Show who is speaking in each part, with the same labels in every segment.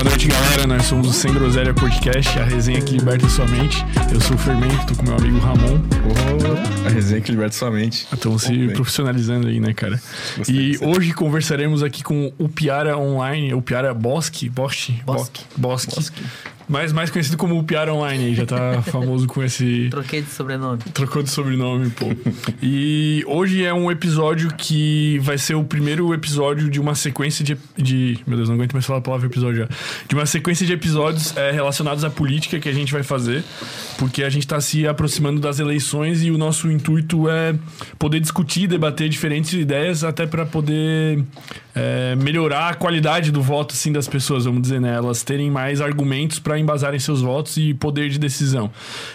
Speaker 1: Boa noite, galera. Nós somos o Sem Groselha Podcast, a resenha que liberta sua mente. Eu sou o Fermento, tô com meu amigo Ramon.
Speaker 2: Oh, a resenha que liberta sua mente.
Speaker 1: Estamos se bem. profissionalizando aí, né, cara? Gostei e hoje conversaremos aqui com o Piara Online, o Piara Bosque, Bosque,
Speaker 3: Bosque,
Speaker 1: Bosque, Bosque mais, mais conhecido como o Piara Online, já tá famoso com esse.
Speaker 3: Troquei de sobrenome.
Speaker 1: Trocou de sobrenome, pô. E hoje é um episódio que vai ser o primeiro episódio de uma sequência de. de meu Deus, não aguento mais falar a palavra episódio já. De uma sequência de episódios é, relacionados à política que a gente vai fazer, porque a gente tá se aproximando das eleições e o nosso intuito é poder discutir, debater diferentes ideias, até para poder é, melhorar a qualidade do voto assim, das pessoas, vamos dizer, né? Elas terem mais argumentos para embasarem seus votos e poder de decisão.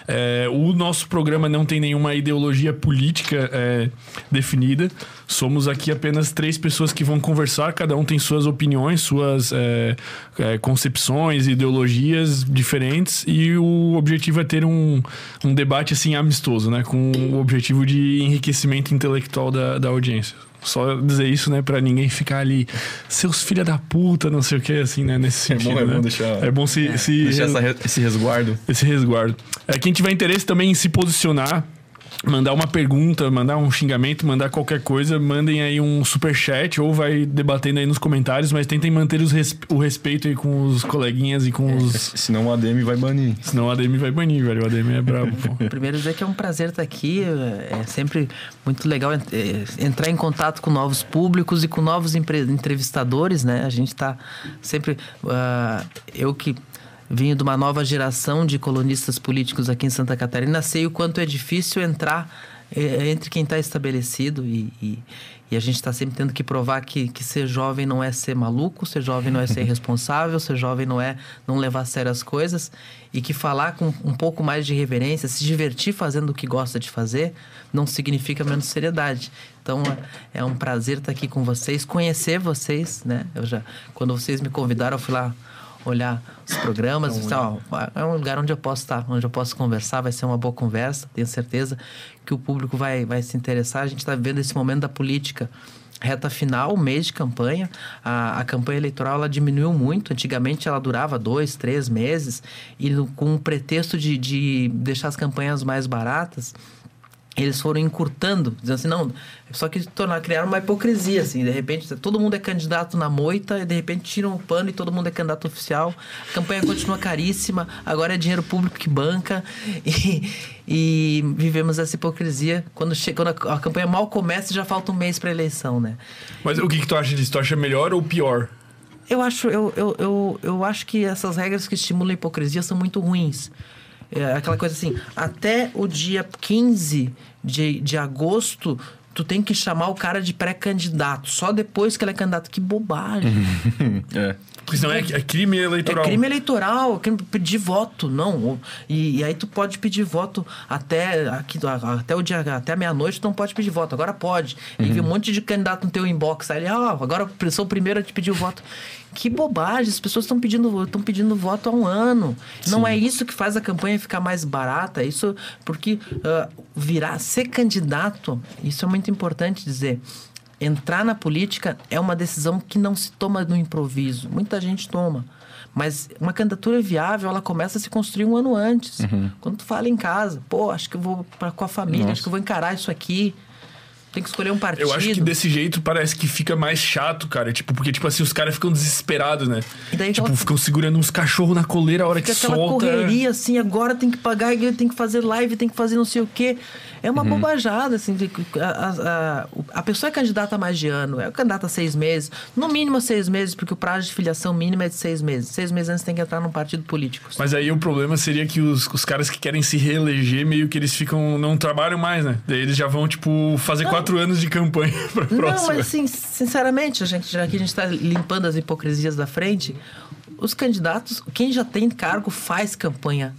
Speaker 1: É, o nosso programa não tem nenhuma ideologia política é, definida. Somos aqui apenas três pessoas que vão conversar, cada um tem suas opiniões, suas é, é, concepções, ideologias diferentes, e o objetivo é ter um, um debate assim amistoso, né? Com o objetivo de enriquecimento intelectual da, da audiência. Só dizer isso, né? Pra ninguém ficar ali, seus filha da puta, não sei o que, assim, né? Nesse sentido.
Speaker 2: É bom, é
Speaker 1: né?
Speaker 2: bom deixar.
Speaker 1: É bom se. É, se
Speaker 2: deixar essa, esse resguardo.
Speaker 1: Esse resguardo. É, quem tiver interesse também em se posicionar mandar uma pergunta, mandar um xingamento, mandar qualquer coisa, mandem aí um super chat ou vai debatendo aí nos comentários, mas tentem manter res o respeito aí com os coleguinhas e com é, os.
Speaker 2: Senão o ADM vai banir.
Speaker 1: Senão o ADM vai banir, velho. O ADM é brabo, pô.
Speaker 3: Primeiro dizer que é um prazer estar aqui. É sempre muito legal é, entrar em contato com novos públicos e com novos entrevistadores, né? A gente está sempre. Uh, eu que Vinha de uma nova geração de colonistas políticos aqui em Santa Catarina. Sei o quanto é difícil entrar é, entre quem está estabelecido e, e, e, a gente está sempre tendo que provar que, que ser jovem não é ser maluco, ser jovem não é ser irresponsável, ser jovem não é não levar a sério as coisas e que falar com um pouco mais de reverência, se divertir fazendo o que gosta de fazer, não significa menos seriedade. Então é um prazer estar aqui com vocês, conhecer vocês, né? Eu já quando vocês me convidaram, eu fui lá olhar os programas. Então, ó, é um lugar onde eu posso estar, onde eu posso conversar, vai ser uma boa conversa. Tenho certeza que o público vai, vai se interessar. A gente está vivendo esse momento da política reta final, mês de campanha. A, a campanha eleitoral ela diminuiu muito. Antigamente ela durava dois, três meses e com o pretexto de, de deixar as campanhas mais baratas eles foram encurtando, dizendo assim, não, só que tornar, criaram uma hipocrisia, assim, de repente todo mundo é candidato na moita, e de repente tiram o pano e todo mundo é candidato oficial, a campanha continua caríssima, agora é dinheiro público que banca, e, e vivemos essa hipocrisia quando, chega, quando a, a, campanha mal começa já falta um mês para eleição, né?
Speaker 1: Mas o que, que tu acha disso? Tu acha melhor ou pior?
Speaker 3: Eu acho, eu, eu, eu, eu acho que essas regras que estimulam a hipocrisia são muito ruins. É aquela coisa assim, até o dia 15 de, de agosto, tu tem que chamar o cara de pré-candidato. Só depois que ele é candidato. Que bobagem.
Speaker 1: é. Porque senão é, é, crime eleitoral.
Speaker 3: É crime eleitoral, crime pedir voto, não. E, e, aí tu pode pedir voto até aqui, até o dia, até meia-noite, tu não pode pedir voto. Agora pode. Uhum. E vi um monte de candidato no teu inbox. Aí, ah, agora sou o primeiro a te pedir o voto. Que bobagem, as pessoas estão pedindo, estão pedindo voto há um ano. Sim. Não é isso que faz a campanha ficar mais barata. É isso porque uh, virar, ser candidato, isso é muito importante dizer entrar na política é uma decisão que não se toma no improviso. Muita gente toma. Mas uma candidatura viável, ela começa a se construir um ano antes. Uhum. Quando tu fala em casa, pô, acho que eu vou pra, com a família, Nossa. acho que eu vou encarar isso aqui. Tem que escolher um partido.
Speaker 1: Eu acho que desse jeito parece que fica mais chato, cara. Tipo, porque, tipo assim, os caras ficam desesperados, né? E daí tipo, aquela... ficam segurando uns cachorros na coleira a hora fica que
Speaker 3: aquela
Speaker 1: solta.
Speaker 3: correria, assim, agora tem que pagar, tem que fazer live, tem que fazer não sei o quê. É uma uhum. bobajada, assim. A, a, a, pessoa é candidata há mais de ano, é candidata há seis meses. No mínimo seis meses, porque o prazo de filiação mínimo é de seis meses. Seis meses antes tem que entrar num partido político.
Speaker 1: Mas aí o problema seria que os, os caras que querem se reeleger, meio que eles ficam... Não trabalham mais, né? Daí eles já vão, tipo, fazer não. quatro anos de campanha para próxima. Não,
Speaker 3: mas assim, sinceramente, a gente, já que a gente está limpando as hipocrisias da frente, os candidatos, quem já tem cargo faz campanha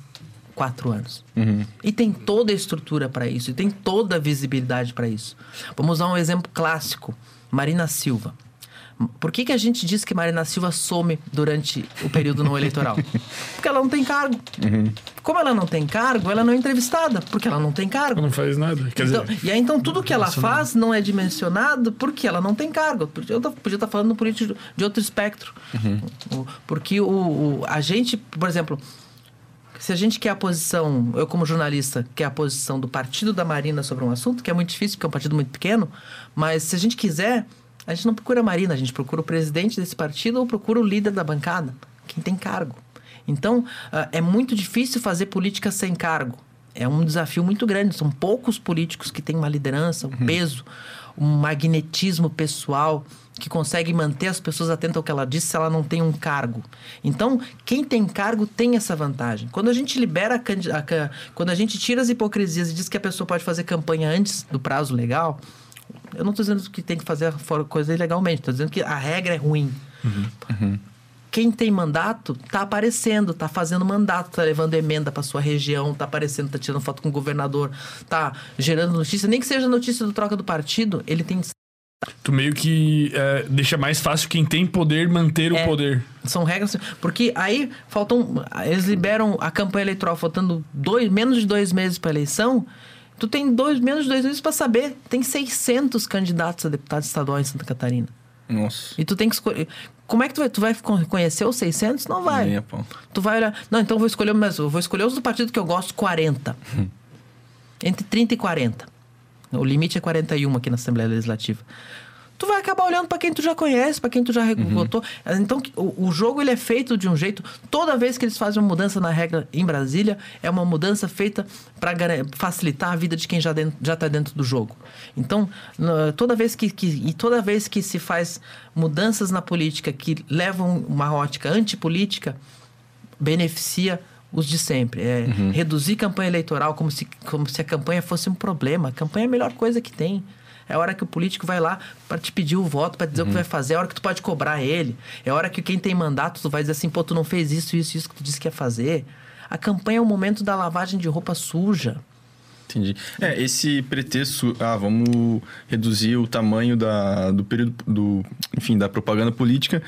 Speaker 3: quatro anos. Uhum. E tem toda a estrutura para isso, e tem toda a visibilidade para isso. Vamos usar um exemplo clássico: Marina Silva. Por que, que a gente diz que Marina Silva some durante o período não eleitoral? Porque ela não tem cargo. Como ela não tem cargo, ela não é entrevistada, porque ela não tem cargo.
Speaker 1: Não faz nada. Quer
Speaker 3: Então,
Speaker 1: dizer,
Speaker 3: e aí, então, tudo que ela faz não é dimensionado porque ela não tem cargo. Porque Eu podia estar falando político de outro espectro. O- Porque o, o- a gente, por exemplo, se a gente quer a posição, eu como jornalista, quer a posição do partido da Marina sobre um assunto, que é muito difícil, porque é um partido muito pequeno, mas se a gente quiser, a gente não procura a Marina, a gente procura o presidente desse partido ou procura o líder da bancada, quem tem cargo. Então, ah, é muito difícil fazer política sem cargo. É um desafio muito grande. São poucos políticos que têm uma liderança, um peso, um magnetismo pessoal que consegue manter as pessoas atentas ao que ela diz se ela não tem um cargo. Então, quem tem cargo tem essa vantagem. Quando a gente libera a, a quando a gente tira as hipocrisias e diz que a pessoa pode fazer campanha antes do prazo legal, eu não estou dizendo que tem que fazer coisa ilegalmente, estou dizendo que a regra é ruim. Quem tem mandato tá aparecendo, tá fazendo mandato, tá levando emenda para sua região, tá aparecendo, tá tirando foto com o governador, tá gerando notícia, nem que seja notícia do troca do partido, ele tem
Speaker 1: tu meio que é, deixa mais fácil quem tem poder manter o
Speaker 3: É.
Speaker 1: poder.
Speaker 3: São regras. Porque aí faltam. Eles liberam a campanha eleitoral faltando dois, menos de dois meses para eleição. Tu tem dois, menos de dois meses para saber. Tem 600 candidatos a deputado estadual em Santa Catarina.
Speaker 2: Nossa.
Speaker 3: E tu tem que escolher. Como é que tu vai, tu vai con- conhecer os 600? Não vai.
Speaker 2: Nem a pau.
Speaker 3: Tu vai olhar. Não, então eu vou escolher, mas eu vou escolher os do partido que eu gosto, 40. Entre 30 e 40. O limite é 41 aqui na Assembleia Legislativa. Tu vai acabar olhando para quem tu já conhece, para quem tu já votou. Então, o, o jogo ele é feito de um jeito. Toda vez que eles fazem uma mudança na regra em Brasília, é uma mudança feita para facilitar a vida de quem já está tá dentro do jogo. Então, toda vez que, que- e toda vez que se faz mudanças na política que levam uma ótica antipolítica, beneficia os de sempre. É reduzir campanha eleitoral como se, como se a campanha fosse um problema. A campanha é a melhor coisa que tem. É a hora que o político vai lá para te pedir o voto, para dizer o que vai fazer. É a hora que tu pode cobrar ele. É a hora que quem tem mandato, tu vai dizer assim, pô, tu não fez isso, isso, isso que tu disse que ia fazer. A campanha é o momento da lavagem de roupa suja.
Speaker 2: Entendi. É, esse pretexto, ah, vamos reduzir o tamanho da, do período, do, enfim, da propaganda política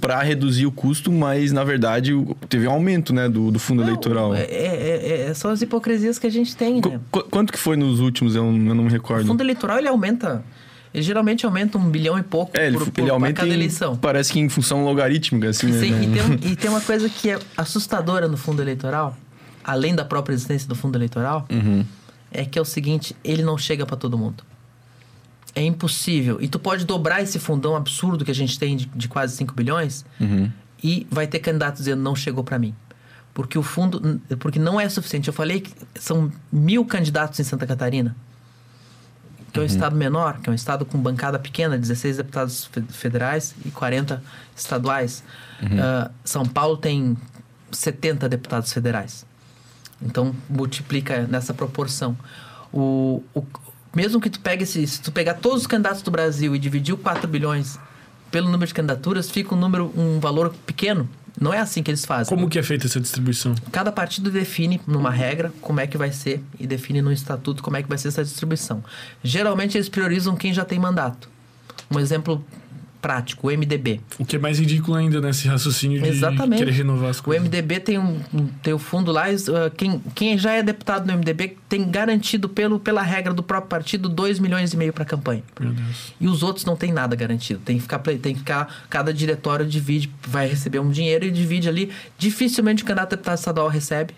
Speaker 2: para reduzir o custo, mas na verdade o- teve um aumento, né, do, do fundo
Speaker 3: Não,
Speaker 2: eleitoral.
Speaker 3: É, é- é- são as hipocrisias que a gente tem,
Speaker 2: Qu-
Speaker 3: né?
Speaker 2: qu- quanto que foi nos últimos? Eu, eu não me
Speaker 3: O
Speaker 2: recordo.
Speaker 3: fundo eleitoral, ele aumenta... Ele geralmente aumenta um bilhão e pouco
Speaker 2: É, ele,
Speaker 3: por,
Speaker 2: ele aumenta
Speaker 3: cada
Speaker 2: em-
Speaker 3: eleição.
Speaker 2: parece que em função logarítmica, assim, né?
Speaker 3: Sim, e,
Speaker 2: Não-
Speaker 3: tem, e tem uma coisa que é assustadora no fundo eleitoral, além da própria existência do fundo eleitoral,
Speaker 2: Uhum.
Speaker 3: É que é o seguinte, ele não chega para todo mundo. É impossível. E tu pode dobrar esse fundão absurdo que a gente tem de, de quase 5 bilhões
Speaker 2: Uhum.
Speaker 3: e vai ter candidato dizendo não chegou para mim. Porque o fundo, porque não é suficiente. Eu falei que são mil candidatos em Santa Catarina, que é um estado menor, que é um estado com bancada pequena, 16 deputados fe- federais e 40 estaduais. Ah, São Paulo tem 70 deputados federais. Então multiplica nessa proporção. O, o- mesmo que tu pegue esse, se tu pegar todos os candidatos do Brasil e dividir o 4 bilhões pelo número de candidaturas, fica um número, um valor pequeno. Não é assim que eles fazem.
Speaker 1: Como que é feita essa distribuição?
Speaker 3: Cada partido define numa regra como é que vai ser e define no estatuto como é que vai ser essa distribuição. Geralmente eles priorizam quem já tem mandato. Um exemplo prático, o MDB.
Speaker 1: O que é mais ridículo ainda nesse raciocínio de
Speaker 3: Exatamente.
Speaker 1: querer renovar as
Speaker 3: O
Speaker 1: coisas.
Speaker 3: MDB tem um, um- tem o fundo lá, uh, quem, quem já é deputado no MDB tem garantido pelo, pela regra do próprio partido 2 milhões e meio para campanha.
Speaker 1: Meu Deus.
Speaker 3: E os outros não tem nada garantido. Tem que ficar, tem que ficar cada diretório divide, vai receber um dinheiro e divide ali. Dificilmente o candidato a deputado estadual recebe.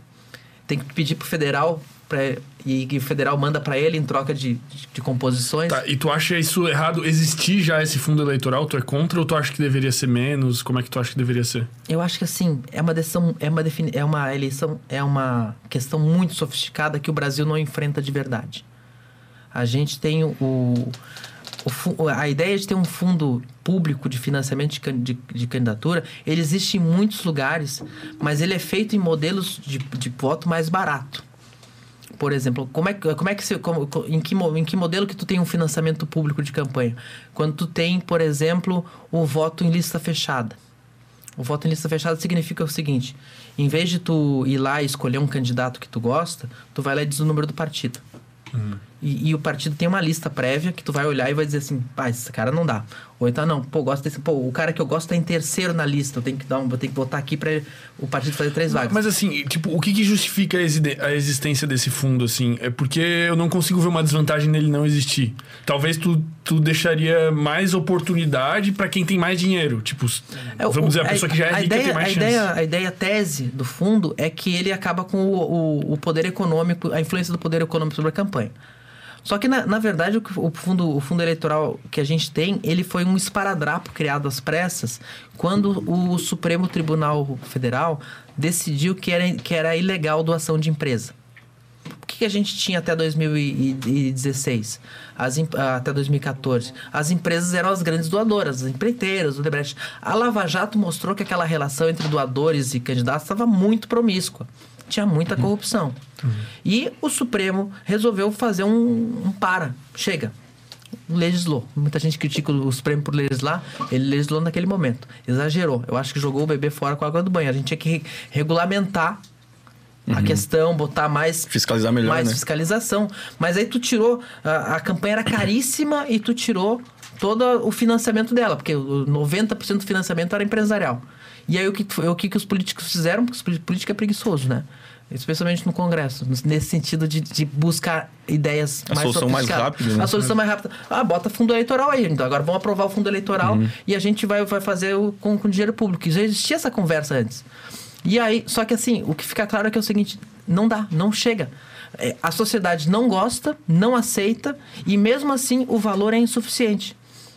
Speaker 3: Tem que pedir pro federal pra, e, e o federal manda para ele em troca de, de, de composições.
Speaker 1: Tá, e tu acha isso errado existir já esse fundo eleitoral? Tu é contra ou tu acha que deveria ser menos? Como é que tu acha que deveria ser?
Speaker 3: Eu acho que assim, é uma decisão, é uma, defini é uma eleição, é uma questão muito sofisticada que o Brasil não enfrenta de verdade. A gente tem o, o a ideia de ter um fundo público de financiamento de, can- de, de candidatura, ele existe em muitos lugares, mas ele é feito em modelos de, de voto mais barato. Por exemplo, como é, como é que você, como- co- em, que, em que modelo que tu tem um financiamento público de campanha? Quando tu tem, por exemplo, o voto em lista fechada. O voto em lista fechada significa o seguinte: em vez de tu ir lá e escolher um candidato que tu gosta, tu vai lá e diz o número do partido. E, e, o partido tem uma lista prévia que tu vai olhar e vai dizer assim, pá, esse cara não dá. Ou então, não, pô, gosto desse. Pô, o cara que eu gosto tá em terceiro na lista. Eu tenho que dar um, vou ter que botar aqui para o partido fazer três vagas.
Speaker 1: Mas assim, tipo, o que, que justifica a existência desse fundo, assim? É porque eu não consigo ver uma desvantagem nele não existir. Talvez tu, tu deixaria mais oportunidade para quem tem mais dinheiro. Tipo, é, vamos dizer, a, a pessoa que já é rica
Speaker 3: ideia,
Speaker 1: tem mais
Speaker 3: a
Speaker 1: chance.
Speaker 3: Ideia, a ideia tese do fundo é que ele acaba com o, o, o poder econômico, a influência do poder econômico sobre a campanha. Só que, na, na verdade, o, fundo, o fundo eleitoral que a gente tem, ele foi um esparadrapo criado às pressas quando o Supremo Tribunal Federal decidiu que era, que era ilegal doação de empresa. O que, que a gente tinha até 2016? As, até 2014? As empresas eram as grandes doadoras, as empreiteiras, o Debrecht. A Lava Jato mostrou que aquela relação entre doadores e candidatos estava muito promíscua tinha muita corrupção. Uhum. E o Supremo resolveu fazer um, um para. Chega. Legislou. Muita gente critica o Supremo por legislar. Ele legislou naquele momento. Exagerou. Eu acho que jogou o bebê fora com a água do banho. A gente tinha que regulamentar uhum. a questão, botar mais
Speaker 2: fiscalizar melhor,
Speaker 3: mais
Speaker 2: né?
Speaker 3: fiscalização. Mas aí tu tirou a, a campanha era caríssima e tu tirou todo o financiamento dela, porque 90% do financiamento era empresarial. E aí o que, o que, que os políticos fizeram? Porque os político é preguiçoso, né? Especialmente no Congresso, nesse sentido de, de buscar ideias
Speaker 2: a mais solução mais rápida. Né?
Speaker 3: A solução mais rápida. Ah, bota fundo eleitoral aí. Então agora vamos aprovar o fundo eleitoral uhum. e a gente vai, vai fazer o, com, com dinheiro público. Já existia essa conversa antes. E aí, só que assim, o que fica claro é que é o seguinte: não dá, não chega. É, a sociedade não gosta, não aceita e mesmo assim o valor é insuficiente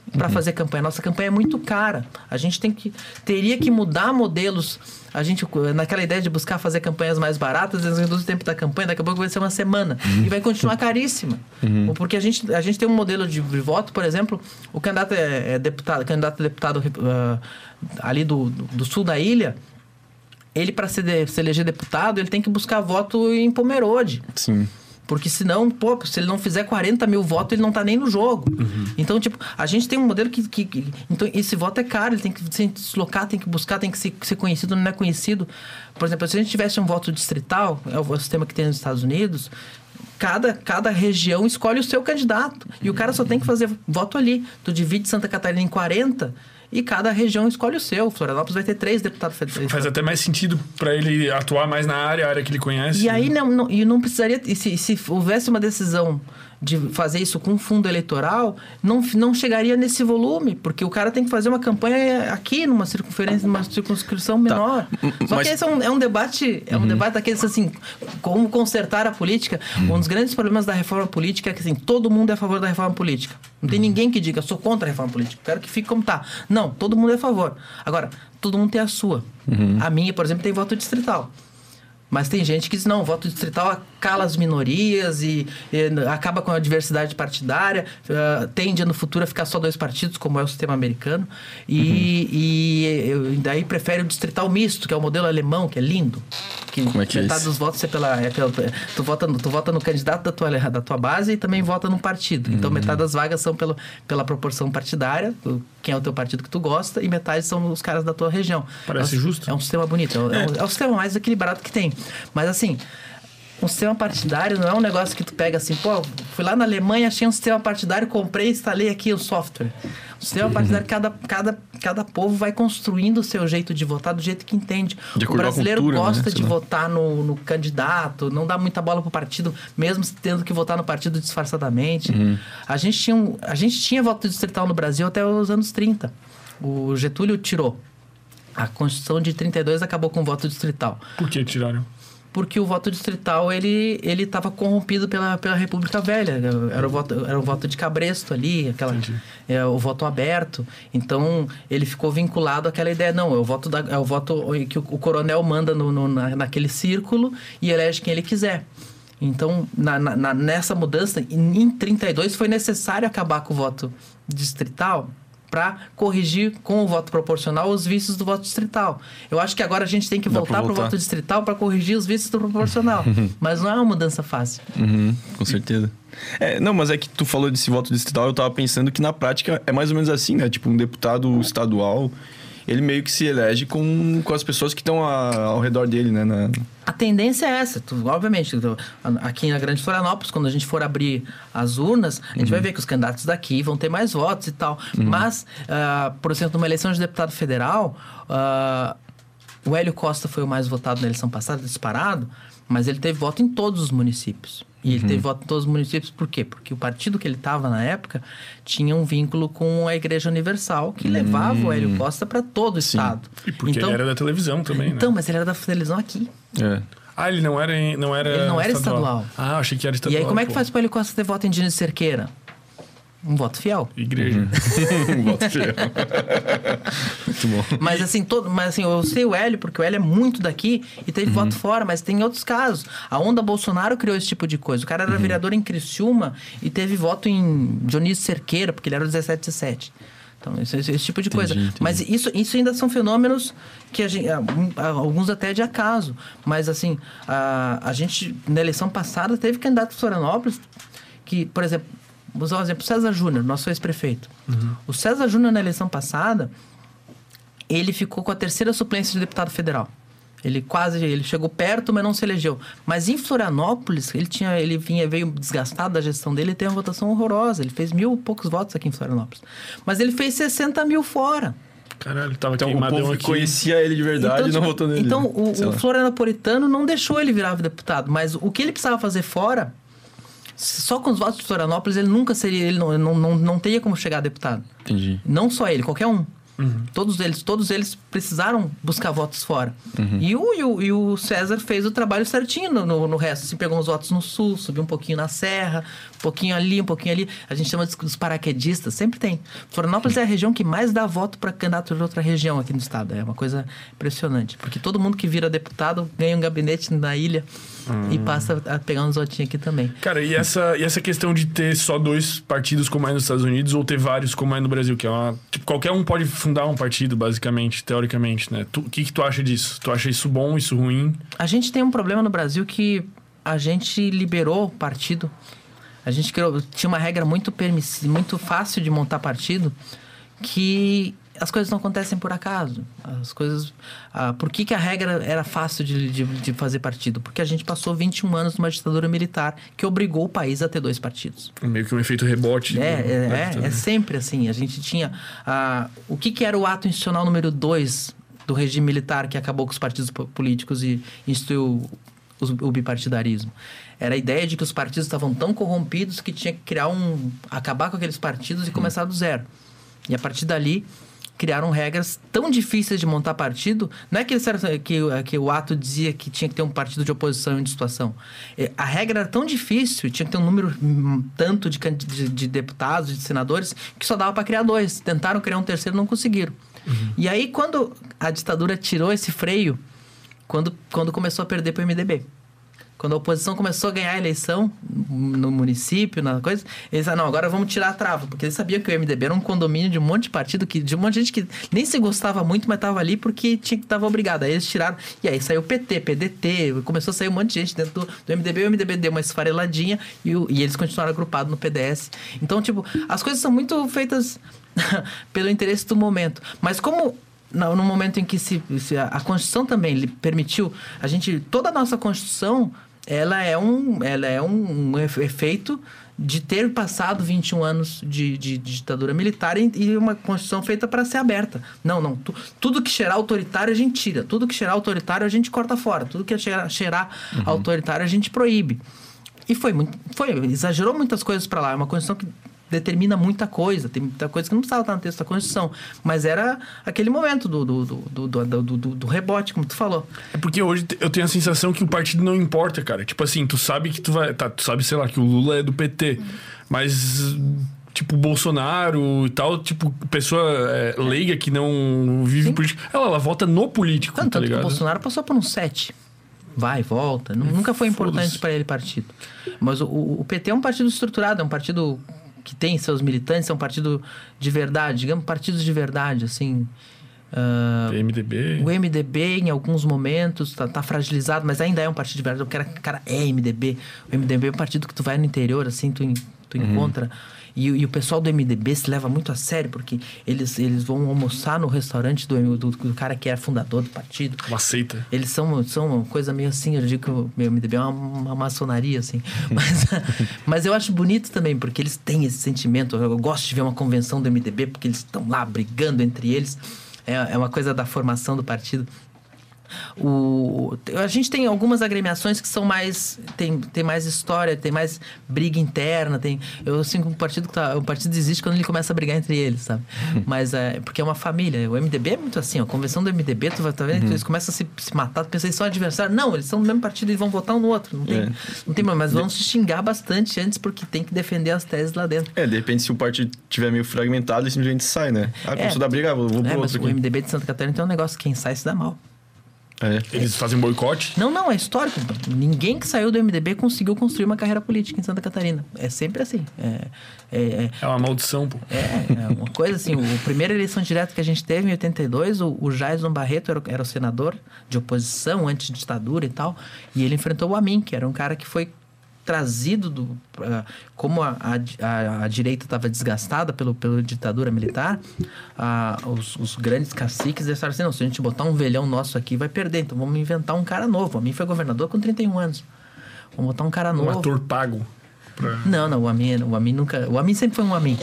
Speaker 3: para uhum. fazer campanha. Nossa campanha é muito cara. A gente tem que teria que mudar modelos. A gente naquela ideia de buscar fazer campanhas mais baratas, reduz o tempo da campanha, daqui a pouco vai ser uma semana uhum. e vai continuar caríssima. Uhum. Porque a gente a gente tem um modelo de voto, por exemplo, o candidato é, é deputado, candidato a deputado uh, ali do, do, do sul da ilha, ele para se, se eleger deputado, ele tem que buscar voto em Pomerode.
Speaker 2: Sim.
Speaker 3: Porque senão, pô, se ele não fizer 40 mil votos, ele não tá nem no jogo. Uhum. Então, tipo, a gente tem um modelo que, que, que, Então, esse voto é caro, ele tem que se deslocar, tem que buscar, tem que ser, ser conhecido, não é conhecido. Por exemplo, se a gente tivesse um voto distrital, é o sistema que tem nos Estados Unidos, cada, cada região escolhe o seu candidato. E o cara só tem que fazer voto ali. Tu divide Santa Catarina em 40 e cada região escolhe o seu. Florianópolis vai ter três deputados federais.
Speaker 1: Faz até mais sentido para ele atuar mais na área, a área que ele conhece.
Speaker 3: E aí não, não, e não precisaria. E se, se houvesse uma decisão de fazer isso com fundo eleitoral, não, não chegaria nesse volume, porque o cara tem que fazer uma campanha aqui, numa circunferência, numa circunscrição tá. menor. Tá. Só Mas... que esse é um, é um debate, é um uhum. debate daqueles assim, como consertar a política. Uhum. Um dos grandes problemas da reforma política é que assim, todo mundo é a favor da reforma política. Não tem uhum. ninguém que diga, sou contra a reforma política, quero que fique como tá. Não, todo mundo é a favor. Agora, todo mundo tem a sua. Uhum. A minha, por exemplo, tem voto distrital. Mas tem gente que diz, não, voto distrital cala as minorias e, e acaba com a diversidade partidária, uh, tende no futuro a ficar só dois partidos, como é o sistema americano, e, uhum. e, e daí prefere o distrital misto, que é o modelo alemão, que é lindo. Que
Speaker 2: como é que
Speaker 3: é metade é dos votos é pela, é pela. tu, vota, tu vota no candidato da tua, da tua base e também vota no partido. Então, uhum. metade das vagas são pelo, pela proporção partidária, quem é o teu partido que tu gosta, e metade são os caras da tua região.
Speaker 1: Parece
Speaker 3: é,
Speaker 1: justo.
Speaker 3: É um sistema bonito, é, é. é o sistema mais equilibrado que tem. Mas assim, um sistema partidário não é um negócio que tu pega assim, pô, fui lá na Alemanha, achei um sistema partidário, comprei e instalei aqui o software. O sistema uhum. partidário, cada, cada, cada povo vai construindo o seu jeito de votar do jeito que entende.
Speaker 2: De
Speaker 3: o brasileiro
Speaker 2: cultura,
Speaker 3: gosta
Speaker 2: né?
Speaker 3: de votar no, no, candidato, não dá muita bola pro partido, mesmo tendo que votar no partido disfarçadamente. Uhum. A, gente tinha um, a gente tinha voto distrital no Brasil até os anos 30. O Getúlio tirou. A Constituição de 32 acabou com o voto distrital.
Speaker 1: Por que tiraram?
Speaker 3: porque o voto distrital ele ele estava corrompido pela, pela República Velha. Era o voto era o voto de cabresto ali aquela é, o voto aberto. Então ele ficou vinculado àquela ideia não é o voto da, é o voto que o, o coronel manda no, no na, naquele círculo e elege quem ele quiser. Então na, na, nessa mudança em 32 foi necessário acabar com o voto distrital para corrigir com o voto proporcional os vícios do voto distrital. Eu acho que agora a gente tem que voltar para o voto distrital para corrigir os vícios do proporcional. mas não é uma mudança fácil.
Speaker 2: Uhum, com certeza. É, não, mas é que tu falou desse voto distrital, eu tava pensando que na prática é mais ou menos assim, né? Tipo, um deputado estadual, ele meio que se elege com, com as pessoas que estão ao redor dele, né? Na...
Speaker 3: A tendência é essa, tu, obviamente. Tu, aqui na Grande Florianópolis, quando a gente for abrir as urnas, a gente uhum. vai ver que os candidatos daqui vão ter mais votos e tal. Uhum. Mas, uh, por exemplo, numa eleição de deputado federal, uh, o Hélio Costa foi o mais votado na eleição passada, disparado, mas ele teve voto em todos os municípios. E ele uhum. teve voto em todos os municípios, por quê? Porque o partido que ele estava na época tinha um vínculo com a Igreja Universal, que levava o Hélio hum. Costa para todo o Sim. estado.
Speaker 1: E porque então, ele era da televisão também,
Speaker 3: né? Então, mas ele era da televisão aqui.
Speaker 1: É. Ah, ele não era, não era
Speaker 3: Ele não era estadual. estadual.
Speaker 1: Ah, achei que era estadual.
Speaker 3: E aí, como é que pô. faz para Hélio Costa ter voto em Diniz Cerqueira? Um voto fiel.
Speaker 1: Igreja.
Speaker 2: Uhum. um voto fiel.
Speaker 3: muito bom. Mas assim, todo, mas assim, eu sei o Hélio, porque o Hélio é muito daqui e teve uhum. voto fora, mas tem outros casos. A onda Bolsonaro criou esse tipo de coisa. O cara era uhum. vereador em Criciúma e teve voto em Dionísio Cerqueira, porque ele era o 1717. Então, esse, esse, tipo de entendi, coisa. Entendi. Mas isso, isso ainda são fenômenos que a gente, alguns até de acaso. Mas assim, a, a gente, na eleição passada, teve candidato de Florianópolis que, por exemplo, Vou usar um exemplo, César Júnior, nosso ex-prefeito. Uhum. O César Júnior, na eleição passada, ele ficou com a terceira suplência de deputado federal. Ele quase, ele chegou perto, mas não se elegeu. Mas em Florianópolis, ele tinha, ele vinha, veio desgastado da gestão dele e teve uma votação horrorosa. Ele fez mil e poucos votos aqui em Florianópolis. Mas ele fez 60 mil fora.
Speaker 1: Caralho, ele tava
Speaker 2: então, o povo aqui. conhecia ele de verdade então, e não votou nele.
Speaker 3: Então, o, o Florianopolitano não deixou ele virar deputado. Mas o que ele precisava fazer fora só com os votos de Florianópolis ele nunca seria, ele não, não, não, não teria como chegar a deputado.
Speaker 2: Entendi.
Speaker 3: Não só ele, qualquer um. Uhum. Todos eles, todos eles precisaram buscar votos fora. Uhum. E, o, e, o, e, o, César fez o trabalho certinho no, no, no, resto. Se pegou uns votos no sul, subiu um pouquinho na serra, um pouquinho ali, um pouquinho ali. A gente chama dos paraquedistas, sempre tem. Florianópolis é a região que mais dá voto para candidato de outra região aqui no estado. É uma coisa impressionante. Porque todo mundo que vira deputado ganha um gabinete na ilha e hum. passa a pegar uns votinhos aqui também.
Speaker 1: Cara, e essa, e essa questão de ter só dois partidos como é nos Estados Unidos ou ter vários como é no Brasil, que é uma. Tipo, qualquer um pode fundar um partido, basicamente, teoricamente, né? O que, que tu acha disso? Tu acha isso bom, isso ruim?
Speaker 3: A gente tem um problema no Brasil que a gente liberou partido. A gente criou, tinha uma regra muito permissiva, muito fácil de montar partido, que as coisas não acontecem por acaso. As coisas. Ah, por que, que a regra era fácil de, de, de, fazer partido? Porque a gente passou 21 anos numa ditadura militar que obrigou o país a ter dois partidos.
Speaker 1: Meio que um efeito rebote.
Speaker 3: É, é, é, é, sempre assim. A gente tinha. Ah, o que, que era o ato institucional número 2 do regime militar que acabou com os partidos políticos e instituiu o bipartidarismo? Era a ideia de que os partidos estavam tão corrompidos que tinha que criar um. acabar com aqueles partidos e começar do zero. E a partir dali criaram regras tão difíceis de montar partido. Não é que, que, que o ato dizia que tinha que ter um partido de oposição em situação. É, a regra era tão difícil, tinha que ter um número hum, tanto de, de, de deputados, de senadores, que só dava para criar dois. Tentaram criar um terceiro, não conseguiram. Uhum. E aí, quando a ditadura tirou esse freio, quando, quando começou a perder para o MDB. Quando a oposição começou a ganhar a eleição no município, na coisa, eles disseram, não, agora vamos tirar a trava. Porque eles sabiam que o MDB era um condomínio de um monte de partido, que, de um monte de gente que nem se gostava muito, mas estava ali porque tinha que estava obrigado. Aí eles tiraram. E aí saiu o PT, PDT, começou a sair um monte de gente dentro do, do MDB. O MDB deu uma esfareladinha e, o, e eles continuaram agrupados no PDS. Então, tipo, as coisas são muito feitas pelo interesse do momento. Mas como no, no momento em que se, se a, a, Constituição também permitiu, a gente, toda a nossa Constituição ela é um, ela é um, um efeito de ter passado 21 anos de, de, de ditadura militar e, e, uma Constituição feita para ser aberta. Não, não. Tu, tudo que cheirar autoritário a gente tira. Tudo que cheirar autoritário a gente corta fora. Tudo que cheirar, cheirar uhum. autoritário a gente proíbe. E foi muito. Foi, exagerou muitas coisas para lá. É uma Constituição que determina muita coisa. Tem muita coisa que não precisava estar no texto da Constituição. Mas era aquele momento do, do, do, do, do, do, rebote, como tu falou.
Speaker 1: É porque hoje eu tenho a sensação que o partido não importa, cara. Tipo assim, tu sabe que tu vai. Tá, tu sabe, sei lá, que o Lula é do PT. Mas tipo, Bolsonaro e tal, tipo, pessoa é, leiga que não vive Sim. política, ela, ela vota no político, tanto, tá ligado?
Speaker 3: o Bolsonaro passou por um sete. Vai, volta. Nunca foi importante para ele partido. Mas o, o, PT é um partido estruturado, é um partido que tem seus militantes, é um partido de verdade, digamos, partidos de verdade, assim.
Speaker 1: Uh, MDB.
Speaker 3: O MDB, em alguns momentos, tá, tá, fragilizado, mas ainda é um partido de verdade. O cara, cara é MDB. O MDB é um partido que tu vai no interior, assim, tu, tu uhum. encontra. E, e, o pessoal do MDB se leva muito a sério, porque eles, eles vão almoçar no restaurante do, do, do cara que é fundador do partido.
Speaker 1: Uma seita.
Speaker 3: Eles são, são uma coisa meio assim, eu digo que o meu MDB é uma, uma maçonaria, assim. Mas, mas eu acho bonito também, porque eles têm esse sentimento. Eu gosto de ver uma convenção do MDB, porque eles estão lá brigando entre eles. É, é uma coisa da formação do partido. O, a gente tem algumas agremiações que são mais. Tem, tem mais história, tem mais briga interna. Tem, eu sinto que um partido, tá, o partido existe quando ele começa a brigar entre eles, sabe? Mas é porque é uma família. O MDB é muito assim, a convenção do MDB, tu vai tá vendo uhum. que eles começam a se, se matar, tu pensa eles são adversários. Não, eles são do mesmo partido e vão votar um no outro. Não tem, é. não tem mas vão se xingar bastante antes porque tem que defender as teses lá dentro.
Speaker 2: É, de repente, se o partido tiver meio fragmentado, ele simplesmente sai, né? Ah, começou é, da briga, vou, vou é, pro
Speaker 3: mas
Speaker 2: outro.
Speaker 3: O MDB de Santa Catarina tem um negócio: quem sai se dá mal.
Speaker 1: É. Eles fazem boicote?
Speaker 3: Não, não, é histórico. Ninguém que saiu do MDB conseguiu construir uma carreira política em Santa Catarina. É sempre assim. É,
Speaker 1: é, é, é uma maldição, pô.
Speaker 3: É, é uma coisa assim. a primeira eleição direta que a gente teve em 82, o, o Jaison Barreto era, era o senador de oposição, anti-ditadura e tal. E ele enfrentou o Amin, que era um cara que foi trazido do, uh, como a, a, a direita estava desgastada pelo, pela ditadura militar, uh, os, os, grandes caciques disseram assim, não, se a gente botar um velhão nosso aqui vai perder, então vamos inventar um cara novo. A mim foi governador com 31 anos. Vamos botar um cara novo.
Speaker 1: Um ator pago.
Speaker 3: Pra... Não, não, o Amin, o Amin nunca. O Amin sempre foi um Amin.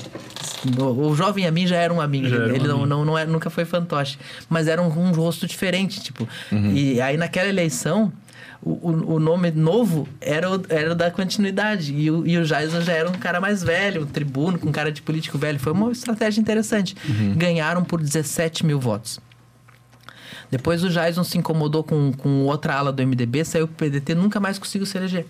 Speaker 3: O, o jovem Amin já era um Amin. Já ele não, não, não, é, nunca foi fantoche. Mas era um, um rosto diferente, tipo. Uhum. E aí naquela eleição, o, o nome novo era o, era da continuidade. E o, e o Jason já era um cara mais velho, um tribuno, com cara de político velho. Foi uma estratégia interessante. Uhum. Ganharam por 17 mil votos. Depois o Jason se incomodou com, com outra ala do MDB, saiu pro PDT, nunca mais conseguiu se eleger.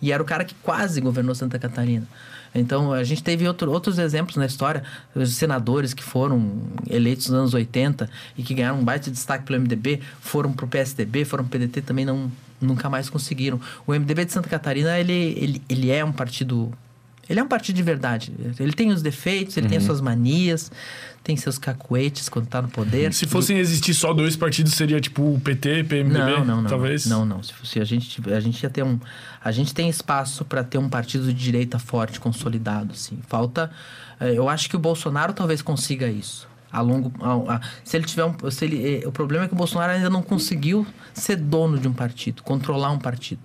Speaker 3: E era o cara que quase governou Santa Catarina. Então, a gente teve outro, outros exemplos na história, os senadores que foram eleitos nos anos 80 e que ganharam um baita de destaque pelo MDB, foram para o PSDB, foram para o PDT, também não, nunca mais conseguiram. O MDB de Santa Catarina, ele, ele, ele é um partido ele é um partido de verdade. Ele tem os defeitos, ele uhum. tem as suas manias, tem seus cacuetes quando tá no poder.
Speaker 1: Se fossem existir só dois partidos, seria tipo o PT, PMDB,
Speaker 3: não, não, não,
Speaker 1: talvez?
Speaker 3: Não, não. Se fosse, a gente, a gente ia ter um... A gente tem espaço para ter um partido de direita forte, consolidado, assim. Falta... Eh, eu acho que o Bolsonaro talvez consiga isso a longo a, a, se ele tiver um, se ele, eh, o problema é que o Bolsonaro ainda não conseguiu ser dono de um partido controlar um partido.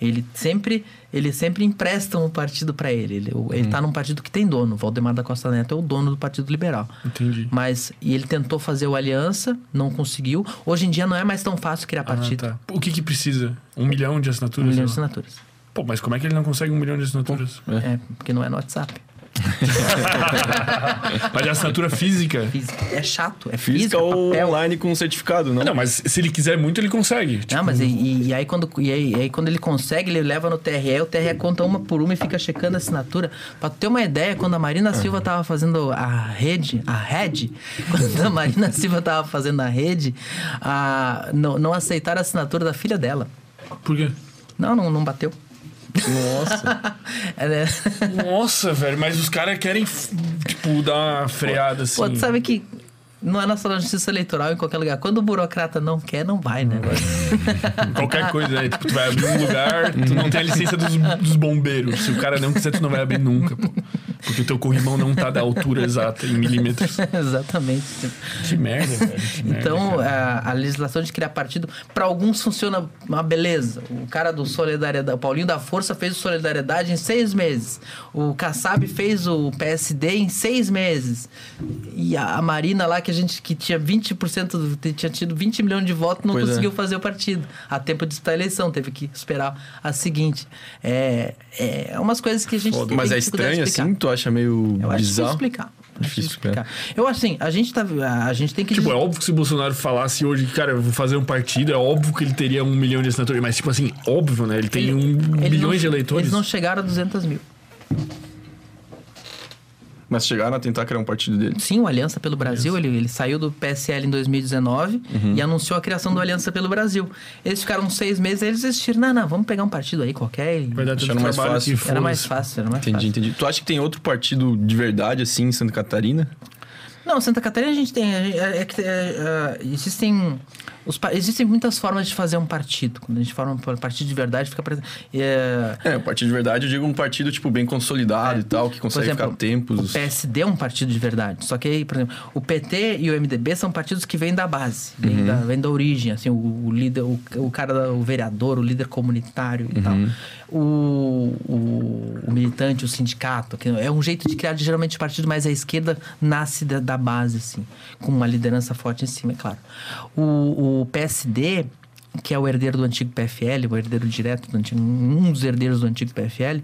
Speaker 3: Ele sempre ele sempre empresta um partido para ele. Ele ele tá num partido que tem dono. Valdemar da Costa Neto é o dono do Partido Liberal.
Speaker 1: Entendi.
Speaker 3: Mas e ele tentou fazer o aliança não conseguiu. Hoje em dia não é mais tão fácil criar ah, partido.
Speaker 1: tá. o que que precisa? Um milhão de assinaturas
Speaker 3: um milhão de assinaturas.
Speaker 1: Pô, mas como é que ele não consegue um milhão de assinaturas?
Speaker 3: É. é porque não é no WhatsApp
Speaker 1: mas é assinatura física?
Speaker 3: física. É chato, é
Speaker 2: física.
Speaker 3: Física
Speaker 2: ou papel. online com certificado, não?
Speaker 1: Não, mas se ele quiser muito, ele consegue.
Speaker 3: Tipo... Não, mas e, e, aí quando, e aí, e aí quando ele consegue, ele leva no TRE, o TRE conta uma por uma e fica checando a assinatura. Pra ter uma ideia, quando a Marina Silva tava fazendo a rede, a rede, quando a Marina Silva tava fazendo a rede, a, não, não aceitaram a assinatura da filha dela.
Speaker 1: Por quê?
Speaker 3: Não, não, não bateu.
Speaker 1: Nossa. é, né? Nossa, velho, mas os caras querem, tipo, dar uma freada assim.
Speaker 3: Pô, tu sabe que não é na sala de justiça eleitoral em qualquer lugar. Quando o burocrata não quer, não vai, né?
Speaker 1: qualquer coisa, né? Tipo, tu vai abrir um lugar, tu não tem a licença dos, dos bombeiros. Se o cara não quiser, tu não vai abrir nunca, pô. Porque o teu corrimão não tá da altura exata, em milímetros.
Speaker 3: Exatamente.
Speaker 1: Que merda, velho. Que
Speaker 3: merda, então, a, a, legislação de criar partido, para alguns funciona uma beleza. O cara do Solidariedade, o Paulinho da Força fez o Solidariedade em seis meses. O Kassab fez o PSD em seis meses. E a, a Marina lá, que a gente que tinha 20%, do, tinha tido 20 milhões de votos, não pois é. conseguiu é. fazer o partido. A tempo de disputar a eleição, teve que esperar a seguinte. É, é umas coisas que a gente
Speaker 2: Foda. Mas é estranho assim? Tu acha meio
Speaker 3: Eu
Speaker 2: acho
Speaker 3: bizarro? explicar. Difícil explicar. Eu acho assim, a gente tá. A gente tem que.
Speaker 1: Tipo, é óbvio que se o Bolsonaro falasse hoje que, cara, eu vou fazer um partido, é óbvio que ele teria um milhão de assinaturas. Mas, tipo assim, óbvio, né? Ele tem ele, um ele bilhões
Speaker 3: não,
Speaker 1: de eleitores.
Speaker 3: Eles não chegaram a 200 mil.
Speaker 2: Mas chegaram a tentar criar um partido dele.
Speaker 3: Sim, o Aliança pelo Brasil. Ele, ele saiu do PSL em 2019 uhum. e anunciou a criação do Aliança pelo Brasil. Eles ficaram seis meses e eles desistiram. Não, não, vamos pegar um partido aí qualquer.
Speaker 1: Vai dar tudo mais fácil.
Speaker 3: Era mais fácil, era mais
Speaker 2: entendi,
Speaker 3: fácil.
Speaker 2: Entendi, Tu acha que tem outro partido de verdade assim em Santa Catarina?
Speaker 3: Não, Santa Catarina a gente tem. É, é, é, é, existem Existem muitas formas de fazer um partido. Quando a gente forma um partido de verdade, fica... É,
Speaker 2: É, o partido de verdade, eu digo um partido, tipo, bem consolidado e tal, que consegue
Speaker 3: exemplo,
Speaker 2: ficar tempos.
Speaker 3: O PSD é um partido de verdade. Só que aí, por exemplo, o PT e o MDB são partidos que vêm da base, vêm, da, vêm da origem. Assim, o, o líder, o, o cara, o vereador, o líder comunitário e tal. O, o, o militante, o sindicato. Que é um jeito de criar, geralmente, o partido mais à esquerda nasce da, da base, assim, com uma liderança forte em cima, é claro. O, o PSD que é o herdeiro do antigo PFL, o herdeiro direto do antigo, um dos herdeiros do antigo PFL,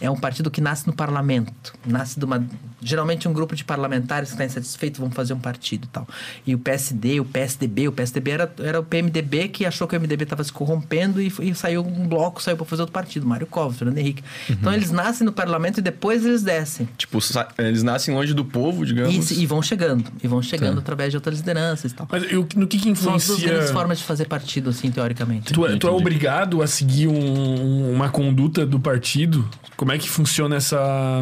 Speaker 3: é um partido que nasce no parlamento, nasce de uma geralmente um grupo de parlamentares que está insatisfeito vão fazer um partido e tal. E o PSD, o PSDB, o PSDB era, era o PMDB que achou que o MDB estava se corrompendo e, e saiu um bloco, saiu para fazer outro partido, Mário Covas, Fernando Henrique. Então eles nascem no parlamento e depois eles descem.
Speaker 2: Tipo, eles nascem longe do povo, digamos.
Speaker 3: E, e vão chegando, e vão chegando
Speaker 2: Tá.
Speaker 3: através de outras lideranças e tal.
Speaker 1: Mas eu- no que, que
Speaker 3: São as duas
Speaker 1: influencia.
Speaker 3: grandes formas de fazer partido, assim, teoricamente.
Speaker 1: Tu, é- tu é obrigado a seguir um- uma conduta do partido? Como é que funciona essa,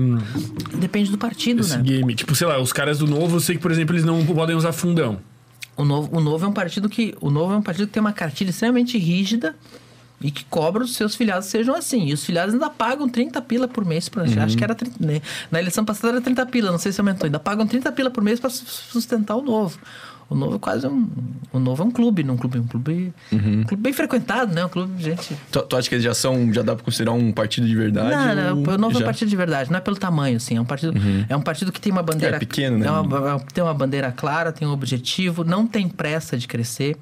Speaker 3: Depende do partido,
Speaker 1: esse
Speaker 3: né?
Speaker 1: game? Tipo, sei lá, os caras do novo, eu sei que, por exemplo, eles não podem usar fundão.
Speaker 3: O novo, o novo é um partido que o novo é um partido que tem uma cartilha extremamente rígida e que cobra os seus filiados sejam assim. E os filiados ainda pagam 30 pila por mês pra, acho que era 30, né? na eleição passada era 30 pila, não sei se aumentou. Ainda pagam 30 pila por mês para sustentar o novo. O novo é quase um o novo é um clube, não um clube, um clube, um clube bem frequentado, né? Um clube de gente
Speaker 2: Tu, tu acha que eles já são, já dá pra considerar um partido de verdade?
Speaker 3: Não, não,
Speaker 2: ou
Speaker 3: o novo é um
Speaker 2: já?
Speaker 3: partido de verdade, não é pelo tamanho, assim. É um partido, é um partido que tem uma bandeira.
Speaker 2: É pequeno, né?
Speaker 3: é uma- tem uma bandeira clara, tem um objetivo, não tem pressa de crescer.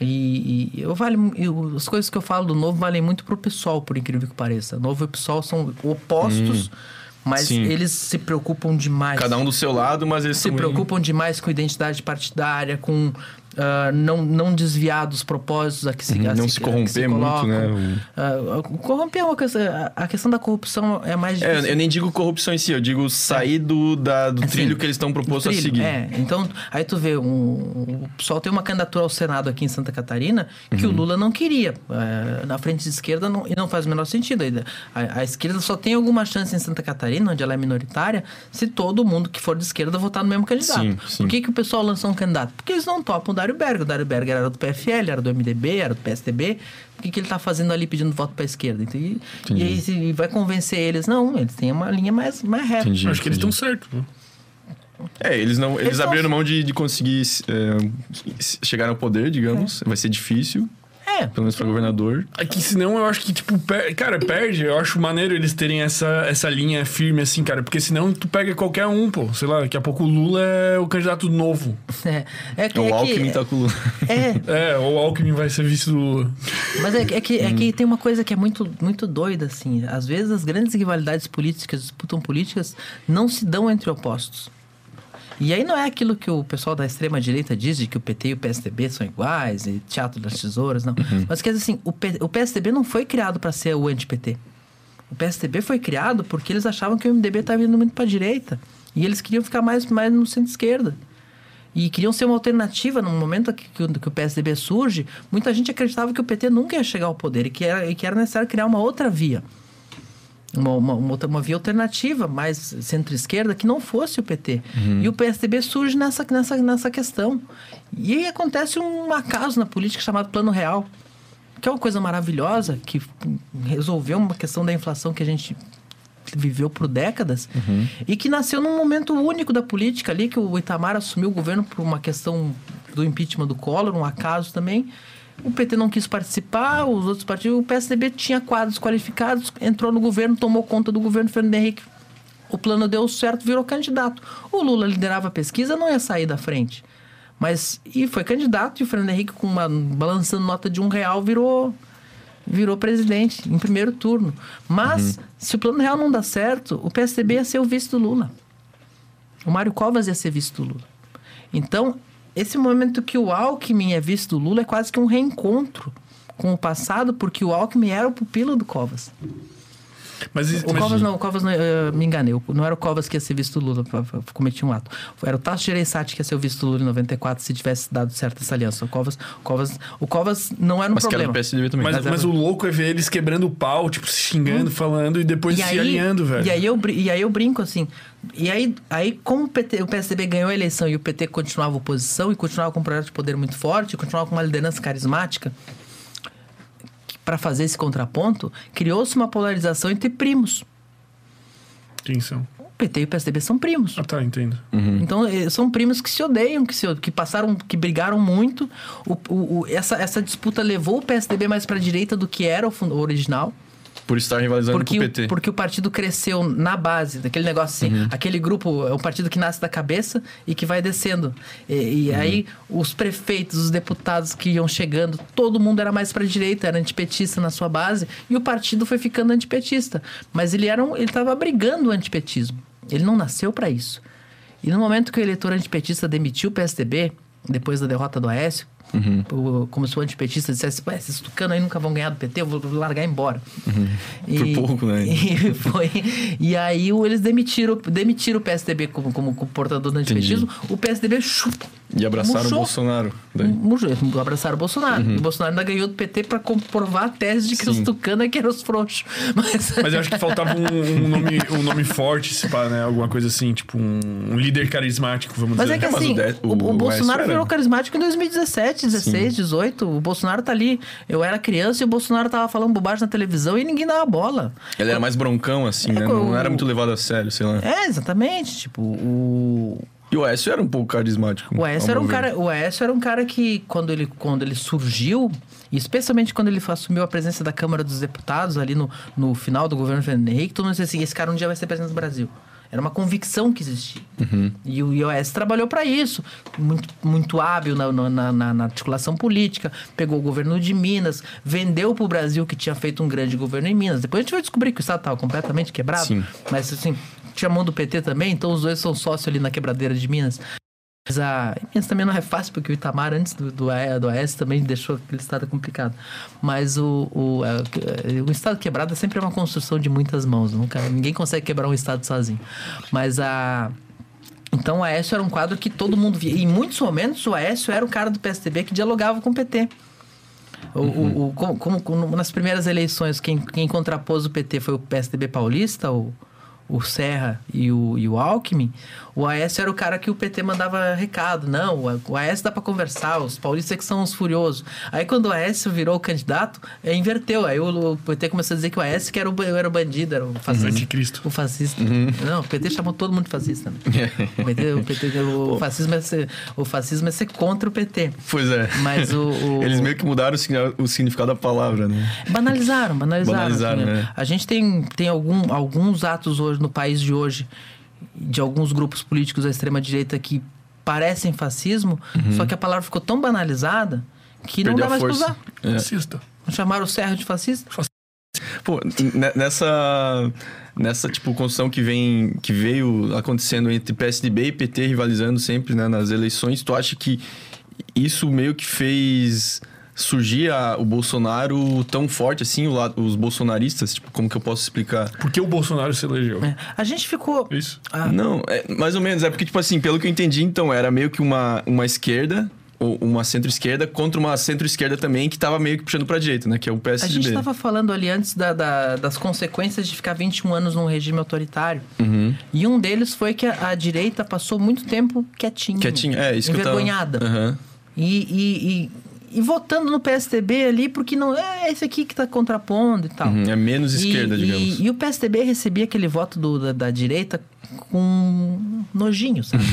Speaker 3: E, e eu vale, eu- as coisas que eu falo do novo valem muito pro pessoal, por incrível que pareça. Novo e o pessoal são opostos, mas
Speaker 2: sim.
Speaker 3: eles se preocupam demais
Speaker 2: Cada um do seu lado, mas eles
Speaker 3: se preocupam demais com identidade partidária, com ah, não, não desviar dos propósitos a que se, a
Speaker 2: não
Speaker 3: se-
Speaker 2: se
Speaker 3: a
Speaker 2: corromper muito,
Speaker 3: colocam.
Speaker 2: né?
Speaker 3: Ah, corromper é uma coisa. A a questão da corrupção é mais
Speaker 2: É,
Speaker 3: difícil.
Speaker 2: eu nem digo corrupção em si, eu digo sair do, da, do
Speaker 3: Assim,
Speaker 2: trilho que eles estão propostos a
Speaker 3: Trilho,
Speaker 2: seguir.
Speaker 3: É, então, aí tu vê, um, o pessoal tem uma candidatura ao Senado aqui em Santa Catarina que
Speaker 2: Uhum.
Speaker 3: o Lula não queria. É, na frente de esquerda não, e não faz o menor sentido. A, a esquerda só tem alguma chance em Santa Catarina, onde ela é minoritária, se todo mundo que for de esquerda votar no mesmo candidato.
Speaker 2: Sim, sim.
Speaker 3: Por que, que o pessoal lançou um candidato? Porque eles não topam Dário Berger. O Dário Berger era do PFL, era do MDB, era do PSDB. O que, que ele tá fazendo ali pedindo voto para a esquerda? Então, e, e aí se vai convencer eles? Não, eles têm uma linha mais, mais reta.
Speaker 2: Entendi.
Speaker 1: Acho que eles
Speaker 2: entendi.
Speaker 1: estão certos. né?
Speaker 2: É, eles não. Eles,
Speaker 3: Eles são-
Speaker 2: abriram mão de, de conseguir é, chegar ao poder, digamos. Vai ser difícil,
Speaker 3: É,
Speaker 2: pelo menos pra governador.
Speaker 1: É que senão eu acho que, tipo, per... cara, perde. Eu acho maneiro eles terem essa, essa linha firme assim, cara. Porque senão tu pega qualquer um, pô. Sei lá, daqui a pouco o Lula é o candidato novo.
Speaker 3: É, é que,
Speaker 2: o
Speaker 3: é
Speaker 2: Alckmin
Speaker 3: que,
Speaker 2: tá com o Lula.
Speaker 3: é,
Speaker 1: É, ou o Alckmin vai ser vice do Lula.
Speaker 3: mas é, que- é que, é que tem uma coisa que é muito, muito doida, assim. Às vezes as grandes rivalidades políticas, disputam políticas, não se dão entre opostos. E aí não é aquilo que o pessoal da extrema-direita diz, de que o PT e o PSDB são iguais, e teatro das tesouras, não. Mas quer dizer assim, o, P- o PSDB não foi criado para ser o anti-PT. O PSDB foi criado porque eles achavam que o MDB estava indo muito para direita. E eles queriam ficar mais, mais no centro-esquerda. E queriam ser uma alternativa no momento que, que o- que o PSDB surge. Muita gente acreditava que o PT nunca ia chegar ao poder e que era, e que era necessário criar uma outra via. Uma, uma, uma uma via alternativa, mais centro-esquerda, que não fosse o PT. E o PSDB surge nessa, nessa, nessa questão. E aí acontece um acaso na política chamado Plano Real, que é uma coisa maravilhosa, que resolveu uma questão da inflação que a gente viveu por décadas e que nasceu num momento único da política ali, que o Itamar assumiu o governo por uma questão do impeachment do Collor, um acaso também. O PT não quis participar, os outros partidos, o PSDB tinha quadros qualificados, entrou no governo, tomou conta do governo Fernando Henrique. O plano deu certo, virou candidato. O Lula liderava a pesquisa, não ia sair da frente. Mas, e foi candidato, e o Fernando Henrique, com uma balançando nota de um real, virou virou presidente em primeiro turno. Mas, se o plano real não dá certo, o PSDB ia ser o vice do Lula. O Mário Covas ia ser vice do Lula. Então, esse momento que o Alckmin é vice do Lula é quase que um reencontro com o passado, porque o Alckmin era o pupilo do Covas.
Speaker 1: Mas,
Speaker 3: O
Speaker 1: mas-
Speaker 3: Covas não, o Covas não, eu me enganei. Não era o Covas que ia ser visto Lula, cometi um ato. Era o Tasso Gereissati que ia ser o visto Lula em 94 se tivesse dado certo essa aliança. O Covas, o Covas, o Covas não era um
Speaker 2: Mas que era
Speaker 3: problema.
Speaker 2: PSDB também.
Speaker 1: Mas,
Speaker 3: Mas
Speaker 1: mas o louco é ver eles quebrando o pau, tipo, se xingando, falando e depois
Speaker 3: E
Speaker 1: se
Speaker 3: aí,
Speaker 1: alinhando, velho.
Speaker 3: e aí eu e aí eu brinco assim. E aí, aí como o, PT, o PSDB ganhou a eleição e o PT continuava oposição e continuava com um projeto de poder muito forte, continuava com uma liderança carismática, para fazer esse contraponto, criou-se uma polarização entre primos.
Speaker 1: Quem são?
Speaker 3: O PT e o PSDB são primos.
Speaker 1: Ah, tá, entendo.
Speaker 3: Então, eh, são primos que se odeiam, que, se, que passaram, que brigaram muito. O, o- o- essa, essa disputa levou o PSDB mais para a direita do que era o original.
Speaker 2: Por estar rivalizando
Speaker 3: Porque,
Speaker 2: com o
Speaker 3: o-
Speaker 2: PT.
Speaker 3: porque o partido cresceu na base, daquele negócio assim. Aquele grupo é um partido que nasce da cabeça e que vai descendo. E, e aí, os prefeitos, os deputados que iam chegando, todo mundo era mais para direita, era antipetista na sua base. E o partido foi ficando antipetista. Mas ele era um, ele estava brigando o antipetismo. Ele não nasceu para isso. E no momento que o eleitor antipetista demitiu o PSDB, depois da derrota do Aécio, o- como se o antipetista dissesse, "Ué, esses tucanos aí nunca vão ganhar do PT, eu vou largar embora. E,
Speaker 2: Por pouco, né?
Speaker 3: E, foi, e aí eles demitiram, demitiram o PSDB como, como, como portador do antipetismo. O PSDB chupa.
Speaker 2: E abraçaram
Speaker 3: murchou.
Speaker 2: o Bolsonaro. Daí.
Speaker 3: Murchou. Abraçaram o Bolsonaro. O Bolsonaro ainda ganhou do PT pra comprovar a tese de que
Speaker 2: Sim.
Speaker 3: os tucanos é que eram os frouxos. Mas,
Speaker 1: Mas eu acho que faltava um, um nome, um nome forte, se pá, né? Alguma coisa assim, tipo um, um líder carismático, vamos
Speaker 3: Mas
Speaker 1: dizer.
Speaker 3: é que
Speaker 2: É, mas
Speaker 3: assim,
Speaker 2: o de-
Speaker 3: o,
Speaker 2: o-
Speaker 3: o Bolsonaro virou carismático em 2017, 16, 18. O Bolsonaro tá ali. Eu era criança e o Bolsonaro tava falando bobagem na televisão e ninguém dava bola.
Speaker 2: Ele era mais broncão, assim, né?
Speaker 3: É,
Speaker 2: Não
Speaker 3: o-
Speaker 2: era muito levado a sério, sei lá.
Speaker 3: É, exatamente. Tipo, o,
Speaker 2: E o Aécio era um pouco carismático.
Speaker 3: O Aécio era um
Speaker 2: ver.
Speaker 3: cara, o Aécio era um cara que quando ele, quando ele surgiu, especialmente quando ele assumiu a presença da Câmara dos Deputados ali no, no final do governo Fernando Henrique, todo mundo disse assim, esse cara um dia vai ser presidente do Brasil. Era uma convicção que existia. E o IOS trabalhou para isso. Muito, muito hábil na, na, na- na articulação política. Pegou o governo de Minas, vendeu para o Brasil que tinha feito um grande governo em Minas. Depois a gente vai descobrir que o Estado estava completamente quebrado.
Speaker 2: Sim.
Speaker 3: Mas assim, tinha mão do PT também, então os dois são sócios ali na quebradeira de Minas. Mas a Minas também não é fácil, porque o Itamar, antes do, do, A- do AES, também deixou aquele estado complicado. Mas o, o, é, o estado quebrado sempre é uma construção de muitas mãos. Nunca, ninguém consegue quebrar um estado sozinho. Mas a. Então o Aécio era um quadro que todo mundo via. E em muitos momentos o Aécio era o cara do PSDB que dialogava com o PT. O, o- o- como, como- nas primeiras eleições, quem, quem contrapôs o PT foi o PSDB paulista, o, o Serra e o, e o Alckmin. O Aécio era o cara que o PT mandava recado. Não, o- o Aécio dá pra conversar, os paulistas é que são os furiosos. Aí quando o Aécio virou o candidato, eh, inverteu. Aí o, o PT começou a dizer que o Aécio que era o, era o bandido, era o fascista.
Speaker 1: Anticristo.
Speaker 3: O fascista. Não, o PT chamou todo mundo de fascista. Né? O, PT, o, PT, o, fascismo é ser, o fascismo é ser contra o PT.
Speaker 2: Pois é.
Speaker 3: Mas o- o-
Speaker 2: Eles meio que mudaram o o significado da palavra, né?
Speaker 3: Banalizaram, banalizaram.
Speaker 2: Banalizaram,
Speaker 3: assim,
Speaker 2: né?
Speaker 3: A gente tem, tem algum, alguns atos hoje no país de hoje, de alguns grupos políticos da extrema-direita que parecem fascismo, só que a palavra ficou tão banalizada que não
Speaker 2: Uhum. Perdeu
Speaker 3: dá
Speaker 2: a
Speaker 3: mais pra
Speaker 2: força.
Speaker 3: usar.
Speaker 2: É.
Speaker 1: Fascista.
Speaker 3: Chamaram o Serra de fascista?
Speaker 2: Pô, ne- nessa nessa tipo construção que vem que veio acontecendo entre PSDB e PT rivalizando sempre né, nas eleições, tu acha que isso meio que fez surgir a- o Bolsonaro tão forte assim, o lado- os bolsonaristas, tipo, como que eu posso explicar?
Speaker 1: Por que o Bolsonaro se elegeu?
Speaker 3: É. A gente ficou.
Speaker 1: Isso.
Speaker 3: Ah,
Speaker 2: Não, é, mais ou menos, é porque tipo assim, pelo que eu entendi, então era meio que uma uma esquerda ou uma centro-esquerda contra uma centro-esquerda também que tava meio que puxando pra direita, né, que é o
Speaker 3: A
Speaker 2: PSDB.
Speaker 3: gente estava falando ali antes da- da- das consequências de ficar 21 anos num regime autoritário.
Speaker 2: Uhum.
Speaker 3: E um deles foi que a, a direita passou muito tempo quietinha.
Speaker 2: Quietinho, é, isso que eu tava...
Speaker 3: envergonhada.
Speaker 2: Aham.
Speaker 3: E, e, e, e votando no PSDB ali, porque não é esse aqui que está contrapondo e tal.
Speaker 2: Uhum, é menos esquerda,
Speaker 3: e,
Speaker 2: digamos.
Speaker 3: E, e o PSDB recebia aquele voto do- da, da direita com nojinho, sabe?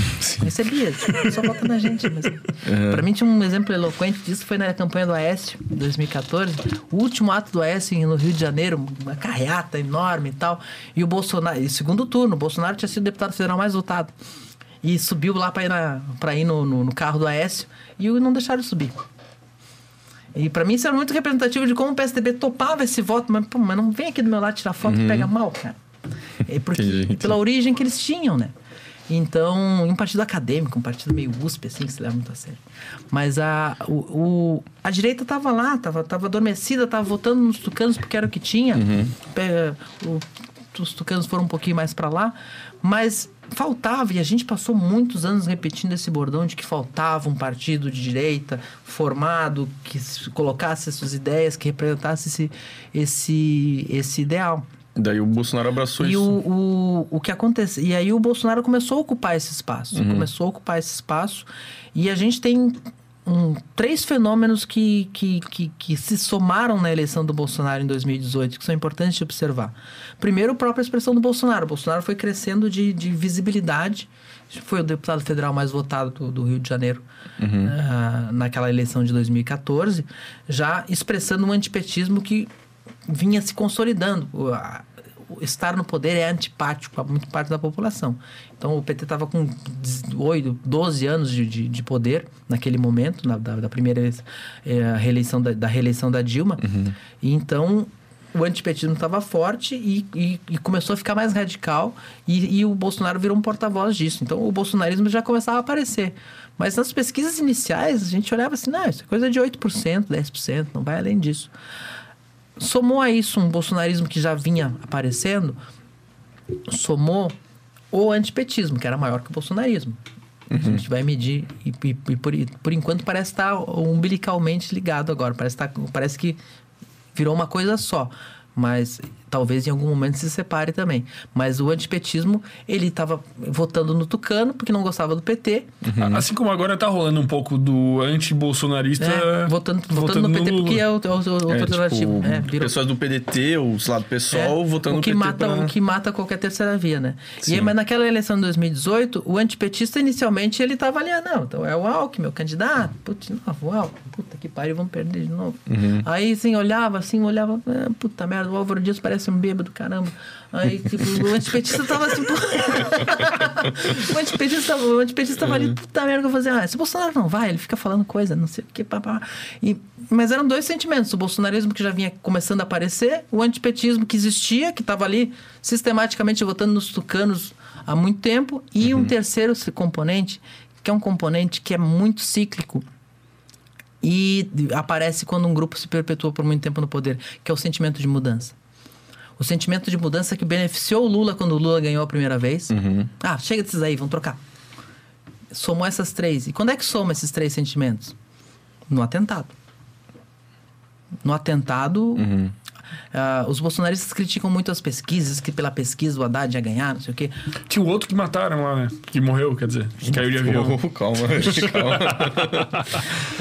Speaker 3: recebia. tipo, Só vota na gente mesmo. Pra mim tinha um exemplo eloquente disso, foi na campanha do Aécio, em 2014. O último ato do Aécio no Rio de Janeiro, uma carreata enorme e tal. E o Bolsonaro, e segundo turno, o Bolsonaro tinha sido o deputado federal mais votado. E subiu lá pra ir, na, ir no, no, no carro do Aécio e não deixaram subir. E pra mim isso era muito representativo de como o PSDB topava esse voto, mas, pô, mas não vem aqui do meu lado tirar foto e pega mal, cara. É porque, pela origem que eles tinham, né? Então, um partido acadêmico, um partido meio USP, assim, que se leva muito a sério. Mas a, o, o- a direita estava lá, estava tava adormecida, estava votando nos tucanos porque era o que tinha. Pe- o- os tucanos foram um pouquinho mais para lá, mas faltava, e a gente passou muitos anos repetindo esse bordão de que faltava um partido de direita formado, que se- colocasse as suas ideias, que representasse esse, esse, esse ideal.
Speaker 2: Daí o Bolsonaro abraçou
Speaker 3: E
Speaker 2: isso.
Speaker 3: o, o, o que acontece? E aí o Bolsonaro começou a ocupar esse espaço. Começou a ocupar esse espaço. E a gente tem um, três fenômenos que, que, que, que se somaram na eleição do Bolsonaro em 2018, que são importantes de observar. Primeiro, a própria expressão do Bolsonaro. O Bolsonaro foi crescendo de, de visibilidade. Foi o deputado federal mais votado do, do Rio de Janeiro ah, naquela eleição de 2014, já expressando um antipetismo que vinha se consolidando. A- estar no poder é antipático a muita parte da população. Então o PT estava com 8, 12 anos de, de, de poder naquele momento, na, da, da primeira eh, reeleição da, da reeleição da Dilma. E então o antipetismo estava forte e, e, e começou a ficar mais radical e, e o Bolsonaro virou um porta-voz disso. Então o bolsonarismo já começava a aparecer. Mas nas pesquisas iniciais a gente olhava assim, não, isso é coisa de 8%, 10%, não vai além disso. Somou a isso um bolsonarismo que já vinha aparecendo, somou o antipetismo, que era maior que o bolsonarismo. A gente vai medir e, e- e por, e por enquanto parece estar umbilicalmente ligado agora. Parece, parece que virou uma coisa só. Mas talvez em algum momento se separe também. Mas o antipetismo, ele estava votando no Tucano porque não gostava do PT.
Speaker 1: Assim como agora tá rolando um pouco do anti-bolsonarista.
Speaker 3: né? votando, votando, no PT
Speaker 1: Lula.
Speaker 3: porque é o, é o, o
Speaker 2: É,
Speaker 3: alternativo.
Speaker 2: tipo,
Speaker 3: É, virou-
Speaker 2: pessoas do PDT, ou sei lá, do PSOL,
Speaker 3: É,
Speaker 2: votando
Speaker 3: o que
Speaker 2: no PT
Speaker 3: mata
Speaker 2: pra...
Speaker 3: O que mata qualquer terceira via, né? E aí, mas naquela eleição de 2018, o antipetista, inicialmente, ele tava ali, ah, não, então é o Alckmin, meu candidato. Putz, não, o Alckmin, puta que pariu, vamos perder de novo.
Speaker 2: Uhum.
Speaker 3: Aí, assim, olhava, assim, olhava, ah, puta merda, o Álvaro Dias parece um bêbado, caramba. Aí, tipo, o antipetista tava assim, pô... o antipetista, o antipetista tava ali, puta merda, que eu fazer? Ah, esse Bolsonaro não vai, ele fica falando coisa, não sei o que, papá. E, mas eram dois sentimentos, o bolsonarismo que já vinha começando a aparecer, o antipetismo que existia, que estava ali sistematicamente votando nos tucanos há muito tempo, e um terceiro componente, que é um componente que é muito cíclico, e aparece quando um grupo se perpetua por muito tempo no poder, que é o sentimento de mudança. O sentimento de mudança que beneficiou o Lula quando o Lula ganhou a primeira vez. Ah, chega desses aí, vamos trocar. Somou essas três. E quando é que soma esses três sentimentos? No atentado. No atentado, ah, os bolsonaristas criticam muito as pesquisas, que pela pesquisa o Haddad ia ganhar, não sei o quê.
Speaker 1: Tinha o outro que mataram lá, né? Que morreu, quer dizer. Que caiu de avião.
Speaker 2: Oh, calma, calma.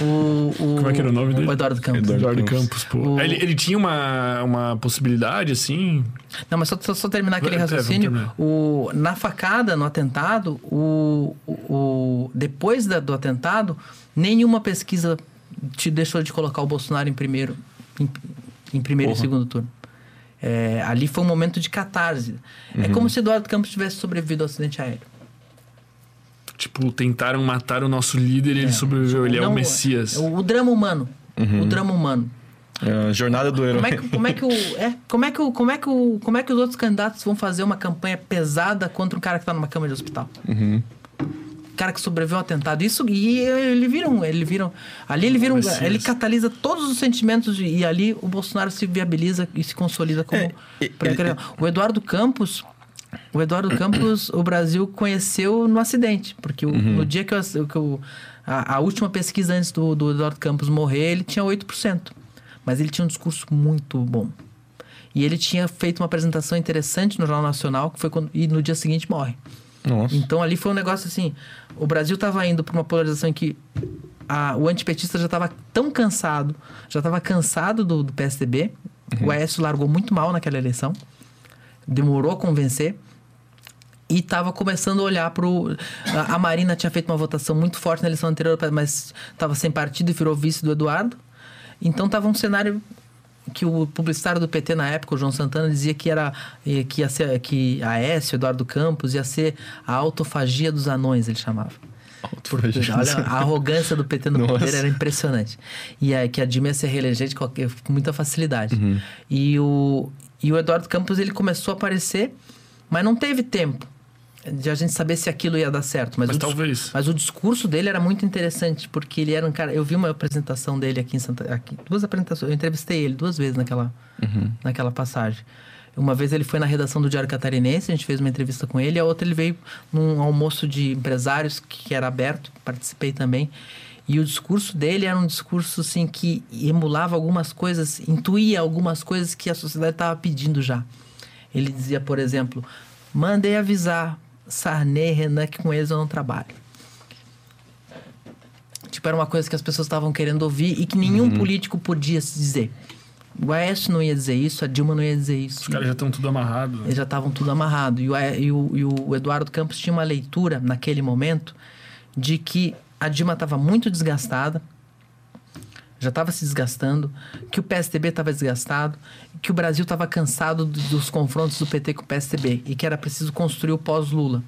Speaker 3: O, o-
Speaker 1: Como é que era o nome dele?
Speaker 3: O Eduardo Campos.
Speaker 2: Eduardo
Speaker 1: Eduardo
Speaker 2: Campos.
Speaker 1: Campos, pô.
Speaker 3: O-
Speaker 1: Ele, ele tinha uma, uma possibilidade, assim.
Speaker 3: Não, mas só, só, só terminar aquele
Speaker 1: É, vamos
Speaker 3: raciocínio.
Speaker 1: terminar.
Speaker 3: o, na facada, no atentado, o, o, o- depois da- do atentado, nenhuma pesquisa te deixou de colocar o Bolsonaro em primeiro, em, em primeiro e segundo turno. É, ali foi um momento de catarse.
Speaker 1: Uhum.
Speaker 3: É como se Eduardo Campos tivesse sobrevivido ao acidente aéreo.
Speaker 1: Tipo, tentaram matar o nosso líder e ele sobreviveu. Ele é o
Speaker 3: Não,
Speaker 1: Messias.
Speaker 3: O, o drama humano.
Speaker 1: Uhum.
Speaker 3: O drama humano.
Speaker 2: É a jornada do herói.
Speaker 3: Como é que, como é que o é, como é que o, como é que o, como é que os outros candidatos vão fazer uma campanha pesada contra um cara que tá numa cama de hospital?
Speaker 2: Uhum.
Speaker 3: Cara que sobreviveu ao atentado. Isso e ele vira um, ele vira um, ali ele vira
Speaker 1: Messias.
Speaker 3: ele catalisa todos os sentimentos e ali o Bolsonaro se viabiliza e se consolida como
Speaker 2: É,
Speaker 3: o Eduardo Campos o Eduardo Campos, o Brasil conheceu no acidente, porque o-
Speaker 2: Uhum.
Speaker 3: no dia que, eu, que eu- a, a última pesquisa antes do, do Eduardo Campos morrer, ele tinha 8%. Mas ele tinha um discurso muito bom. E ele tinha feito uma apresentação interessante no Jornal Nacional, que foi quando, e no dia seguinte morre.
Speaker 2: Nossa.
Speaker 3: Então ali foi um negócio assim: o Brasil estava indo para uma polarização em que a- o antipetista já estava tão cansado, já estava cansado do, do PSDB. O Aécio largou muito mal naquela eleição, demorou a convencer. E estava começando a olhar para a, a Marina tinha feito uma votação muito forte na eleição anterior, mas estava sem partido e virou vice do Eduardo. Então estava um cenário que o publicitário do PT na época, o João Santana, dizia que era eh, que ia ser que a Aécio, Eduardo Campos, ia ser a autofagia dos anões, ele chamava. Olha, a arrogância do PT no
Speaker 2: Nossa.
Speaker 3: poder era impressionante. E aí, que a Dilma ia se reeleger de qualquer, com muita facilidade. E, o, e o Eduardo Campos ele começou a aparecer, mas não teve tempo. De a gente saber se aquilo ia dar certo. Mas,
Speaker 1: Mas
Speaker 3: o
Speaker 1: talvez.
Speaker 3: Mas o discurso dele era muito interessante, porque ele era um cara. Eu vi uma apresentação dele aqui em Santa. Aqui, duas apresentações. Eu entrevistei ele duas vezes naquela, naquela passagem. Uma vez ele foi na redação do Diário Catarinense, a gente fez uma entrevista com ele, a outra ele veio num almoço de empresários que era aberto, participei também. E o discurso dele era um discurso assim que emulava algumas coisas, intuía algumas coisas que a sociedade estava pedindo já. Ele dizia, por exemplo, mandei avisar Sarney e Renan que com eles eu não trabalho. Tipo, era uma coisa que as pessoas estavam querendo ouvir e que nenhum político podia se dizer. O Aécio não ia dizer isso, a Dilma não ia dizer isso.
Speaker 1: Os caras já estão tudo amarrado.
Speaker 3: Eles já estavam tudo amarrado. E o, e, o, e o Eduardo Campos tinha uma leitura, naquele momento, de que a Dilma estava muito desgastada, já estava se desgastando, que o PSDB estava desgastado, que o Brasil estava cansado do- dos confrontos do PT com o PSDB e que era preciso construir o pós-Lula.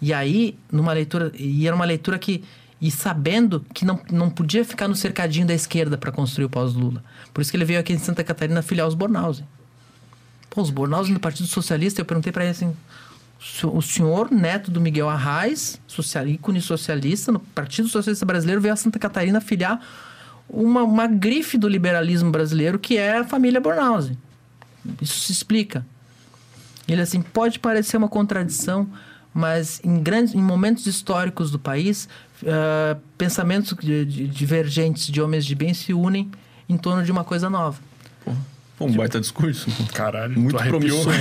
Speaker 3: E aí, numa leitura, e era uma leitura que e sabendo que não, não podia ficar no cercadinho da esquerda para construir o pós-Lula. Por isso que ele veio aqui em Santa Catarina filiar os Bornhausen. Pô, os Bornhausen do Partido Socialista, eu perguntei para ele assim: "O senhor, neto do Miguel Arraes, social, ícone socialista, no Partido Socialista Brasileiro, veio a Santa Catarina filiar uma, uma grife do liberalismo brasileiro, que é a família Bornhausen. Isso se explica. Ele assim, pode parecer uma contradição, mas em grandes em momentos históricos do país, ah, pensamentos de- de- divergentes de homens de bem se unem em torno de uma coisa nova.
Speaker 2: Pô, um baita discurso.
Speaker 1: Caralho,
Speaker 2: Muito promissor.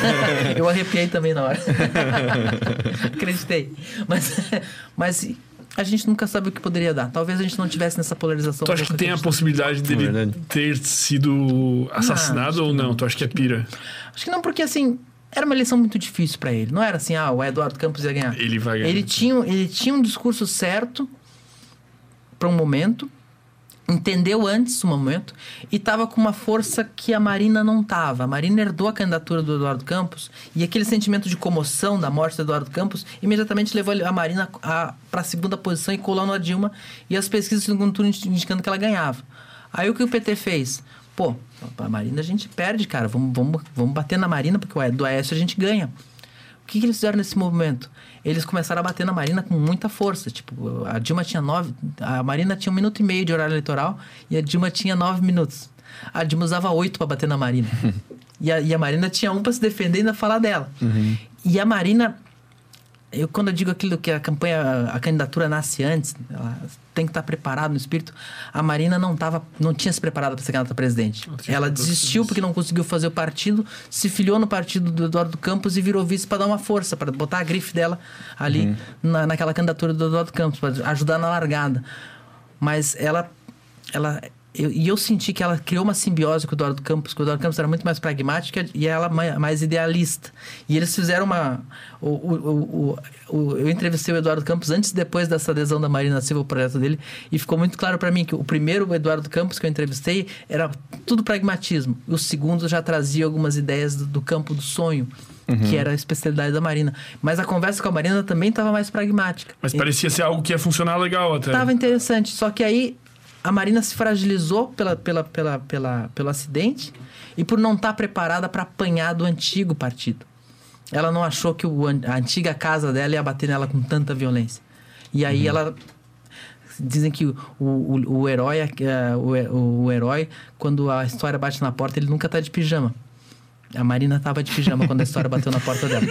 Speaker 3: Eu arrepiei também na hora. Acreditei. Mas, mas a gente nunca sabe o que poderia dar. Talvez a gente não tivesse nessa polarização.
Speaker 1: Tu acha que tem a
Speaker 3: gente-
Speaker 1: possibilidade dele
Speaker 2: verdade.
Speaker 1: ter sido assassinado
Speaker 3: Não,
Speaker 1: ou não? Tu acha que é pira?
Speaker 3: Acho que não, porque assim, era uma eleição muito difícil pra ele. Não era assim, ah, o Eduardo Campos ia ganhar.
Speaker 1: Ele vai ganhar.
Speaker 3: Ele tinha, ele tinha um discurso certo para um momento, entendeu antes o momento e estava com uma força que a Marina não tava. A Marina herdou a candidatura do Eduardo Campos e aquele sentimento de comoção da morte do Eduardo Campos imediatamente levou a Marina para a segunda posição e colou na Dilma e as pesquisas do segundo turno indicando que ela ganhava. Aí o que o PT fez? Pô, a Marina a gente perde, cara. Vamos, vamos, vamos bater na Marina porque do Aécio a gente ganha. O que, que eles fizeram nesse movimento? Eles começaram a bater na Marina com muita força. Tipo, a Dilma tinha nove. A Marina tinha um minuto e meio de horário eleitoral e a Dilma tinha nove minutos. A Dilma usava oito para bater na Marina. e, a, e a Marina tinha um para se defender e ainda falar dela. E a Marina. Eu, quando eu digo aquilo que a campanha, a candidatura nasce antes, ela tem que estar preparado no espírito. A Marina não tava, não tinha se preparado para ser candidata a presidente. Ela desistiu porque não conseguiu fazer o partido, se filiou no partido do Eduardo Campos e virou vice para dar uma força, para botar a grife dela ali na, naquela candidatura do Eduardo Campos, para ajudar na largada. Mas ela. ela eu- e eu senti que ela criou uma simbiose com o Eduardo Campos, que o Eduardo Campos era muito mais pragmática e ela mai- mais idealista. E eles fizeram uma. O, o, o, o- eu entrevistei o Eduardo Campos antes e depois dessa adesão da Marina Silva ao projeto dele, e ficou muito claro para mim que o primeiro Eduardo Campos que eu entrevistei era tudo pragmatismo. E o segundo já trazia algumas ideias do, do campo do sonho. Que era a especialidade da Marina. Mas a conversa com a Marina também estava mais pragmática.
Speaker 1: Mas
Speaker 3: E-
Speaker 1: parecia ser algo que ia funcionar legal até.
Speaker 3: Tava interessante. Só que aí a Marina se fragilizou pela, pela, pela, pela, pelo acidente e por não estar preparada para apanhar do antigo partido. Ela não achou que o a antiga casa dela ia bater nela com tanta violência. E aí ela. Dizem que o, o, o herói, eh, o, o herói, quando a história bate na porta, ele nunca tá de pijama. A Marina tava de pijama quando a história bateu na porta dela.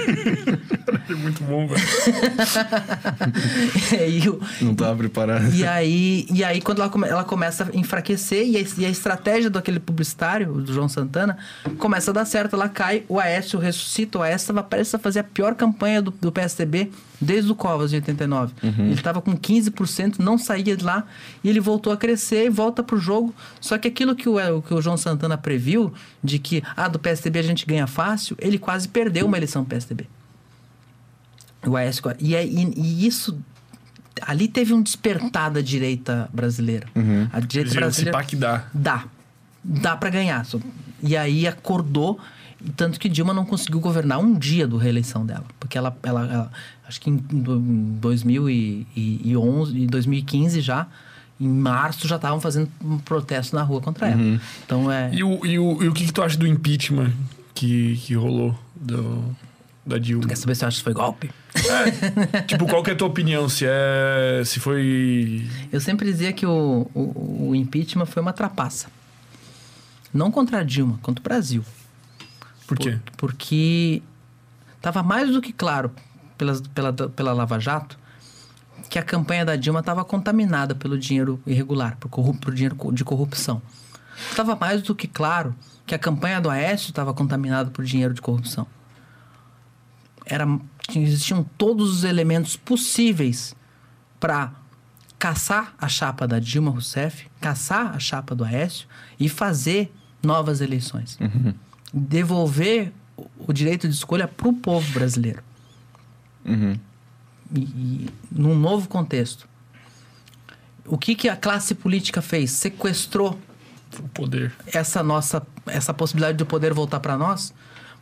Speaker 1: É muito bom, velho.
Speaker 3: o,
Speaker 2: Não tava preparado.
Speaker 3: E aí, e aí quando ela, come- ela começa a enfraquecer e a, e a estratégia daquele publicitário, o do João Santana, começa a dar certo. Ela cai, o Aécio ressuscita. O Aécio estava prestes a fazer a pior campanha do, do PSDB desde o Covas, de 89. Ele estava com 15%, não saía de lá. E ele voltou a crescer e volta pro jogo. Só que aquilo que o, o que o João Santana previu, de que, ah, do PSDB a gente ganha fácil, ele quase perdeu uma eleição PSDB. O Aécio, e, é- e, e isso ali teve um despertar da direita brasileira. A direita
Speaker 1: Eles se
Speaker 3: brasileira
Speaker 1: pá que dá.
Speaker 3: dá, dá para ganhar. E aí acordou, tanto que Dilma não conseguiu governar um dia do reeleição dela, porque ela, ela, ela- acho que em do- em 2011 e 2015 já em março já estavam fazendo um protesto na rua contra ela. Então é
Speaker 1: E o, e, o, e o que, que tu acha do impeachment que, que rolou? Do, da Dilma.
Speaker 3: Quer saber se eu acho que foi golpe?
Speaker 1: tipo, qual que é a tua opinião? Se é. Se foi.
Speaker 3: Eu sempre dizia que o, o, o impeachment foi uma trapaça. Não contra a Dilma, contra o Brasil.
Speaker 1: Por quê?
Speaker 3: Por- porque estava mais do que claro pelas, pela, pela Lava Jato que a campanha da Dilma estava contaminada pelo dinheiro irregular, por, por dinheiro de corrupção. Estava mais do que claro que a campanha do Aécio estava contaminada por dinheiro de corrupção. Era, existiam todos os elementos possíveis para caçar a chapa da Dilma Rousseff, caçar a chapa do Aécio e fazer novas eleições. Devolver o- o direito de escolha para o povo brasileiro.
Speaker 2: Uhum.
Speaker 3: E, e num novo contexto. O que, que a classe política fez? Sequestrou
Speaker 1: O poder.
Speaker 3: essa nossa essa possibilidade do poder voltar para nós,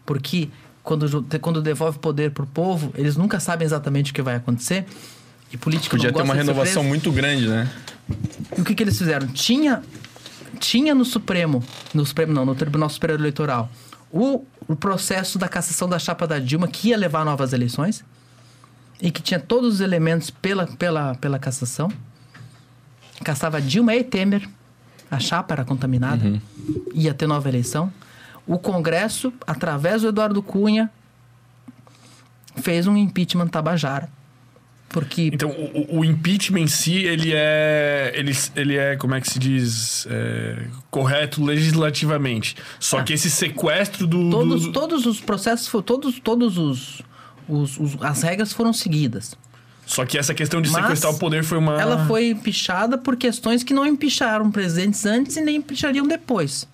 Speaker 3: porque quando, quando devolve poder para o povo, eles nunca sabem exatamente o que vai acontecer. E política
Speaker 2: Podia ter uma renovação muito grande, né?
Speaker 3: E o que, que eles fizeram? Tinha, tinha no Supremo, no Supremo não, no Tribunal Superior Eleitoral, o, o processo da cassação da chapa da Dilma que ia levar a novas eleições e que tinha todos os elementos pela, pela, pela cassação. Caçava Dilma e Temer, a chapa era contaminada, ia ter nova eleição. O Congresso, através do Eduardo Cunha, fez um impeachment Tabajara. Porque
Speaker 1: Então, o, o impeachment em si, ele é. Ele, ele é, como é que se diz? É, correto legislativamente. Só que esse sequestro do.
Speaker 3: Todos,
Speaker 1: do-
Speaker 3: todos os processos, todos, todos os, os- os- as regras foram seguidas.
Speaker 1: Só que essa questão de
Speaker 3: Mas
Speaker 1: sequestrar o poder foi uma.
Speaker 3: Ela foi empichada por questões que não empicharam presidentes antes e nem empichariam depois.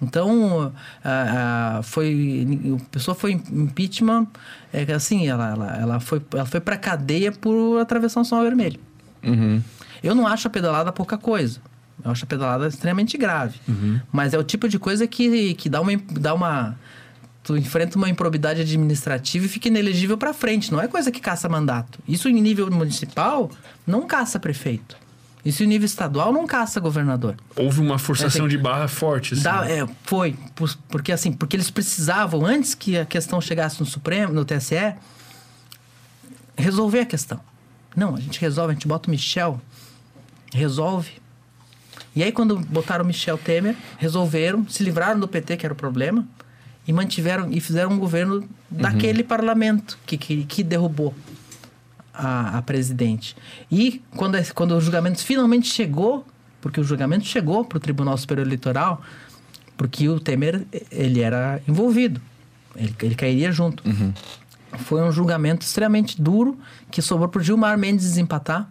Speaker 3: Então, a, a- foi, a pessoa foi impeachment, é assim, ela, ela, ela foi, ela foi para cadeia por atravessar um sinal vermelho.
Speaker 2: Uhum.
Speaker 3: Eu não acho a pedalada pouca coisa. Eu acho a pedalada extremamente grave. Mas é o tipo de coisa que, que dá, uma, dá uma. Tu enfrenta uma improbidade administrativa e fica inelegível para frente. Não é coisa que caça mandato. Isso em nível municipal não caça prefeito. Isso em nível estadual não caça governador.
Speaker 1: Houve uma forçação
Speaker 3: É,
Speaker 1: de barra forte. Assim.
Speaker 3: Dá- é, foi, por- porque assim, porque eles precisavam, antes que a questão chegasse no Supremo, no TSE, resolver a questão. Não, a gente resolve, a gente bota o Michel, resolve. E aí, quando botaram o Michel Temer, resolveram, se livraram do PT, que era o problema, e mantiveram e fizeram um governo daquele parlamento que, que, que derrubou a, a presidente. E quando, quando o julgamento finalmente chegou, porque o julgamento chegou para o Tribunal Superior Eleitoral, porque o Temer ele era envolvido, ele, ele cairia junto. Foi um julgamento extremamente duro que sobrou para o Gilmar Mendes desempatar.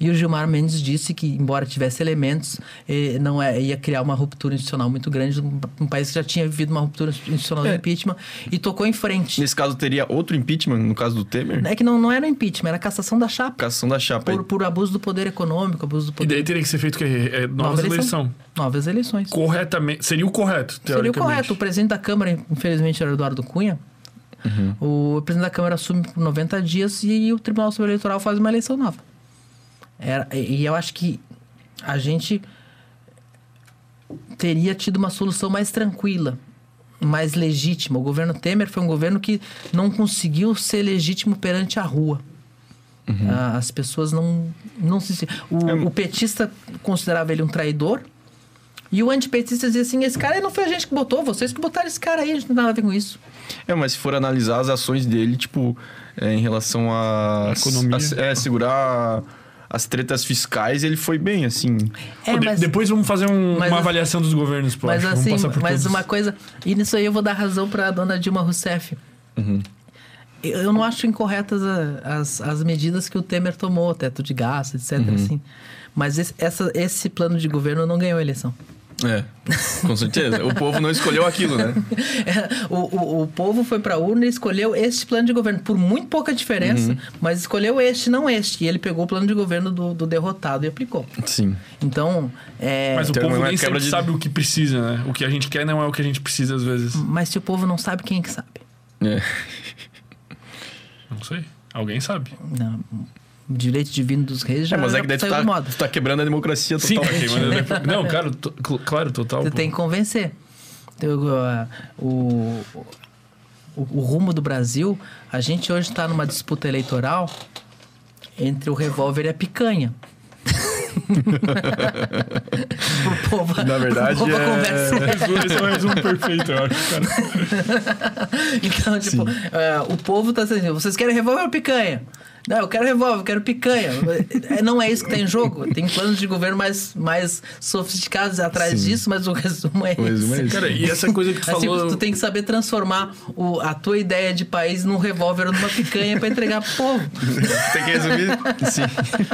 Speaker 3: E o Gilmar Mendes disse que, embora tivesse elementos, eh, não é, ia criar uma ruptura institucional muito grande num, num país que já tinha vivido uma ruptura institucional de
Speaker 2: É.
Speaker 3: impeachment e tocou em frente.
Speaker 2: Nesse caso, teria outro impeachment, no caso do Temer?
Speaker 3: É que não, não era impeachment, era cassação da chapa.
Speaker 2: Cassação da chapa.
Speaker 3: Por, por abuso do poder econômico, abuso do
Speaker 1: E
Speaker 3: poder.
Speaker 1: daí teria que ser feito o quê? É, nova eleição.
Speaker 3: Novas eleições.
Speaker 1: Corretamente. Seria o correto,
Speaker 3: Seria o correto. O presidente da Câmara, infelizmente, era o Eduardo Cunha. O presidente da Câmara assume por 90 dias e o Tribunal Superior Eleitoral faz uma eleição nova. Era, e eu acho que a gente teria tido uma solução mais tranquila, mais legítima. O governo Temer foi um governo que não conseguiu ser legítimo perante a rua. Ah, As pessoas não, não se. O, o petista considerava ele um traidor. E o antipetista dizia assim: esse cara aí não foi a gente que botou, vocês que botaram esse cara aí, a gente não tem nada a ver com isso.
Speaker 2: É, mas se for analisar as ações dele, tipo, é, em relação a...
Speaker 1: A economia.
Speaker 2: a- é, segurar as tretas fiscais, ele foi bem, assim.
Speaker 3: É,
Speaker 1: Pô, de-
Speaker 3: mas,
Speaker 1: Depois vamos fazer um-
Speaker 3: mas
Speaker 1: uma avaliação dos governos, pô.
Speaker 3: mas assim,
Speaker 1: vamos passar por
Speaker 3: mas
Speaker 1: todos.
Speaker 3: uma coisa. E nisso aí eu vou dar razão pra dona Dilma Rousseff. Eu eu não acho incorretas a- as, as medidas que o Temer tomou, teto de gasto, etc. Assim. Mas esse, essa, esse plano de governo não ganhou a eleição.
Speaker 2: É, com certeza. o povo não escolheu aquilo, né?
Speaker 3: o, o, o povo foi pra urna e escolheu este plano de governo, por muito pouca diferença, mas escolheu este, não este. E ele pegou o plano de governo do, do derrotado e aplicou.
Speaker 2: Sim.
Speaker 3: Então, é,
Speaker 1: Mas o
Speaker 2: Então,
Speaker 1: povo
Speaker 2: uma
Speaker 1: nem
Speaker 2: quebra
Speaker 1: sempre
Speaker 2: de-
Speaker 1: sabe o que precisa, né? O que a gente quer não é o que a gente precisa às vezes.
Speaker 3: mas se o povo não sabe, quem é que sabe?
Speaker 2: É.
Speaker 1: Não sei. Alguém sabe.
Speaker 3: Não, direito divino dos reis já,
Speaker 2: É, mas é
Speaker 3: já
Speaker 2: que daí tu
Speaker 3: saiu
Speaker 2: tá,
Speaker 3: do modo.
Speaker 2: tu tá quebrando a democracia
Speaker 1: Sim, tá
Speaker 2: totalmente.
Speaker 1: queimando depois- Não, cara, claro, total.
Speaker 3: Você
Speaker 1: pô.
Speaker 3: tem que convencer. Então, uh, o, o, o rumo do Brasil, a gente hoje está numa disputa eleitoral entre o revólver e a picanha. o povo,
Speaker 2: Na verdade,
Speaker 3: o povo
Speaker 2: é-
Speaker 3: conversa.
Speaker 1: Esse é um resumo perfeito, eu acho, cara.
Speaker 3: Então, tipo, é, o povo tá dizendo, vocês querem revólver ou picanha? Não, eu quero revólver, eu quero picanha. É, Não é isso que tá em jogo. Tem planos de governo mais, mais sofisticados atrás
Speaker 2: Sim.
Speaker 3: disso, mas o resumo é
Speaker 2: O resumo é
Speaker 3: esse.
Speaker 2: esse.
Speaker 1: Cara, e essa coisa que tu
Speaker 3: Assim,
Speaker 1: falou...
Speaker 3: tu tem que saber transformar o- a tua ideia de país num revólver ou numa picanha pra entregar pro povo.
Speaker 2: Tem que resumir? Sim.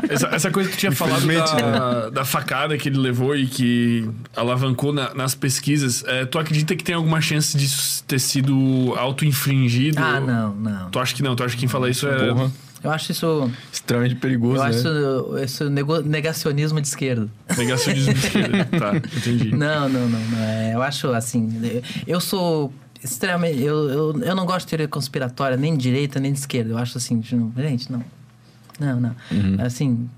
Speaker 1: Essa, essa coisa que tu tinha falado da, da facada que ele levou e que alavancou na- nas pesquisas, é, tu acredita que tem alguma chance disso ter sido auto-infringido?
Speaker 3: Ah, não, não.
Speaker 1: Tu acha que não? Tu acha que quem fala isso é
Speaker 2: Porra.
Speaker 3: Eu acho isso.
Speaker 2: Extremamente perigoso,
Speaker 3: Eu
Speaker 2: né?
Speaker 3: acho isso, negacionismo de esquerda.
Speaker 1: negacionismo de esquerda? Tá, entendi.
Speaker 3: Não, não, não. não. É, eu acho assim. Eu sou extremamente. Eu, eu, eu não gosto de teoria conspiratória, nem de direita, nem de esquerda. Eu acho assim, gente, não. Não, não.
Speaker 2: Uhum.
Speaker 3: Assim,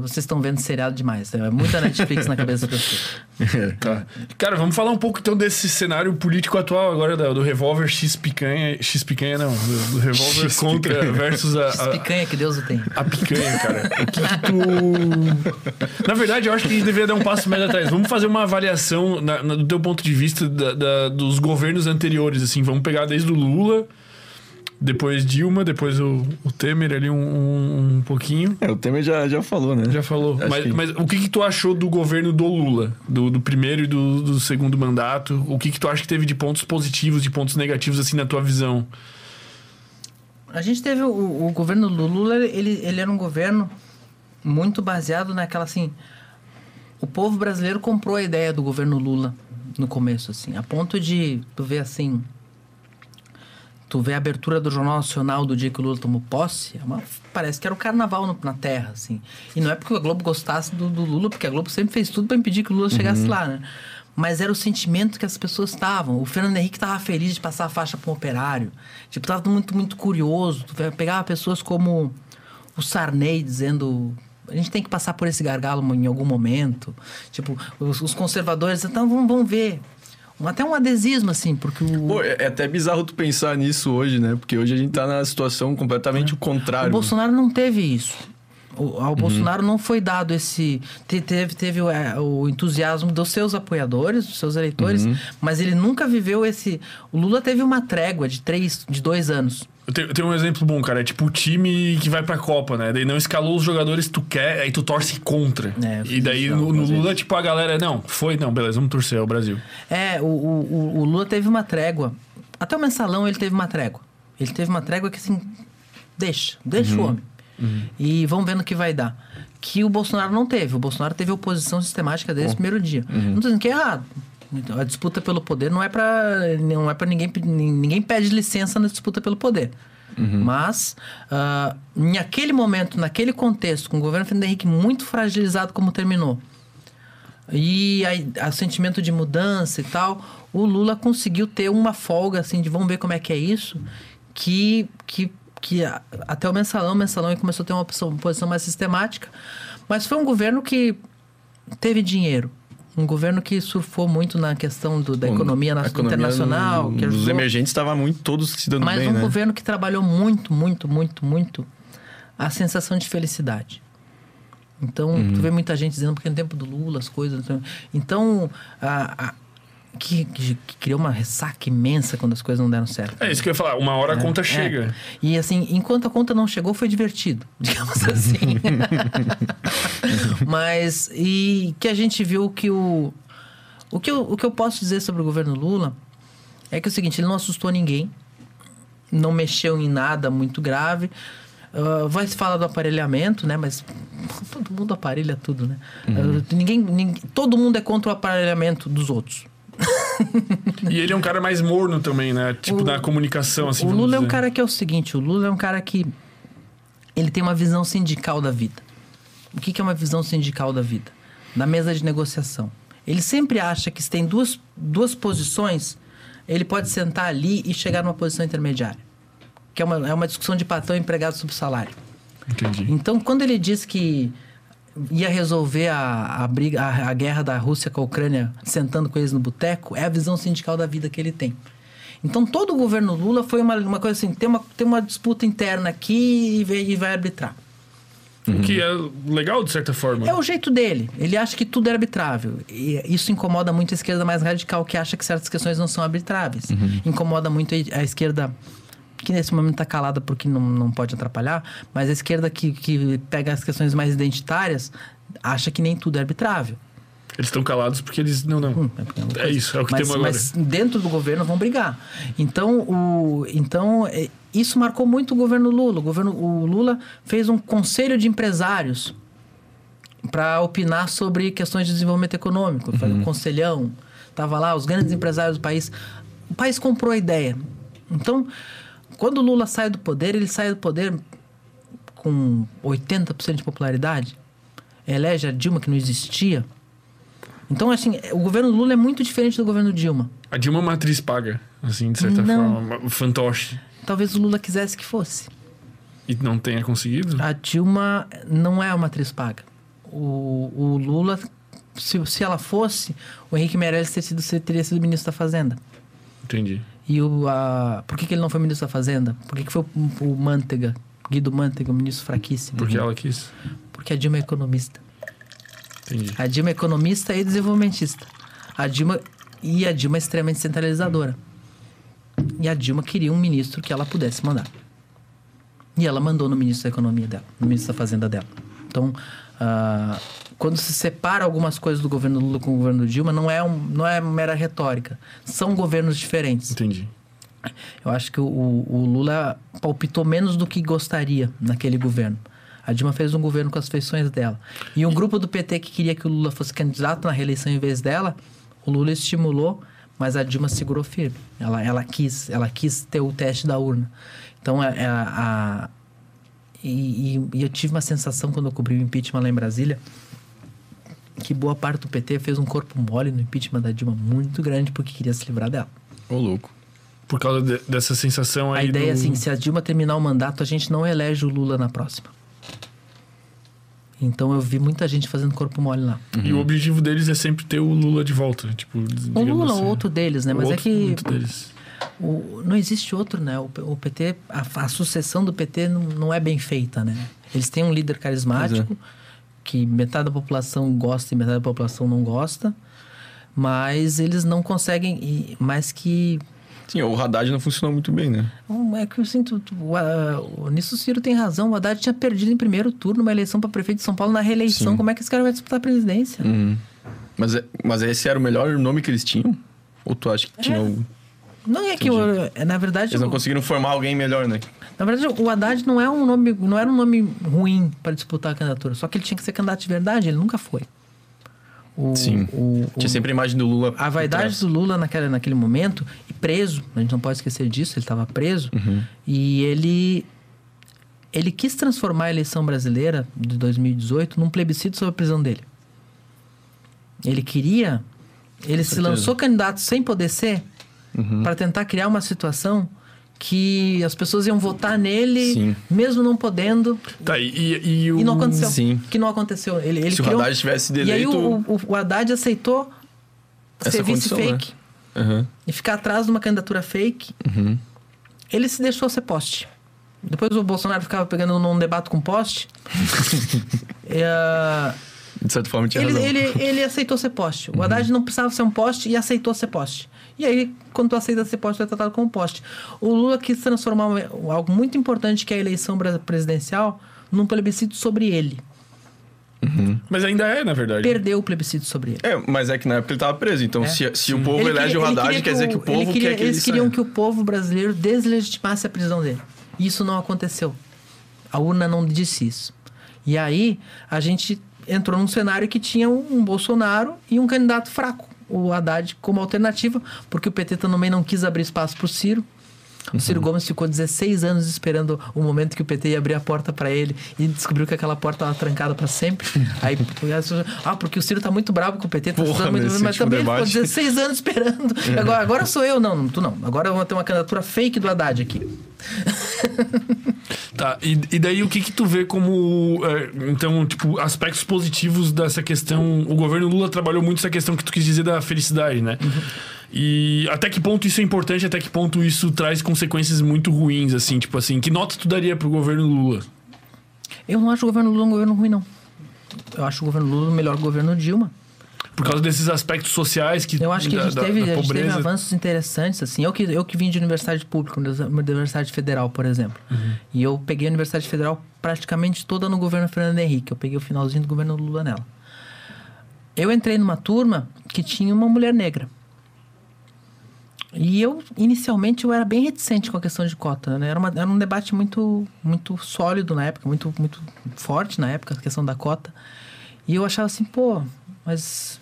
Speaker 3: vocês estão vendo seriado demais. É muita Netflix na cabeça das pessoas.
Speaker 1: Tá. Cara, vamos falar um pouco então desse cenário político atual agora do, do revólver X picanha. X picanha não, do, do revólver
Speaker 2: X
Speaker 1: contra
Speaker 2: picanha.
Speaker 1: versus a, a,
Speaker 3: Picanha que Deus o tem.
Speaker 1: a picanha, cara. O que, que tu. Na verdade, eu acho que a gente deveria dar um passo mais atrás. Vamos fazer uma avaliação na- na- do teu ponto de vista da- da- dos governos anteriores, assim. Vamos pegar desde o Lula, depois Dilma, depois o, o Temer ali um, um, um pouquinho.
Speaker 2: É, o Temer já, já falou, né?
Speaker 1: Já falou. Mas,
Speaker 2: que-
Speaker 1: mas o que, que tu achou do governo do Lula? Do, do primeiro e do, do segundo mandato? O que, que tu acha que teve de pontos positivos, de pontos negativos, assim, na tua visão?
Speaker 3: A gente teve o, o governo do Lula, ele, ele era um governo muito baseado naquela assim. O povo brasileiro comprou a ideia do governo Lula no começo, assim, a ponto de tu ver assim. Tu vê a abertura do Jornal Nacional do dia que o Lula tomou posse, é uma- parece que era o carnaval no- na Terra, assim. E não é porque a Globo gostasse do, do Lula, porque a Globo sempre fez tudo para impedir que o Lula chegasse lá, né? Mas era o sentimento que as pessoas estavam. O Fernando Henrique tava feliz de passar a faixa para um operário. Tipo, tava muito, muito curioso. Tu pegava pessoas como o Sarney dizendo a gente tem que passar por esse gargalo em algum momento. Tipo, os, os conservadores, então vamos, vamos ver. Até um adesismo, assim, porque o,
Speaker 2: Pô, é é até bizarro tu pensar nisso hoje, né? Porque hoje a gente tá na situação completamente o
Speaker 3: o
Speaker 2: contrário.
Speaker 3: Bolsonaro não teve isso. O, ao Bolsonaro não foi dado esse. te- Teve, teve o, é, o entusiasmo dos seus apoiadores, dos seus eleitores, mas ele nunca viveu esse. O Lula teve uma trégua de três, de dois anos.
Speaker 1: Eu tenho, um exemplo bom, cara. É tipo o time que vai pra Copa, né? Daí não escalou os jogadores que tu quer, aí tu torce contra.
Speaker 3: É,
Speaker 1: e daí no, no Lula, tipo, a galera, não, foi, não, beleza, vamos torcer, é o Brasil.
Speaker 3: É, o, o, o- o Lula teve uma trégua. Até o mensalão ele teve uma trégua. Ele teve uma trégua que assim. Deixa, deixa o homem. E vamos ver no que vai dar. Que o Bolsonaro não teve. O Bolsonaro teve oposição sistemática desde o primeiro dia. Não tô dizendo que é errado. A disputa pelo poder não é para não é para ninguém ninguém pede licença na disputa pelo poder. Mas ah, em aquele momento, naquele contexto, com o governo Fernando Henrique muito fragilizado como terminou, e aí, o sentimento de mudança e tal, o Lula conseguiu ter uma folga, assim, de vamos ver como é que é isso, que, que, que até o mensalão, o mensalão começou a ter uma uma posição mais sistemática, mas foi um governo que teve dinheiro. Um governo que surfou muito na questão do, da
Speaker 2: Pô,
Speaker 3: economia, na-
Speaker 2: economia
Speaker 3: internacional.
Speaker 2: no-
Speaker 3: que
Speaker 2: Os emergentes estavam muito todos se dando
Speaker 3: Mas
Speaker 2: bem,
Speaker 3: um
Speaker 2: né?
Speaker 3: governo que trabalhou muito, muito, muito, muito a sensação de felicidade. Então,
Speaker 2: Uhum.
Speaker 3: tu vê muita gente dizendo porque no tempo do Lula as coisas. Então, então a, a- que, que- que criou uma ressaca imensa quando as coisas não deram certo.
Speaker 1: É isso que eu ia falar, uma hora a conta
Speaker 3: É.
Speaker 1: chega.
Speaker 3: E assim, enquanto a conta não chegou, foi divertido, digamos assim. Mas, e que a gente viu que o. O que, eu, o que eu posso dizer sobre o governo Lula é que é o seguinte: ele não assustou ninguém, não mexeu em nada muito grave. Ah, vai se falar do aparelhamento, né? Mas todo mundo aparelha tudo, né?
Speaker 1: Uhum.
Speaker 3: Ah, ninguém, ninguém, todo mundo é contra o aparelhamento dos outros.
Speaker 1: E ele é um cara mais morno também, né? Tipo,
Speaker 3: O-
Speaker 1: na comunicação, assim.
Speaker 3: o Lula é um
Speaker 1: dizer.
Speaker 3: cara que é o seguinte: o Lula é um cara que ele tem uma visão sindical da vida. O que, que é uma visão sindical da vida? Na mesa de negociação. Ele sempre acha que se tem duas, duas posições, ele pode sentar ali e chegar numa posição intermediária. Que é uma, é uma discussão de patrão empregado sobre salário.
Speaker 1: Entendi.
Speaker 3: Então, quando ele diz que ia resolver a, a briga, a, a guerra da Rússia com a Ucrânia sentando com eles no boteco, é a visão sindical da vida que ele tem. Então todo o governo Lula foi uma, uma coisa assim, tem uma, tem uma disputa interna aqui e, vai- e vai arbitrar.
Speaker 1: O que é legal, de certa forma.
Speaker 3: É o jeito dele. Ele acha que tudo é arbitrável. E isso incomoda muito a esquerda mais radical, que acha que certas questões não são arbitráveis. Incomoda muito a esquerda, que nesse momento está calada porque não, não pode atrapalhar, mas a esquerda que, que pega as questões mais identitárias acha que nem tudo é arbitrável.
Speaker 1: Eles estão calados porque eles. Não, não.
Speaker 3: Hum, uma
Speaker 1: É
Speaker 3: coisa-
Speaker 1: isso, é o que
Speaker 3: mas,
Speaker 1: temos agora.
Speaker 3: Mas dentro do governo vão brigar. Então, o, então é, isso marcou muito o governo Lula. O, governo, o Lula fez um conselho de empresários para opinar sobre questões de desenvolvimento econômico. Foi um conselhão. Tava lá os grandes empresários do país. O país comprou a ideia. Então, quando o Lula sai do poder, ele sai do poder com 80% de popularidade. Elege a Dilma, que não existia. Então, assim, o governo Lula é muito diferente do governo Dilma.
Speaker 1: A Dilma é uma atriz paga, assim, de certa
Speaker 3: Não.
Speaker 1: forma. O fantoche.
Speaker 3: Talvez o Lula quisesse que fosse.
Speaker 1: E não tenha conseguido.
Speaker 3: A Dilma não é uma atriz paga. O, o Lula, se, se ela fosse, o Henrique Meirelles teria sido, teria sido ministro da Fazenda.
Speaker 1: Entendi.
Speaker 3: E o, a, por que, que ele não foi ministro da Fazenda? Por que, que foi o, o Manteiga, Guido Manteiga, um ministro fraquíssimo?
Speaker 1: Porque ela quis.
Speaker 3: Porque a Dilma é economista.
Speaker 1: Entendi.
Speaker 3: A Dilma é economista e desenvolvimentista. A Dilma e a Dilma é extremamente centralizadora. E a Dilma queria um ministro que ela pudesse mandar. E ela mandou no ministro da Economia dela, no ministro da Fazenda dela. Então, ah, quando se separa algumas coisas do governo Lula com o governo Dilma, não é, um, não é mera retórica. São governos diferentes.
Speaker 1: Entendi.
Speaker 3: Eu acho que o, o Lula palpitou menos do que gostaria naquele governo. A Dilma fez um governo com as feições dela. E um grupo do PT que queria que o Lula fosse candidato na reeleição em vez dela, o Lula estimulou, mas a Dilma segurou firme. Ela, ela, quis, ela quis ter o teste da urna. Então, a, a- a- e, e- e eu tive uma sensação quando eu cobri o impeachment lá em Brasília, que boa parte do PT fez um corpo mole no impeachment da Dilma muito grande porque queria se livrar dela.
Speaker 2: Ô, louco.
Speaker 1: Por causa de- dessa sensação
Speaker 3: A
Speaker 1: aí.
Speaker 3: ideia é
Speaker 1: do...
Speaker 3: assim, se a Dilma terminar o mandato, a gente não elege o Lula na próxima. Então eu vi muita gente fazendo corpo mole lá.
Speaker 1: E o objetivo deles é sempre ter o Lula de volta. Tipo,
Speaker 3: O Lula
Speaker 1: assim.
Speaker 3: ou outro deles, né? Mas
Speaker 1: Outro-
Speaker 3: é que. O- não existe outro, né? O, o PT, a, a sucessão do PT não, não é bem feita, né? Eles têm um líder carismático que metade da população gosta e metade da população não gosta, mas eles não conseguem, e- mais que
Speaker 2: Sim, o Haddad não funcionou muito bem, né?
Speaker 3: Não, É que eu sinto. O, o- nisso o Ciro tem razão. O Haddad tinha perdido em primeiro turno uma eleição para prefeito de São Paulo na reeleição.
Speaker 2: Sim.
Speaker 3: Como é que esse cara vai disputar a presidência?
Speaker 2: Uhum. Mas, é- mas esse era o melhor nome que eles tinham? Ou tu acha que tinha
Speaker 3: É.
Speaker 2: algum?
Speaker 3: Não é que, o, é, na verdade,
Speaker 2: Eles não conseguiram formar alguém melhor, né?
Speaker 3: na verdade, o Haddad não é um nome, não era um nome ruim para disputar a candidatura. Só que ele tinha que ser candidato de verdade. Ele nunca foi. O,
Speaker 2: Sim.
Speaker 3: o- o-
Speaker 2: Tinha sempre a imagem do Lula.
Speaker 3: a vaidade do Lula naquele, naquele momento, e preso, a gente não pode esquecer disso, ele estava preso,
Speaker 2: Uhum.
Speaker 3: e ele ele quis transformar a eleição brasileira de 2018 num plebiscito sobre a prisão dele. Ele queria, ele se
Speaker 2: certeza.
Speaker 3: lançou candidato sem poder ser,
Speaker 2: Uhum.
Speaker 3: para tentar criar uma situação que as pessoas iam votar nele,
Speaker 2: Sim.
Speaker 3: mesmo não podendo,
Speaker 1: Tá, e, e, e o.
Speaker 3: e não aconteceu.
Speaker 2: Sim.
Speaker 3: Que não aconteceu. Ele, ele
Speaker 2: Se o
Speaker 3: criou...
Speaker 2: Haddad tivesse sido
Speaker 3: E aí
Speaker 2: eleito.
Speaker 3: o, o, o Haddad aceitou
Speaker 2: Essa
Speaker 3: ser vice
Speaker 2: né?
Speaker 3: fake
Speaker 2: Aham.
Speaker 3: e ficar atrás de uma candidatura fake.
Speaker 2: Uhum.
Speaker 3: Ele se deixou ser poste. Depois o Bolsonaro ficava pegando num debate com poste. É,
Speaker 2: De certa forma, tinha
Speaker 3: ele,
Speaker 2: razão. Uhum.
Speaker 3: ele, ele aceitou ser poste. O Haddad não precisava ser um poste e aceitou ser poste. E aí, quando tu aceita ser poste, tu é tratado como poste. O Lula quis transformar algo muito importante, que é a eleição presidencial, num plebiscito sobre ele.
Speaker 1: Mas ainda é, na verdade.
Speaker 3: Perdeu o plebiscito sobre ele.
Speaker 2: É, mas é que na época ele tava preso. Então,
Speaker 3: É.
Speaker 2: se, se o povo
Speaker 3: Ele
Speaker 2: elege
Speaker 3: queria-
Speaker 2: o Haddad,
Speaker 3: queria
Speaker 2: quer dizer que o povo
Speaker 3: ele queria-
Speaker 2: quer que ele
Speaker 3: Eles queriam
Speaker 2: saia.
Speaker 3: que o povo brasileiro deslegitimasse a prisão dele. E isso não aconteceu. A urna não disse isso. E aí, a gente entrou num cenário que tinha um, um Bolsonaro e um candidato fraco, o Haddad, como alternativa, porque o PT também não quis abrir espaço para o Ciro. O
Speaker 2: Uhum.
Speaker 3: Ciro Gomes ficou 16 anos esperando o momento que o PT ia abrir a porta para ele e descobriu que aquela porta estava trancada para sempre. Aí, ah, porque o Ciro tá muito bravo com o PT, tá
Speaker 2: Porra,
Speaker 3: muito, mas também ele ficou
Speaker 2: debate.
Speaker 3: 16 anos esperando. Agora, agora sou eu, não, tu não. Agora eu vou ter uma candidatura fake do Haddad aqui.
Speaker 1: Tá, e, e daí o que que tu vê como, é, então, tipo, aspectos positivos dessa questão? O governo Lula trabalhou muito essa questão que tu quis dizer da felicidade, né? E até que ponto isso é importante, até que ponto isso traz consequências muito ruins, assim, tipo assim, que nota tu daria pro governo Lula?
Speaker 3: Eu não acho o governo Lula um governo ruim, não. Eu acho o governo Lula o melhor governo Dilma.
Speaker 1: Por causa desses aspectos sociais que
Speaker 3: Eu acho que a gente,
Speaker 1: da-
Speaker 3: teve,
Speaker 1: da
Speaker 3: a gente teve avanços interessantes, assim. Eu que, eu que vim de universidade pública, universidade federal, por exemplo.
Speaker 1: Uhum.
Speaker 3: E eu peguei a universidade federal praticamente toda no governo Fernando Henrique. Eu peguei o finalzinho do governo Lula nela. Eu entrei numa turma que tinha uma mulher negra. E eu, inicialmente, eu era bem reticente com a questão de cota. Né? Era, uma- era um debate muito, muito sólido na época, muito, muito forte na época, a questão da cota. E eu achava assim, pô, mas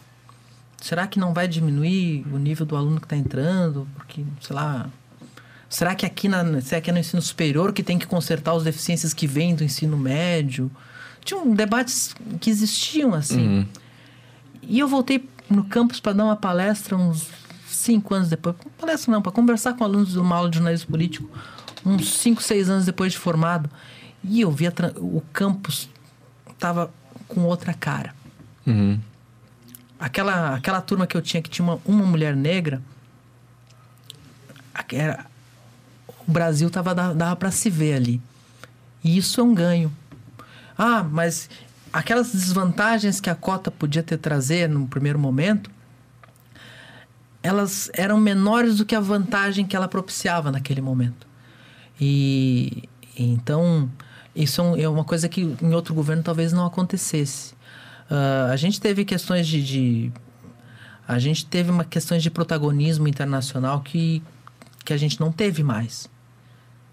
Speaker 3: será que não vai diminuir o nível do aluno que está entrando? Porque, sei lá. Será que aqui, na, será que é no ensino superior que tem que consertar as deficiências que vêm do ensino médio? Tinham debates que existiam assim. E eu voltei no campus para dar uma palestra uns cinco anos depois. Palestra não, para conversar com alunos de uma aula de jornalismo político, uns cinco, seis anos depois de formado. E eu vi a tra- o campus tava com outra cara.
Speaker 2: Uhum.
Speaker 3: Aquela, aquela turma que eu tinha, que tinha uma, uma mulher negra, era, o Brasil tava, da- dava para se ver ali. E isso é um ganho. Ah, mas aquelas desvantagens que a cota podia ter trazer no primeiro momento, elas eram menores do que a vantagem que ela propiciava naquele momento. E então isso é é uma coisa que em outro governo talvez não acontecesse. Ah, a gente teve questões de, de- a gente teve uma questões de protagonismo internacional que que a gente não teve mais.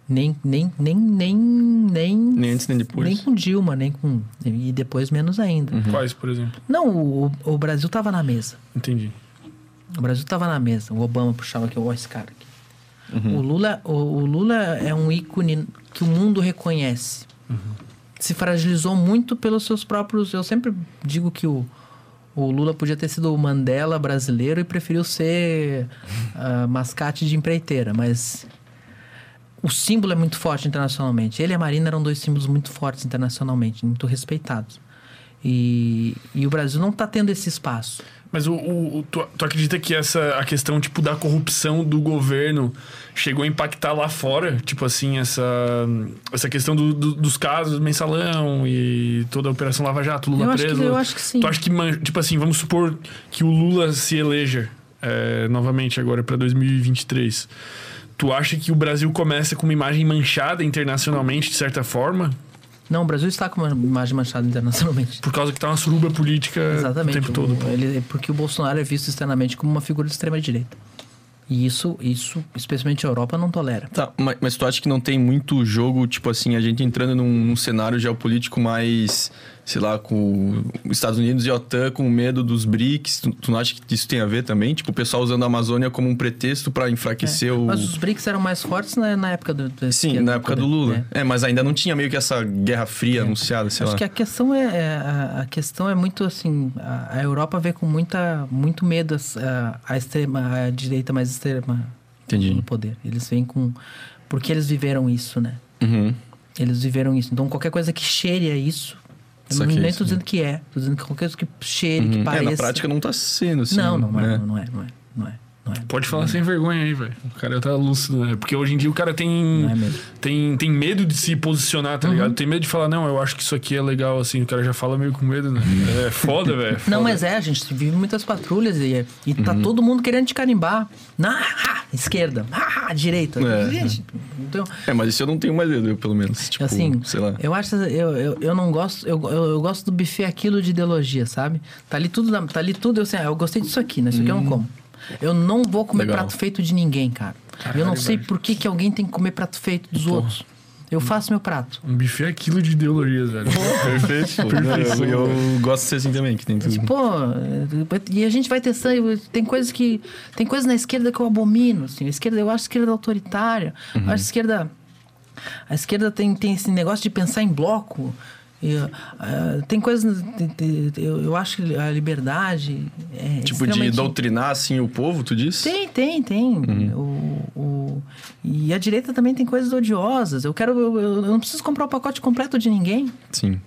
Speaker 3: Nem nem nem nem nem
Speaker 2: Nem antes nem depois.
Speaker 3: nem com Dilma, nem com e depois menos ainda.
Speaker 1: Quais, por exemplo?
Speaker 3: Não, o, o Brasil estava na mesa.
Speaker 1: Entendi.
Speaker 3: O Brasil estava na mesa. O Obama puxava aqui, ó, esse cara aqui.
Speaker 2: Uhum.
Speaker 3: O, Lula, o, o Lula é um ícone que o mundo reconhece. Se fragilizou muito pelos seus próprios. Eu sempre digo que o, o Lula podia ter sido o Mandela brasileiro e preferiu ser ah, mascate de empreiteira, mas o símbolo é muito forte internacionalmente. Ele e a Marina eram dois símbolos muito fortes internacionalmente, muito respeitados. E, e o Brasil não está tendo esse espaço.
Speaker 1: Mas o, o- tu, tu acredita que essa a questão tipo da corrupção do governo chegou a impactar lá fora, tipo assim essa essa questão do- do- dos casos mensalão e toda a operação Lava Jato, Lula
Speaker 3: Eu acho que-
Speaker 1: preso.
Speaker 3: eu acho que sim.
Speaker 1: Tu acha que tipo assim, vamos supor que o Lula se eleja é, novamente agora para 2023. Tu acha que o Brasil começa com uma imagem manchada internacionalmente de certa forma?
Speaker 3: Não, o Brasil está com uma imagem manchada internacionalmente.
Speaker 1: Por causa que tá uma suruba política
Speaker 3: Exatamente.
Speaker 1: o tempo todo. pô.
Speaker 3: Ele, porque o Bolsonaro é visto externamente como uma figura de extrema-direita. E isso, isso, especialmente a Europa, não tolera.
Speaker 2: Tá, mas, mas tu acha que não tem muito jogo, tipo assim, a gente entrando num, num cenário geopolítico mais, sei lá, com os Estados Unidos e a OTAN com medo dos BRICS? Tu, tu não acha que isso tem a ver também? Tipo, o pessoal usando a Amazônia como um pretexto pra enfraquecer o.
Speaker 3: É. Mas os BRICS eram mais fortes na, na época do. da
Speaker 2: Sim, na época do. Lula.
Speaker 3: É.
Speaker 2: É. mas ainda não tinha meio que essa Guerra Fria anunciada, sei
Speaker 3: Acho
Speaker 2: lá.
Speaker 3: que a questão é, é- a, a questão é muito assim, a, a Europa vê com muita, muito medo a, a extrema, a direita mais extrema
Speaker 2: Entendi.
Speaker 3: no poder. Eles vêm com, porque eles viveram isso, né?
Speaker 2: Uhum.
Speaker 3: Eles viveram isso. Então qualquer coisa que cheire a isso, eu não, nem tô dizendo que é, tô dizendo que qualquer coisa que cheire, que
Speaker 2: Uhum. É,
Speaker 3: pareça.
Speaker 2: na prática não tá sendo assim.
Speaker 3: não, não, é,
Speaker 2: né?
Speaker 3: não, não é, não é, não é, é.
Speaker 1: Pode falar sem vergonha aí, velho. O cara tá lúcido, né? Porque hoje em dia o cara tem,
Speaker 3: Não é
Speaker 1: tem, tem medo de se posicionar, tá ligado? Tem medo de falar, não, eu acho que isso aqui é legal, assim. O cara já fala meio com medo, né? É foda, velho.
Speaker 3: Não,
Speaker 1: foda.
Speaker 3: mas é, a gente vive muitas patrulhas e, e tá
Speaker 2: Uhum.
Speaker 3: todo mundo querendo te carimbar. Na ah, esquerda, ah, direita.
Speaker 2: É.
Speaker 3: Gente, então,
Speaker 2: É, mas isso eu não tenho mais medo, eu, pelo menos. Tipo,
Speaker 3: assim,
Speaker 2: sei lá.
Speaker 3: eu acho, eu, eu, eu não gosto, eu, eu, eu gosto do buffet aquilo de ideologia, sabe? Tá ali tudo, tá ali tudo, eu, assim, ah, eu gostei disso aqui, né? Isso aqui eu não como. Eu não vou comer
Speaker 2: Legal.
Speaker 3: prato feito de ninguém, cara. eu não sei por que, que alguém tem que comer prato feito dos outros. Eu faço meu prato.
Speaker 1: Um buffet é aquilo de ideologias, velho.
Speaker 2: Perfeito. eu, eu gosto de ser assim também, que tem tudo.
Speaker 3: É, e a gente vai ter sangue. Tem coisas que. Tem coisas na esquerda que eu abomino. Assim. A esquerda, eu acho a esquerda autoritária. Eu acho a esquerda. A esquerda tem, tem esse negócio de pensar em bloco. E, ah, tem coisas. Eu, eu acho que a liberdade. É
Speaker 2: Tipo, de
Speaker 3: extremamente-
Speaker 2: doutrinar, assim, o povo, tu diz?
Speaker 3: Tem, tem, tem. O, o- E a direita também tem coisas odiosas. Eu quero. Eu, eu não preciso comprar o pacote completo de ninguém.
Speaker 2: Sim.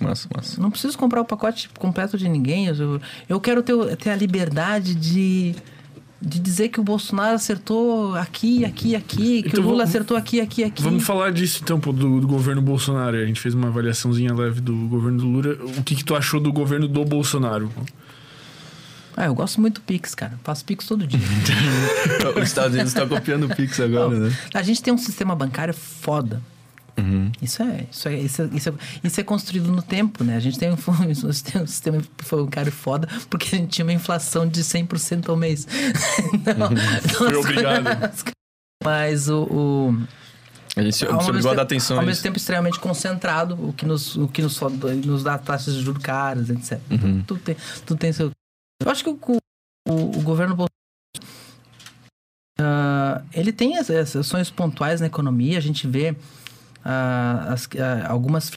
Speaker 2: Massa, massa.
Speaker 3: Não preciso comprar o pacote completo de ninguém. Eu, eu quero ter, ter a liberdade de, de dizer que o Bolsonaro acertou aqui, aqui, aqui, que
Speaker 1: Então
Speaker 3: o Lula
Speaker 1: vamos-
Speaker 3: acertou aqui, aqui, aqui.
Speaker 1: Vamos falar disso então, pô, do, do governo Bolsonaro. A gente fez uma avaliaçãozinha leve do governo do Lula. O que, que tu achou do governo do Bolsonaro?
Speaker 3: Ah, eu gosto muito do Pix, cara. Faço Pix todo dia.
Speaker 2: Os Estados Unidos estão copiando o Pix agora,
Speaker 3: Não,
Speaker 2: né?
Speaker 3: A gente tem um sistema bancário foda. Isso, é, isso, é, isso, é, isso, é, isso é construído no tempo, né? A gente tem um, um sistema bancário foda porque a gente tinha uma inflação de 100% ao mês. Então,
Speaker 1: Foi
Speaker 3: as
Speaker 1: obrigado.
Speaker 3: Mas o, o,
Speaker 2: A gente obrigou a dar atenção
Speaker 3: Ao
Speaker 2: a
Speaker 3: mesmo tempo extremamente concentrado, o que nos, o que nos, nos dá taxas de juros caras, etc.
Speaker 2: Uhum.
Speaker 3: Tudo, tem, tudo tem seu... Eu acho que o, o, o governo Bolsonaro ah, ele tem as- as ações pontuais na economia, a gente vê as- algumas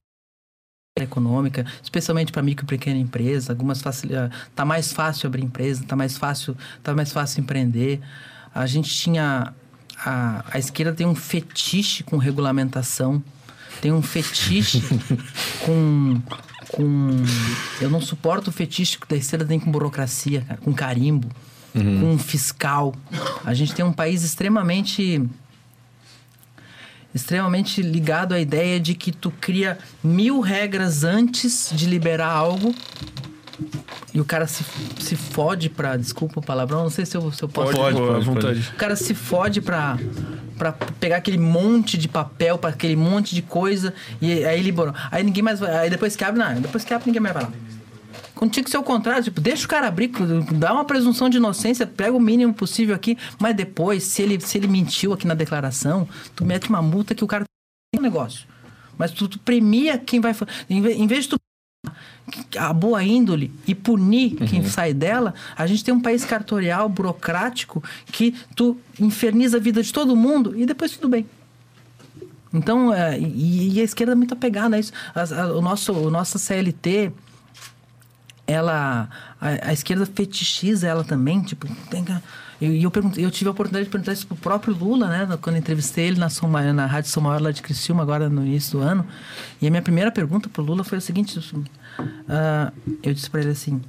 Speaker 3: econômica, especialmente para micro e pequena empresa, algumas facil... ah, tá mais fácil abrir empresa, tá mais fácil, tá mais fácil empreender. A gente tinha a, a esquerda tem um fetiche com regulamentação, tem um fetiche com com eu não suporto o fetiche que da esquerda tem com burocracia, cara, com carimbo, com fiscal. A gente tem um país extremamente extremamente ligado à ideia de que tu cria mil regras antes de liberar algo e o cara se, se fode pra. Desculpa o palavrão, não sei se eu, se eu posso.
Speaker 2: Pode,
Speaker 1: à
Speaker 2: pode,
Speaker 1: vontade.
Speaker 3: O cara se fode pra, pra pegar aquele monte de papel, pra aquele monte de coisa, e aí liberou. Aí ninguém mais vai. Aí depois que abre, não, depois que abre, ninguém mais vai lá. Quando tinha que ser o contrário, tipo, deixa o cara abrir, dá uma presunção de inocência, pega o mínimo possível aqui, mas depois, se ele, se ele mentiu aqui na declaração, tu mete uma multa que o cara tem um negócio. Mas tu, tu premia quem vai. Em ve- em vez de tu a boa índole e punir quem sai dela, a gente tem um país cartorial, burocrático, que tu inferniza a vida de todo mundo e depois tudo bem. Então, é, e, e a esquerda é muito apegada a isso. As- a- o nosso, o nosso CLT, ela a, a esquerda fetichiza ela também, tipo, tem que- eu, perguntei, eu tive a oportunidade de perguntar isso pro próprio Lula, né? Quando eu entrevistei ele na, Som na Rádio São Maior lá de Criciúma, agora no início do ano. E a minha primeira pergunta pro Lula foi a seguinte: ah, eu disse para ele assim,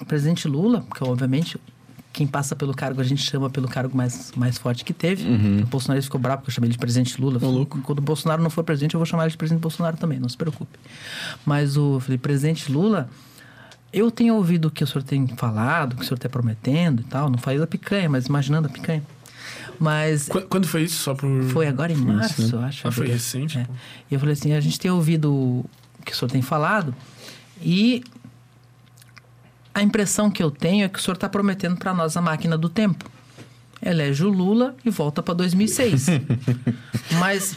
Speaker 3: o presidente Lula, que obviamente quem passa pelo cargo a gente chama pelo cargo mais, mais forte que teve. O Bolsonaro ficou bravo porque eu chamei ele de presidente Lula. Quando o Bolsonaro não for presidente, eu vou chamar ele de presidente Bolsonaro também, não se preocupe. Mas o eu falei, presidente Lula, eu tenho ouvido o que o senhor tem falado, o que o senhor está prometendo e tal. Não falei da picanha, mas imaginando a picanha. Mas
Speaker 1: Qu- Quando foi isso? Só por.
Speaker 3: foi agora em março, eu acho.
Speaker 1: Ah, foi recente,
Speaker 3: É. E eu falei assim, a gente tem ouvido o que o senhor tem falado e a impressão que eu tenho é que o senhor está prometendo para nós a máquina do tempo. Elege o Lula e volta para 2006. mas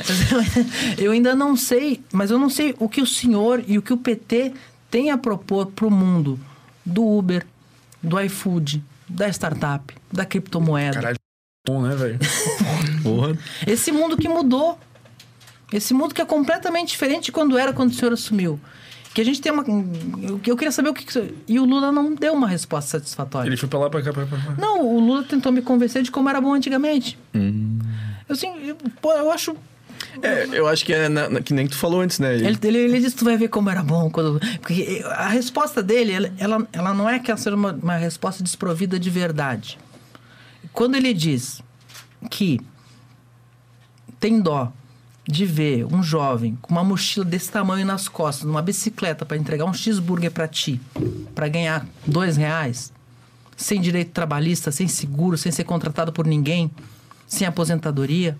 Speaker 3: eu ainda não sei, mas eu não sei o que o senhor e o que o PT tem a propor para o mundo do Uber, do iFood, da startup, da criptomoeda.
Speaker 1: Caralho, bom, né, velho?
Speaker 2: Porra.
Speaker 3: Esse mundo que mudou. Esse mundo que é completamente diferente de quando era quando o senhor assumiu. Que a gente tem uma. Eu, eu queria saber o que. e o Lula não deu uma resposta satisfatória.
Speaker 1: Ele foi pra lá, pra cá, pra cá. pra cá.
Speaker 3: Não, o Lula tentou me convencer de como era bom antigamente. Eu, assim, eu, pô, eu acho.
Speaker 2: É, eu acho que é na- na- que nem tu falou antes, né?
Speaker 3: Ele, ele, ele disse: Tu vai ver como era bom. Quando, porque a resposta dele, ela, ela, não é que seja uma, uma resposta desprovida de verdade. Quando ele diz que tem dó de ver um jovem com uma mochila desse tamanho nas costas, numa bicicleta, para entregar um cheeseburger para ti, para ganhar dois reais, sem direito trabalhista, sem seguro, sem ser contratado por ninguém, sem aposentadoria,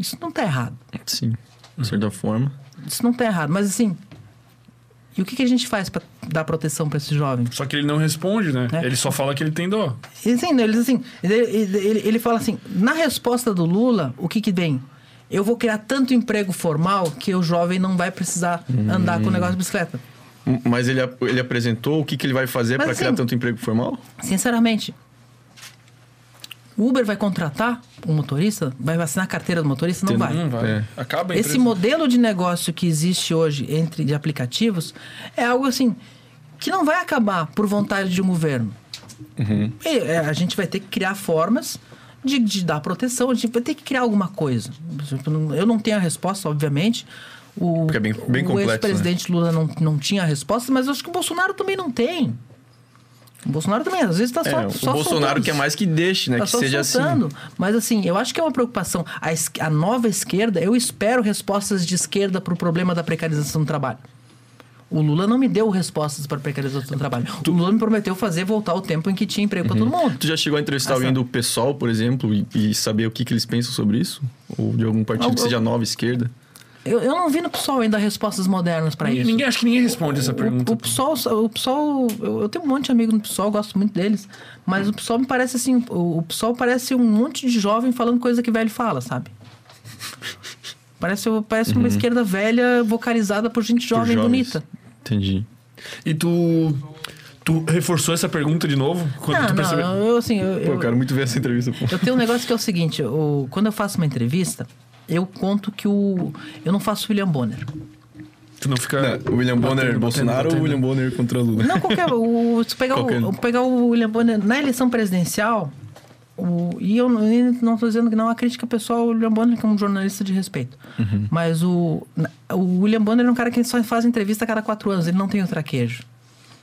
Speaker 3: isso não tá errado.
Speaker 2: Sim, de certa forma.
Speaker 3: Isso não tá errado, mas assim. E o que, que a gente faz para dar proteção para esse jovem?
Speaker 1: Só que ele não responde, né?
Speaker 3: É.
Speaker 1: Ele só fala que ele tem dó.
Speaker 3: Ele, assim, ele, diz assim, ele, ele, ele fala assim: na resposta do Lula, o que, que vem? Eu vou criar tanto emprego formal que o jovem não vai precisar andar com o negócio de bicicleta.
Speaker 2: Mas ele, ele apresentou o que, que ele vai fazer para criar
Speaker 3: assim-
Speaker 2: tanto emprego formal?
Speaker 3: Sinceramente, o Uber vai contratar um motorista? Vai vacinar a carteira do motorista? Não
Speaker 2: Tem-
Speaker 3: vai.
Speaker 1: Não vai.
Speaker 2: É.
Speaker 1: Acaba a
Speaker 3: Esse modelo de negócio que existe hoje entre de aplicativos é algo assim que não vai acabar por vontade de um governo. E, é, a gente vai ter que criar formas de, de dar proteção, a gente vai ter que criar alguma coisa. Eu não tenho a resposta, obviamente. O,
Speaker 2: Porque é bem- bem
Speaker 3: o
Speaker 2: complexo,
Speaker 3: ex-presidente Lula não, não tinha a resposta, mas eu acho que o Bolsonaro também não tem. O Bolsonaro também, às vezes tá só,
Speaker 2: É, o
Speaker 3: só
Speaker 2: Bolsonaro quer mais que deixe, né?
Speaker 3: Tá
Speaker 2: que seja
Speaker 3: soltando.
Speaker 2: assim.
Speaker 3: Mas assim, eu acho que é uma preocupação. A, es- a nova esquerda, eu espero respostas de esquerda para o problema da precarização do trabalho. O Lula não me deu respostas para a precarização do trabalho. O Lula me prometeu fazer voltar o tempo em que tinha emprego para todo mundo.
Speaker 2: Tu já chegou a entrevistar
Speaker 3: Essa-
Speaker 2: alguém do PSOL, por exemplo, e, e saber o que, que eles pensam sobre isso? Ou de algum partido que seja nova esquerda?
Speaker 3: Eu, eu não vi no PSOL ainda respostas modernas para isso.
Speaker 1: Ninguém, acho que ninguém responde essa pergunta.
Speaker 3: O, o PSOL, o PSOL eu, eu tenho um monte de amigos no PSOL, gosto muito deles. Mas o PSOL me parece assim: o, o PSOL parece um monte de jovem falando coisa que velho fala, sabe? Parece, parece uma esquerda velha vocalizada por gente
Speaker 2: Por
Speaker 3: jovem e
Speaker 2: jovens.
Speaker 3: bonita.
Speaker 2: Entendi.
Speaker 1: E tu. Tu reforçou essa pergunta de novo? Quando
Speaker 3: Não,
Speaker 1: tu
Speaker 3: não,
Speaker 1: percebeu?
Speaker 3: eu, eu, assim, eu,
Speaker 2: Pô,
Speaker 3: eu,
Speaker 2: eu quero muito ver essa entrevista, pô.
Speaker 3: eu tenho um negócio que é o seguinte: o, quando eu faço uma entrevista, eu conto que o. Eu não faço William Bonner.
Speaker 1: Tu não fica.
Speaker 2: Não, William Bonner
Speaker 1: batendo,
Speaker 2: Bolsonaro
Speaker 1: batendo.
Speaker 2: ou William Bonner contra Lula?
Speaker 3: Não, qualquer. O, se pegar,
Speaker 2: Qualquer.
Speaker 3: o, pegar o William Bonner na eleição presidencial, o, e eu não- eu não estou dizendo que não há crítica pessoal ao William Bonner, que é um jornalista de respeito. Mas o, o William Bonner é um cara que só faz entrevista a cada quatro anos, ele não tem o traquejo.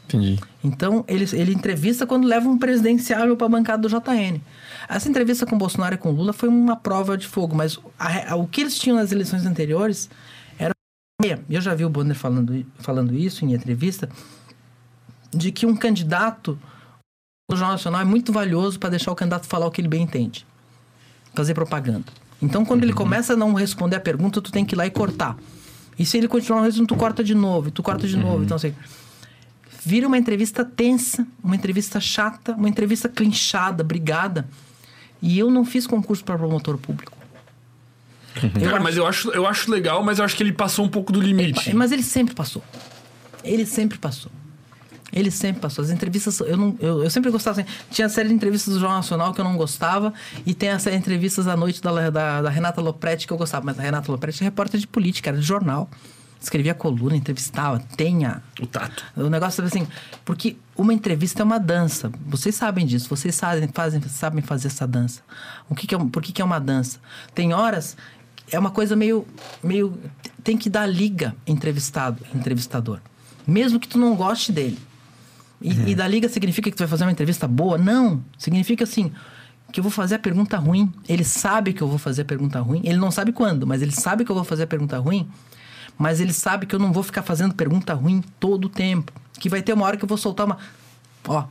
Speaker 2: Entendi.
Speaker 3: Então, ele, ele entrevista quando leva um presidenciável para a bancada do JN. Essa entrevista com o Bolsonaro e com o Lula foi uma prova de fogo, mas a a- o que eles tinham nas eleições anteriores era. Eu já vi o Bonner falando, falando isso em entrevista, de que um candidato do Jornal Nacional é muito valioso para deixar o candidato falar o que ele bem entende. Fazer propaganda. Então, quando ele começa a não responder a pergunta, tu tem que ir lá e cortar. E se ele continuar respondendo, tu corta de novo, e tu corta de novo. Então, assim, vira uma entrevista tensa, uma entrevista chata, uma entrevista clinchada, brigada. E eu não fiz concurso para promotor público.
Speaker 1: Cara, mas eu acho, eu acho legal, mas eu acho que ele passou um pouco do limite.
Speaker 3: Mas ele sempre passou. Ele sempre passou. Ele sempre passou. As entrevistas, eu, não, eu, eu sempre gostava assim. Tinha a série de entrevistas do Jornal Nacional que eu não gostava, e tem a série de entrevistas à noite da, da, da Renata Lopretti que eu gostava. Mas a Renata Lopretti é repórter de política, era de jornal. Escrevia coluna, entrevistava, tenha.
Speaker 1: O tato.
Speaker 3: O negócio é assim, porque uma entrevista é uma dança. Vocês sabem disso, vocês sabem, fazem, sabem fazer essa dança. O que, que é, por que, que é uma dança? Tem horas, é uma coisa meio, meio. Tem que dar liga entrevistado, entrevistador. Mesmo que tu não goste dele. E, e dar liga significa que tu vai fazer uma entrevista boa? Não. Significa assim. Que eu vou fazer a pergunta ruim. Ele sabe que eu vou fazer a pergunta ruim. Ele não sabe quando, mas ele sabe que eu vou fazer a pergunta ruim. Mas ele sabe que eu não vou ficar fazendo pergunta ruim todo o tempo. Que vai ter uma hora que eu vou soltar uma. Ó,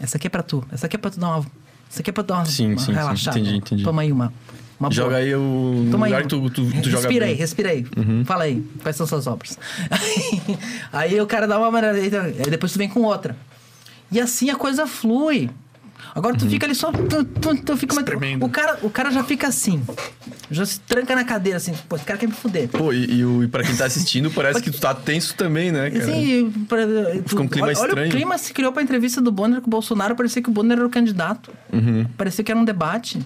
Speaker 3: essa aqui é pra tu. Essa aqui é pra tu dar uma. Essa aqui é pra tu dar uma,
Speaker 2: Sim,
Speaker 3: uma
Speaker 2: sim, sim.
Speaker 3: relaxada.
Speaker 2: Entendi, entendi.
Speaker 3: Toma aí uma. uma
Speaker 2: Joga
Speaker 3: boa.
Speaker 2: aí o
Speaker 3: Toma
Speaker 2: lugar
Speaker 3: aí.
Speaker 2: que tu, tu, tu joga
Speaker 3: respira aí,
Speaker 2: bem.
Speaker 3: respira aí. Fala aí, quais são suas obras? Aí, aí o cara dá uma maneira, aí depois tu vem com outra. E assim a coisa flui. Agora tu fica ali só. Tu, tu, tu fica
Speaker 1: Espremendo.
Speaker 3: o, cara, o cara já fica assim. Já se tranca na cadeira assim. Pô, esse cara quer me fuder.
Speaker 2: Pô, e, e, e pra quem tá assistindo, parece que tu tá tenso também, né, cara?
Speaker 3: Assim, pra, tu-
Speaker 2: Fica um clima
Speaker 3: olha, olha
Speaker 2: estranho.
Speaker 3: o clima se criou pra entrevista do Bonner com o Bolsonaro. Parecia que o Bonner era o candidato.
Speaker 2: Uhum.
Speaker 3: Parecia que era um debate.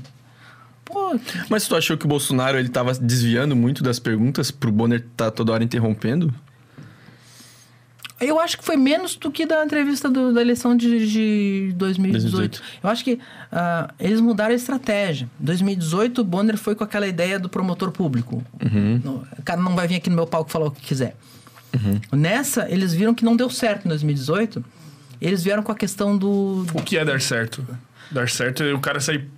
Speaker 3: Pô, que-
Speaker 2: Mas tu achou que o Bolsonaro ele tava desviando muito das perguntas pro Bonner tá toda hora interrompendo?
Speaker 3: Eu acho que foi menos do que da entrevista do- da eleição de, de 2018.
Speaker 2: 2018.
Speaker 3: Eu acho que ah, eles mudaram a estratégia. Em 2018, o Bonner foi com aquela ideia do promotor público. Não, O cara não vai vir aqui no meu palco falar o que quiser. Nessa, eles viram que não deu certo em 2018. Eles vieram com a questão do.
Speaker 1: O que é dar certo? Dar certo é o cara sair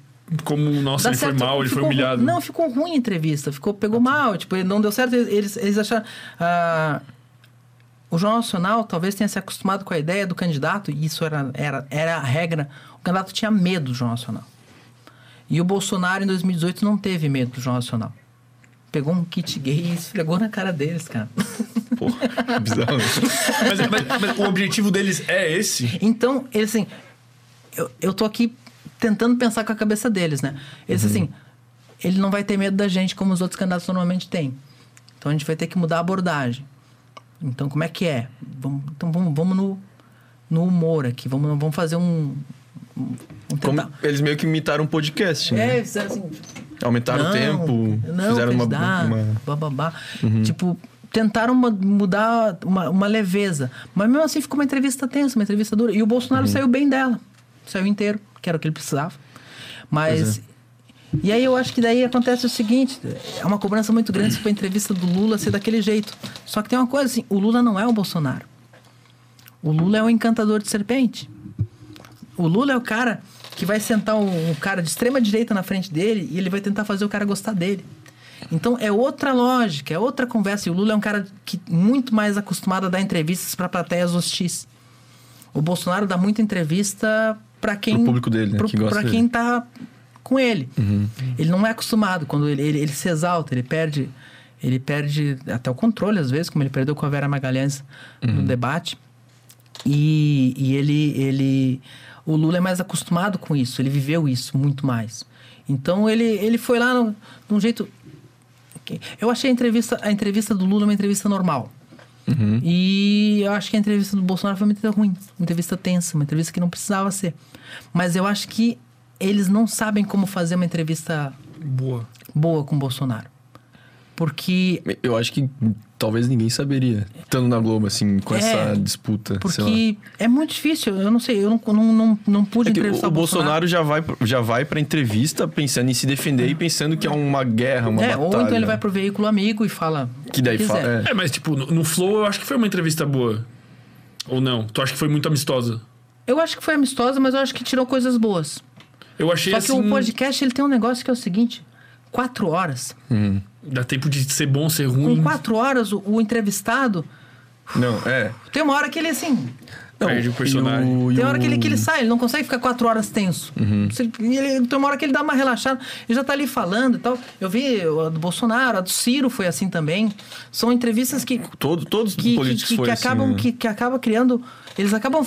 Speaker 1: como, nossa,
Speaker 3: Dá
Speaker 1: ele foi
Speaker 3: certo,
Speaker 1: mal, ele foi
Speaker 3: ru-
Speaker 1: humilhado.
Speaker 3: Não, ficou ruim a entrevista. Ficou, pegou mal. Tipo, não deu certo. Eles, eles acharam. ah, o Jornal Nacional talvez tenha se acostumado com a ideia do candidato, e isso era, era, era a regra. O candidato tinha medo do Jornal Nacional. E o Bolsonaro, em 2018, não teve medo do Jornal Nacional. Pegou um kit gay e esfregou na cara deles, cara.
Speaker 2: Porra, bizarro.
Speaker 1: Mas, mas- mas o objetivo deles é esse?
Speaker 3: Então, eles assim. Eu, eu tô aqui tentando pensar com a cabeça deles, né? Eles assim. Ele não vai ter medo da gente como os outros candidatos normalmente têm. Então a gente vai ter que mudar a abordagem. Então, como é que é? Vamos, então vamos, vamos no, no humor aqui. Vamos, vamos fazer um. um tentar.
Speaker 2: eles meio que imitaram um podcast, né?
Speaker 3: É, fizeram assim.
Speaker 2: Aumentaram o tempo,
Speaker 3: não,
Speaker 2: fizeram uma, uma... Uhum.
Speaker 3: bababá. Tipo, tentaram mudar uma, uma leveza. Mas mesmo assim ficou uma entrevista tensa, uma entrevista dura. E o Bolsonaro
Speaker 2: Uhum.
Speaker 3: saiu bem dela. Saiu inteiro, que era o que ele precisava. Mas. E aí eu acho que daí acontece o seguinte: é uma cobrança muito grande para a entrevista do Lula ser daquele jeito. Só que tem uma coisa assim: o Lula não é o Bolsonaro. O Lula é o encantador de serpente. O Lula é o cara que vai sentar um, um cara de extrema direita na frente dele e ele vai tentar fazer o cara gostar dele. Então é outra lógica, é outra conversa. E o Lula é um cara que muito mais acostumado a dar entrevistas para plateias hostis. O Bolsonaro dá muita entrevista para quem
Speaker 2: Pro público dele, né,
Speaker 3: pro-
Speaker 2: que
Speaker 3: pra
Speaker 2: dele.
Speaker 3: quem tá com ele. Ele não é acostumado quando ele, ele, ele se exalta, ele perde ele perde até o controle às vezes, como ele perdeu com a Vera Magalhães no debate. E, e ele, ele. O Lula é mais acostumado com isso, ele viveu isso muito mais. Então ele, ele foi lá no, de um jeito. Eu achei a entrevista, a entrevista do Lula uma entrevista normal. E eu acho que a entrevista do Bolsonaro foi uma entrevista ruim, uma entrevista tensa, uma entrevista que não precisava ser. Mas eu acho que eles não sabem como fazer uma entrevista
Speaker 1: Boa.
Speaker 3: boa com o Bolsonaro. Porque
Speaker 2: Eu acho que talvez ninguém saberia, estando na Globo, assim, com
Speaker 3: É,
Speaker 2: essa disputa. sei lá.
Speaker 3: Porque é muito difícil, eu não sei, eu não, não, não, não pude
Speaker 2: É que
Speaker 3: entrevistar
Speaker 2: o, o Bolsonaro já vai, já vai pra entrevista pensando em se defender e pensando que é uma guerra, uma
Speaker 3: É,
Speaker 2: batalha.
Speaker 3: ou então ele vai pro veículo amigo e fala.
Speaker 2: Que daí fala. É.
Speaker 1: É, mas tipo, no, no Flow eu acho que foi uma entrevista boa. Ou não? Tu acha que foi muito amistosa?
Speaker 3: Eu acho que foi amistosa, mas eu acho que tirou coisas boas.
Speaker 1: Eu achei
Speaker 3: Só que
Speaker 1: assim.
Speaker 3: o podcast ele tem um negócio que é o seguinte: quatro horas.
Speaker 1: Dá tempo de ser bom, ser
Speaker 3: Com
Speaker 1: ruim.
Speaker 3: quatro horas, o, o entrevistado.
Speaker 2: Não, é.
Speaker 3: Tem uma hora que ele assim.
Speaker 2: Não,
Speaker 1: Perde o personagem.
Speaker 2: e o- e
Speaker 3: Tem hora que ele, que ele sai, ele não consegue ficar quatro horas tenso. E ele- tem uma hora que ele dá uma relaxada, ele já tá ali falando e tal. Eu vi a do Bolsonaro, a do Ciro foi assim também. São entrevistas que.
Speaker 2: Todo, todos os
Speaker 3: Que, que,
Speaker 2: políticos
Speaker 3: que,
Speaker 2: foi
Speaker 3: que
Speaker 2: assim,
Speaker 3: acabam
Speaker 2: né?
Speaker 3: que, que acaba criando eles acabam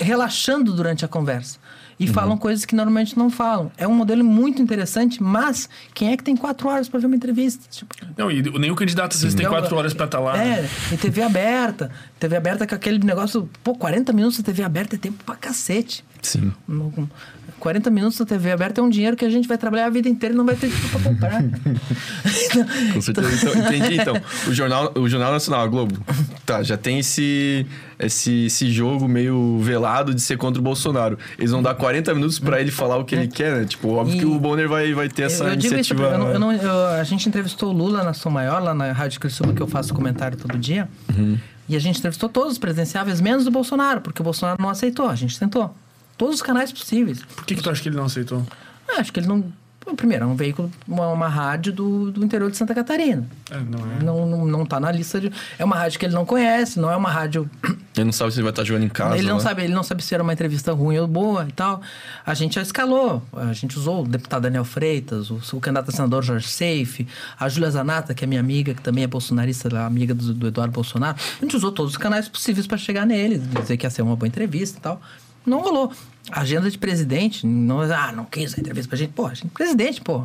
Speaker 3: relaxando durante a conversa e
Speaker 2: Uhum.
Speaker 3: falam coisas que normalmente não falam é um modelo muito interessante mas quem é que tem quatro horas para ver uma entrevista Tipo,
Speaker 1: Não, e nem o candidato às vezes tem quatro horas pra estar lá.
Speaker 3: É,
Speaker 1: né?
Speaker 3: e TV aberta. TV aberta com aquele negócio. Pô, 40 minutos de TV aberta é tempo pra cacete.
Speaker 2: Sim.
Speaker 3: No- 40 minutos da TV aberta é um dinheiro que a gente vai trabalhar a vida inteira e não vai ter dinheiro pra comprar.
Speaker 2: Com certeza. Então, entendi. Então, o Jornal, o Jornal Nacional, a Globo, tá, já tem esse, esse, esse jogo meio velado de ser contra o Bolsonaro. Eles vão dar 40 minutos pra ele falar o que ele quer, né? Tipo, óbvio
Speaker 3: E-
Speaker 2: que o Bonner vai, vai ter essa
Speaker 3: eu, isso,
Speaker 2: iniciativa.
Speaker 3: porque eu não, eu não- eu- a gente entrevistou o Lula na Som Maior, lá na Rádio Criciúma, que eu faço comentário todo dia. E a gente entrevistou todos os presidenciáveis, menos o Bolsonaro, porque o Bolsonaro não aceitou. A gente tentou. Todos os canais possíveis.
Speaker 1: Por que, que tu acha que ele não aceitou?
Speaker 3: Ah, acho que ele não. bom, Primeiro, é um veículo, uma, uma rádio do, do interior de Santa Catarina.
Speaker 1: É, não é.
Speaker 3: Não, não, não tá na lista de. É uma rádio que ele não conhece, não é uma rádio.
Speaker 2: Ele não sabe se ele vai estar jogando em casa.
Speaker 3: ele não
Speaker 2: né?
Speaker 3: sabe, ele não sabe se era uma entrevista ruim ou boa e tal. A gente já escalou. A gente usou o deputado Daniel Freitas, o, o candidato a senador Jorge Seife, a Júlia Zanata, que é minha amiga, que também é bolsonarista, é amiga do, do Eduardo Bolsonaro. A gente usou todos os canais possíveis para chegar nele, dizer que ia ser uma boa entrevista e tal. Não rolou. Agenda de presidente, não, ah, não quis a entrevista pra gente. Pô, a gente, presidente, pô,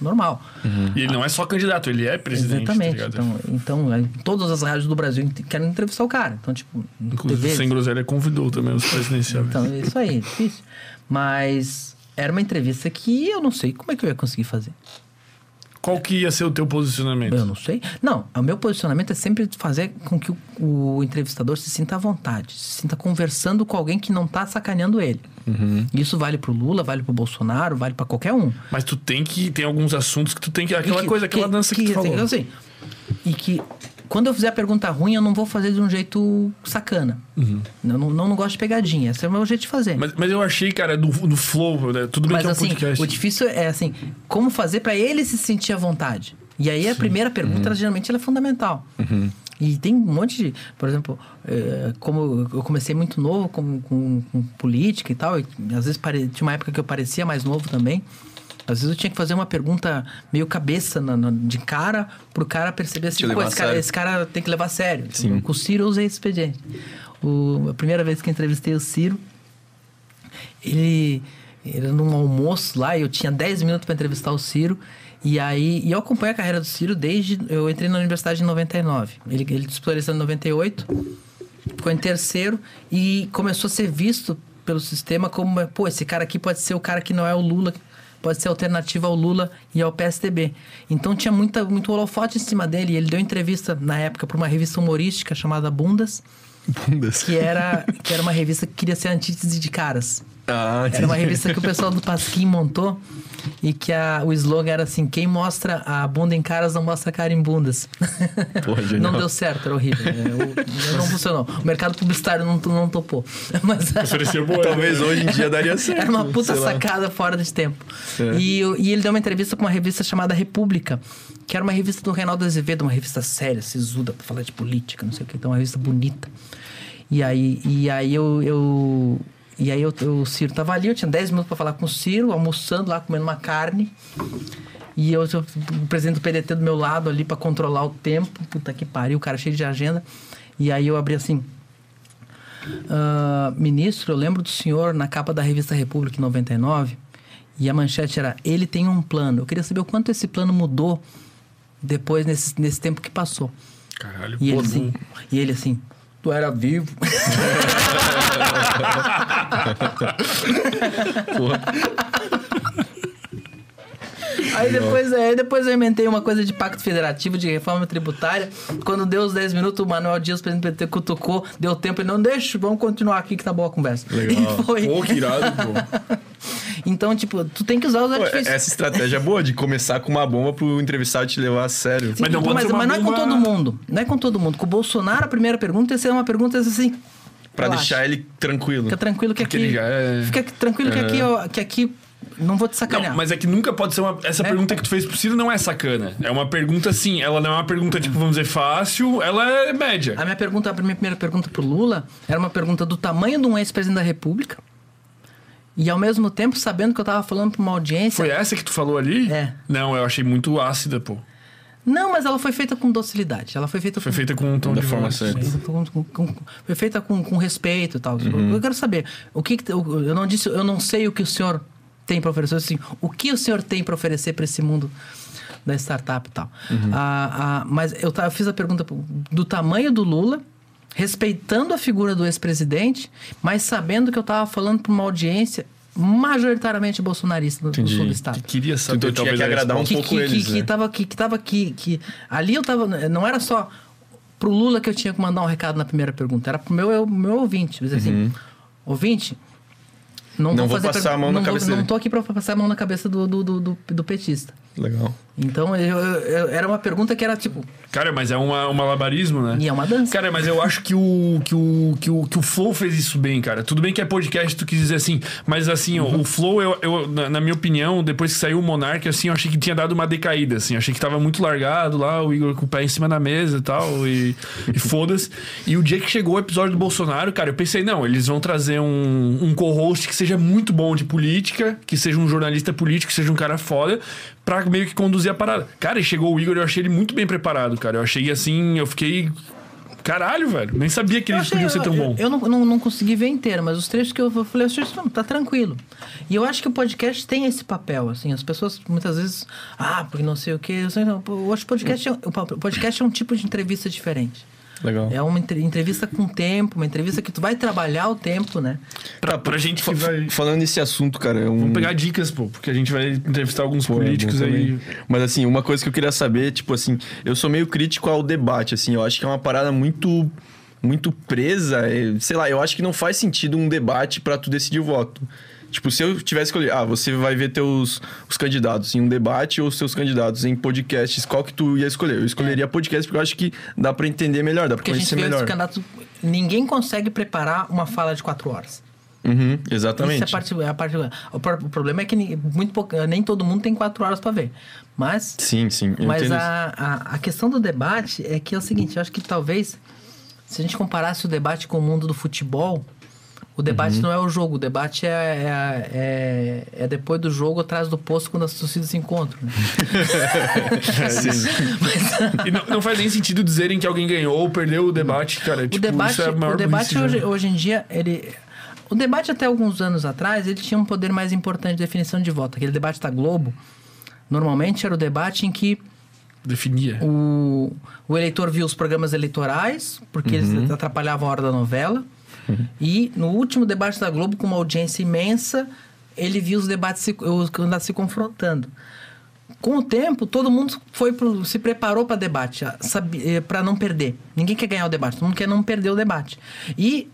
Speaker 3: normal.
Speaker 1: E ele não é só candidato, ele é presidente.
Speaker 3: Exatamente.
Speaker 1: Tá
Speaker 3: então, então, aí, todas as rádios do Brasil querem entrevistar o cara. Então, tipo,
Speaker 1: Inclusive,
Speaker 3: TV,
Speaker 1: o Sem Groselha convidou também os presidenciais.
Speaker 3: Então, é isso aí, é difícil. Mas era uma entrevista que eu não sei como é que eu ia conseguir fazer.
Speaker 1: Qual que ia ser o teu posicionamento?
Speaker 3: Eu não sei. Não, o meu posicionamento é sempre fazer com que o, o entrevistador se sinta à vontade, se sinta conversando com alguém que não tá sacaneando ele. Isso vale pro Lula, vale pro Bolsonaro, vale para qualquer um.
Speaker 1: Mas tu tem que. Tem alguns assuntos que tu tem que. Aquela
Speaker 3: que-
Speaker 1: coisa, aquela dança que, tu falou.
Speaker 3: assim, e que quando eu fizer a pergunta ruim, eu não vou fazer de um jeito sacana. Eu não, não, não gosto de pegadinha. Esse é o meu jeito de fazer.
Speaker 1: Mas, mas eu achei, cara, do, do flow, né? tudo bem
Speaker 3: Mas
Speaker 1: que é um
Speaker 3: assim,
Speaker 1: podcast.
Speaker 3: o difícil é assim, como fazer pra ele se sentir à vontade. E aí a primeira pergunta, ela, geralmente, ela é fundamental. E tem um monte de, por exemplo, eh, como eu comecei muito novo com, com, com política e tal, e às vezes pare... tinha uma época que eu parecia mais novo também. Às vezes eu tinha que fazer uma pergunta meio cabeça na- na- de cara pro cara perceber assim, pô, esse cara, esse cara tem que levar a sério.
Speaker 2: Sim.
Speaker 3: Com o Ciro eu usei esse expediente. O, a primeira vez que entrevistei o Ciro, ele era num almoço lá e eu tinha 10 minutos para entrevistar o Ciro. E aí, e eu acompanho a carreira do Ciro desde. Eu entrei na universidade em 99. Ele, ele disputou a eleição em 98, ficou em terceiro e começou a ser visto pelo sistema como: pô, esse cara aqui pode ser o cara que não é o Lula, pode ser alternativa ao Lula e ao PSDB. Então tinha muita, muito holofote em cima dele. E ele deu entrevista na época para uma revista humorística chamada Bundas
Speaker 2: Bundas.
Speaker 3: que era, que era uma revista que queria ser antítese de caras.
Speaker 2: Ah,
Speaker 3: Era uma revista que o pessoal do Pasquim montou e que a, o slogan era assim: quem mostra a bunda em caras não mostra a cara em bundas.
Speaker 2: Porra, genial.
Speaker 3: não deu certo, era horrível. O- não funcionou. O mercado publicitário não, não topou. Mas
Speaker 1: boa.
Speaker 2: Talvez
Speaker 1: né?
Speaker 2: hoje em dia daria certo.
Speaker 3: era uma puta
Speaker 2: sei lá.
Speaker 3: sacada fora de tempo.
Speaker 2: É.
Speaker 3: E, e ele deu uma entrevista com uma revista chamada República, que era uma revista do Reinaldo Azevedo, uma revista séria, sisuda, pra falar de política, não sei o que. Então, uma revista bonita. E aí, e aí eu. eu e aí eu, eu- o Ciro tava ali, eu tinha 10 minutos pra falar com o Ciro, almoçando lá, comendo uma carne. E eu, eu- o presidente do PDT do meu lado ali pra controlar o tempo. Puta que pariu, o cara cheio de agenda. E aí eu abri assim. "Ah, ministro, eu lembro do senhor na capa da revista República em 99. E a manchete era: Ele tem um plano. Eu queria saber o quanto esse plano mudou depois, nesse, nesse tempo que passou.
Speaker 1: Caralho,
Speaker 3: E ele assim, e ele assim, tu era vivo. Aí depois, aí depois eu inventei uma coisa de pacto federativo, de reforma tributária. Quando deu os 10 minutos, o Manuel Dias, presidente do PT, cutucou, deu tempo, ele não deixa, vamos continuar aqui que tá boa a conversa.
Speaker 2: Legal.
Speaker 3: E foi.
Speaker 1: Pô, que irado, pô.
Speaker 3: Então, tipo, tu tem que usar os artifícios.
Speaker 2: essa estratégia é boa de começar com uma bomba pro entrevistado te levar a sério.
Speaker 3: Sim,
Speaker 1: Mas não
Speaker 3: mas, mas não é com todo mundo. Não é com todo mundo. Com o Bolsonaro, a primeira pergunta ia ser uma pergunta assim.
Speaker 2: Pra
Speaker 3: relaxa.
Speaker 2: deixar ele tranquilo.
Speaker 3: Fica tranquilo que
Speaker 1: Porque
Speaker 3: aqui.
Speaker 1: é-
Speaker 3: Fica tranquilo que aqui, ó, que aqui não vou te sacanear.
Speaker 1: Não, mas é que nunca pode ser uma. Essa
Speaker 3: É.
Speaker 1: pergunta que tu fez pro Ciro não é sacana. É uma pergunta assim. Ela não é uma pergunta, tipo, vamos dizer, fácil, ela é média.
Speaker 3: A minha pergunta, a minha primeira pergunta pro Lula era uma pergunta do tamanho de um ex-presidente da República. E ao mesmo tempo, sabendo que eu tava falando pra uma audiência.
Speaker 1: Foi essa que tu falou ali?
Speaker 3: É.
Speaker 1: Não, eu achei muito ácida, pô.
Speaker 3: Não, mas ela foi feita com docilidade. Ela foi feita
Speaker 1: Foi
Speaker 3: com.
Speaker 1: feita com um tom
Speaker 2: Da
Speaker 1: de
Speaker 2: forma
Speaker 1: voz.
Speaker 2: certa.
Speaker 3: Foi feita com, com- com- foi feita com, com respeito e tal.
Speaker 1: Uhum.
Speaker 3: Eu quero saber, o que, que- eu não disse, eu não sei o que o senhor tem para oferecer, assim, o que o senhor tem para oferecer para esse mundo da startup e tal.
Speaker 1: Uhum.
Speaker 3: Ah, ah, mas eu, eu fiz a pergunta do tamanho do Lula, respeitando a figura do ex-presidente, mas sabendo que eu estava falando para uma audiência majoritariamente bolsonarista
Speaker 2: Entendi.
Speaker 3: sul do estado.
Speaker 1: Que queria saber,
Speaker 2: Então tinha que agradar um
Speaker 3: que,
Speaker 2: pouco
Speaker 3: que,
Speaker 2: eles,
Speaker 3: que,
Speaker 2: né?
Speaker 3: que tava que, que tava que, que ali eu tava não era só pro Lula que eu tinha que mandar um recado na primeira pergunta era pro meu eu- meu ouvinte dizer assim ouvinte não,
Speaker 2: Uhum. Não
Speaker 3: vou
Speaker 2: vou
Speaker 3: fazer
Speaker 2: passar a mão na
Speaker 3: não
Speaker 2: cabeça
Speaker 3: não tô aqui pra passar a mão na cabeça do, do, do, do, do petista
Speaker 2: Legal.
Speaker 3: então eu, eu- era uma pergunta que era tipo
Speaker 1: Cara, mas é uma, um malabarismo, né?
Speaker 3: e é uma dança
Speaker 1: Cara, mas eu acho que o, que, o, que, o, que o Flow fez isso bem, cara. Tudo bem que é podcast, tu quis dizer assim, mas assim, ó, o Flow, eu, eu, na, na minha opinião, depois que saiu o Monark, assim, eu achei que tinha dado uma decaída, assim. Eu achei que tava muito largado lá, o Igor com o pé em cima da mesa e tal, e, e foda-se. E o dia que chegou o episódio do Bolsonaro, cara, eu pensei, não, eles vão trazer um, um co-host que seja muito bom de política, que seja um jornalista político, que seja um cara foda, pra meio que conduzir a parada. Cara, e chegou o Igor, eu achei ele muito bem preparado, cara. Eu achei assim, eu fiquei. Caralho, velho. Nem sabia que
Speaker 3: Eu achei-
Speaker 1: podiam ser tão
Speaker 3: eu-
Speaker 1: bom.
Speaker 3: Eu, não, não, não consegui ver inteiro, mas os trechos que eu falei, achei, não, tá tranquilo. E eu acho que o podcast tem esse papel, assim, as pessoas muitas vezes, ah, porque não sei o quê. Eu, sei, não, eu acho que podcast, é, o podcast é um tipo de entrevista diferente.
Speaker 2: Legal.
Speaker 3: É uma entre- entrevista com tempo, uma entrevista que tu vai trabalhar o tempo, né?
Speaker 1: Pra, pra gente que vai.
Speaker 2: Falando nesse assunto, cara, é um...
Speaker 1: Vamos pegar dicas, pô, porque a gente vai entrevistar alguns
Speaker 2: Pô, é
Speaker 1: políticos
Speaker 2: bom
Speaker 1: aí.
Speaker 2: também. Mas assim, uma coisa que eu queria saber, tipo assim, eu sou meio crítico ao debate, assim, eu acho que é uma parada muito muito presa, é, sei lá, eu acho que não faz sentido um debate pra tu decidir o voto. Tipo, se eu tivesse escolhido, ah, você vai ver teus os candidatos em um debate ou os seus candidatos em podcasts, qual que tu ia escolher? Eu escolheria podcast porque eu acho que dá pra entender melhor, dá pra
Speaker 3: Porque a gente
Speaker 2: conhecer melhor.
Speaker 3: Ninguém consegue preparar uma fala de quatro horas.
Speaker 2: Uhum, exatamente.
Speaker 3: Isso é a parte, é a parte o, pro- o problema é que muito pouco, nem todo mundo tem quatro horas pra ver. Mas
Speaker 2: Sim, sim,
Speaker 3: Mas a, a, a questão do debate é que é o seguinte, eu acho que talvez, se a gente comparasse o debate com o mundo do futebol, o debate não é o jogo, o debate é, é, é, é depois do jogo, atrás do posto, quando as torcidas se encontram. né?
Speaker 1: E não, não faz nem sentido dizerem que alguém ganhou ou perdeu o debate, cara.
Speaker 3: o
Speaker 1: tipo,
Speaker 3: debate,
Speaker 1: isso é a maior
Speaker 3: o debate hoje, hoje em dia, ele... O debate até alguns anos atrás, ele tinha um poder mais importante de definição de voto. Aquele debate da Globo, normalmente era o debate em que
Speaker 1: Definia.
Speaker 3: o, o eleitor via os programas eleitorais, porque eles atrapalhavam a hora da novela. E no último debate da Globo, com uma audiência imensa, ele viu os debates se, os candidatos se confrontando. Com o tempo, todo mundo foi pro, se preparou para debate, para não perder. Ninguém quer ganhar o debate, todo mundo quer não perder o debate. E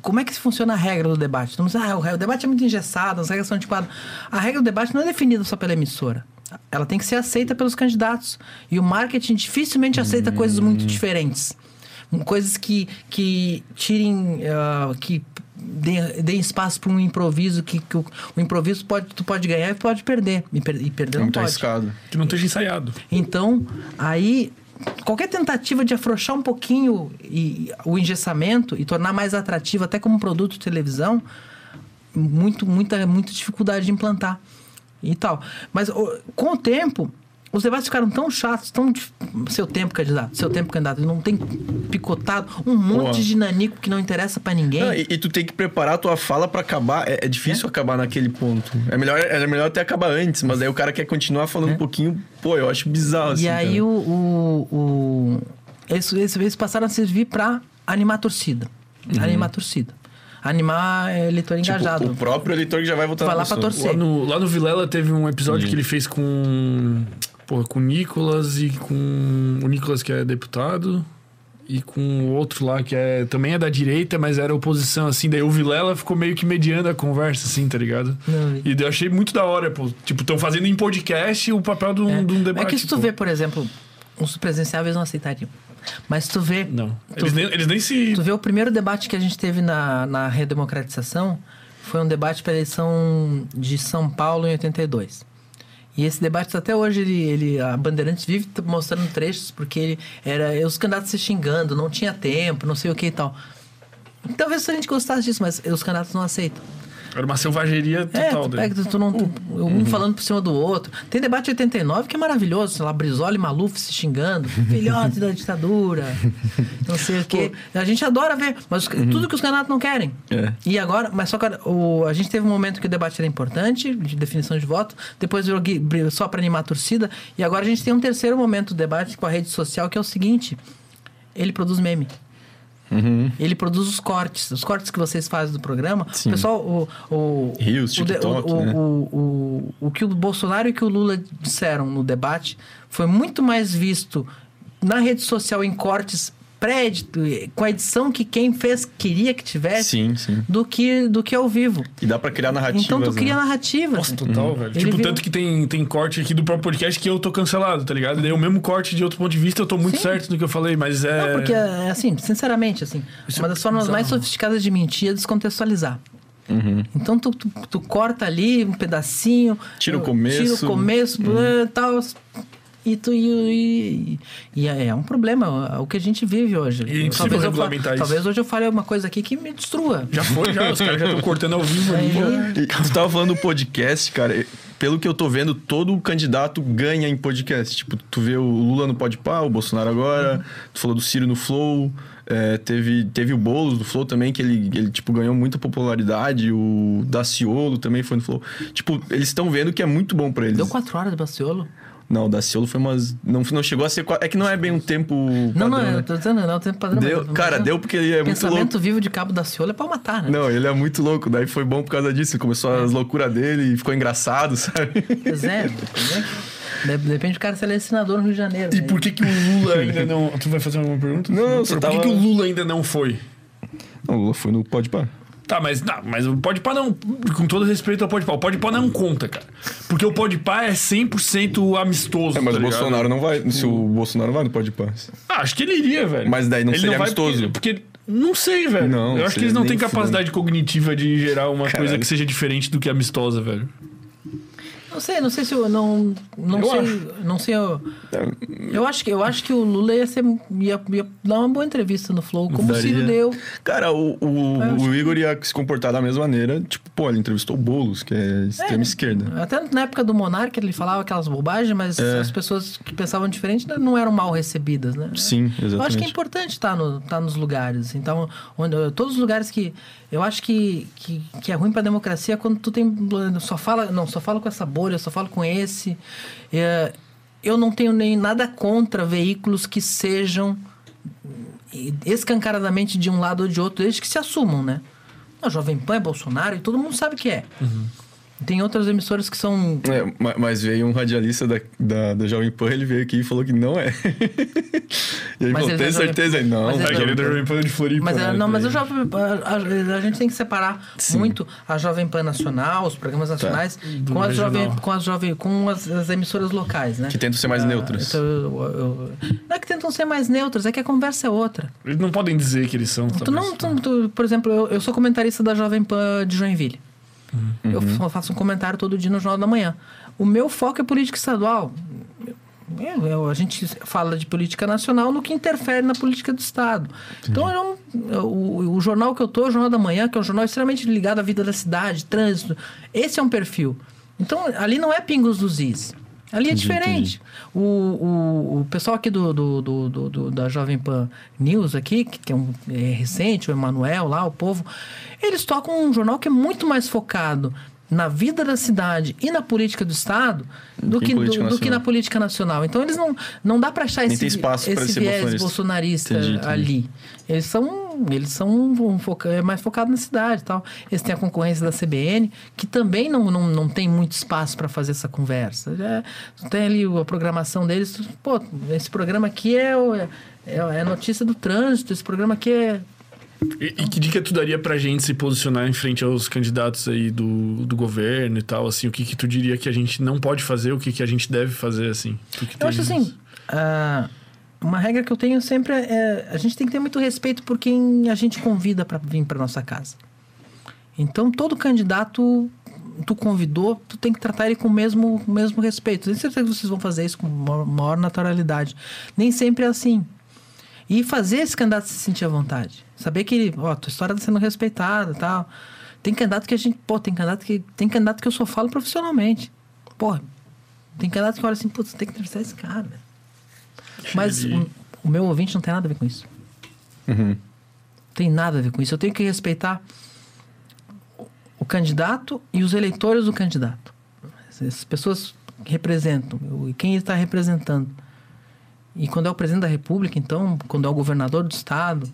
Speaker 3: como é que funciona a regra do debate? Então, ah, o, o debate é muito engessado, as regras são antiquadas. A regra do debate não é definida só pela emissora. Ela tem que ser aceita pelos candidatos. E o marketing dificilmente aceita coisas muito diferentes. Coisas que, que tirem. Uh, que deem, espaço para um improviso que, que o, o, improviso pode, tu pode ganhar e pode perder. E, per, e perder
Speaker 2: é
Speaker 3: não pode.
Speaker 2: arriscado.
Speaker 1: Que não esteja ensaiado.
Speaker 3: Então, aí qualquer tentativa de afrouxar um pouquinho e, o engessamento e tornar mais atrativo até como produto de televisão, muito, muita, muita dificuldade de implantar e tal. Mas com o tempo, os debates ficaram tão chatos, tão. Seu tempo, candidato, seu tempo, candidato. Não tem picotado um monte de nanico que não interessa para ninguém.
Speaker 2: Não, e, e tu tem que preparar a tua fala pra acabar. É, é difícil acabar naquele ponto. É melhor, é melhor até acabar antes, mas daí o cara quer continuar falando um pouquinho. Pô, eu acho bizarro assim.
Speaker 3: É. e aí
Speaker 2: cara.
Speaker 3: o. o, o eles, eles, passaram a servir para animar a torcida. Animar a torcida. Animar eleitor
Speaker 2: Tipo,
Speaker 3: engajado.
Speaker 2: o próprio eleitor que já vai votar
Speaker 3: Vai
Speaker 2: na
Speaker 3: lá pra torcer.
Speaker 1: Lá no, lá no Vilela teve um episódio que ele fez com. Porra, com o Nicolas e com. O Nicolas, que é deputado. E com o outro lá, que é, também é da direita, mas era oposição, assim. Daí o Vilela ficou meio que mediando a conversa, assim, tá ligado?
Speaker 3: Não,
Speaker 1: E eu achei muito da hora, pô. Tipo, estão fazendo em podcast o papel de um,
Speaker 3: É.
Speaker 1: de um debate.
Speaker 3: é que se tu
Speaker 1: pô.
Speaker 3: vê, por exemplo, os presenciáveis não aceitariam. Mas tu vê.
Speaker 1: Não.
Speaker 3: Tu,
Speaker 1: Eles nem, eles nem se.
Speaker 3: tu vê o primeiro debate que a gente teve na, na redemocratização foi um debate para a eleição de São Paulo em 82. E esse debate até hoje ele, ele a Bandeirantes vive mostrando trechos porque ele era os candidatos se xingando, não tinha tempo, não sei o que e tal. Talvez a gente gostasse disso, mas os candidatos não aceitam.
Speaker 1: Era uma selvageria
Speaker 3: É,
Speaker 1: total.
Speaker 3: tu,
Speaker 1: daí.
Speaker 3: pega, tu, tu não, tu- um falando por cima do outro. Tem debate 89 que é maravilhoso, sei lá, Brizola e Maluf se xingando, filhote da ditadura, não sei o quê. A gente adora ver, mas tudo que os candidatos não querem.
Speaker 2: É.
Speaker 3: E agora, mas só que o, a gente teve um momento que o debate era importante, de definição de voto, depois virou só para animar a torcida, e agora a gente tem um terceiro momento do debate com a rede social, que é o seguinte: ele produz meme. Ele produz os cortes, os cortes que vocês fazem do programa.
Speaker 2: Sim.
Speaker 3: O pessoal, o, o, de-
Speaker 2: TikTok,
Speaker 3: o, o,
Speaker 2: né?
Speaker 3: o, o, o que o Bolsonaro e o que o Lula disseram no debate foi muito mais visto na rede social em cortes pré com a edição que quem fez queria que tivesse
Speaker 2: Sim, sim.
Speaker 3: do que do que ao vivo.
Speaker 2: E dá pra criar narrativas.
Speaker 3: Então tu cria
Speaker 2: né?
Speaker 3: narrativas.
Speaker 1: Nossa, total, velho.
Speaker 3: Ele
Speaker 1: Tipo,
Speaker 3: viu-
Speaker 1: tanto que tem, tem corte aqui do próprio podcast que eu tô cancelado, tá ligado? Daí o mesmo corte de outro ponto de vista, eu tô muito
Speaker 3: Sim.
Speaker 1: certo no que eu falei, mas é.
Speaker 3: Não, porque, é, assim, sinceramente, assim,
Speaker 1: Isso
Speaker 3: uma
Speaker 1: é
Speaker 3: das formas
Speaker 1: bizarro.
Speaker 3: mais sofisticadas de mentir é descontextualizar. Então tu, tu, tu corta ali um pedacinho.
Speaker 2: Tira o começo.
Speaker 3: Tira o começo, blá, tal. E tu. E, e, e é um problema o que a gente vive hoje.
Speaker 1: E é
Speaker 3: talvez, eu, fa-
Speaker 1: regulamentar isso.
Speaker 3: talvez hoje eu fale alguma coisa aqui que me destrua.
Speaker 1: Já foi, já. Os caras já estão cortando ao vivo ali.
Speaker 3: Aí-
Speaker 2: E tu tava falando do podcast, cara. Pelo que eu tô vendo, todo candidato ganha em podcast. Tipo, tu vê o Lula no Podpah, o Bolsonaro agora. Tu falou do Ciro no Flow. é, teve, teve o Boulos do Flow também, que ele, ele tipo, ganhou muita popularidade. O Daciolo também foi no Flow. Tipo, eles estão vendo que é muito bom pra eles.
Speaker 3: Deu quatro horas de Baciolo?
Speaker 2: Não, o Daciolo foi umas... Não, não chegou a ser... É que não é bem um tempo
Speaker 3: Não,
Speaker 2: padrão,
Speaker 3: não,
Speaker 2: né?
Speaker 3: eu tô dizendo, não, tem padrão.
Speaker 2: Deu,
Speaker 3: mas-
Speaker 2: cara,
Speaker 3: mas-
Speaker 2: deu porque ele é muito louco.
Speaker 3: Pensamento vivo de cabo da Ciolo é pra matar, né?
Speaker 2: Não, ele é muito louco. Daí foi bom por causa disso. Ele começou
Speaker 3: É.
Speaker 2: as loucuras dele e ficou engraçado, sabe?
Speaker 3: Pois é, entendeu? De de repente o cara se ele é senador no Rio de Janeiro.
Speaker 1: E
Speaker 3: né?
Speaker 1: por que, que o Lula ainda não. Tu vai fazer alguma pergunta?
Speaker 2: Não,
Speaker 1: Por
Speaker 2: você
Speaker 1: que,
Speaker 2: tava-
Speaker 1: que o Lula ainda não foi?
Speaker 2: Não, o Lula foi no Podpah.
Speaker 1: Tá, mas não, mas o Podpah não. Com todo respeito ao Podpah, o Podpah não conta, cara. Porque o Podpah é 100% amistoso.
Speaker 2: É, mas
Speaker 1: tá
Speaker 2: o? Bolsonaro não vai. Se o Bolsonaro vai no Podpah.
Speaker 1: Ah, acho que ele iria, velho.
Speaker 2: Mas daí não
Speaker 1: ele
Speaker 2: seria
Speaker 1: vai
Speaker 2: amistoso.
Speaker 1: Porque, porque- Não sei, velho.
Speaker 2: Não,
Speaker 1: Eu acho que eles não têm capacidade cognitiva de gerar uma coisa
Speaker 2: Caralho.
Speaker 1: que seja diferente do que amistosa, velho.
Speaker 3: Não sei, não sei se eu não não
Speaker 1: Eu
Speaker 3: sei,
Speaker 1: acho.
Speaker 3: não sei eu,
Speaker 2: É,
Speaker 3: eu acho que eu acho que o Lula ia ser ia, ia dar uma boa entrevista no Flow, como o
Speaker 2: Daria.
Speaker 3: Ciro deu.
Speaker 2: Cara, o, o,
Speaker 3: acho
Speaker 2: o Igor ia se comportar da mesma maneira. Tipo, pô, ele entrevistou o Boulos, que é extrema esquerda.
Speaker 3: Até na época do Monarca ele falava aquelas bobagens, mas
Speaker 2: É.
Speaker 3: as pessoas que pensavam diferente não eram mal recebidas, né?
Speaker 2: Sim, exatamente.
Speaker 3: Eu acho que é importante estar no, estar nos lugares. Então, onde, todos os lugares que. Eu acho que, que, que é ruim pra democracia é quando tu tem. Só fala. Não, só fala com essa bolha, só falo com esse. É, eu não tenho nem nada contra veículos que sejam escancaradamente de um lado ou de outro, desde que se assumam, né? A Jovem Pan é Bolsonaro e todo mundo sabe que é. Tem outras emissoras que são.
Speaker 2: É, ma- mas veio um radialista da, da, da Jovem Pan, ele veio aqui e falou que não é. e ele
Speaker 3: Mas
Speaker 2: falou, tem
Speaker 3: é Jovem-
Speaker 2: certeza? Aí, Não,
Speaker 3: mas ele
Speaker 1: É
Speaker 3: é
Speaker 1: aquele
Speaker 2: Jovem
Speaker 1: da
Speaker 2: Pan.
Speaker 1: Jovem Pan de Floripa.
Speaker 3: Mas, é,
Speaker 1: né?
Speaker 3: não, mas o Jovem, a, a- a gente tem que separar muito a Jovem Pan Nacional, os programas nacionais,
Speaker 1: Do
Speaker 3: com, as jovem, com, as, jovem, com as, as emissoras locais, né?
Speaker 2: Que tentam ser mais
Speaker 3: Ah,
Speaker 2: neutras.
Speaker 3: então, eu- eu- não é que tentam ser mais neutras, é que a conversa é outra.
Speaker 1: Eles não podem dizer que eles são.
Speaker 3: Tu não, tu- tu- por exemplo, eu, eu sou comentarista da Jovem Pan de Joinville.
Speaker 2: Uhum.
Speaker 3: Eu fa- faço um comentário todo dia no Jornal da Manhã. O meu foco é política estadual. Eu- eu- a gente fala de política nacional no que interfere na política do Estado. Então, eu eu- o, o jornal que eu é o Jornal da Manhã, que é um jornal extremamente ligado à vida da cidade, trânsito. Esse é um perfil. Então, ali não é pingos dos is. Ali é diferente. O, o, o pessoal aqui do, do, do, do- da Jovem Pan News aqui, que, é, um, é recente, o Emanuel lá, o povo, eles tocam um jornal que é muito mais focado na vida da cidade e na política do Estado do
Speaker 2: Que
Speaker 3: do, do que na política nacional. Então eles não, não dá para achar
Speaker 2: Nem
Speaker 3: esse,
Speaker 2: tem espaço pra
Speaker 3: esse
Speaker 2: ser
Speaker 3: viés
Speaker 2: bolsonarista.
Speaker 3: bolsonarista
Speaker 2: Entendi, entendi.
Speaker 3: ali. Eles são, eles são um foca- é mais focados na cidade tal. Eles têm a concorrência da CBN, que também não, não, não tem muito espaço para fazer essa conversa. Já tem ali a programação deles. Pô, esse programa aqui é, o- é, é notícia do trânsito, esse programa aqui é.
Speaker 1: E, e que dica tu daria pra gente se posicionar em frente aos candidatos aí do, do governo e tal, assim? O que que tu diria que a gente não pode fazer, o que que a gente deve fazer, assim? Tu que
Speaker 3: Eu acho
Speaker 1: tens-
Speaker 3: assim. Uma regra que eu tenho sempre é a gente tem que ter muito respeito por quem a gente convida para vir para nossa casa. Então todo candidato tu convidou, tu tem que tratar ele com o mesmo, o mesmo respeito. Tenho certeza que vocês vão fazer isso com maior, naturalidade. Nem sempre é assim. E fazer esse candidato se sentir à vontade. Saber que ó, tua história está sendo respeitada tal. Tem candidato que a gente, pô, tem candidato que tem candidato que eu só falo profissionalmente. Pô, tem candidato que olha assim, putz, tem que entrevistar esse cara, velho. Mas o, o meu ouvinte não tem nada a ver com isso.
Speaker 2: Uhum.
Speaker 3: Tem nada a ver com isso. Eu tenho que respeitar o- candidato e os eleitores do candidato. Essas pessoas que representam, o- e quem ele está representando. E quando é o presidente da República, então, quando é o governador do estado,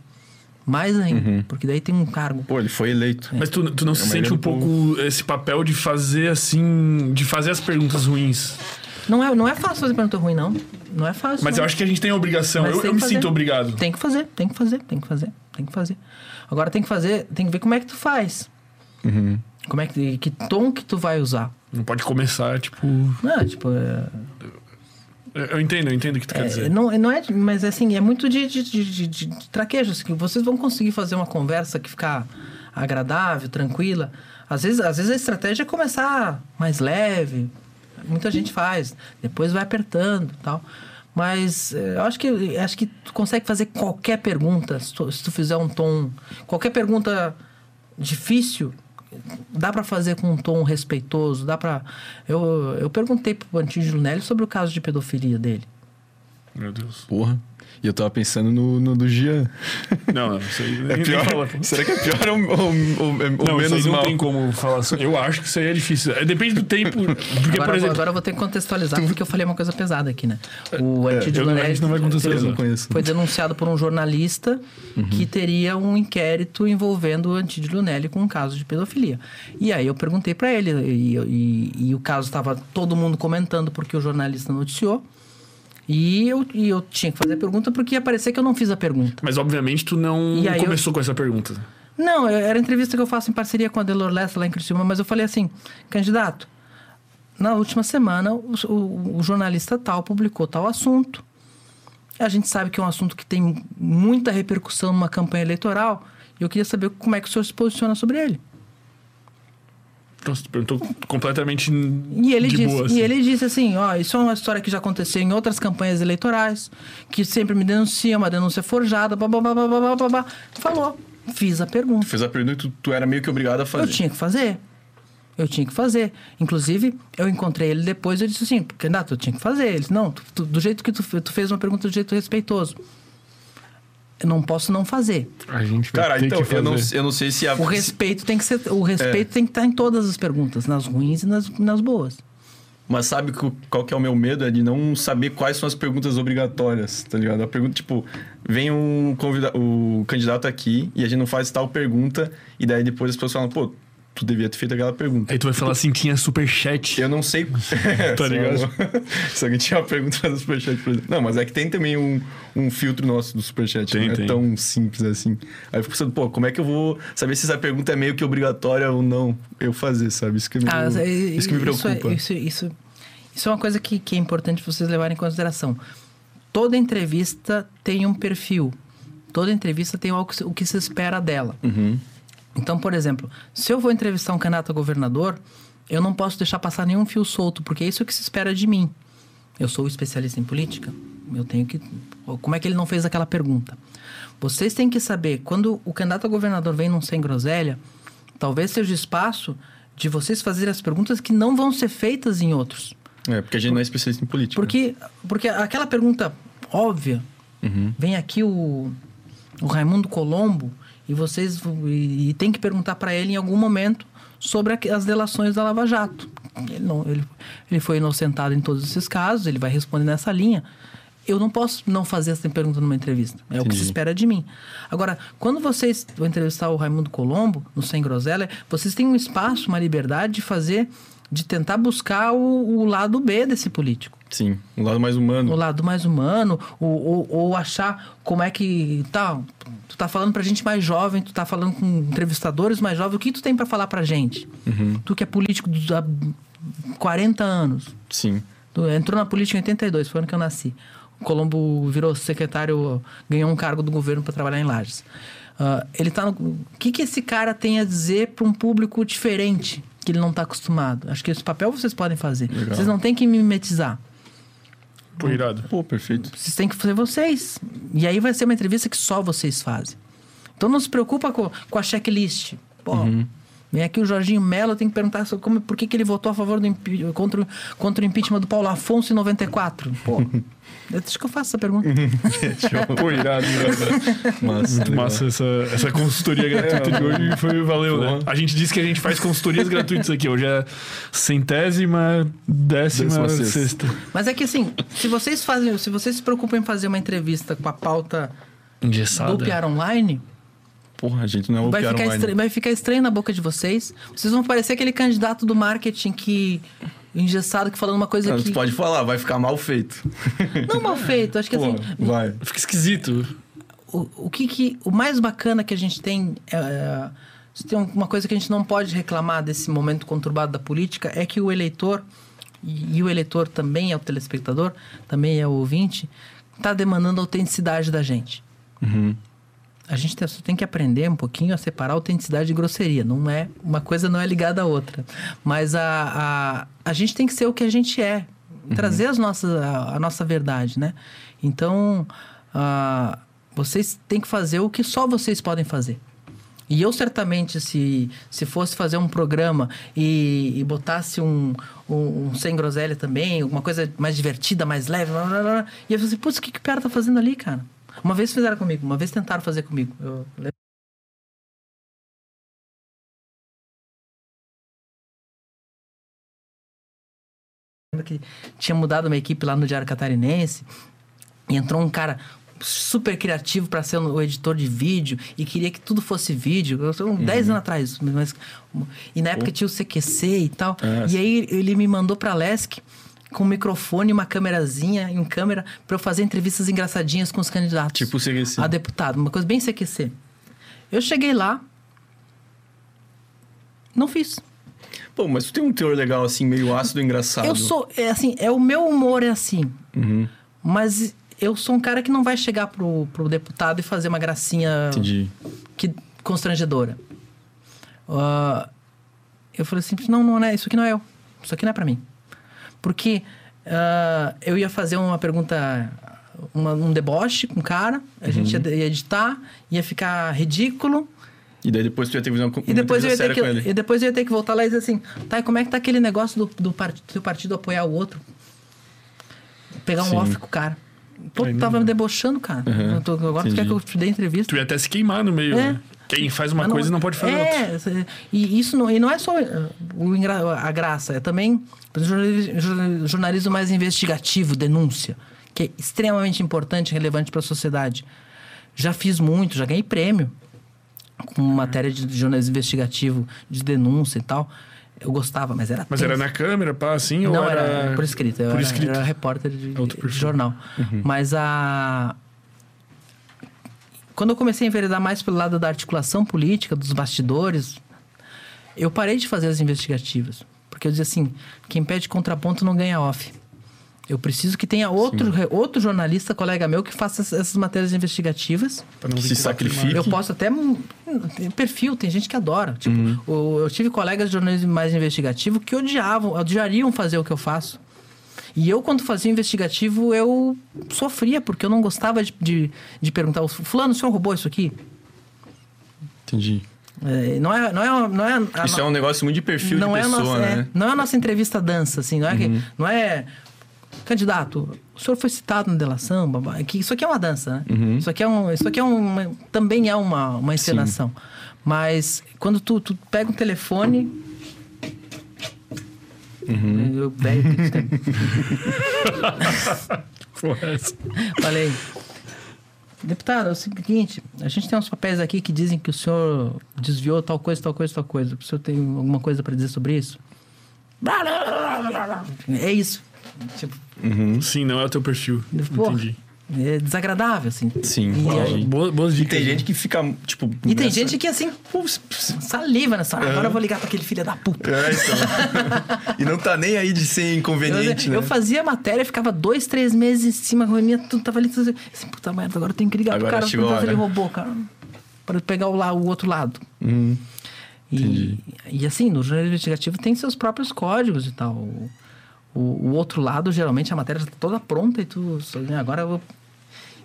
Speaker 3: mais ainda, porque daí tem um cargo.
Speaker 2: Pô, ele foi eleito.
Speaker 1: Mas tu, tu não se
Speaker 2: É a
Speaker 1: sente um pouco esse papel de fazer assim, de fazer as perguntas ruins?
Speaker 3: Não é, não é fácil fazer pergunta ruim, não. Não é fácil.
Speaker 1: Mas
Speaker 3: não.
Speaker 1: eu acho que a gente tem a obrigação.
Speaker 3: Mas
Speaker 1: Eu, eu me
Speaker 3: fazer.
Speaker 1: sinto obrigado.
Speaker 3: Tem que fazer, tem que fazer, tem que fazer, tem que fazer. Agora tem que fazer, tem que ver como é que tu faz.
Speaker 2: Uhum.
Speaker 3: Como é que, que tom que tu vai usar.
Speaker 1: Não pode começar, tipo.
Speaker 3: Não, tipo, é,
Speaker 1: Eu entendo, eu entendo o que tu quer
Speaker 3: é,
Speaker 1: dizer.
Speaker 3: não, não é, mas assim, é muito de, de, de, de, de- traquejo. Assim, vocês vão conseguir fazer uma conversa que ficar agradável, tranquila. Às vezes, às vezes a estratégia é começar mais leve. Muita gente faz. Depois vai apertando e tal. Mas eh, eu acho que, acho que tu consegue fazer qualquer pergunta, se tu, se tu fizer um tom. Qualquer pergunta difícil, dá para fazer com um tom respeitoso, dá para eu, eu perguntei pro Antígio Nelly sobre o caso de pedofilia dele.
Speaker 1: Meu Deus.
Speaker 2: Porra. E eu tava pensando no, no do Jean.
Speaker 1: Não, não, isso aí
Speaker 2: É pior?
Speaker 1: fala.
Speaker 2: Será que é pior ou, ou, ou-
Speaker 1: Não, isso aí
Speaker 2: menos
Speaker 1: não
Speaker 2: mal?
Speaker 1: tem como falar. sobre- Eu acho que isso aí é difícil. É, Depende do tempo. Porque,
Speaker 3: Agora,
Speaker 1: por exemplo.
Speaker 3: agora eu vou ter que contextualizar, porque eu falei uma coisa pesada aqui, né? O
Speaker 1: É,
Speaker 3: Antídio
Speaker 1: não- vai contextualizar.
Speaker 3: Foi denunciado por um jornalista que teria um inquérito envolvendo o Antídio Lunelli com um caso de pedofilia. E aí eu perguntei pra ele, e, e- e o caso estava todo mundo comentando porque o jornalista noticiou. E eu, e eu tinha que fazer a pergunta porque ia parecer que eu não fiz a pergunta.
Speaker 1: Mas obviamente tu não
Speaker 3: aí eu-
Speaker 1: começou com essa pergunta.
Speaker 3: Não, era a entrevista que eu faço em parceria com a Delor Lessa lá em Criciúma, mas eu falei assim, candidato, na última semana o, o- o jornalista tal publicou tal assunto. A gente sabe que é um assunto que tem muita repercussão numa campanha eleitoral e eu queria saber como é que o senhor se posiciona sobre ele.
Speaker 1: Nossa, tu perguntou completamente
Speaker 3: E ele,
Speaker 1: de
Speaker 3: disse,
Speaker 1: boa.
Speaker 3: e
Speaker 1: assim.
Speaker 3: ele disse assim, ó, isso é uma história que já aconteceu em outras campanhas eleitorais, que sempre me denuncia, uma denúncia forjada, blá, blá, blá, blá, blá, blá, blá. Falou, fiz a pergunta.
Speaker 2: Fez a pergunta e tu, tu era meio que obrigado a fazer.
Speaker 3: Eu tinha que fazer. Eu tinha que fazer. Inclusive, eu encontrei ele depois eu disse assim, candidato, eu tinha que fazer. Ele disse, não, tu- tu- do jeito que tu, tu fez uma pergunta do jeito respeitoso. Eu não posso não fazer.
Speaker 1: A gente vai
Speaker 2: Cara,
Speaker 1: ter
Speaker 2: então,
Speaker 1: que
Speaker 2: eu não,
Speaker 1: fazer.
Speaker 2: eu não sei se a.
Speaker 3: O respeito tem que ser. O respeito
Speaker 2: É.
Speaker 3: tem que estar em todas as perguntas, nas ruins e nas, nas boas.
Speaker 2: Mas sabe que o- qual que é o meu medo? É de não saber quais são as perguntas obrigatórias, tá ligado? A pergunta, tipo, vem um convida o candidato aqui e a gente não faz tal pergunta, e daí depois as pessoas falam, pô, tu devia ter feito aquela pergunta.
Speaker 1: Aí tu vai falar assim, tinha superchat.
Speaker 2: Eu não sei.
Speaker 1: Tá ligado?
Speaker 2: Se alguém tinha uma pergunta no Superchat, por exemplo. Não, mas é que tem também um, um filtro nosso do Superchat.
Speaker 1: Tem,
Speaker 2: não é
Speaker 1: tem.
Speaker 2: tão simples assim. Aí eu fico pensando, pô, como é que eu vou saber se essa pergunta é meio que obrigatória ou não eu fazer, sabe? Isso que, me,
Speaker 3: Ah, e-
Speaker 2: isso que me
Speaker 3: isso é-
Speaker 2: preocupa.
Speaker 3: Isso, isso, isso é uma coisa que, que é importante vocês levarem em consideração. Toda entrevista tem um perfil. Toda entrevista tem o que se espera dela.
Speaker 2: Uhum.
Speaker 3: Então, por exemplo, se eu vou entrevistar um candidato a governador, eu não posso deixar passar nenhum fio solto, porque é isso que se espera de mim. Eu sou especialista em política, eu tenho que. Como é que ele não fez aquela pergunta? Vocês têm que saber, quando o candidato a governador vem num sem groselha, talvez seja o espaço de vocês fazerem as perguntas que não vão ser feitas em outros.
Speaker 2: É, porque a gente não é especialista em política.
Speaker 3: Porque, porque aquela pergunta óbvia,
Speaker 2: Uhum.
Speaker 3: vem aqui o, o Raimundo Colombo e vocês e, e tem que perguntar para ele em algum momento sobre as delações da Lava Jato. Ele, não, ele, ele foi inocentado em todos esses casos, ele vai responder nessa linha. Eu não posso não fazer essa pergunta numa entrevista. É o que
Speaker 2: Entendi.
Speaker 3: se espera de mim. Agora, quando vocês vão entrevistar o Raimundo Colombo, no Sem Groselha, vocês têm um espaço, uma liberdade de fazer, de tentar buscar o, o lado B desse político
Speaker 2: Sim, um lado mais humano.
Speaker 3: o lado mais humano, ou, ou, ou achar como é que. Tá, tu tá falando pra gente mais jovem, tu tá falando com entrevistadores mais jovens, o que tu tem pra falar pra gente? Tu que é político dos- há 40 anos.
Speaker 2: Sim.
Speaker 3: Tu entrou na política em 82, foi o ano que eu nasci. O Colombo virou secretário, ganhou um cargo do governo para trabalhar em Lages. Ah, ele tá no. O que, que esse cara tem a dizer para um público diferente que ele não tá acostumado? Acho que esse papel vocês podem fazer.
Speaker 2: Legal.
Speaker 3: Vocês não têm que mimetizar.
Speaker 1: Pô, irado.
Speaker 2: Pô, perfeito.
Speaker 3: Vocês têm que fazer vocês. E aí vai ser uma entrevista que só vocês fazem. Então não se preocupa com, com a checklist. Pô, vem aqui o Jorginho Mello, tem que perguntar sobre como, por que, que ele votou a favor do contra, o- contra o impeachment do Paulo Afonso em 94. Pô, deixa que eu faço essa pergunta.
Speaker 1: Pô, irado.
Speaker 2: Massa.
Speaker 1: Muito massa essa, essa consultoria gratuita de hoje. Foi, valeu, né? A gente disse que a gente faz consultorias gratuitas aqui. Hoje é centésima, décima,
Speaker 2: Décima sexta.
Speaker 1: sexta.
Speaker 3: Mas é que assim, se vocês fazem, se vocês se preocupam em fazer uma entrevista com a pauta do
Speaker 1: Engessada.
Speaker 3: PR Online,
Speaker 2: Porra, a gente não é o
Speaker 3: vai ficar, vai ficar estranho na boca de vocês. Vocês vão parecer aquele candidato do marketing que engessado que falando uma coisa
Speaker 2: Não,
Speaker 3: que
Speaker 2: tu pode falar, vai ficar mal feito.
Speaker 3: não mal feito. Acho que
Speaker 2: Pô,
Speaker 3: assim,
Speaker 2: vai.
Speaker 1: Fica esquisito.
Speaker 3: o, o que, que o mais bacana que a gente tem é, se tem uma coisa que a gente não pode reclamar desse momento conturbado da política é que o eleitor e, e o eleitor também é o telespectador também é o ouvinte está demandando autenticidade da gente
Speaker 2: Uhum.
Speaker 3: A gente tem, só tem que aprender um pouquinho a separar autenticidade de grosseria. Não é uma coisa não é ligada à outra, mas a, a, a gente tem que ser o que a gente é, trazer as nossas a, a nossa verdade, né? Então ah, vocês têm que fazer o que só vocês podem fazer. E eu certamente, se, se fosse fazer um programa e, e botasse um, um, um sem groselha também, alguma coisa mais divertida, mais leve, blá, blá, blá, e eu falei assim, putz, o que, que o cara tá fazendo ali, cara? Uma vez fizeram comigo, uma vez tentaram fazer comigo. Eu lembro que tinha mudado uma equipe lá no Diário Catarinense e entrou um cara super criativo para ser o editor de vídeo e queria que tudo fosse vídeo. Eu sou uns 10 anos atrás, mas e na época tinha o CQC e tal.
Speaker 2: Ah,
Speaker 3: e aí ele me mandou para Lesc com um microfone, uma câmerazinha e um câmera para eu fazer entrevistas engraçadinhas com os candidatos
Speaker 2: Tipo CQC.
Speaker 3: a deputado, uma coisa bem CQC. Eu cheguei lá, não fiz.
Speaker 2: Pô, mas tu tem um teor legal assim, meio ácido engraçado.
Speaker 3: Eu sou, é assim, é o meu humor é assim.
Speaker 2: Uhum.
Speaker 3: Mas eu sou um cara que não vai chegar pro, pro deputado e fazer uma gracinha
Speaker 2: Entendi.
Speaker 3: que, constrangedora. Ah, eu falei assim, não, não é, isso aqui não é eu. Isso aqui não é pra mim. Porque ah, eu ia fazer uma pergunta, uma- um deboche com o cara, a gente ia, ia editar, ia ficar ridículo.
Speaker 2: E daí depois tu ia ter que fazer uma, uma
Speaker 3: E depois, eu ia ter que,
Speaker 2: com ele.
Speaker 3: e depois eu ia ter que voltar lá e dizer assim, tá, e como é que tá aquele negócio do, do part- seu partido apoiar o outro? Pegar um
Speaker 2: Sim.
Speaker 3: off com o cara. Pô,
Speaker 1: Aí
Speaker 3: tava me debochando, cara.
Speaker 2: Uhum.
Speaker 3: Eu tô- agora tu quer
Speaker 2: Entendi.
Speaker 3: que eu te dê entrevista?
Speaker 1: Tu ia até se queimar no meio,
Speaker 3: É.
Speaker 1: né? Quem faz uma
Speaker 3: Mas
Speaker 1: coisa não pode fazer
Speaker 3: é,
Speaker 1: outra.
Speaker 3: cê- E isso não, e não é só engra- a graça, é também jornalismo, mais investigativo, denúncia, que é extremamente importante e relevante para a sociedade. Já fiz muito, já ganhei prêmio. com matéria de jornalismo investigativo, de denúncia e tal. Eu gostava, mas era
Speaker 1: Mas
Speaker 3: tenso.
Speaker 1: era na câmera, pá, assim?
Speaker 3: Não,
Speaker 1: ou
Speaker 3: era,
Speaker 1: era,
Speaker 3: por escrito. Eu
Speaker 1: por
Speaker 3: era,
Speaker 1: escrito.
Speaker 3: era repórter de, de jornal. Mas a... Quando eu comecei a enveredar mais pelo lado da articulação política, dos bastidores, eu parei de fazer as investigativas. Porque eu dizia assim, quem pede contraponto não ganha off. Eu preciso que tenha outro, outro jornalista, colega meu, que faça essas- matérias investigativas.
Speaker 1: Pra não
Speaker 2: Se sacrifique.
Speaker 3: Eu posso até. Tem perfil, tem gente que adora. Tipo, o- eu tive colegas de jornalismo mais investigativo que odiavam, odiariam fazer o que eu faço. E eu, quando fazia investigativo, eu sofria, porque eu não gostava de, de, de perguntar: "O Fulano, o senhor roubou isso aqui?
Speaker 2: Entendi.
Speaker 3: É, não é. Não é, não é a
Speaker 2: Isso
Speaker 3: no-
Speaker 2: é um negócio muito de perfil
Speaker 3: não
Speaker 2: de
Speaker 3: é
Speaker 2: pessoa,
Speaker 3: nossa, é,
Speaker 2: né? Uhum.
Speaker 3: não é a nossa entrevista dança, assim, não é que, não é candidato, o senhor foi citado na delação, babá, que isso aqui é uma dança, né?
Speaker 2: Uhum.
Speaker 3: Isso aqui é um, isso aqui é uma, também é uma, uma encenação. Mas quando tu, tu pega um telefone
Speaker 2: Uhum.
Speaker 3: eu velho
Speaker 1: essa.
Speaker 3: falei Deputado, é o seguinte, a gente tem uns papéis aqui que dizem que o senhor desviou tal coisa, tal coisa, tal coisa. O senhor tem alguma coisa para dizer sobre isso? É isso. Tipo,
Speaker 1: Sim, não é o teu perfil.
Speaker 3: Porra.
Speaker 1: Entendi.
Speaker 3: É desagradável, assim.
Speaker 2: Sim.
Speaker 3: E,
Speaker 2: Uau.
Speaker 3: aí-
Speaker 1: Boas, boas
Speaker 2: E
Speaker 1: dicas.
Speaker 2: tem
Speaker 1: né?
Speaker 2: gente que fica, tipo...
Speaker 3: e tem
Speaker 2: nessa-
Speaker 3: gente que, assim, saliva nessa hora. Agora eu vou ligar pra aquele filho da puta.
Speaker 2: É, então. e não tá nem aí de ser
Speaker 3: Eu,
Speaker 2: inconveniente,
Speaker 3: eu
Speaker 2: né?
Speaker 3: fazia matéria, ficava dois, três meses em cima, reunia tudo, tava ali, tudo assim, puta merda, agora eu tenho que ligar
Speaker 2: Agora
Speaker 3: pro cara, perguntar se ele roubou, cara. Para pegar o, lá, o outro lado.
Speaker 2: Hum,
Speaker 3: E, e assim, no jornalismo investigativo tem seus próprios códigos e tal. O, o, outro lado, geralmente, a matéria já tá toda pronta e tu. Agora eu.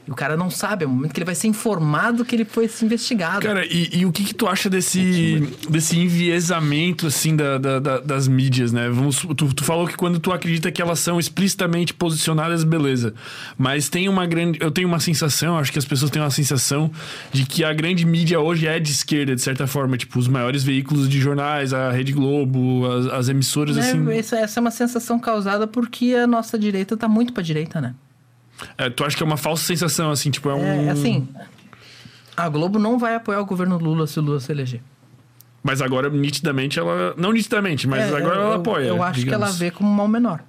Speaker 3: E o cara não sabe, é o momento que ele vai ser informado que ele foi investigado.
Speaker 1: Cara, e, e o que que tu acha desse, desse enviesamento, assim, da, da- da- das mídias, né? Vamos, tu, tu falou que quando tu acredita que elas são explicitamente posicionadas, beleza. Mas tem uma grande... Eu tenho uma sensação, acho que as pessoas têm uma sensação de que a grande mídia hoje é de esquerda, de certa forma. Tipo, os maiores veículos de jornais, a Rede Globo, as, as emissoras,
Speaker 3: Né,
Speaker 1: assim...
Speaker 3: essa, essa é uma sensação causada porque a nossa direita tá muito pra direita, né?
Speaker 1: É, tu acha que é uma falsa sensação, assim, tipo, é um...
Speaker 3: É, assim, a Globo não vai apoiar o governo Lula se o Lula se eleger.
Speaker 1: Mas agora, nitidamente, ela... Não nitidamente, mas
Speaker 3: É,
Speaker 1: agora
Speaker 3: eu-
Speaker 1: ela apoia,
Speaker 3: Eu acho que
Speaker 1: digamos.
Speaker 3: ela vê como um mal menor.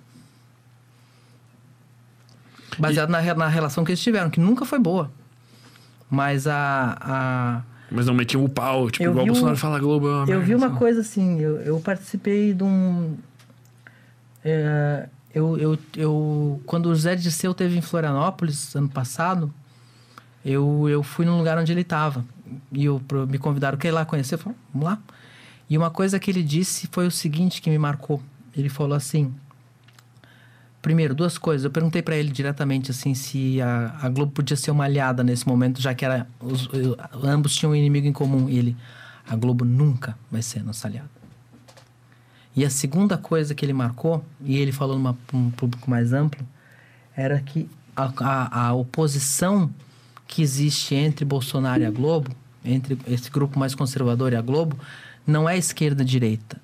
Speaker 3: Baseado na, re- na relação que eles tiveram, que nunca foi boa. Mas a. a
Speaker 1: Mas não metiam o pau, tipo,
Speaker 3: Eu
Speaker 1: igual o
Speaker 3: um-
Speaker 1: Bolsonaro fala Globo. é uma
Speaker 3: eu vi uma
Speaker 1: assim.
Speaker 3: coisa assim, eu, eu participei de um. é, eu, eu, eu, quando o José Dirceu teve em Florianópolis ano passado, eu, eu fui no lugar onde ele estava. E eu, me convidaram para ir lá conhecer. Eu falei, vamos lá. E uma coisa que ele disse foi o seguinte que me marcou. Ele falou assim. Primeiro, duas coisas. Eu perguntei para ele diretamente assim se a, a Globo podia ser uma aliada nesse momento, já que era os, ambos tinham um inimigo em comum. E ele, a Globo nunca vai ser nossa aliada. E a segunda coisa que ele marcou, e ele falou numa- um público mais amplo, era que a, a, a oposição que existe entre Bolsonaro e a Globo, entre esse grupo mais conservador e a Globo, não é esquerda-direita.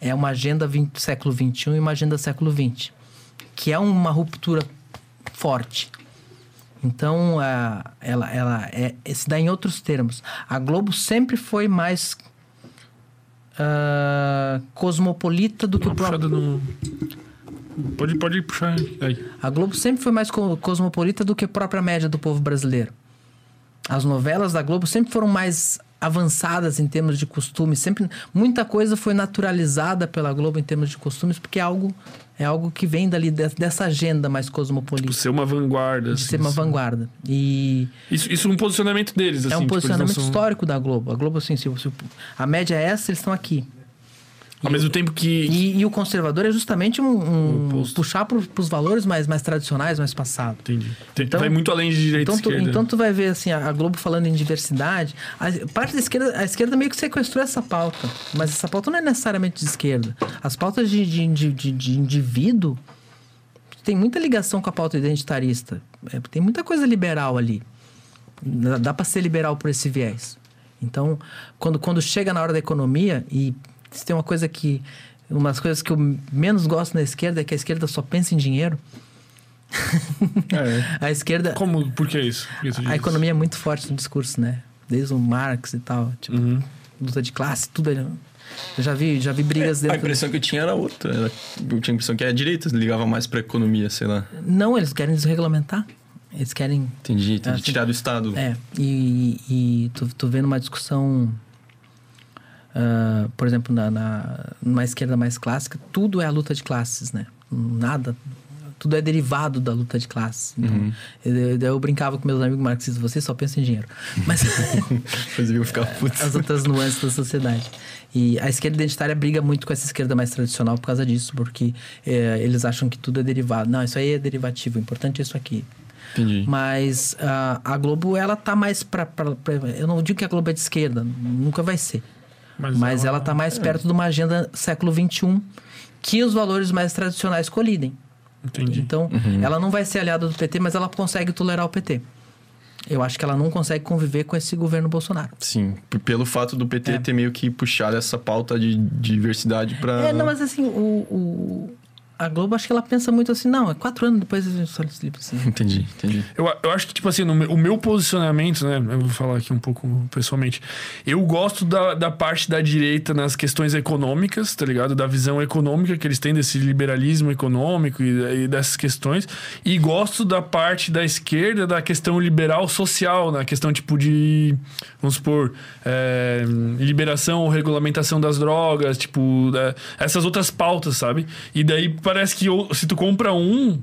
Speaker 3: É uma agenda 20, século XXI e uma agenda século XX, que é uma ruptura forte. Então, ela, ela é, se dá em outros termos. A Globo sempre foi mais ah, cosmopolita do que
Speaker 1: Uma
Speaker 3: o próprio.
Speaker 1: no... Pode, pode puxar aí.
Speaker 3: A Globo sempre foi mais co- cosmopolita do que a própria média do povo brasileiro. As novelas da Globo sempre foram mais avançadas em termos de costumes, sempre muita coisa foi naturalizada pela Globo em termos de costumes, porque é algo é algo que vem dali de- dessa agenda mais cosmopolita,
Speaker 1: Por ser uma vanguarda.
Speaker 3: de
Speaker 1: assim,
Speaker 3: ser uma
Speaker 1: assim.
Speaker 3: vanguarda. E
Speaker 1: Isso, isso é um posicionamento deles, assim.
Speaker 3: é um
Speaker 1: tipo, eles não
Speaker 3: posicionamento
Speaker 1: são-
Speaker 3: histórico da Globo. A Globo assim, se, se- a média é essa, eles estão aqui.
Speaker 1: Ao mesmo tempo que...
Speaker 3: E, e o conservador é justamente um, um puxar para os valores mais, mais tradicionais, mais passados.
Speaker 1: Entendi.
Speaker 3: Então-
Speaker 1: vai muito além de direita
Speaker 3: Então
Speaker 1: e
Speaker 3: tu,
Speaker 1: esquerda.
Speaker 3: então tu vai ver assim, a a Globo falando em diversidade. A parte da esquerda, a esquerda meio que sequestrou essa pauta. Mas essa pauta não é necessariamente de esquerda. As pautas de, de, de, de- de indivíduo tem muita ligação com a pauta identitarista. É, tem muita coisa liberal ali. Dá, dá para ser liberal por esse viés. Então, quando, quando chega na hora da economia, e se tem uma coisa que. Uma das coisas que eu menos gosto na esquerda é que a esquerda só pensa em dinheiro.
Speaker 1: É.
Speaker 3: A esquerda.
Speaker 1: Como? Por que isso? Por que
Speaker 3: A economia é muito forte no discurso, né? desde o Marx e tal. Tipo,
Speaker 1: Uhum.
Speaker 3: luta de classe, tudo. é- Eu já vi, já vi brigas
Speaker 2: A
Speaker 3: dentro.
Speaker 2: impressão que eu tinha era outra. Eu tinha a impressão que a direita ligava mais pra economia, sei lá.
Speaker 3: Não, eles querem desregulamentar. Eles querem
Speaker 2: Entendi, entendi.
Speaker 3: Que-
Speaker 2: Tirar do Estado.
Speaker 3: É, e, e tu, tu vendo uma discussão, ah, por exemplo, na, na, numa esquerda mais clássica, tudo é a luta de classes, né? Nada, tudo é derivado da luta de classes. Então, eu, eu brincava com meus amigos marxistas, vocês só pensam em dinheiro. Mas
Speaker 2: eu ficar putz.
Speaker 3: as outras nuances da sociedade. E a esquerda identitária briga muito com essa esquerda mais tradicional por causa disso, porque eh, eles acham que tudo é derivado. Não, isso aí é derivativo, o importante é isso aqui.
Speaker 2: Entendi.
Speaker 3: Mas ah, a Globo, ela tá mais pra- Eu não digo que a Globo é de esquerda, nunca vai ser. Mas, ela tá mais perto de uma agenda século XXI que os valores mais tradicionais colidem.
Speaker 1: Entendi.
Speaker 3: Então, ela não vai ser aliada do PT, mas ela consegue tolerar o PT. Eu acho que ela não consegue conviver com esse governo Bolsonaro.
Speaker 2: Sim, pelo fato do PT
Speaker 3: É.
Speaker 2: ter meio que puxado essa pauta de diversidade pra.
Speaker 3: É, não, mas assim, o, o- a Globo, acho que ela pensa muito assim, não, é quatro anos depois a gente só livro assim.
Speaker 2: Entendi, entendi.
Speaker 1: Eu, eu acho que, tipo assim, no meu- o meu posicionamento, né? Eu vou falar aqui um pouco pessoalmente. Eu gosto da, da parte da direita nas questões econômicas, tá ligado? Da visão econômica que eles têm desse liberalismo econômico e, e dessas questões. E gosto da parte da esquerda da questão liberal social, na questão, tipo, de. Vamos supor. é, liberação ou regulamentação das drogas, tipo, da- essas outras pautas, sabe? E daí parece que ou- se tu compra um,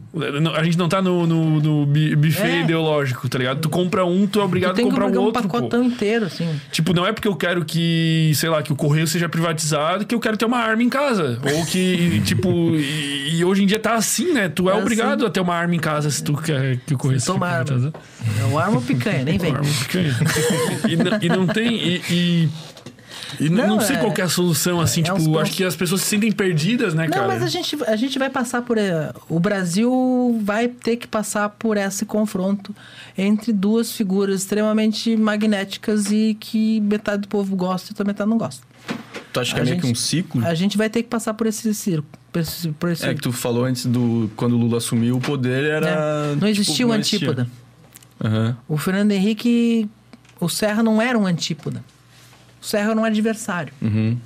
Speaker 1: a gente não tá no, no, no buffet
Speaker 3: É.
Speaker 1: ideológico, tá ligado? Tu compra um, tu é
Speaker 3: Tu
Speaker 1: obrigado a
Speaker 3: tem que
Speaker 1: comprar o
Speaker 3: um
Speaker 1: outro. pô.
Speaker 3: pacotão inteiro, assim.
Speaker 1: Tipo, não é porque eu quero que, sei lá, que o correio seja privatizado que eu quero ter uma arma em casa. Ou que, tipo, e, e hoje em dia tá assim, né? Tu é,
Speaker 3: É
Speaker 1: obrigado a ter uma arma em casa se tu quer que o correio seja
Speaker 3: Toma arma.
Speaker 1: privatizado.
Speaker 3: É o arma picanha, nem vem.
Speaker 1: Arma picanha. e, não, e não tem. E, e, e não,
Speaker 3: Não,
Speaker 1: sei
Speaker 3: é-
Speaker 1: qual que é a solução, assim,
Speaker 3: é
Speaker 1: tipo,
Speaker 3: uns-
Speaker 1: acho que as pessoas se sentem perdidas, né,
Speaker 3: Não,
Speaker 1: cara?
Speaker 3: mas a gente, a gente vai passar por. eh, O Brasil vai ter que passar por esse confronto entre duas figuras extremamente magnéticas e que metade do povo gosta e outra metade não gosta.
Speaker 2: Tu acha que
Speaker 3: A
Speaker 2: é meio que
Speaker 3: gente-
Speaker 2: um ciclo?
Speaker 3: A gente vai ter que passar por esse circo. Por esse, por esse-
Speaker 2: É que tu falou antes do. Quando o Lula assumiu o poder, era.
Speaker 3: né? Não
Speaker 2: tipo,
Speaker 3: existia um
Speaker 2: não
Speaker 3: antípoda.
Speaker 2: Aham.
Speaker 3: O Fernando Henrique. O Serra não era um antípoda. O Serra era um adversário.
Speaker 2: Uhum.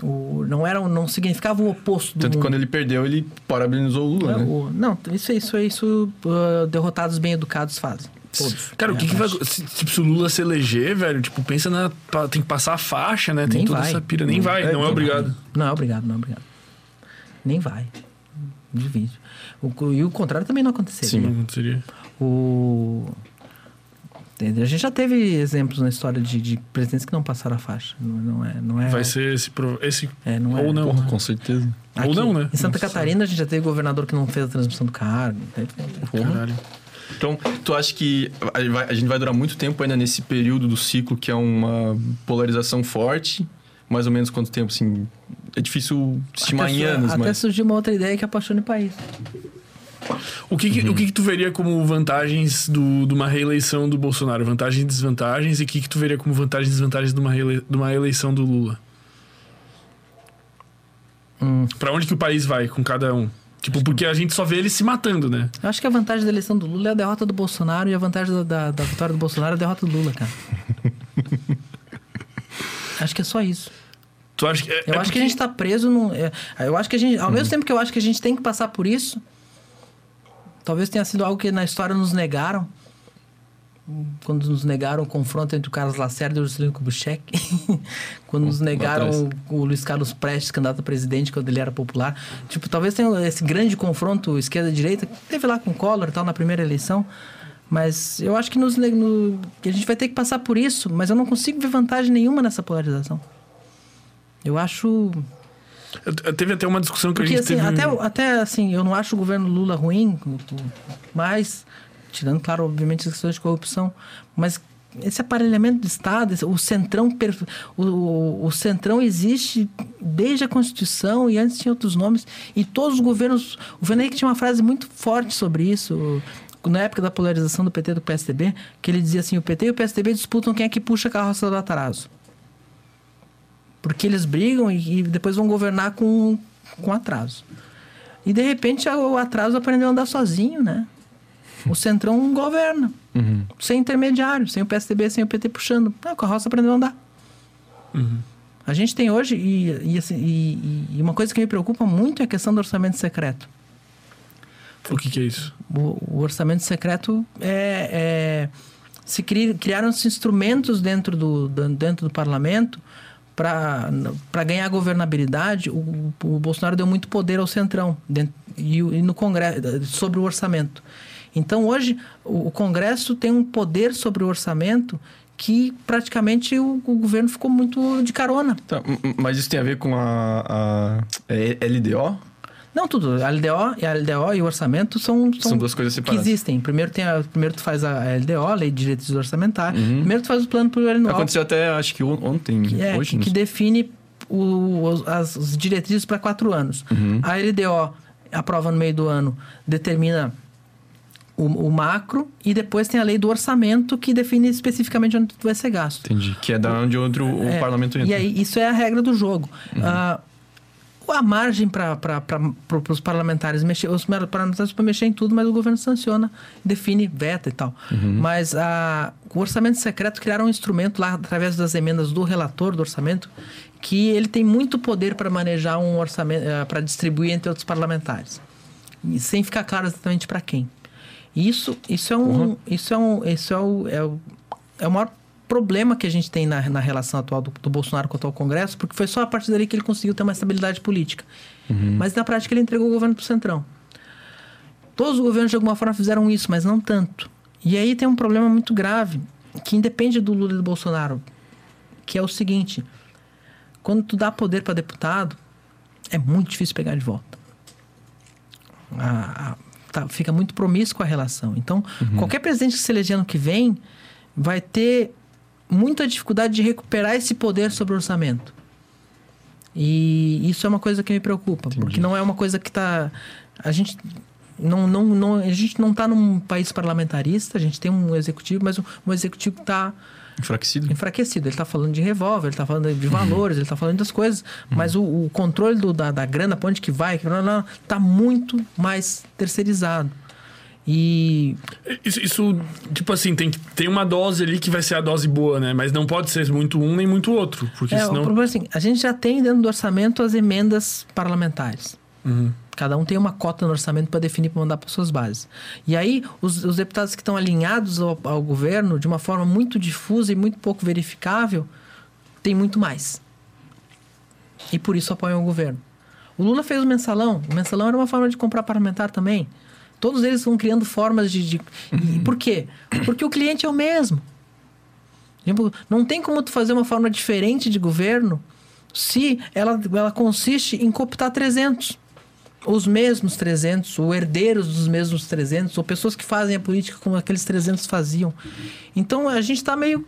Speaker 3: O, não, era, um- não significava o oposto do
Speaker 2: Tanto que
Speaker 3: mundo.
Speaker 2: quando ele perdeu, ele parabenizou o Lula,
Speaker 3: É,
Speaker 2: né?
Speaker 3: o- não, isso, isso, isso uh, derrotados bem educados fazem. Todos.
Speaker 1: Cara, o que,
Speaker 3: É,
Speaker 1: que vai. Se, tipo, se o Lula se eleger, velho, tipo, pensa na. Tem que passar a faixa, né? Tem
Speaker 3: Nem
Speaker 1: toda
Speaker 3: vai.
Speaker 1: essa pira. Nem vai, não é
Speaker 3: nem
Speaker 1: obrigado.
Speaker 3: vai. Não é obrigado, não é obrigado. Nem vai. Divide. O, e o contrário também não aconteceria.
Speaker 2: Sim.
Speaker 1: Não aconteceria.
Speaker 3: O... A gente já teve exemplos na história de, de presidentes que não passaram a faixa. Não, não é, não é.
Speaker 1: Vai ser esse. pro- esse
Speaker 3: É, não é.
Speaker 1: ou não.
Speaker 2: Porra,
Speaker 1: né?
Speaker 2: com certeza.
Speaker 1: Ou não, né?
Speaker 3: Em Santa
Speaker 1: Não
Speaker 3: Catarina a gente já teve governador que não fez a transmissão do cargo.
Speaker 1: Caralho.
Speaker 2: Então, tu acha que a gente vai- durar muito tempo ainda nesse período do ciclo que é uma polarização forte? Mais ou menos quanto tempo, assim? É difícil estimar
Speaker 3: até,
Speaker 2: em anos,
Speaker 3: até
Speaker 2: mas...
Speaker 3: surgiu uma outra ideia que apaixone o país.
Speaker 1: O que, que- o que, que tu veria como vantagens do, de uma reeleição do Bolsonaro? Vantagens e desvantagens? E o que, que tu veria como vantagens e desvantagens de uma, reele, de uma eleição do Lula?
Speaker 3: Hum.
Speaker 1: Pra onde que o país vai com cada um? Tipo, porque a gente só vê ele se matando, né?
Speaker 3: Eu acho que a vantagem da eleição do Lula é a derrota do Bolsonaro e a vantagem da, da, da vitória do Bolsonaro é a derrota do Lula, cara. acho que é só isso.
Speaker 1: Tu acha que. é-
Speaker 3: Eu
Speaker 1: é
Speaker 3: acho que
Speaker 1: porque-
Speaker 3: a gente tá preso num. é, eu acho que a gente. Ao mesmo tempo que eu acho que a gente tem que passar por isso, talvez tenha sido algo que na história nos negaram. Quando nos negaram o confronto entre o Carlos Lacerda e o Juscelino Kubitschek. quando nos negaram o, o Luiz Carlos Prestes, candidato a presidente, quando ele era popular. Tipo, talvez tenha esse grande confronto esquerda-direita, que teve lá com o Collor e tal na primeira eleição. Mas eu acho que, nos, no- que a gente vai ter que passar por isso, mas eu não consigo ver vantagem nenhuma nessa polarização. Eu acho.
Speaker 1: Eu- Teve até uma discussão que
Speaker 3: Porque,
Speaker 1: a gente
Speaker 3: assim,
Speaker 1: teve.
Speaker 3: até, até assim, eu não acho o governo Lula ruim, mas, tirando, claro, obviamente, as questões de corrupção, mas esse aparelhamento do Estado, o centrão, o, o, o centrão existe desde a Constituição e antes tinha outros nomes, e todos os governos. O Fernando tinha uma frase muito forte sobre isso. Na época da polarização do PT e do PSDB, que ele dizia assim: o PT e o PSDB disputam quem é que puxa a carroça do atraso. Porque eles brigam e, e depois vão governar com, com atraso. E de repente o atraso aprendeu a andar sozinho, né? o Centrão governa. Sem intermediário, sem o PSDB, sem o PT puxando. Ah, a carroça aprendeu a andar. A gente tem hoje, e, e, assim, e- e uma coisa que me preocupa muito é a questão do orçamento secreto.
Speaker 1: O que, que é isso?
Speaker 3: O, o orçamento secreto é. é- se cri, criaram-se instrumentos dentro do- dentro do parlamento para ganhar governabilidade. O, o Bolsonaro deu muito poder ao Centrão dentro, e, e no Congresso sobre o orçamento. Então, hoje, o, o Congresso tem um poder sobre o orçamento que praticamente o, o governo ficou muito de carona.
Speaker 2: Tá, mas isso tem a ver com a, a é LDO?
Speaker 3: Não, tudo. A LDO, e a LDO e o orçamento são,
Speaker 2: São duas coisas
Speaker 3: que
Speaker 2: separadas.
Speaker 3: existem. Primeiro, tem a, primeiro tu faz a LDO, a Lei de Direitos Orçamentários. Primeiro tu faz o plano plurianual.
Speaker 2: Aconteceu até, acho que on- ontem,
Speaker 3: que, é,
Speaker 2: hoje.
Speaker 3: que, que define o, as, as diretrizes para quatro anos.
Speaker 2: Uhum.
Speaker 3: A LDO aprova no meio do ano, determina o, o macro e depois tem a lei do orçamento que define especificamente onde tu vai ser gasto.
Speaker 2: Entendi. Que é da onde outro, o
Speaker 3: É,
Speaker 2: parlamento entra.
Speaker 3: E aí, isso é a regra do jogo. Ah, a margem para os parlamentares mexer, os parlamentares para mexer em tudo, mas o governo sanciona, define, veta e tal. Mas a, o orçamento secreto criaram um instrumento lá, através das emendas do relator do orçamento, que ele tem muito poder para manejar um orçamento, para distribuir entre outros parlamentares. E sem ficar claro exatamente para quem. Isso, isso é um, isso é um, isso é o, é o, é o maior problema que a gente tem na, na relação atual do, do Bolsonaro com o atual Congresso, porque foi só a partir dali que ele conseguiu ter uma estabilidade política. Mas na prática ele entregou o governo para o Centrão. Todos os governos de alguma forma fizeram isso, mas não tanto. E aí tem um problema muito grave, que independe do Lula e do Bolsonaro, que é o seguinte: quando tu dá poder para deputado, é muito difícil pegar de volta. A- a- tá- fica muito promíscua a relação. Então, qualquer presidente que se eleger ano que vem vai ter muita dificuldade de recuperar esse poder sobre o orçamento. E isso é uma coisa que me preocupa, porque não é uma coisa que está a gente não, não, não a gente não está num país parlamentarista, a gente tem um executivo, mas um, um executivo está
Speaker 2: Enfraquecido.
Speaker 3: enfraquecido. Ele está falando de revólver, ele está falando de valores, ele está falando das coisas, mas o, o controle do- da, da grana, para onde que vai, está muito mais terceirizado. E
Speaker 1: Isso, isso, tipo assim, tem, tem uma dose ali que vai ser a dose boa, né? Mas não pode ser muito um nem muito outro. Porque
Speaker 3: é, o
Speaker 1: senão.
Speaker 3: problema é assim, a gente já tem dentro do orçamento as emendas parlamentares.
Speaker 1: Uhum.
Speaker 3: Cada um tem uma cota no orçamento para definir para mandar para suas bases. E aí, os, os deputados que estão alinhados ao, ao governo, de uma forma muito difusa e muito pouco verificável, tem muito mais. E por isso apoiam o governo. O Lula fez o mensalão. O mensalão era uma forma de comprar parlamentar também. Todos eles vão criando formas de. de... E por quê? Porque o cliente é o mesmo. Tipo, Não tem como tu fazer uma forma diferente de governo se ela, ela consiste em cooptar 300. Os mesmos 300, ou herdeiros dos mesmos 300, ou pessoas que fazem a política como aqueles 300 faziam. Então a gente está meio.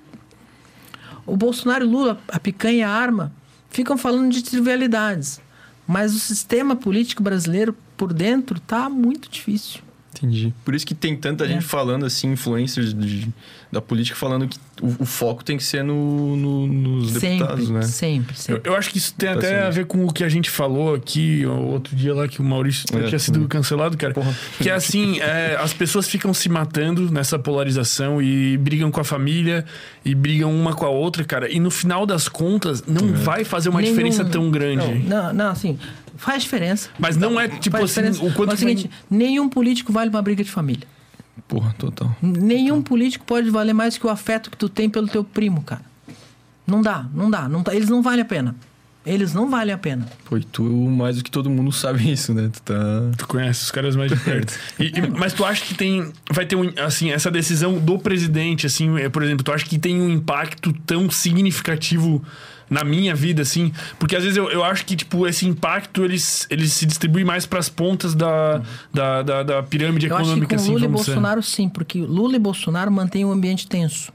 Speaker 3: O Bolsonaro e o Lula, a picanha e a arma, ficam falando de trivialidades. Mas o sistema político brasileiro por dentro tá muito difícil.
Speaker 2: Entendi. Por isso que tem tanta
Speaker 3: É.
Speaker 2: gente falando, assim, influencers de- da política, falando que o, o foco tem que ser no, no- nos deputados,
Speaker 3: sempre,
Speaker 2: né?
Speaker 3: sempre,
Speaker 1: Eu,
Speaker 3: sempre.
Speaker 1: eu acho que isso tem
Speaker 2: Tá
Speaker 1: até a ver com o que a gente falou aqui o outro dia lá, que o Maurício
Speaker 2: É,
Speaker 1: tinha sido
Speaker 2: sim.
Speaker 1: cancelado, cara.
Speaker 2: Porra.
Speaker 1: Que é assim, é, as pessoas ficam se matando nessa polarização e brigam com a família e brigam uma com a outra, cara. E no final das contas, não vai fazer uma
Speaker 3: Nenhum-
Speaker 1: diferença tão grande.
Speaker 3: Não, não, não, assim, faz diferença.
Speaker 1: Mas não é tipo
Speaker 3: Faz
Speaker 1: assim,
Speaker 3: diferença.
Speaker 1: o quanto
Speaker 3: Mas é o
Speaker 1: vai-
Speaker 3: seguinte, nenhum político vale uma briga de família.
Speaker 2: Porra, total.
Speaker 3: Nenhum político pode valer mais que o afeto que tu tem pelo teu primo, cara. Não dá, não dá. Não tá- eles não valem a pena. Eles não valem a pena.
Speaker 2: Pô, e tu mais do que todo mundo sabe isso, né? Tu tá...
Speaker 1: Tu conhece os caras mais de perto. E- e- mas tu acha que tem. Vai ter um. Assim, essa decisão do presidente, assim, é, por exemplo, tu acha que tem um impacto tão significativo na minha vida, assim? Porque às vezes eu, eu acho que, tipo, esse impacto ele, ele se distribui mais pras pontas da, da, da, da pirâmide
Speaker 3: Eu acho que
Speaker 1: econômica,
Speaker 3: com
Speaker 1: assim,
Speaker 3: Lula e
Speaker 1: vamos dizer.
Speaker 3: Bolsonaro, sim, porque Lula e Bolsonaro mantêm o ambiente tenso.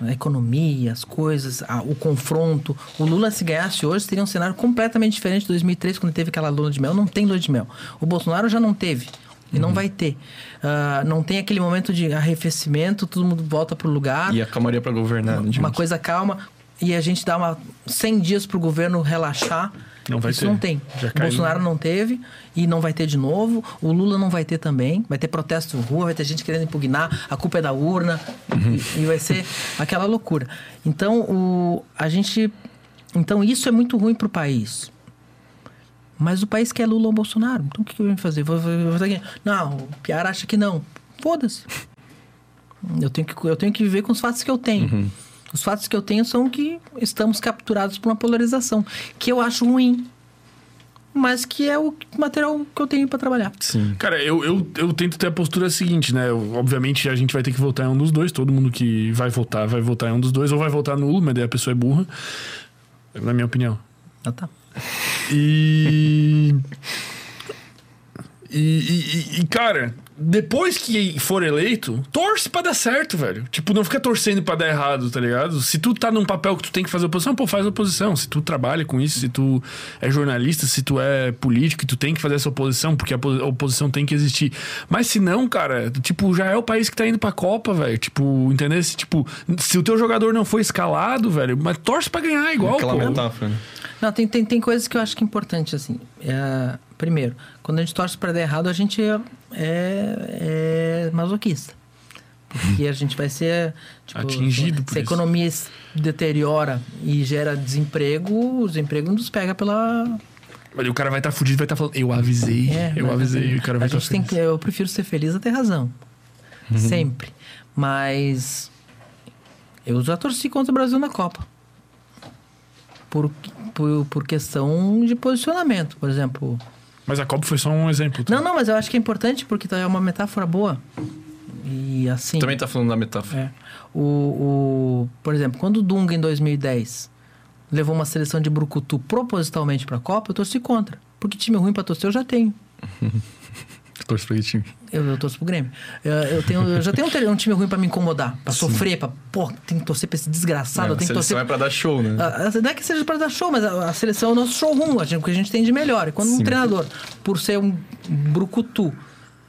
Speaker 3: A economia, as coisas, a- o confronto. O Lula, se ganhasse hoje, teria um cenário completamente diferente de 2003, quando teve aquela lua de mel. Não tem lua de mel. O Bolsonaro já não teve. E
Speaker 1: Uhum.
Speaker 3: não vai ter. Ah, não tem aquele momento de arrefecimento, todo mundo volta pro lugar.
Speaker 2: E a calmaria pra governar, né,
Speaker 3: uma
Speaker 2: digamos.
Speaker 3: coisa calma. E a gente dá uma 100 dias pro governo relaxar
Speaker 1: Não vai
Speaker 3: Isso
Speaker 1: ter.
Speaker 3: não tem.
Speaker 1: Já
Speaker 3: o. Bolsonaro não teve e não vai ter de novo. O Lula não vai ter também. Vai ter protesto na rua, vai ter gente querendo impugnar. A culpa é da urna. E, e vai ser aquela loucura. Então, o, a gente. Então, isso é muito ruim pro país. Mas o país quer Lula ou Bolsonaro. Então, o que, que eu vou fazer? Vou, vou, vou fazer. Não, o Piara acha que não. Foda-se. Eu tenho, que, eu tenho que viver com os fatos que eu tenho. Os fatos que eu tenho são que estamos capturados por uma polarização, que eu acho ruim, mas que é o material que eu tenho para trabalhar.
Speaker 2: Sim.
Speaker 1: Cara, eu, eu, eu tento ter a postura seguinte, né? Eu- obviamente a gente vai ter que votar em um dos dois. Todo mundo que vai votar vai votar em um dos dois, ou vai votar nulo, mas daí a pessoa é burra. Na minha opinião.
Speaker 3: Ah, tá.
Speaker 1: E. E, e- e- e, cara, depois que for eleito, torce pra dar certo, velho. Tipo, não fica torcendo pra dar errado, tá ligado? Se tu tá num papel que tu tem que fazer oposição, pô, faz oposição. Se tu trabalha com isso, se tu é jornalista, se tu é político e tu tem que fazer essa oposição, porque a po- a oposição tem que existir. Mas se não, cara, tipo, já é o país que tá indo pra Copa, velho. Tipo, entendeu? Se, tipo, se o teu jogador não foi escalado, velho, mas torce pra ganhar igual,
Speaker 2: Aquela
Speaker 1: pô.
Speaker 2: metáfora, né?
Speaker 3: Não, tem, tem, tem coisas que eu acho que é importante, assim. É, primeiro, quando a gente torce para dar errado, a gente é, é, é masoquista. Porque a gente vai ser. Tipo,
Speaker 1: Atingido por
Speaker 3: Se a
Speaker 1: isso.
Speaker 3: economia se deteriora e gera desemprego, o desemprego nos pega pela,
Speaker 1: Olha, o cara vai estar tá fudido, vai estar falando, eu avisei,
Speaker 3: É,
Speaker 1: eu avisei, o cara vai estar
Speaker 3: gente tem que, Eu prefiro ser feliz a ter razão.
Speaker 1: Uhum.
Speaker 3: Sempre. Mas eu já torci contra o Brasil na Copa. Por, por, por questão de posicionamento, por exemplo.
Speaker 1: Mas a Copa foi só um exemplo. tá?
Speaker 3: Não, não, mas eu acho que é importante porque é uma metáfora boa. E assim.
Speaker 2: Também tá falando da metáfora.
Speaker 3: É. O, o, por exemplo, quando o Dunga em 2010 levou uma seleção de Brucutu propositalmente pra Copa, eu torci contra. Porque time ruim pra torcer eu já tenho.
Speaker 2: Torce pra que time?
Speaker 3: Eu, eu torço pro Grêmio. Eu, eu, tenho, eu já tenho um, um time ruim pra me incomodar, pra sofrer, pra. Pô, tem que torcer pra esse desgraçado,
Speaker 2: Não,
Speaker 3: eu
Speaker 2: a seleção
Speaker 3: torcer.
Speaker 2: é pra dar show, né?
Speaker 3: Ah, ah, Não é que seja para dar show, mas a, a seleção é o nosso showroom, a gente- o que a gente tem de melhor. E quando um
Speaker 2: Sim.
Speaker 3: treinador, por ser um brucutu,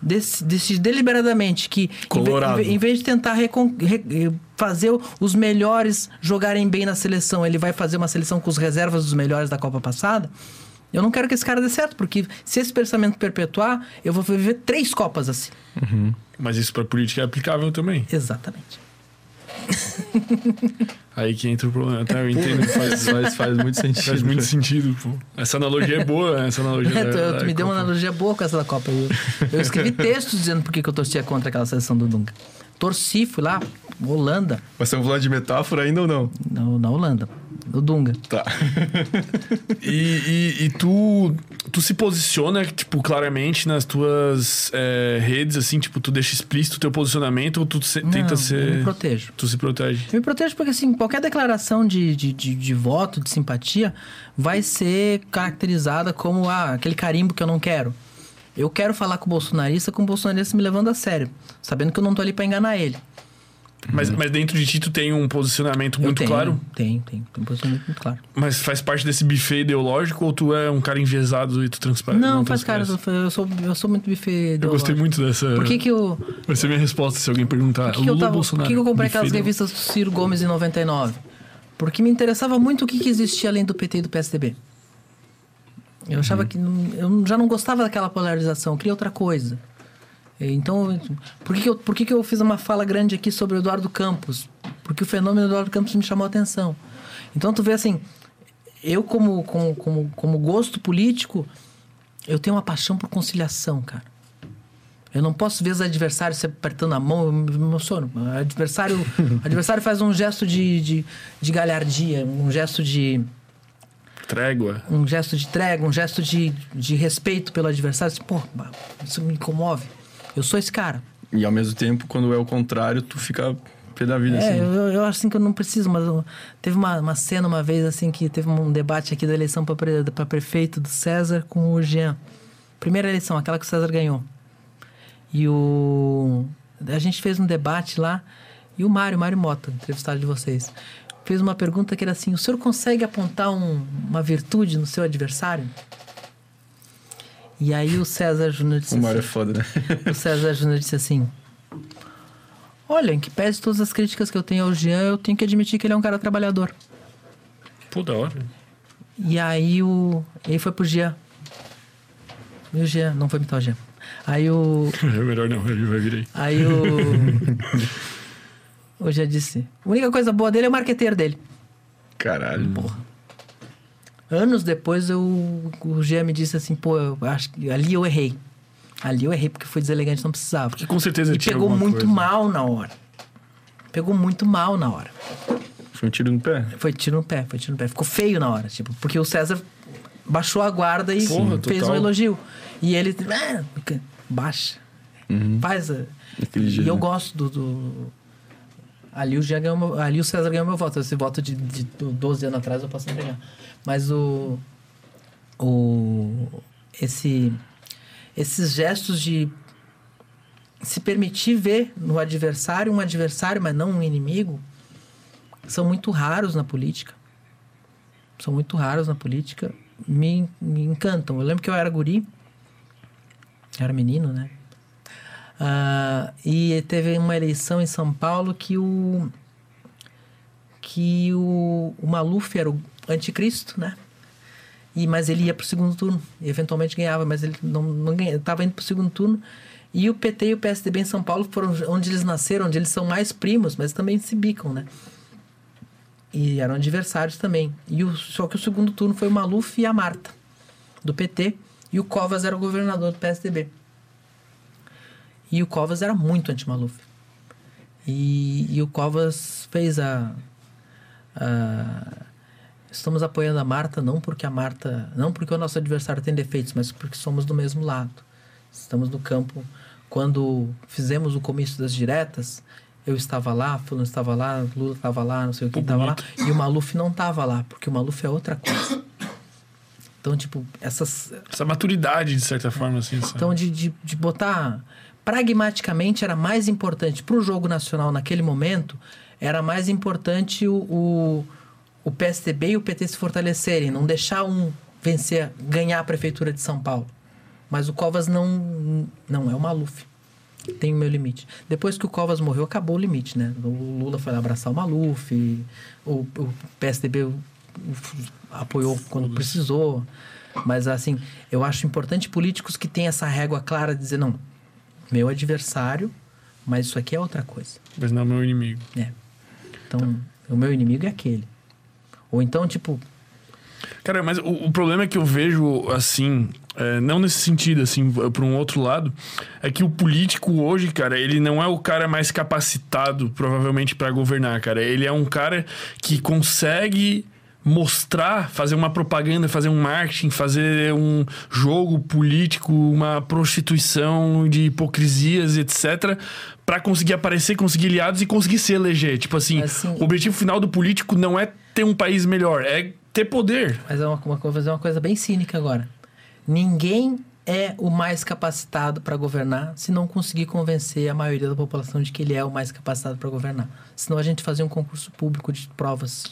Speaker 3: dec- decide deliberadamente que,
Speaker 2: Colorado.
Speaker 3: em, ve- em vez de tentar recon- re- eh, fazer os melhores jogarem bem na seleção, ele vai fazer uma seleção com os reservas dos melhores da Copa passada. Eu não quero que esse cara dê certo, porque se esse pensamento perpetuar, eu vou viver três Copas assim.
Speaker 1: Mas isso pra política é aplicável também.
Speaker 3: Exatamente.
Speaker 1: Aí que entra o problema. Tá, eu entendo.
Speaker 2: Faz, faz, faz muito sentido.
Speaker 1: Faz muito sentido, pô. Essa analogia é boa, essa analogia
Speaker 3: É, tu,
Speaker 1: da
Speaker 3: tu me deu uma analogia boa com essa da Copa. Eu, eu escrevi textos dizendo por que que eu torcia contra aquela seleção do Dunga. Torci, fui lá, Holanda,
Speaker 2: Mas estamos falando de metáfora ainda ou não?
Speaker 3: na, na Holanda, do Dunga.
Speaker 2: Tá.
Speaker 1: E, e- e tu, tu se posiciona, tipo, claramente nas tuas é, redes, assim, tipo, tu deixa explícito o teu posicionamento ou tu se- tenta
Speaker 3: Não, Eu
Speaker 1: ser.
Speaker 3: me protejo.
Speaker 1: Tu se protege.
Speaker 3: Eu me protejo porque, assim, qualquer declaração de, de, de, de voto, de simpatia, vai ser caracterizada como ah, aquele carimbo que eu não quero. Eu quero falar com o bolsonarista com o bolsonarista me levando a sério, sabendo que eu não tô ali pra enganar ele.
Speaker 1: Mas, mas dentro de ti tu tem um posicionamento muito
Speaker 3: tenho,
Speaker 1: claro?
Speaker 3: Tem, tem. Tem um posicionamento muito claro.
Speaker 1: Mas faz parte desse buffet ideológico ou tu é um cara enviesado e tu transparece?
Speaker 3: Não, faz cara, eu sou, eu sou muito buffet
Speaker 1: Eu gostei
Speaker 3: ideológico.
Speaker 1: muito dessa.
Speaker 3: Por que que eu...
Speaker 1: Vai ser minha resposta se alguém perguntar.
Speaker 3: Por que, que eu tava,
Speaker 1: ou
Speaker 3: por
Speaker 1: Bolsonaro?
Speaker 3: que, que eu comprei aquelas
Speaker 1: ideológico.
Speaker 3: revistas do Ciro Gomes em 99? Porque me interessava muito o que, que existia além do PT e do PSDB. Eu achava que. não- Eu já não gostava daquela polarização, eu queria outra coisa. Então, por que, que, eu, por que, que eu fiz uma fala grande aqui sobre o Eduardo Campos? Porque o fenômeno do Eduardo Campos me chamou a atenção. Então, tu vê assim, eu, como, como, como, como gosto político, eu tenho uma paixão por conciliação, cara. Eu não posso ver os adversários se apertando a mão, eu me emociono. O adversário, adversário faz um gesto de, de, de galhardia, um gesto de,
Speaker 1: Trégua.
Speaker 3: um gesto de trégua, um gesto de, de respeito pelo adversário. Assim, Pô, isso me comove. Eu sou esse cara.
Speaker 2: E ao mesmo tempo, quando é o contrário, tu fica pé da vida,
Speaker 3: É,
Speaker 2: assim.
Speaker 3: eu, eu acho assim que eu não preciso, mas eu- teve uma, uma cena uma vez assim que teve um debate aqui da eleição para pre, prefeito do César com o Jean. Primeira eleição, aquela que o César ganhou. E o. A gente fez um debate lá e o Mário, Mário Mota, entrevistado de vocês, fez uma pergunta que era assim: o senhor consegue apontar um- uma virtude no seu adversário? E aí o César Júnior disse
Speaker 2: O Mário é
Speaker 3: assim,
Speaker 2: foda, né?
Speaker 3: o César Júnior disse assim: Olha, em que pese todas as críticas que eu tenho ao Jean, eu tenho que admitir que ele é um cara trabalhador.
Speaker 1: Pô, da hora.
Speaker 3: E aí o. Ele foi pro Jean. E o Jean, não foi imitar o Jean. Aí o.
Speaker 1: É melhor não, ele vai vir aí.
Speaker 3: Aí o. o Jean disse. A única coisa boa dele é o marqueteiro dele.
Speaker 2: Caralho.
Speaker 3: Porra. Anos depois eu, o Jean me disse assim, pô, eu acho que ali eu errei. Ali eu errei porque fui deselegante, não precisava.
Speaker 1: Que com certeza
Speaker 3: E
Speaker 1: tinha
Speaker 3: pegou muito
Speaker 1: coisa.
Speaker 3: mal na hora. Pegou muito mal na hora.
Speaker 2: Foi um tiro no pé.
Speaker 3: Foi tiro no pé, foi tiro no pé. Ficou feio na hora, tipo, porque o César baixou a guarda e
Speaker 1: Porra,
Speaker 3: fez
Speaker 1: total.
Speaker 3: um elogio. E ele, "Ah, baixa. Faz. a-"
Speaker 2: Daquele
Speaker 3: E eu gosto do. do- Ali o, ganhou meu- ali o César ganhou meu voto. Esse voto de, de 12 anos atrás eu posso entregar. Mas o. O. Esse. Esses gestos de se permitir ver no adversário um adversário, mas não um inimigo, são muito raros na política. São muito raros na política. Me, me encantam. Eu lembro que eu era guri, era menino, né? Ah, e teve uma eleição em São Paulo que o que o, o Maluf era o anticristo, né? E, mas ele ia pro segundo turno. Eventualmente ganhava, mas ele não, não ganhava. Estava indo pro segundo turno. E o PT e o PSDB em São Paulo foram onde eles nasceram, onde eles são mais primos, mas também se bicam, né? E eram adversários também. E o, só que o segundo turno foi o Maluf e a Marta, do PT. E o Covas era o governador do PSDB. E o Covas era muito anti-Maluf. E, e o Covas fez a, a- Estamos apoiando a Marta não porque a Marta. Não porque o nosso adversário tem defeitos, mas porque somos do mesmo lado. Estamos no campo. Quando fizemos o comício das diretas, eu estava lá, Fulano estava lá, Lula estava lá, não sei o que estava lá. E o Maluf não estava lá, porque o Maluf é outra coisa. Então, tipo, essas,
Speaker 1: Essa maturidade, de certa forma, assim.
Speaker 3: então, de, de, de botar. Pragmaticamente, era mais importante para o jogo nacional naquele momento, era mais importante o, o, o PSDB e o PT se fortalecerem, não deixar um vencer, ganhar a prefeitura de São Paulo. Mas o Covas não, não é o Maluf. Tem o meu limite. Depois que o Covas morreu, acabou o limite, né? O Lula foi lá abraçar o Maluf, o, o PSDB o- o- apoiou quando precisou. Mas, assim, eu acho importante políticos que têm essa régua clara de dizer, não, meu adversário, mas isso aqui é outra coisa.
Speaker 1: Mas não é meu inimigo.
Speaker 3: É. Então, o meu inimigo é aquele. Ou então, tipo,
Speaker 1: Cara, mas o, o problema é que eu vejo, assim, é, não nesse sentido, assim, por um outro lado, é que o político hoje, cara, ele não é o cara mais capacitado, provavelmente, pra governar, cara. Ele é um cara que consegue mostrar, fazer uma propaganda, fazer um marketing, fazer um jogo político, uma prostituição de hipocrisias, etc, pra conseguir aparecer, conseguir aliados e conseguir se eleger. Tipo assim,
Speaker 3: Assim-
Speaker 1: o objetivo final do político não é ter um país melhor, é ter poder.
Speaker 3: Mas é uma, uma, vou fazer uma coisa bem cínica agora. Ninguém é o mais capacitado para governar se não conseguir convencer a maioria da população de que ele é o mais capacitado para governar. Senão a gente fazia um concurso público de provas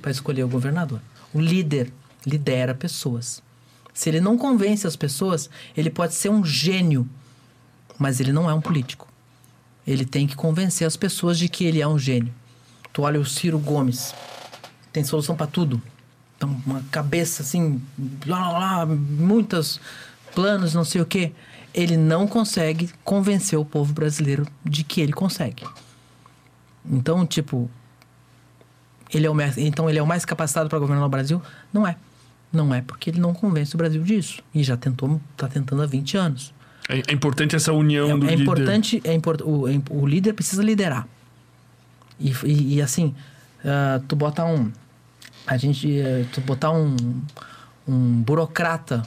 Speaker 3: para escolher o governador. O líder lidera pessoas. Se ele não convence as pessoas, ele pode ser um gênio, mas ele não é um político. Ele tem que convencer as pessoas de que ele é um gênio. Tu olha o Ciro Gomes, tem solução para tudo. Então, uma cabeça assim, lá, lá, lá, muitos planos, não sei o quê. Ele não consegue convencer o povo brasileiro de que ele consegue. Então, tipo, ele é o então ele é o mais capacitado para governar o Brasil? Não é. Não é porque ele não convence o Brasil disso. E já tentou, tá tentando há 20 anos.
Speaker 1: É, é importante essa união do
Speaker 3: É, é
Speaker 1: líder.
Speaker 3: importante, é import, o, é- o líder precisa liderar. E, e, e, assim, ah, tu botar um. A gente. eh, Tu botar um, um burocrata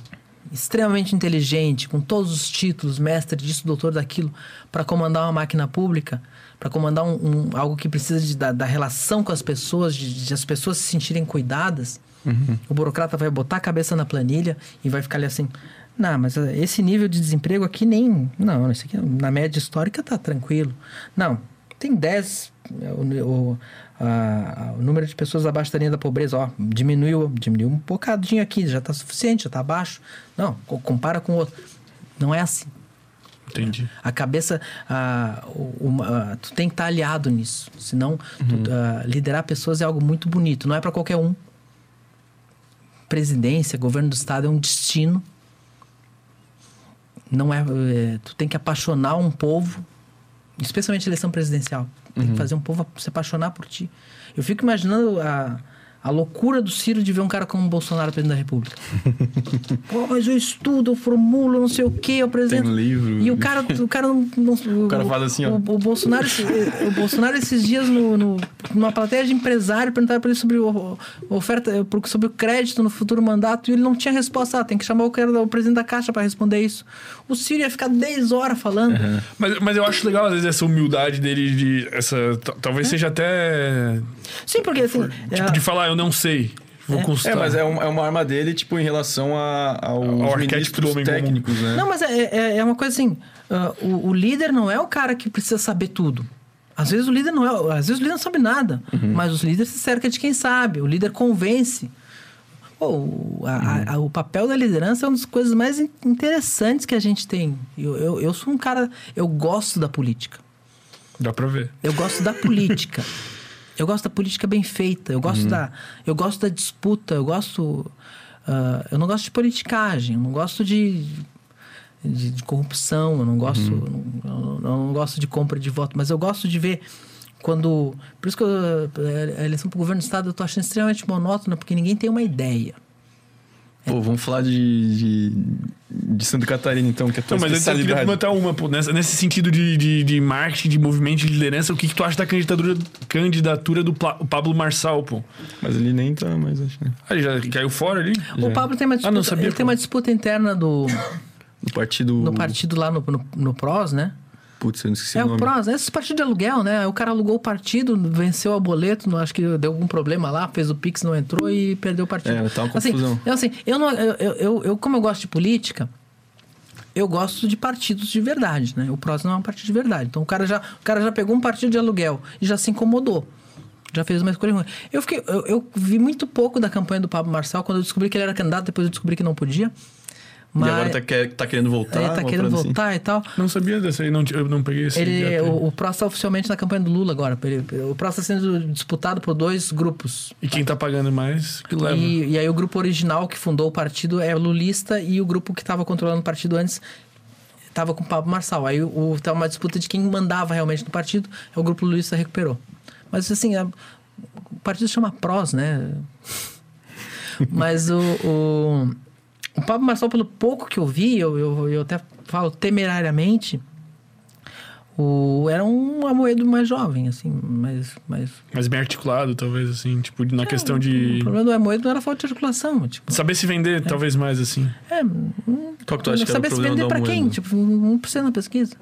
Speaker 3: extremamente inteligente, com todos os títulos, mestre disso, doutor daquilo, para comandar uma máquina pública, para comandar um, um- algo que precisa de, da, da relação com as pessoas, de, de as pessoas se sentirem cuidadas. O burocrata vai botar a cabeça na planilha e vai ficar ali assim. Não, mas eh, esse nível de desemprego aqui nem. Não, isso aqui na média histórica tá tranquilo. Não, tem 10. eh, O, o, a- o número de pessoas abaixo da linha da pobreza, ó, diminuiu, diminuiu um bocadinho aqui, já tá suficiente, já tá abaixo. Não, co- compara com o outro. Não é assim.
Speaker 1: Entendi.
Speaker 3: A cabeça, o- uma- tu tem que estar aliado nisso. Senão, tu- ah, liderar pessoas é algo muito bonito. Não é para qualquer um. presidência, governo do estado é um destino. Não é, é tu tem que apaixonar um povo, especialmente eleição presidencial. Tem que fazer um povo se apaixonar por ti. Eu fico imaginando a, a loucura do Ciro de ver um cara como o Bolsonaro presidente da República. Pô, mas eu estudo, eu formulo, não sei o quê, eu apresento.
Speaker 2: Tem livro.
Speaker 3: E o cara, o cara não. não- o,
Speaker 2: cara faz assim, ó.
Speaker 3: O, o Bolsonaro, o Bolsonaro esses dias no, no, numa plateia de empresário perguntaram para ele sobre o, o oferta, sobre o crédito no futuro mandato e ele não tinha resposta. Ah, tem que chamar o cara, o presidente da Caixa para responder isso. O Ciro ia ficar 10 horas falando.
Speaker 1: Mas, mas eu acho legal, às vezes, essa humildade dele de. Essa, talvez seja até.
Speaker 3: Sim, porque assim.
Speaker 1: Tipo,
Speaker 3: é-
Speaker 1: de falar, eu não sei. Vou
Speaker 3: É.
Speaker 1: consultar.
Speaker 2: É, mas é, um- é uma arma dele, tipo, em relação a, aos
Speaker 1: Ao arquétipo do
Speaker 2: ministros
Speaker 1: homem comum.
Speaker 2: técnicos, né?
Speaker 3: Não, mas é, é, é uma coisa assim: ah, o, o líder não é o cara que precisa saber tudo. Às vezes o líder não é, às vezes o líder não sabe nada, mas os líderes se cerca de quem sabe. O líder convence. Pô, o, a- a- o papel da liderança é uma das coisas mais in- interessantes que a gente tem. Eu, eu, eu sou um cara, eu gosto da política.
Speaker 1: Dá pra ver.
Speaker 3: Eu gosto da política. Eu gosto da política bem feita. Eu gosto da, eu gosto da disputa. Eu gosto, ah, eu não gosto de politicagem. Eu não gosto de, de, de corrupção. Eu não gosto, eu não, eu não gosto de compra de voto. Mas eu gosto de ver quando, por isso que eu, a eleição para o governo do estado eu tô achando extremamente monótona porque ninguém tem uma ideia.
Speaker 2: Pô, vamos falar de, de, de Santa Catarina, então, que é a tua
Speaker 1: Não, mas eu queria comentar uma, pô, nessa, nesse sentido de, de, de marketing, de movimento de liderança, o que, que tu acha da candidatura, candidatura do Pla- Pablo Marçal, pô?
Speaker 2: Mas ele nem tá mais, acho, né?
Speaker 1: Ah, ele já caiu fora ali?
Speaker 3: O Pablo tem uma disputa,
Speaker 1: Ah, não sabia,
Speaker 3: ele tem uma disputa interna do,
Speaker 2: No partido...
Speaker 3: no partido lá no, no, no PROS, né?
Speaker 2: Putz, eu não esqueci
Speaker 3: É
Speaker 2: o
Speaker 3: o
Speaker 2: nome.
Speaker 3: PROS, esses partidos de aluguel, né? O cara alugou o partido, venceu a boleto, não- acho que deu algum problema lá, fez o Pix, não entrou e perdeu o partido.
Speaker 2: É, tá uma
Speaker 3: assim,
Speaker 2: confusão.
Speaker 3: eu, assim, eu, não, eu, eu, eu, como eu gosto de política, eu gosto de partidos de verdade, né? O PROS não é um partido de verdade. Então o cara já, o cara já pegou um partido de aluguel e já se incomodou. Já fez uma escolha ruim. Eu, fiquei, eu, eu vi muito pouco da campanha do Pablo Marçal quando eu descobri que ele era candidato, depois eu descobri que não podia. Mas
Speaker 2: E agora tá, quer, tá querendo voltar?
Speaker 3: ele tá
Speaker 2: uma
Speaker 3: querendo
Speaker 2: assim?
Speaker 3: voltar e tal.
Speaker 1: Não sabia dessa aí, não, eu não peguei esse.
Speaker 3: Ele, o, o PROS está oficialmente na campanha do Lula agora. Ele- o PROS está sendo disputado por dois grupos.
Speaker 1: E quem tá pagando mais, que leva.
Speaker 3: E, e aí o grupo original que fundou o partido é lulista e o grupo que estava controlando o partido antes estava com o Pablo Marçal. Aí o, tá uma disputa de quem mandava realmente no partido, é o grupo lulista recuperou. Mas assim, a- o partido se chama PROS, né? Mas o, o, o Pablo Marçal, pelo pouco que eu vi, eu, eu, eu até falo temerariamente, o, era um Amoedo mais jovem, assim, mais, mais
Speaker 1: Mas bem articulado, talvez, assim, tipo,
Speaker 3: É,
Speaker 1: na questão de.
Speaker 3: o problema do Amoedo não era falta de articulação, tipo.
Speaker 1: Saber se vender, talvez mais, assim.
Speaker 3: É, hum,
Speaker 2: Qual que tu acha que era o
Speaker 3: saber se vender pra quem? Tipo, 1% na pesquisa.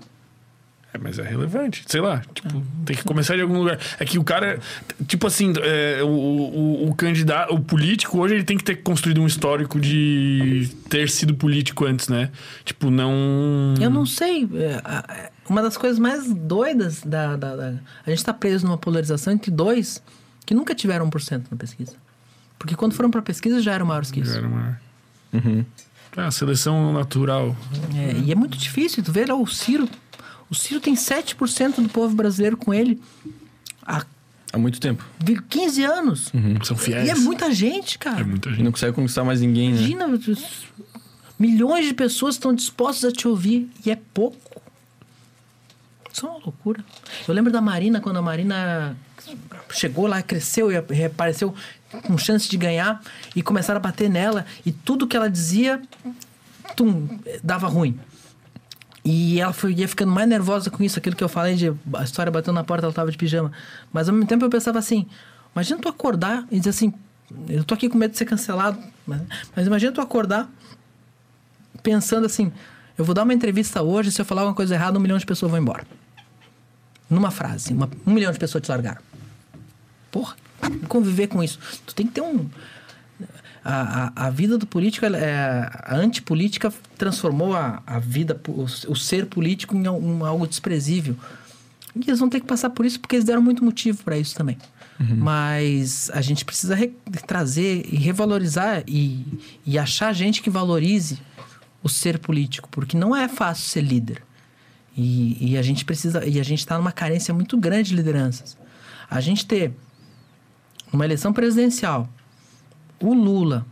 Speaker 1: É, mas é relevante. Sei lá, tipo, tem que começar de algum lugar. É que o cara, tipo assim, é, o, o, o candidato, o político hoje ele tem que ter construído um histórico de ter sido político antes, né? Tipo, não.
Speaker 3: Eu não sei. é, é, Uma das coisas mais doidas da, da, da- A gente tá preso numa polarização entre dois que nunca tiveram 1% na pesquisa. Porque quando foram pra pesquisa já eram maiores que isso.
Speaker 1: Já era uma.
Speaker 2: Uhum.
Speaker 1: É, a seleção natural.
Speaker 3: É, e é muito difícil. Tu vê lá o Ciro. O Ciro tem 7% do povo brasileiro com ele há
Speaker 2: Há muito tempo.
Speaker 3: 15 anos.
Speaker 1: São fiéis.
Speaker 3: E é muita gente, cara.
Speaker 1: É muita gente.
Speaker 2: não consegue conquistar mais ninguém, né?
Speaker 3: Imagina, milhões de pessoas estão dispostas a te ouvir e é pouco. Isso é uma loucura. Eu lembro da Marina, quando a Marina chegou lá, cresceu e reapareceu com chance de ganhar e começaram a bater nela e tudo que ela dizia tum, dava ruim. E ela foi, ia ficando mais nervosa com isso, aquilo que eu falei de a história bateu na porta, ela tava de pijama. Mas ao mesmo tempo eu pensava assim: imagina tu acordar e dizer assim, eu tô aqui com medo de ser cancelado, mas, mas imagina tu acordar pensando assim: eu vou dar uma entrevista hoje, se eu falar alguma coisa errada, um milhão de pessoas vão embora. Numa frase, uma- um milhão de pessoas te largaram. Porra, conviver com isso. Tu tem que ter um. A, a, a vida do político, é, a antipolítica transformou a, a vida, o, o ser político em um, algo desprezível. E eles vão ter que passar por isso porque eles deram muito motivo para isso também. Mas a gente precisa re- trazer e revalorizar e, e achar gente que valorize o ser político, porque não é fácil ser líder. E, e a gente precisa, e a gente está numa carência muito grande de lideranças. A gente ter uma eleição presidencial, o Lula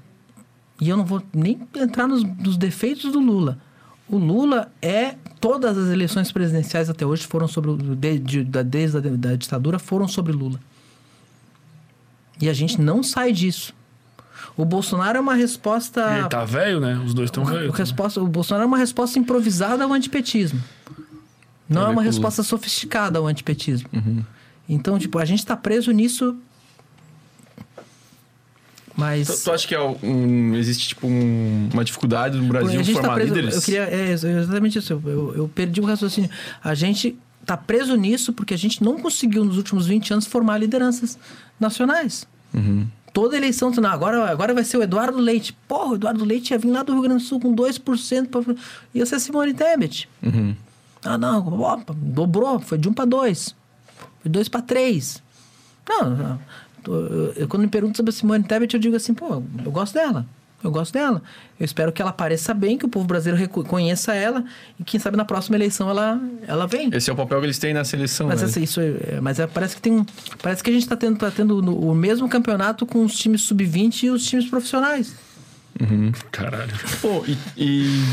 Speaker 3: E eu não vou nem entrar nos, nos defeitos do Lula. O Lula é. Todas as eleições presidenciais até hoje foram sobre. o- de- de- da- desde a da ditadura foram sobre Lula. E a gente não sai disso. O Bolsonaro é uma resposta.
Speaker 1: E ele tá velho, né? Os dois estão
Speaker 3: O,
Speaker 1: velhos.
Speaker 3: resposta, o Bolsonaro é uma resposta improvisada ao antipetismo. Não
Speaker 2: Ele
Speaker 3: é uma
Speaker 2: é Lula.
Speaker 3: resposta sofisticada ao antipetismo.
Speaker 1: Uhum.
Speaker 3: Então, tipo, a gente tá preso nisso. Mas.
Speaker 2: Tu, tu acha que é um, existe, tipo, um- uma dificuldade no Brasil
Speaker 3: a gente
Speaker 2: formar
Speaker 3: tá preso.
Speaker 2: líderes?
Speaker 3: Eu queria. É exatamente isso. Eu, eu- perdi o raciocínio. A gente tá preso nisso porque a gente não conseguiu nos últimos 20 anos formar lideranças nacionais.
Speaker 2: Uhum.
Speaker 3: Toda eleição, tu, não, agora, agora vai ser o Eduardo Leite. Porra, o Eduardo Leite ia vir lá do Rio Grande do Sul com 2%. Pra, ia ser Simone Tebet.
Speaker 2: Uhum.
Speaker 3: Ah, não, opa, dobrou, foi de 1 para 2. Foi 2 para 3. Não, não. Eu- eu- quando me perguntam sobre a Simone Tebet, eu digo assim, pô, eu gosto dela. Eu gosto dela. Eu espero que ela apareça bem, que o povo brasileiro reco- conheça ela e quem sabe na próxima eleição ela, ela vem.
Speaker 2: Esse é o papel que eles têm na seleção,
Speaker 3: Mas,
Speaker 2: né?
Speaker 3: assim, isso é- mas é- parece que tem um, parece que a gente está tendo, tá tendo no- o mesmo campeonato com os times sub-20 e os times profissionais.
Speaker 1: Caralho.
Speaker 2: Pô, e, e,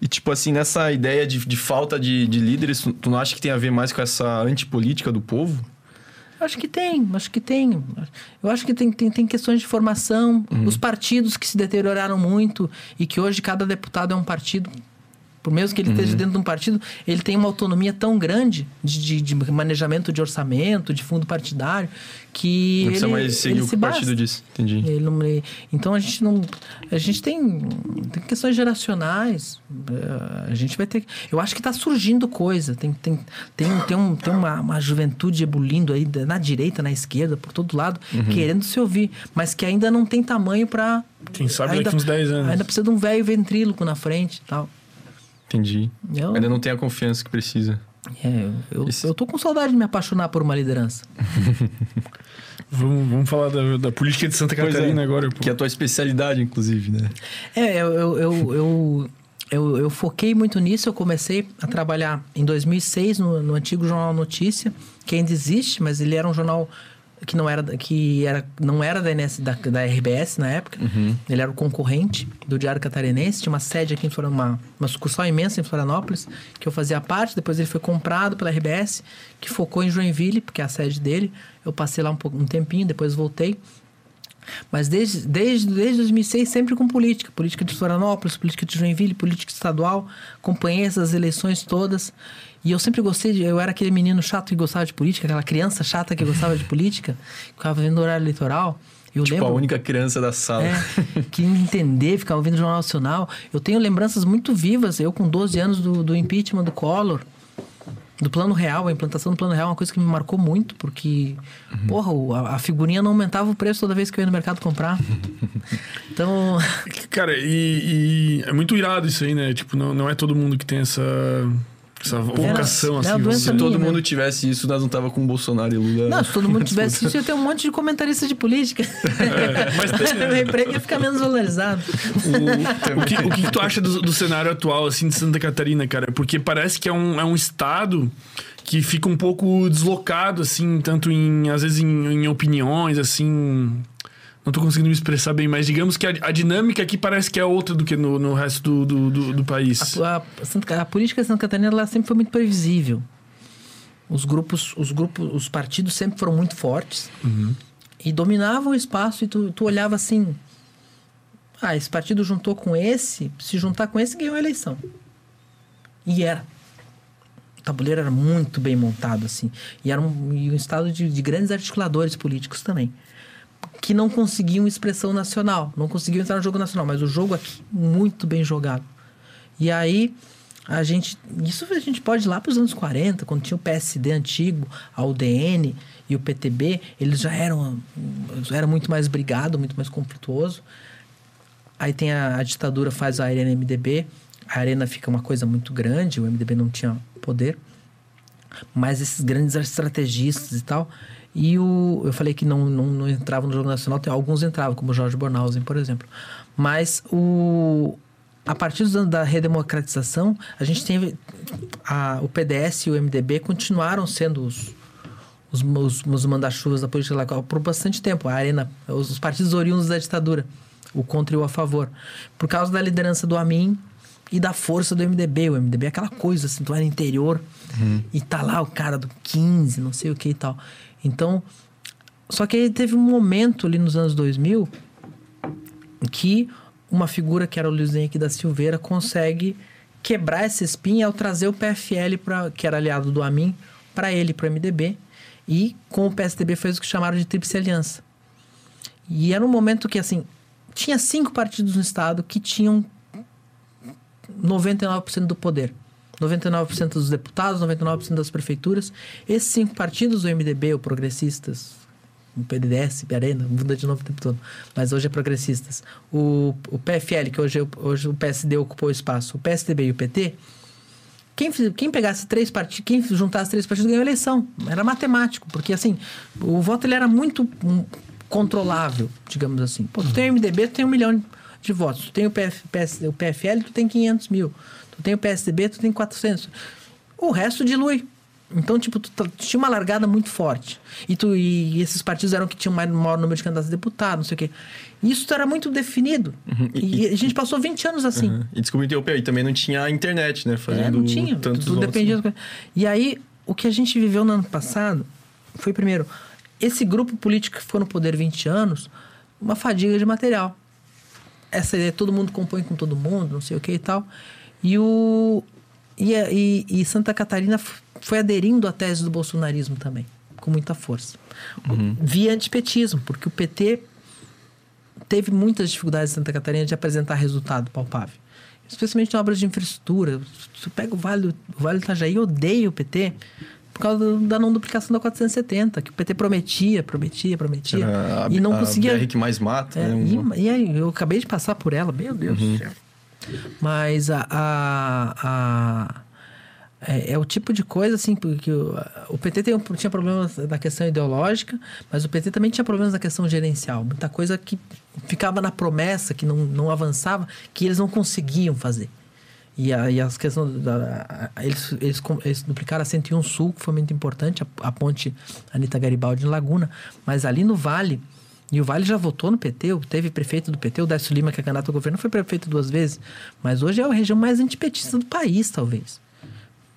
Speaker 2: e, tipo assim, nessa ideia de, de falta de, de líderes, tu, tu não acha que tem a ver mais com essa antipolítica do povo?
Speaker 3: Acho que tem, acho que tem. Eu acho que tem, tem, tem questões de formação, os partidos que se deterioraram muito e que hoje cada deputado é um partido. Por mesmo que ele esteja dentro de um partido, ele tem uma autonomia tão grande de, de, de manejamento de orçamento, de fundo partidário, que.
Speaker 2: Não precisa
Speaker 3: ele,
Speaker 2: mais seguir
Speaker 3: ele
Speaker 2: o
Speaker 3: se
Speaker 2: partido disse. Entendi.
Speaker 3: Ele não- ele- então a gente não. A gente tem, tem questões geracionais. eh, A gente vai ter. Eu acho que está surgindo coisa. Tem, tem, tem, tem, um, tem uma, uma juventude ebulindo aí na direita, na esquerda, por todo lado, querendo se ouvir, mas que ainda não tem tamanho para.
Speaker 1: Quem sabe daqui uns 10 anos.
Speaker 3: Ainda precisa de um velho ventríloco na frente e tal.
Speaker 2: Entendi.
Speaker 3: Eu,
Speaker 2: Ainda não tem a confiança que precisa.
Speaker 3: é, eu,
Speaker 2: Esse-
Speaker 3: eu tô com saudade de me apaixonar por uma liderança.
Speaker 1: Vamos, vamos falar da, da política de Santa
Speaker 2: Pois
Speaker 1: Catarina
Speaker 2: é,
Speaker 1: agora. pô.
Speaker 2: Que é a tua especialidade, inclusive, né?
Speaker 3: É, eu, eu, eu, eu, eu, eu foquei muito nisso. Eu comecei a trabalhar em 2006 no, no antigo Jornal Notícia, que ainda existe, mas ele era um jornal que não era, que era, não era da, NS, da, da RBS na época. Ele era o concorrente do Diário Catarinense. Tinha uma sede aqui em Florianópolis, uma, uma sucursal imensa em Florianópolis, que eu fazia parte. Depois ele foi comprado pela RBS, que focou em Joinville, porque é a sede dele. Eu passei lá um, um tempinho, depois voltei. Mas desde, desde, desde 2006, sempre com política. Política de Florianópolis, política de Joinville, política estadual. Acompanhei essas eleições todas. E eu sempre gostei de... Eu era aquele menino chato que gostava de política, aquela criança chata que gostava de política. que Ficava vendo o horário eleitoral. Eu
Speaker 2: Tipo,
Speaker 3: lembro...
Speaker 2: a única criança da sala.
Speaker 3: É, que entender, ficar ouvindo o Jornal Nacional. Eu tenho lembranças muito vivas, eu com 12 anos do, do impeachment do Collor, do Plano Real, a implantação do Plano Real é uma coisa que me marcou muito, porque, porra, o- a, a figurinha não aumentava o preço toda vez que eu ia no mercado comprar. Então,
Speaker 1: Cara, e, e é muito irado isso aí, né? Tipo, não, não é todo mundo que tem essa, essa vocação,
Speaker 3: é
Speaker 1: assim.
Speaker 3: a
Speaker 1: vamos
Speaker 3: doença
Speaker 1: dizer.
Speaker 2: Se todo
Speaker 3: minha, né?
Speaker 2: mundo tivesse isso, nós não tava com o Bolsonaro e Lula.
Speaker 3: não, se todo mundo tivesse isso, ia ter um monte de comentarista de política.
Speaker 1: É, mas tem, né?
Speaker 3: Meu emprego ia ficar menos valorizado.
Speaker 1: O, o que, o que tu acha do, do cenário atual, assim, de Santa Catarina, cara? Porque parece que é um, é um estado que fica um pouco deslocado, assim, tanto em, às vezes, em, em opiniões, assim... Não tô conseguindo me expressar bem, mas digamos que a, a dinâmica aqui parece que é outra do que no, no resto do, do, do, do país.
Speaker 3: A, a a política de Santa Catarina ela sempre foi muito previsível. Os grupos, os grupos, os partidos sempre foram muito fortes e dominavam o espaço e tu, tu olhava assim, ah, esse partido juntou com esse, se juntar com esse ganhou a eleição. E era. O tabuleiro era muito bem montado assim e era um, e um estado de, de grandes articuladores políticos também que não conseguiam expressão nacional, não conseguiam entrar no jogo nacional, mas o jogo aqui muito bem jogado. E aí a gente, isso a gente pode ir lá para os anos 40, quando tinha o PSD antigo, a UDN e o PTB, eles já eram era muito mais brigado, muito mais conflituoso. Aí tem a, a ditadura faz a Arena MDB, a Arena fica uma coisa muito grande, o MDB não tinha poder. Mas esses grandes estrategistas e tal. E o, eu falei que não, não, não entravam no jogo nacional, tem, alguns entravam, como o Jorge Bornhausen, por exemplo. Mas o, a partir dos anos da redemocratização, a gente teve. A, o PDS e o MDB continuaram sendo os, os, os, os manda-chuvas da política local por bastante tempo. A Arena, os, os partidos oriundos da ditadura. o contra e o a favor. Por causa da liderança do Amin e da força do MDB. O MDB é aquela coisa, assim, tu no interior e tá lá o cara do 15, não sei o que e tal. Então, só que aí teve um momento ali nos anos 2000 que uma figura que era o Luiz Henrique da Silveira consegue quebrar essa espinha ao trazer o PFL, pra, que era aliado do Amin, para ele, para o MDB. E com o PSDB fez o que chamaram de Tríplice Aliança. E era um momento que, assim, tinha cinco partidos no Estado que tinham 99% do poder. 99% dos deputados, 99% das prefeituras. Esses cinco partidos, o MDB, o Progressistas, o PDS, Arena, muda de novo o tempo todo, mas hoje é Progressistas. O, o PFL, que hoje, hoje o PSD ocupou o espaço, o PSDB e o PT, quem, quem pegasse três partidos, quem juntasse três partidos ganhou a eleição. Era matemático, porque assim, o voto ele era muito um, controlável, digamos assim. Pô, tu tem o MDB, tu tem um milhão de votos. Tu tem o, PF, PS, o PFL, tu tem 500 mil. Tu tem o PSDB, tu tem 400. O resto dilui. Então, tipo, tu, tu, tinha uma largada muito forte. E, tu, e esses partidos eram que tinham mais, maior número de candidatos a deputado, não sei o quê. Isso era muito definido. Uhum. E, e, a gente passou 20 anos assim. Uhum.
Speaker 2: E desculpa interromper, e também não tinha internet, né? Fazendo é,
Speaker 3: não tinha. Tantos tudo dependia. Assim. E aí, o que a gente viveu no ano passado foi, primeiro, esse grupo político que ficou no poder 20 anos, uma fadiga de material. Essa ideia, todo mundo compõe com todo mundo, não sei o que e tal. E o. E, e, e Santa Catarina foi aderindo à tese do bolsonarismo também, com muita força. Uhum. Via antipetismo, porque o PT teve muitas dificuldades em Santa Catarina de apresentar resultado palpável. Especialmente em obras de infraestrutura. Você pega o Vale, o vale do Itajaí, odeia o PT por causa da não duplicação da 470, que o PT prometia, prometia, prometia.
Speaker 2: a,
Speaker 3: e não
Speaker 2: a
Speaker 3: conseguia.
Speaker 2: BR que mais mata.
Speaker 3: É,
Speaker 2: né?
Speaker 3: e, e, aí, eu acabei de passar por ela, meu Deus uhum. do céu. Mas a, a, a é, é, o tipo de coisa, assim, porque o, o PT tem, tinha problemas na questão ideológica, mas o PT também tinha problemas na questão gerencial. Muita coisa que ficava na promessa, que não, não avançava, que eles não conseguiam fazer. E, a, e as questões. Da, a, eles, eles, eles, duplicaram a 101 Sul, que foi muito importante, a, a ponte Anitta Garibaldi em Laguna. Mas ali no Vale, e o Vale já votou no PT, teve prefeito do PT, o Décio Lima, que é candidato ao governo, foi prefeito duas vezes. Mas hoje é a região mais antipetista do país, talvez.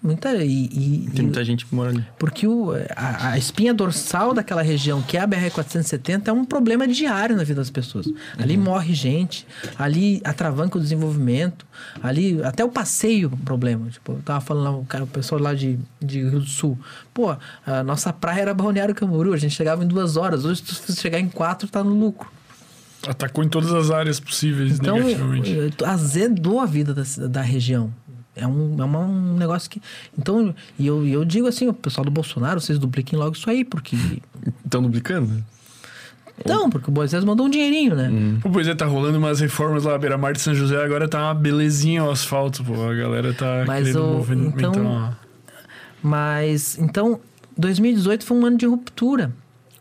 Speaker 3: Muita, e, e,
Speaker 2: Tem muita e, gente que mora ali.
Speaker 3: Porque o, a, a, espinha dorsal daquela região, que é a BR-470, é um problema diário na vida das pessoas. Uhum. Ali morre gente, ali atravanca o desenvolvimento, ali até o passeio é um problema. Tipo, eu tava falando lá, o, cara, o pessoal lá de, de Rio do Sul. Pô, a nossa praia era Balneário Camboriú, a gente chegava em duas horas. Hoje, se você chegar em quatro, tá no lucro.
Speaker 1: Atacou em todas as áreas possíveis,
Speaker 3: então,
Speaker 1: negativamente.
Speaker 3: Azedou a vida da, da região. É um, é um negócio que. Então, e eu, eu digo assim, o pessoal do Bolsonaro, vocês dupliquem logo isso aí, porque.
Speaker 2: Estão duplicando?
Speaker 3: Então, porque o Moisés mandou um dinheirinho, né?
Speaker 1: Hum. Pois é, tá rolando umas reformas lá, Beira Mar de São José, agora tá uma belezinha o asfalto, pô. A galera tá
Speaker 3: mas querendo o, movimentar então, Mas, então, 2018 foi um ano de ruptura.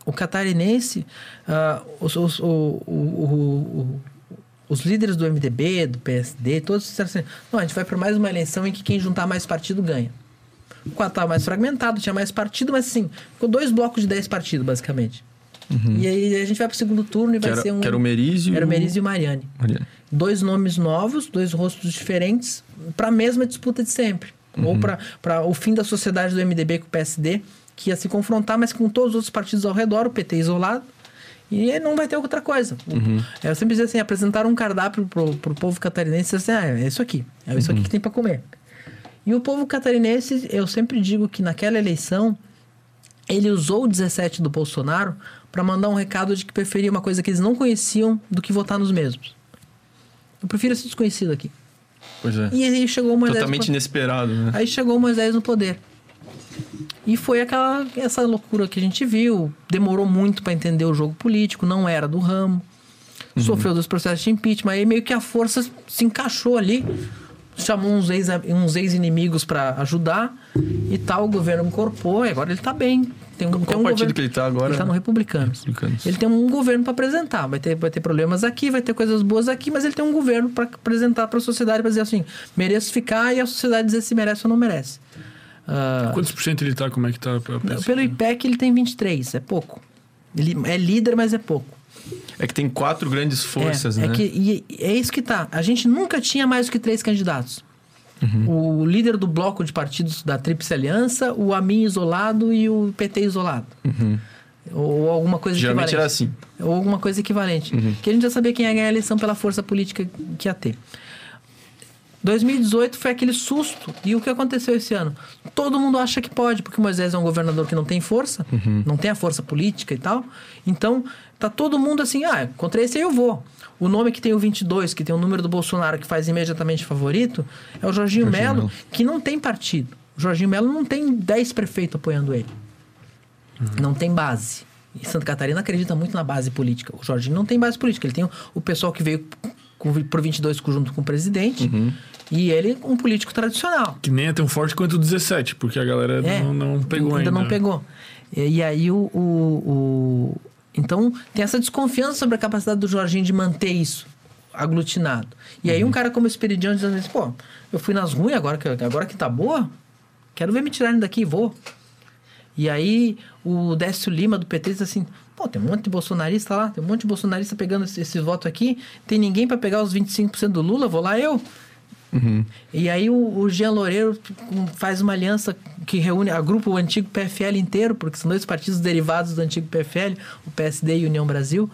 Speaker 3: O catarinense, uh, o, o, o, os líderes do MDB, do PSD, todos disseram assim: não, a gente vai para mais uma eleição em que quem juntar mais partido ganha. O quadro estava mais fragmentado, tinha mais partido, mas assim, ficou dois blocos de 10 partidos, basicamente. Uhum. E aí a gente vai para o segundo turno e
Speaker 2: que
Speaker 3: vai
Speaker 2: era,
Speaker 3: ser um.
Speaker 2: Que era o Merizio.
Speaker 3: Era o Merizio e o Mariane. Mariane. Dois nomes novos, dois rostos diferentes, para a mesma disputa de sempre. Uhum. Ou para o fim da sociedade do MDB com o PSD, que ia se confrontar, mas com todos os outros partidos ao redor, o PT isolado. E não vai ter outra coisa. Uhum. Eu sempre dizia assim, apresentar um cardápio pro, pro povo catarinense, assim, ah, é isso aqui. É isso uhum. aqui que tem para comer. E o povo catarinense, eu sempre digo que naquela eleição, ele usou o 17 do Bolsonaro para mandar um recado de que preferia uma coisa que eles não conheciam do que votar nos mesmos. Eu prefiro esse desconhecido aqui.
Speaker 2: Pois é.
Speaker 3: E aí chegou o Moisés...
Speaker 2: Totalmente inesperado, né?
Speaker 3: Aí chegou o Moisés no poder. E foi aquela essa loucura que a gente viu. Demorou muito para entender o jogo político, não era do ramo. Uhum. Sofreu dos processos de impeachment. Aí meio que a força se encaixou ali. Chamou uns ex-inimigos ex para ajudar e tal. O governo incorporou e agora ele tá bem. Tem um,
Speaker 2: Qual
Speaker 3: tem um
Speaker 2: partido
Speaker 3: governo,
Speaker 2: que ele tá agora?
Speaker 3: Ele tá no republicano. Ele tem um governo para apresentar. Vai ter, vai ter problemas aqui, vai ter coisas boas aqui, mas ele tem um governo para apresentar para a sociedade para dizer assim: mereço ficar e a sociedade dizer se merece ou não merece.
Speaker 1: Uh, Quantos por cento ele tá? Como é que tá?
Speaker 3: Pelo IPEC ele tem 23, é pouco. Ele é líder, mas é pouco.
Speaker 2: É que tem quatro grandes forças,
Speaker 3: é,
Speaker 2: né?
Speaker 3: É, que, e é isso que tá. A gente nunca tinha mais do que três candidatos. Uhum. O líder do bloco de partidos da Tríplice Aliança, o AMIN isolado e o PT isolado.
Speaker 2: Uhum.
Speaker 3: Ou alguma coisa
Speaker 2: Geralmente
Speaker 3: equivalente.
Speaker 2: era assim.
Speaker 3: Ou alguma coisa equivalente.
Speaker 2: Uhum.
Speaker 3: Que a gente já sabia quem ia ganhar a eleição pela força política que ia ter. 2018 foi aquele susto. E o que aconteceu esse ano? Todo mundo acha que pode, porque o Moisés é um governador que não tem força, não tem a força política e tal. Então, tá todo mundo assim, ah, contra esse aí eu vou. O nome que tem o 22, que tem o número do Bolsonaro que faz imediatamente favorito, é o Jorginho,
Speaker 2: Jorginho
Speaker 3: Melo,
Speaker 2: Melo.
Speaker 3: que não tem partido. O Jorginho Melo não tem 10 prefeitos apoiando ele. Não tem base. E Santa Catarina acredita muito na base política. O Jorginho não tem base política. Ele tem o, o pessoal que veio com, por 22 junto com o presidente. E ele, um político tradicional.
Speaker 1: Que nem é tão forte quanto o 17, porque a galera
Speaker 3: É,
Speaker 1: não, não pegou ainda.
Speaker 3: ainda. não pegou. E, e aí o, o, o- Então, tem essa desconfiança sobre a capacidade do Jorginho de manter isso aglutinado. E aí um cara como o Esperidião dizendo assim, pô, eu fui nas ruins, agora que, agora que tá boa, quero ver me tirarem daqui, vou. E aí o Décio Lima do PT diz assim, pô, tem um monte de bolsonarista lá, tem um monte de bolsonarista pegando esse, esse voto aqui, tem ninguém para pegar os 25% do Lula, vou lá eu. E aí o, o Jean Loureiro faz uma aliança que reúne, agrupa o antigo PFL inteiro, porque são dois partidos derivados do antigo PFL, o PSD e União Brasil.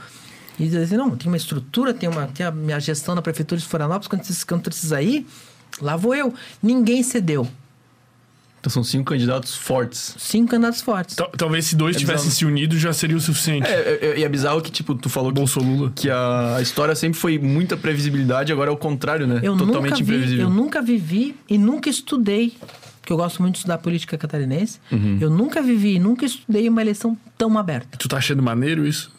Speaker 3: E diz assim, não, tem uma estrutura, tem, uma, tem a minha gestão na Prefeitura de Florianópolis, quando esses precisa ir, lá vou eu. Ninguém cedeu.
Speaker 2: Então são cinco candidatos fortes.
Speaker 3: Cinco candidatos fortes.
Speaker 1: Tal- Talvez se dois
Speaker 2: É
Speaker 1: tivessem
Speaker 2: bizarro.
Speaker 1: se unido já seria o suficiente.
Speaker 2: É, é, é, e é bizarro que, tipo, tu falou que,
Speaker 1: Bolsolula.
Speaker 2: que a, história sempre foi muita previsibilidade, agora é o contrário, né?
Speaker 3: Eu
Speaker 2: Totalmente
Speaker 3: nunca vi,
Speaker 2: imprevisível.
Speaker 3: eu nunca vivi e nunca estudei, porque eu gosto muito de estudar política catarinense.
Speaker 2: Uhum.
Speaker 3: Eu nunca vivi e nunca estudei uma eleição tão aberta.
Speaker 1: Tu tá achando maneiro isso?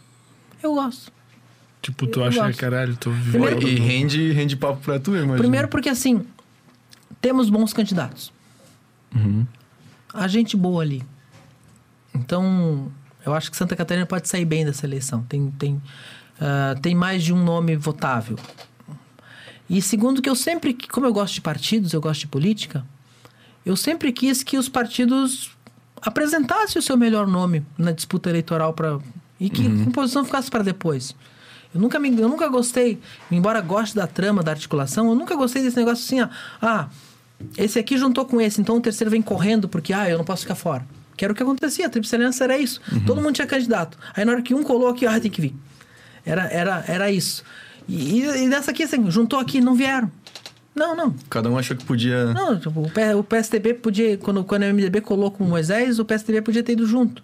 Speaker 3: Eu gosto.
Speaker 1: Tipo, tu
Speaker 3: Eu
Speaker 1: acha,
Speaker 3: gosto.
Speaker 1: caralho, tô vivendo.
Speaker 3: Primeiro-
Speaker 2: E rende, rende papo pra tu, eu imagino.
Speaker 3: Primeiro porque assim, temos bons candidatos. A gente boa ali. Então, eu acho que Santa Catarina pode sair bem dessa eleição. Tem, tem, ah, tem mais de um nome votável. E segundo que eu sempre, como eu gosto de partidos, eu gosto de política, eu sempre quis que os partidos apresentassem o seu melhor nome na disputa eleitoral para e que a composição ficasse para depois. Eu nunca, me, eu nunca gostei, embora goste da trama, da articulação, eu nunca gostei desse negócio assim, ó, ah, esse aqui juntou com esse, então o terceiro vem correndo porque, ah, eu não posso ficar fora. Que era o que acontecia, a Tríplice Aliança era isso. Todo mundo tinha candidato. Aí na hora que um colou aqui, ah, tem que vir. Era, era, era isso. E, e, e dessa aqui, assim, juntou aqui, não vieram. Não, não.
Speaker 2: Cada um achou que podia.
Speaker 3: Não, tipo, o, PSDB podia, quando, quando o MDB colou com o Moisés, o PSDB podia ter ido junto.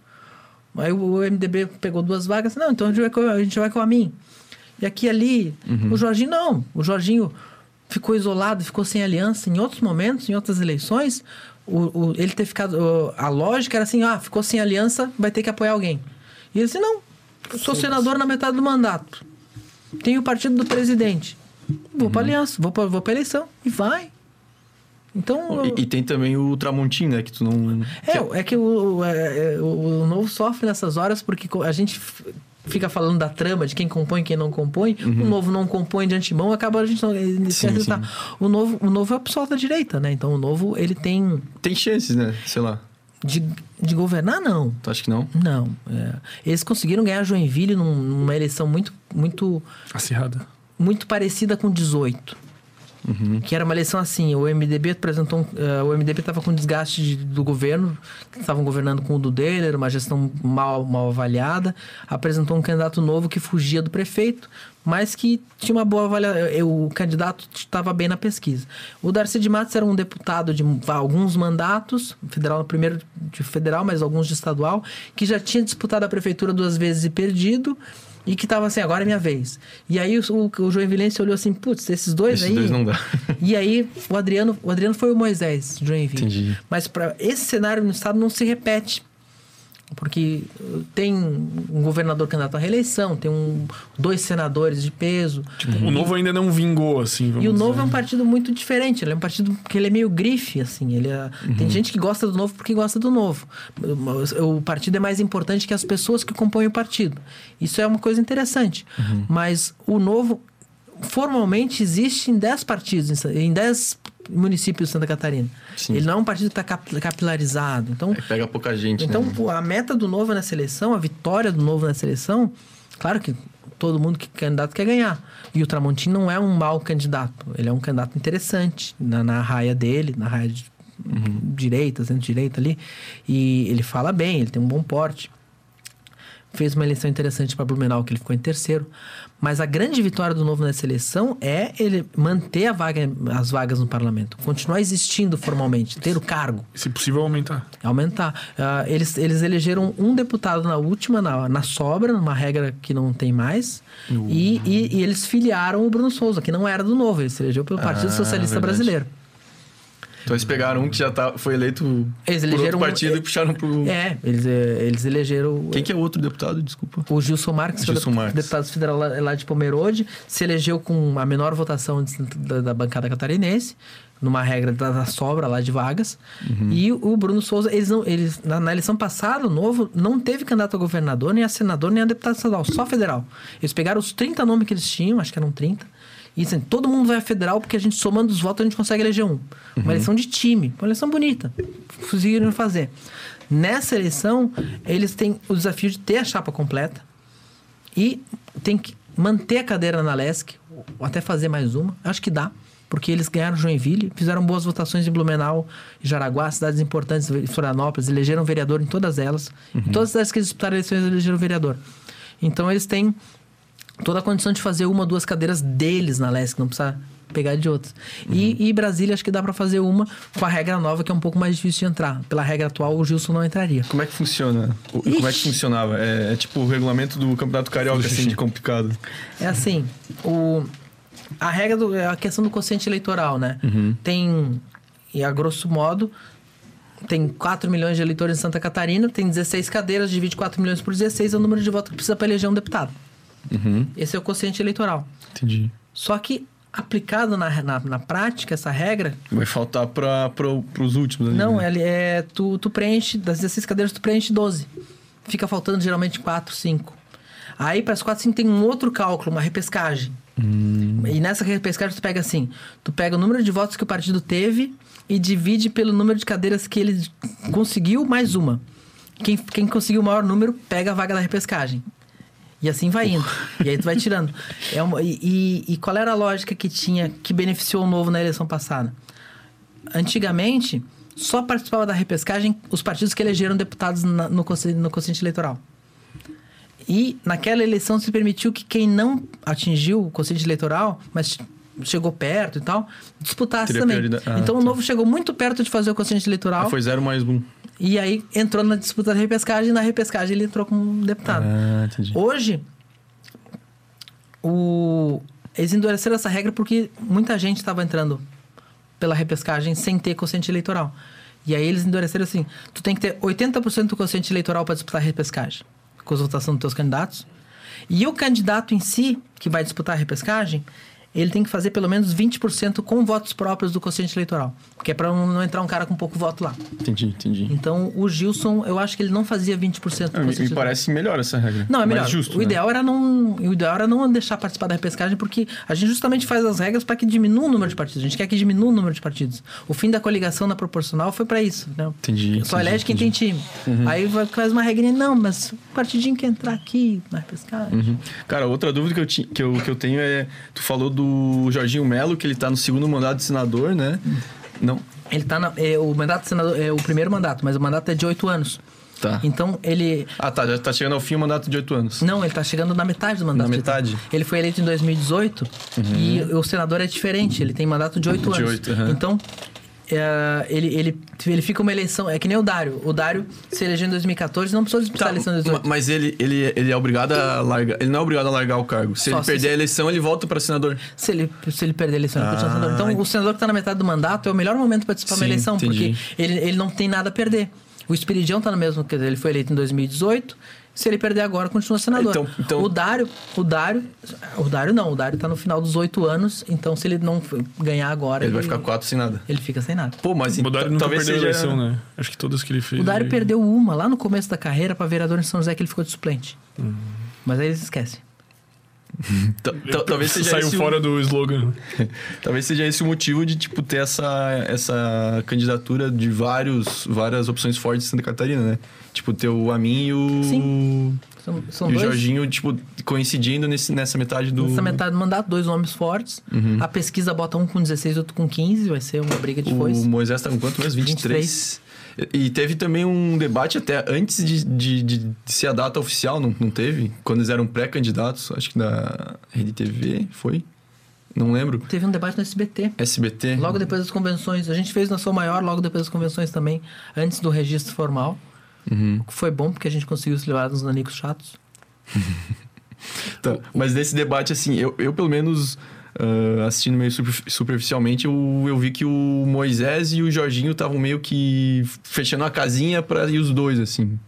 Speaker 3: Aí o, MDB pegou duas vagas, não, então a gente vai com, a, gente vai com a mim. E aqui ali, o Jorginho não. O Jorginho ficou isolado, ficou sem aliança em outros momentos, em outras eleições. O, o- ele ter ficado. o- a lógica era assim: ah, ficou sem aliança, vai ter que apoiar alguém. E ele disse: não, sou senador na metade do mandato. Tenho o partido do presidente. Vou pra aliança, vou pra, vou pra eleição. E vai. Então.
Speaker 2: E, e tem também o Tramontim, né? Que tu não.
Speaker 3: É, é que o, o- é, é, o, o novo sofre nessas horas porque a gente fica falando da trama de quem compõe e quem não compõe. O novo não compõe de antemão, acaba a gente não.
Speaker 2: Uhum. Sim, sim.
Speaker 3: O novo, o novo é o pessoal da direita, né? Então o novo ele tem.
Speaker 2: Tem chances, né? Sei lá.
Speaker 3: De, de governar, não.
Speaker 2: Tu acha que não?
Speaker 3: Não. é. Eles conseguiram ganhar Joinville num- numa eleição muito, muito,
Speaker 1: Acirrada.
Speaker 3: muito parecida com 18. Que era uma eleição assim, o MDB apresentou eh, o MDB estava com desgaste de- do governo, estavam governando com o Dudeler, uma gestão mal, mal avaliada, apresentou um candidato novo que fugia do prefeito, mas que tinha uma boa avaliação, o candidato estava bem na pesquisa. O Darcy de Matos era um deputado de alguns mandatos, federal primeiro de federal, mas alguns de estadual, que já tinha disputado a prefeitura duas vezes e perdido, e que tava assim, agora é minha vez. E aí o, o, o Joinvilense olhou assim, putz, esses dois
Speaker 2: Esses
Speaker 3: aí...
Speaker 2: dois não dá.
Speaker 3: E aí o Adriano, o Adriano foi o Moisés Joinville.
Speaker 2: Entendi.
Speaker 3: Mas para esse cenário no estado não se repete. Porque uh, tem um governador candidato à reeleição, tem um, dois senadores de peso.
Speaker 1: O novo ainda não vingou, assim, vamos
Speaker 3: E o
Speaker 1: dizer.
Speaker 3: Novo é um partido muito diferente. Ele é um partido que ele é meio grife, assim. Ele é- Tem gente que gosta do Novo porque gosta do Novo. O partido é mais importante que as pessoas que compõem o partido. Isso é uma coisa interessante. Mas o Novo, formalmente, existe em 10 partidos, em 10 municípios de Santa Catarina.
Speaker 2: Sim.
Speaker 3: Ele não é um partido que está capilarizado. Então,
Speaker 2: Aí pega pouca gente,
Speaker 3: então,
Speaker 2: né?
Speaker 3: a meta do Novo nessa eleição, a vitória do Novo nessa eleição, claro que todo mundo que candidato quer ganhar. E o Tramontim não é um mau candidato. Ele é um candidato interessante na, na raia dele, na raia de uhum. direita, centro-direita ali. E ele fala bem, ele tem um bom porte. Fez uma eleição interessante para Blumenau, que ele ficou em terceiro. Mas a grande vitória do Novo nessa eleição é ele manter vaga, as vagas no parlamento, continuar existindo formalmente, ter o cargo.
Speaker 1: Se possível, aumentar.
Speaker 3: Aumentar. Uh, eles, eles elegeram um deputado na última, na, na sobra, numa regra que não tem mais, uh. e, e, e, eles filiaram o Bruno Souza, que não era do Novo, ele se elegeu pelo Partido ah, Socialista verdade. Brasileiro.
Speaker 2: Então eles pegaram um que já tá, foi eleito eles por outro partido um, e puxaram pro...
Speaker 3: É, eles, é, eles elegeram...
Speaker 2: Quem que é outro deputado, desculpa?
Speaker 3: O Gilson Marques,
Speaker 2: Gilson
Speaker 3: foi
Speaker 2: Marques.
Speaker 3: deputado federal lá, lá de Pomerode, se elegeu com a menor votação da, da bancada catarinense, numa regra da, da sobra lá de vagas. Uhum. E o Bruno Souza, eles, não, eles na, na, eleição passada, o Novo, não teve candidato a governador, nem a senador, nem a deputado estadual, só federal. Eles pegaram os 30 nomes que eles tinham, acho que eram 30, e assim, todo mundo vai a federal porque a gente somando os votos a gente consegue eleger um. Uhum. Uma eleição de time, uma eleição bonita. Conseguiram fazer. Nessa eleição, eles têm o desafio de ter a chapa completa e tem que manter a cadeira na LESC, ou até fazer mais uma. Acho que dá, porque eles ganharam Joinville, fizeram boas votações em Blumenau, Jaraguá, cidades importantes, Florianópolis, elegeram vereador em todas elas. Uhum. Em todas as cidades que eles disputaram eleições, elegeram vereador. Então eles têm toda a condição de fazer uma ou duas cadeiras deles na LESC, não precisa pegar de outros. Uhum. E, e, Brasília acho que dá para fazer uma com a regra nova que é um pouco mais difícil de entrar. Pela regra atual o Gilson não entraria.
Speaker 2: Como é que funciona? O, como é que funcionava? É, é, tipo o regulamento do Campeonato Carioca, assim, de complicado.
Speaker 3: É assim, o a regra do é a questão do quociente eleitoral, né?
Speaker 2: Uhum.
Speaker 3: Tem e a grosso modo tem 4 milhões de eleitores em Santa Catarina, tem 16 cadeiras, divide 4 milhões por 16 é o número de votos que precisa para eleger um deputado.
Speaker 2: Uhum.
Speaker 3: Esse é o quociente eleitoral.
Speaker 2: Entendi.
Speaker 3: Só que aplicado na, na, na prática, essa regra.
Speaker 2: Vai faltar para pro, os últimos ali,
Speaker 3: Não,
Speaker 2: né?
Speaker 3: ele é. Tu, tu preenche, das 16 cadeiras, tu preenche 12. Fica faltando geralmente 4, 5. Aí para as 4, 5 tem um outro cálculo, uma repescagem.
Speaker 2: Hum.
Speaker 3: E nessa repescagem tu pega assim: tu pega o número de votos que o partido teve e divide pelo número de cadeiras que ele conseguiu mais uma. Quem, quem conseguiu o maior número pega a vaga da repescagem. E assim vai indo. e aí tu vai tirando. É uma, e, e, qual era a lógica que tinha, que beneficiou o novo na eleição passada? Antigamente, só participava da repescagem os partidos que elegeram deputados na, no, no consciente eleitoral. E naquela eleição se permitiu que quem não atingiu o consciente eleitoral, mas chegou perto e tal, disputasse Teria também. Ah, então tá. o Novo chegou muito perto de fazer o consciente eleitoral. Ah,
Speaker 2: foi zero mais um.
Speaker 3: E aí entrou na disputa da repescagem e na repescagem ele entrou como deputado.
Speaker 2: Ah.
Speaker 3: Hoje, o... eles endureceram essa regra porque muita gente estava entrando pela repescagem sem ter quociente eleitoral. E aí eles endureceram assim: tu tem que ter 80% do quociente eleitoral para disputar a repescagem, com a votação dos teus candidatos. E o candidato em si, que vai disputar a repescagem, ele tem que fazer pelo menos 20% com votos próprios do quociente eleitoral. Que é para não entrar um cara com pouco voto lá.
Speaker 2: Entendi, entendi.
Speaker 3: Então, o Gilson, eu acho que ele não fazia 20% do
Speaker 2: ah, Me, parece melhor essa regra.
Speaker 3: Não, é melhor.
Speaker 2: Mais justo,
Speaker 3: o,
Speaker 2: né?
Speaker 3: ideal era não, o ideal era não deixar participar da repescagem, porque a gente justamente faz as regras para que diminua o número de partidos. A gente quer que diminua o número de partidos. O fim da coligação na proporcional foi para isso. Né?
Speaker 2: Entendi.
Speaker 3: Só
Speaker 2: entendi,
Speaker 3: elege quem tem time. Uhum. Aí faz uma regrinha, não, mas o partidinho quer entrar aqui na repescagem.
Speaker 2: Uhum. Cara, outra dúvida que eu, ti, que, eu, que eu tenho é: tu falou do Jorginho Melo, que ele tá no segundo mandato de senador, né? Não.
Speaker 3: Ele tá na, é, o mandato de senador é o primeiro mandato, mas o mandato é de oito anos.
Speaker 2: Tá.
Speaker 3: Então ele.
Speaker 2: Ah, tá. Já tá chegando ao fim o mandato de oito anos.
Speaker 3: Não, ele tá chegando na metade do mandato.
Speaker 2: Na metade.
Speaker 3: Ele foi eleito em 2018 uhum. e o senador é diferente. Ele tem mandato de oito anos. De
Speaker 2: oito, uhum.
Speaker 3: Então é, ele, ele, ele fica uma eleição. É que nem o Dário. O Dário se elegeu em 2014 não precisou disputar tá, a eleição em 2018.
Speaker 2: Mas ele, ele, ele é obrigado a largar. Ele não é obrigado a largar o cargo. Se Só ele perder se... a eleição, ele volta para senador.
Speaker 3: Se ele, se ele perder a eleição, ele ah, continua senador. Então, o senador que está na metade do mandato é o melhor momento para participar da eleição,
Speaker 2: entendi.
Speaker 3: porque ele, ele não tem nada a perder. O Espiridião está no mesmo, quer dizer, ele foi eleito em 2018 se ele perder agora, continua senador.
Speaker 2: Então, então...
Speaker 3: O Dário, o Dário, o Dário não, o Dário tá no final dos oito anos, então se ele não ganhar agora.
Speaker 2: Ele, ele vai ficar quatro sem nada.
Speaker 3: Ele fica sem nada.
Speaker 2: Pô, mas
Speaker 1: o Dário não talvez seja. Eleição, né? Acho que todas que ele fez.
Speaker 3: O Dário perdeu uma lá no começo da carreira para vereador em São José que ele ficou de suplente.
Speaker 1: Hum.
Speaker 3: Mas aí eles esquecem.
Speaker 2: Talvez seja
Speaker 1: Saiu fora
Speaker 2: o...
Speaker 1: do slogan.
Speaker 2: Talvez seja esse o motivo de tipo ter essa, essa candidatura de vários várias opções fortes de Santa Catarina, né? Tipo ter o Amin e o
Speaker 3: Sim. São, são
Speaker 2: E o. Jorginho, tipo, coincidindo nesse, nessa metade do.
Speaker 3: Nessa metade do mandato, dois nomes fortes. A pesquisa bota um com 16, outro com 15. Vai ser uma briga de
Speaker 2: O
Speaker 3: foice.
Speaker 2: Moisés tá com quanto mesmo? 23. E teve também um debate até antes de, de, de, ser a data oficial, não, não teve? Quando eles eram pré-candidatos, acho que da Rede TV, foi? Não lembro.
Speaker 3: Teve um debate no SBT.
Speaker 2: SBT.
Speaker 3: Logo depois das convenções. A gente fez na sua maior, logo depois das convenções também, antes do registro formal.
Speaker 2: Uhum.
Speaker 3: O que foi bom, porque a gente conseguiu se livrar dos nanicos chatos.
Speaker 2: Tá. Mas nesse debate, assim, eu, eu pelo menos ah, assistindo meio super- superficialmente, eu, eu vi que o Moisés e o Jorginho estavam meio que fechando a casinha para ir os dois, assim.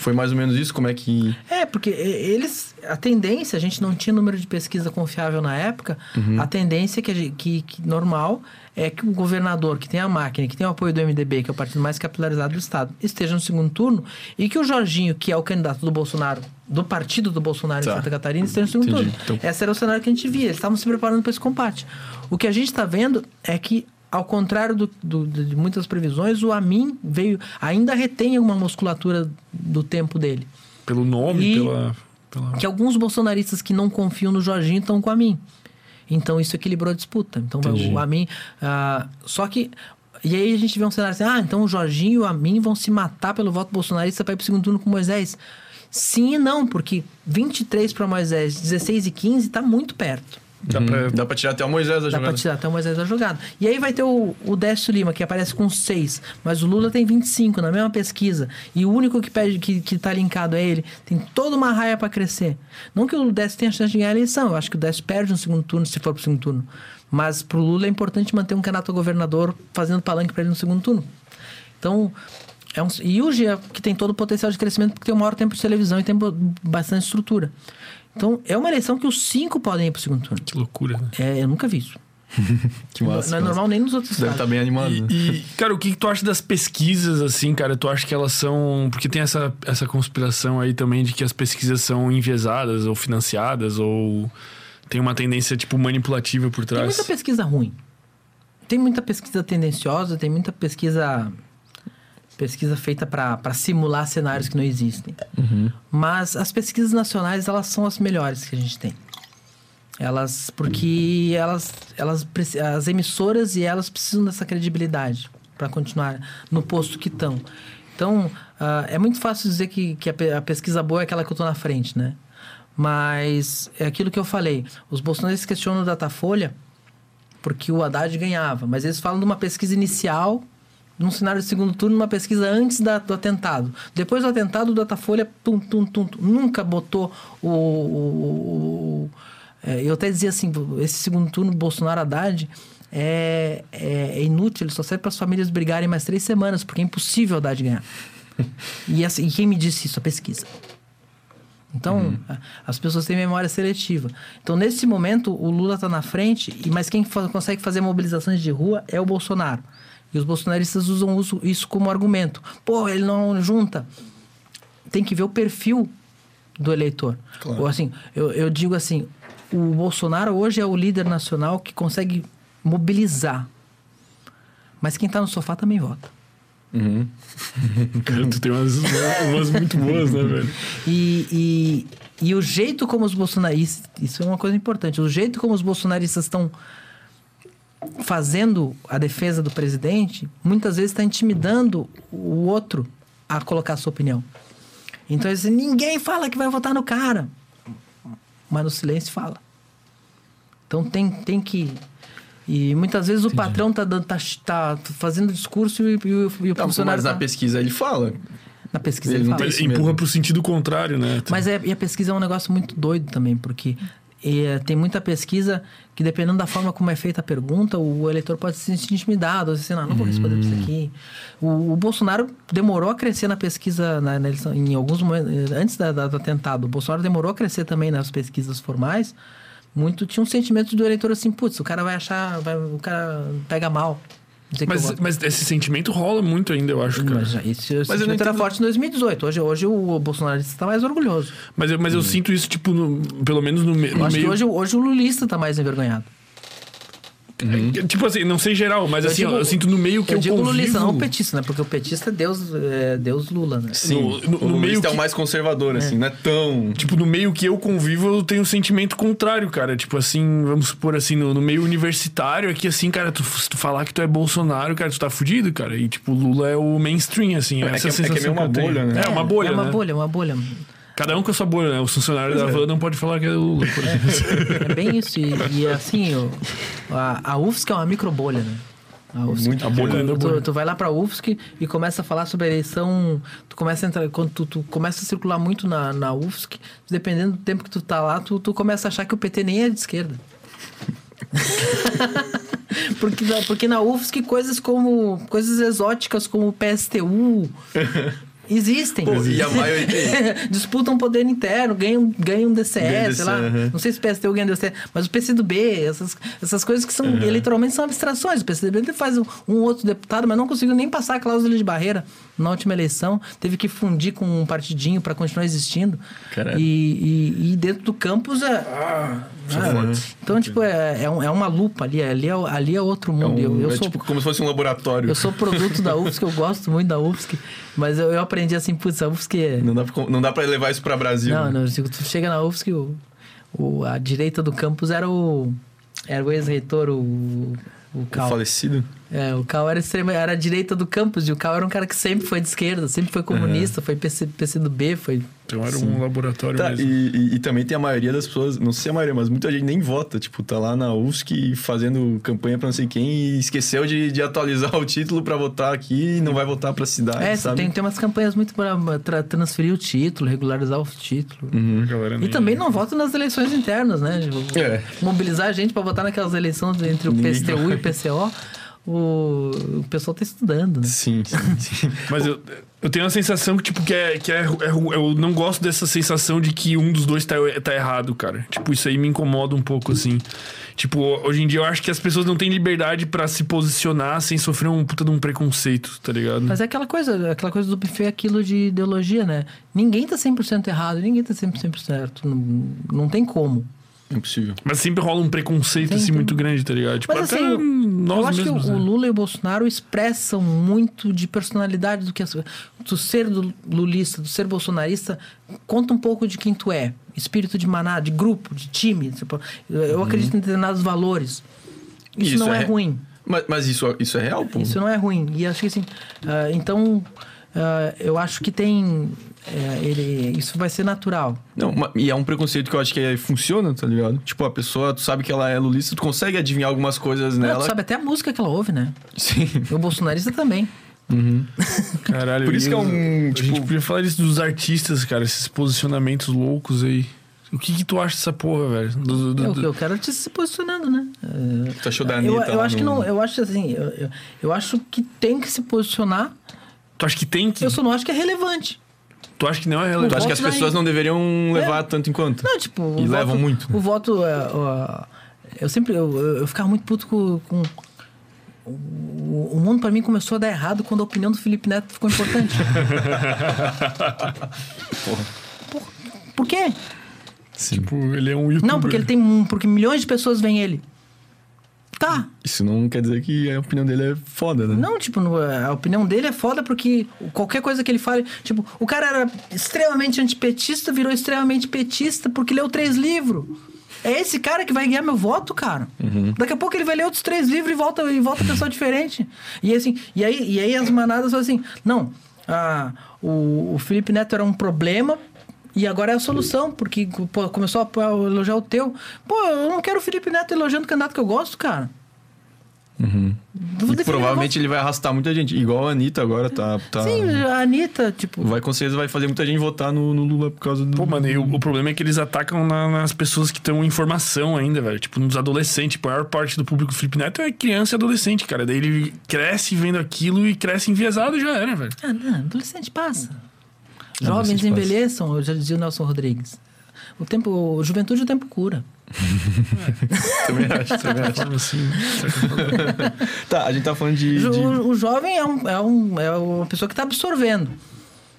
Speaker 2: Foi mais ou menos isso? Como é que.
Speaker 3: É, porque eles. A tendência, a gente não tinha número de pesquisa confiável na época. A tendência que, que, que normal é que o governador, que tem a máquina, que tem o apoio do MDB, que é o partido mais capilarizado do Estado, esteja no segundo turno e que o Jorginho, que é o candidato do Bolsonaro, do partido do Bolsonaro
Speaker 2: Tá.
Speaker 3: em Santa Catarina, esteja no segundo
Speaker 2: Entendi.
Speaker 3: turno.
Speaker 2: Então-
Speaker 3: Esse era o cenário que a gente via. Eles estavam se preparando para esse combate. O que a gente está vendo é que. Ao contrário do- do- de muitas previsões, o Amin veio ainda retém alguma musculatura do tempo dele
Speaker 1: Pelo nome,
Speaker 3: E-
Speaker 1: pela, pela.
Speaker 3: que alguns bolsonaristas que não confiam no Jorginho estão com a mim. Então isso equilibrou a disputa. Então
Speaker 1: Entendi.
Speaker 3: o Amin. ah, só que. E aí a gente vê um cenário assim: ah, então o Jorginho e o Amin vão se matar pelo voto bolsonarista para ir pro segundo turno com o Moisés. Sim e não, porque 23 para Moisés, 16 e 15 tá muito perto.
Speaker 1: Dá pra.
Speaker 2: Dá pra tirar até o Moisés da
Speaker 3: Dá pra
Speaker 2: jogada.
Speaker 3: tirar até o Moisés da jogada. E aí vai ter o, o Décio Lima, que aparece com 6, mas o Lula tem 25 na mesma pesquisa. E o único que pede que, que tá linkado é ele. Tem toda uma raia para crescer. Não que o Décio tenha chance de ganhar a eleição. Eu acho que o Décio perde no segundo turno se for pro segundo turno. Mas pro Lula é importante manter um candidato a governador fazendo palanque para ele no segundo turno. Então. É um, e o Gia, que tem todo o potencial de crescimento, porque tem o maior tempo de televisão e tem bastante estrutura. Então, é uma eleição que os cinco podem ir pro segundo turno.
Speaker 1: Que loucura, né?
Speaker 3: É, eu nunca vi isso.
Speaker 2: Que massa.
Speaker 3: não é normal nem nos outros
Speaker 2: Deve estar bem animado. né?
Speaker 1: E, e, cara, o que, que tu acha das pesquisas, assim, cara? Tu acha que elas são. Porque tem essa, essa conspiração aí também de que as pesquisas são enviesadas ou financiadas ou tem uma tendência, tipo, manipulativa por
Speaker 3: Tem
Speaker 1: trás.
Speaker 3: muita pesquisa ruim. Tem muita pesquisa tendenciosa, tem muita pesquisa pesquisa feita para simular cenários que não existem. Mas as pesquisas nacionais, elas são as melhores que a gente tem. Elas porque elas elas as emissoras e elas precisam dessa credibilidade para continuar no posto que estão. Então, ah, é muito fácil dizer que, que a, a pesquisa boa é aquela que eu estou na frente, né? Mas é aquilo que eu falei. Os bolsonaristas questionam o Datafolha porque o Haddad ganhava. Mas eles falam de uma pesquisa inicial, num cenário de segundo turno, uma pesquisa antes da- do atentado. Depois do atentado, o Datafolha tum, tum, tum, tum, nunca botou o. o- o- é, eu até dizia assim: esse segundo turno, Bolsonaro-Haddad. É, é, é inútil, ele só serve para as famílias brigarem mais três semanas, porque é impossível o Haddad ganhar. e, assim, e quem me disse isso? A pesquisa. Então, a- as pessoas têm memória seletiva. Então, nesse momento, o Lula está na frente, e mas quem fa- consegue fazer mobilizações de rua é o Bolsonaro. E os bolsonaristas usam isso como argumento. Pô, ele não junta. Tem que ver o perfil do eleitor.
Speaker 2: Claro.
Speaker 3: Ou assim, eu, eu digo assim, o Bolsonaro hoje é o líder nacional que consegue mobilizar. Mas quem está no sofá também vota.
Speaker 2: Uhum.
Speaker 1: Cara, tu tem umas, umas muito boas, né, velho?
Speaker 3: E, e, e o jeito como os bolsonaristas. Isso é uma coisa importante. O jeito como os bolsonaristas estão fazendo a defesa do presidente, muitas vezes está intimidando o outro a colocar a sua opinião. Então, dizem, ninguém fala que vai votar no cara. Mas no silêncio fala. Então tem, tem que. E muitas vezes o patrão tá, dando- tá, tá fazendo discurso e, e o, e o
Speaker 2: Não,
Speaker 3: funcionário
Speaker 2: mas na
Speaker 3: tá-
Speaker 2: pesquisa ele fala.
Speaker 3: na pesquisa
Speaker 2: ele
Speaker 3: ele
Speaker 2: não
Speaker 3: fala.
Speaker 1: Empurra
Speaker 2: mesmo.
Speaker 1: pro sentido contrário, né?
Speaker 3: Mas é, e a pesquisa é um negócio muito doido também, porque é, tem muita pesquisa que, dependendo da forma como é feita a pergunta, o eleitor pode se sentir intimidado, assim, não, não vou responder
Speaker 2: Hum.
Speaker 3: isso aqui. O, o Bolsonaro demorou a crescer na pesquisa, na, na eleição, em alguns momentos, antes da, da- do atentado, o Bolsonaro demorou a crescer também nas pesquisas formais. Muito tinha um sentimento do eleitor assim, putz, o cara vai achar, vai- o cara pega mal.
Speaker 1: Mas, mas esse sentimento rola muito ainda, eu acho, cara.
Speaker 3: Mas esse
Speaker 2: eu não
Speaker 3: sentimento era forte em 2018. Hoje, hoje o Bolsonaro está mais orgulhoso.
Speaker 1: Mas, eu- mas eu sinto isso, tipo, no- pelo menos no, me- meio...
Speaker 3: que hoje, hoje o lulista tá mais envergonhado.
Speaker 1: Tipo assim, não sei geral, mas
Speaker 3: Eu
Speaker 1: assim,
Speaker 3: digo-
Speaker 1: eu sinto no meio que eu,
Speaker 3: eu digo
Speaker 1: convivo...
Speaker 3: lulista, não petista, né? Porque o petista é Deus, é Deus Lula, né?
Speaker 2: Sim,
Speaker 1: No- no-
Speaker 2: o
Speaker 1: no meio
Speaker 2: lulista é o
Speaker 1: que-
Speaker 2: mais conservador, assim, não é tão...
Speaker 1: Tipo, no meio que eu convivo, eu tenho um sentimento contrário, cara. Tipo assim, vamos supor assim, no, no meio universitário, aqui assim, cara, tu, se tu falar que tu é Bolsonaro, cara, tu tá fudido, cara. E tipo, Lula é o mainstream, assim.
Speaker 2: É
Speaker 1: essa
Speaker 2: que é- é que é
Speaker 1: sensação
Speaker 2: meio uma bolha, né?
Speaker 1: É, uma bolha,
Speaker 3: É uma
Speaker 1: né?
Speaker 3: bolha, uma bolha.
Speaker 1: Cada um com a sua bolha, né? O funcionário da van não pode falar que é Lula, por exemplo.
Speaker 3: É bem isso. E, e, assim, o- a, a UFSC é uma micro bolha, né? A UFSC.
Speaker 2: Muito
Speaker 1: A bolha
Speaker 3: tu,
Speaker 1: bolha.
Speaker 3: tu vai lá pra UFSC e começa a falar sobre a eleição. Tu começa a entrar. Quando tu, tu começa a circular muito na, na UFSC, dependendo do tempo que tu tá lá, tu, tu começa a achar que o PT nem é de esquerda. porque, na- porque na UFSC coisas como. coisas exóticas como o PSTU. Existem.
Speaker 2: Pô, e a maioria-
Speaker 3: Disputam poder interno, ganham, ganham DCE,
Speaker 2: Ganham
Speaker 3: sei lá.
Speaker 2: Aham.
Speaker 3: Não sei se o PSTU ganha DCE, mas o PCdoB, essas, essas coisas que são eleitoralmente são abstrações. O PCdoB faz um, um outro deputado, mas não conseguiu nem passar a cláusula de barreira na última eleição. Teve que fundir com um partidinho para continuar existindo.
Speaker 2: Caralho.
Speaker 3: E, e, e dentro do campus é. ah, então, tipo, é, é, um- é uma lupa ali. Ali é, ali é outro
Speaker 2: É,
Speaker 3: mundo.
Speaker 2: um-
Speaker 3: eu, eu
Speaker 2: é
Speaker 3: sou
Speaker 2: tipo como se fosse um laboratório.
Speaker 3: eu sou produto da UFSC, eu gosto muito da UFSC, mas eu, eu aprendi assim, putz, a UFSC.
Speaker 2: Não dá, pra, não dá pra levar isso pra Brasil.
Speaker 3: Não,
Speaker 2: né?
Speaker 3: não, tu chega na UFSC, o, o- a direita do campus era o... Era o ex-reitor, o, o
Speaker 2: O
Speaker 3: Cal.
Speaker 2: falecido.
Speaker 3: É, o Cal era, extrema, era a direita do campus, e o Cal era um cara que sempre foi de esquerda, sempre foi comunista, foi PC, PC do B, foi...
Speaker 1: Então era
Speaker 2: Sim.
Speaker 1: um laboratório
Speaker 2: Tá,
Speaker 1: mesmo.
Speaker 2: e, e- e também tem a maioria das pessoas, não sei se é a maioria, mas muita gente nem vota. Tipo, tá lá na UFSC fazendo campanha pra não sei quem e esqueceu de, de atualizar o título pra votar aqui e não vai votar pra cidade,
Speaker 3: é,
Speaker 2: sabe?
Speaker 3: tem, tem umas campanhas muito para tra- transferir o título, regularizar o título.
Speaker 2: Uhum.
Speaker 3: E
Speaker 1: nem-
Speaker 3: também não vota nas eleições internas, né? Tipo,
Speaker 2: É.
Speaker 3: Mobilizar a gente pra votar naquelas eleições entre o
Speaker 2: Ninguém
Speaker 3: PSTU e o PCO. O, o pessoal tá estudando, né?
Speaker 2: Sim, sim, sim.
Speaker 1: Mas eu, eu tenho a sensação que, tipo, que é, que é, é Eu não gosto dessa sensação de que um dos dois tá, tá errado, cara. Tipo, isso aí me incomoda um pouco, assim. Tipo, hoje em dia eu acho que as pessoas não têm liberdade pra se posicionar sem sofrer um puta de um preconceito, tá ligado?
Speaker 3: Mas é aquela coisa, aquela coisa do buffet, aquilo de ideologia, né? Ninguém tá 100% errado, ninguém tá 100% certo. Não, não tem como.
Speaker 2: Impossível.
Speaker 1: Mas sempre rola um preconceito, assim, muito grande, tá ligado? Tipo,
Speaker 3: Mas
Speaker 1: até
Speaker 3: assim, eu,
Speaker 1: nós
Speaker 3: eu acho
Speaker 1: mesmos,
Speaker 3: que o,
Speaker 1: né?
Speaker 3: o Lula e o Bolsonaro expressam muito de personalidade do que as, do ser do lulista, do ser bolsonarista, conta um pouco de quem tu é. Espírito de maná, de grupo, de time. Tipo, eu, eu acredito em determinados valores. Isso,
Speaker 2: Isso
Speaker 3: não
Speaker 2: é
Speaker 3: é, ruim.
Speaker 2: Mas, mas isso, isso é real, pô?
Speaker 3: Isso não é ruim. E acho que assim. ah, então, ah, eu acho que tem. É, ele, isso vai ser natural.
Speaker 2: Não, e é um preconceito que eu acho que é- funciona, tá ligado? Tipo, a pessoa, tu sabe que ela é lulista, tu consegue adivinhar algumas coisas
Speaker 3: Não,
Speaker 2: nela.
Speaker 3: tu sabe até a música que ela ouve, né?
Speaker 2: Sim.
Speaker 3: E o bolsonarista também.
Speaker 1: Caralho,
Speaker 2: Por isso que é um,
Speaker 1: A
Speaker 2: tipo-
Speaker 1: gente podia falar isso dos artistas, cara, esses posicionamentos loucos aí. O que que tu acha dessa porra, velho? Do- do-
Speaker 3: Eu,
Speaker 1: do-
Speaker 3: eu quero te se posicionando, né? É,
Speaker 2: Tu achou da
Speaker 3: eu,
Speaker 2: Anitta
Speaker 3: eu
Speaker 2: lá
Speaker 3: acho que
Speaker 2: no-
Speaker 3: não, eu acho assim, eu, eu, eu acho que tem que se posicionar.
Speaker 1: Tu acha que tem que.
Speaker 3: Eu só não acho que é relevante.
Speaker 1: Tu acha que não é
Speaker 2: Tu
Speaker 1: relevante?
Speaker 2: acha que as pessoas não deveriam levar
Speaker 3: É.
Speaker 2: tanto em conta?
Speaker 3: Não, tipo, o
Speaker 2: E
Speaker 3: voto,
Speaker 2: levam muito.
Speaker 3: O voto, é, eu sempre, eu, eu, eu ficava muito puto com, com o, o mundo pra mim começou a dar errado quando a opinião do Felipe Neto ficou importante. por, por quê?
Speaker 1: Tipo, ele é um youtuber.
Speaker 3: Não, porque ele tem, um- porque milhões de pessoas veem ele. Tá,
Speaker 2: Isso não quer dizer que a opinião dele é foda, né?
Speaker 3: Não, tipo, no- a opinião dele é foda porque qualquer coisa que ele fale. Tipo, o cara era extremamente antipetista, virou extremamente petista porque leu três livros. É esse cara que vai ganhar meu voto, cara. Daqui a pouco ele vai ler outros três livros e volta, e volta pessoa diferente. E assim, e aí, e aí as manadas falam assim: não, ah, o, o Felipe Neto era um problema. E agora é a solução, porque pô, começou a elogiar o teu. Pô, eu não quero o Felipe Neto elogiando o candidato que eu gosto, cara. Vou
Speaker 2: E provavelmente ele vai arrastar muita gente. Igual a Anitta agora tá. tá...
Speaker 3: Sim, a Anitta, tipo.
Speaker 2: Vai com certeza vai fazer muita gente votar no, no Lula por causa do.
Speaker 1: Pô, mano, e o, o problema é que eles atacam na- nas pessoas que estão em formação ainda, velho. Tipo, nos adolescentes. A maior parte do público do Felipe Neto é criança e adolescente, cara. Daí ele cresce vendo aquilo e cresce enviesado e já era, velho.
Speaker 3: Ah, não, adolescente passa. Jovens envelheçam, eu já dizia o Nelson Rodrigues. O tempo, juventude o tempo cura.
Speaker 2: também acho, também acho.
Speaker 1: Assim.
Speaker 2: Tá, a gente tá falando de. De-
Speaker 3: O, o jovem é, um, é, um, é uma pessoa que está absorvendo.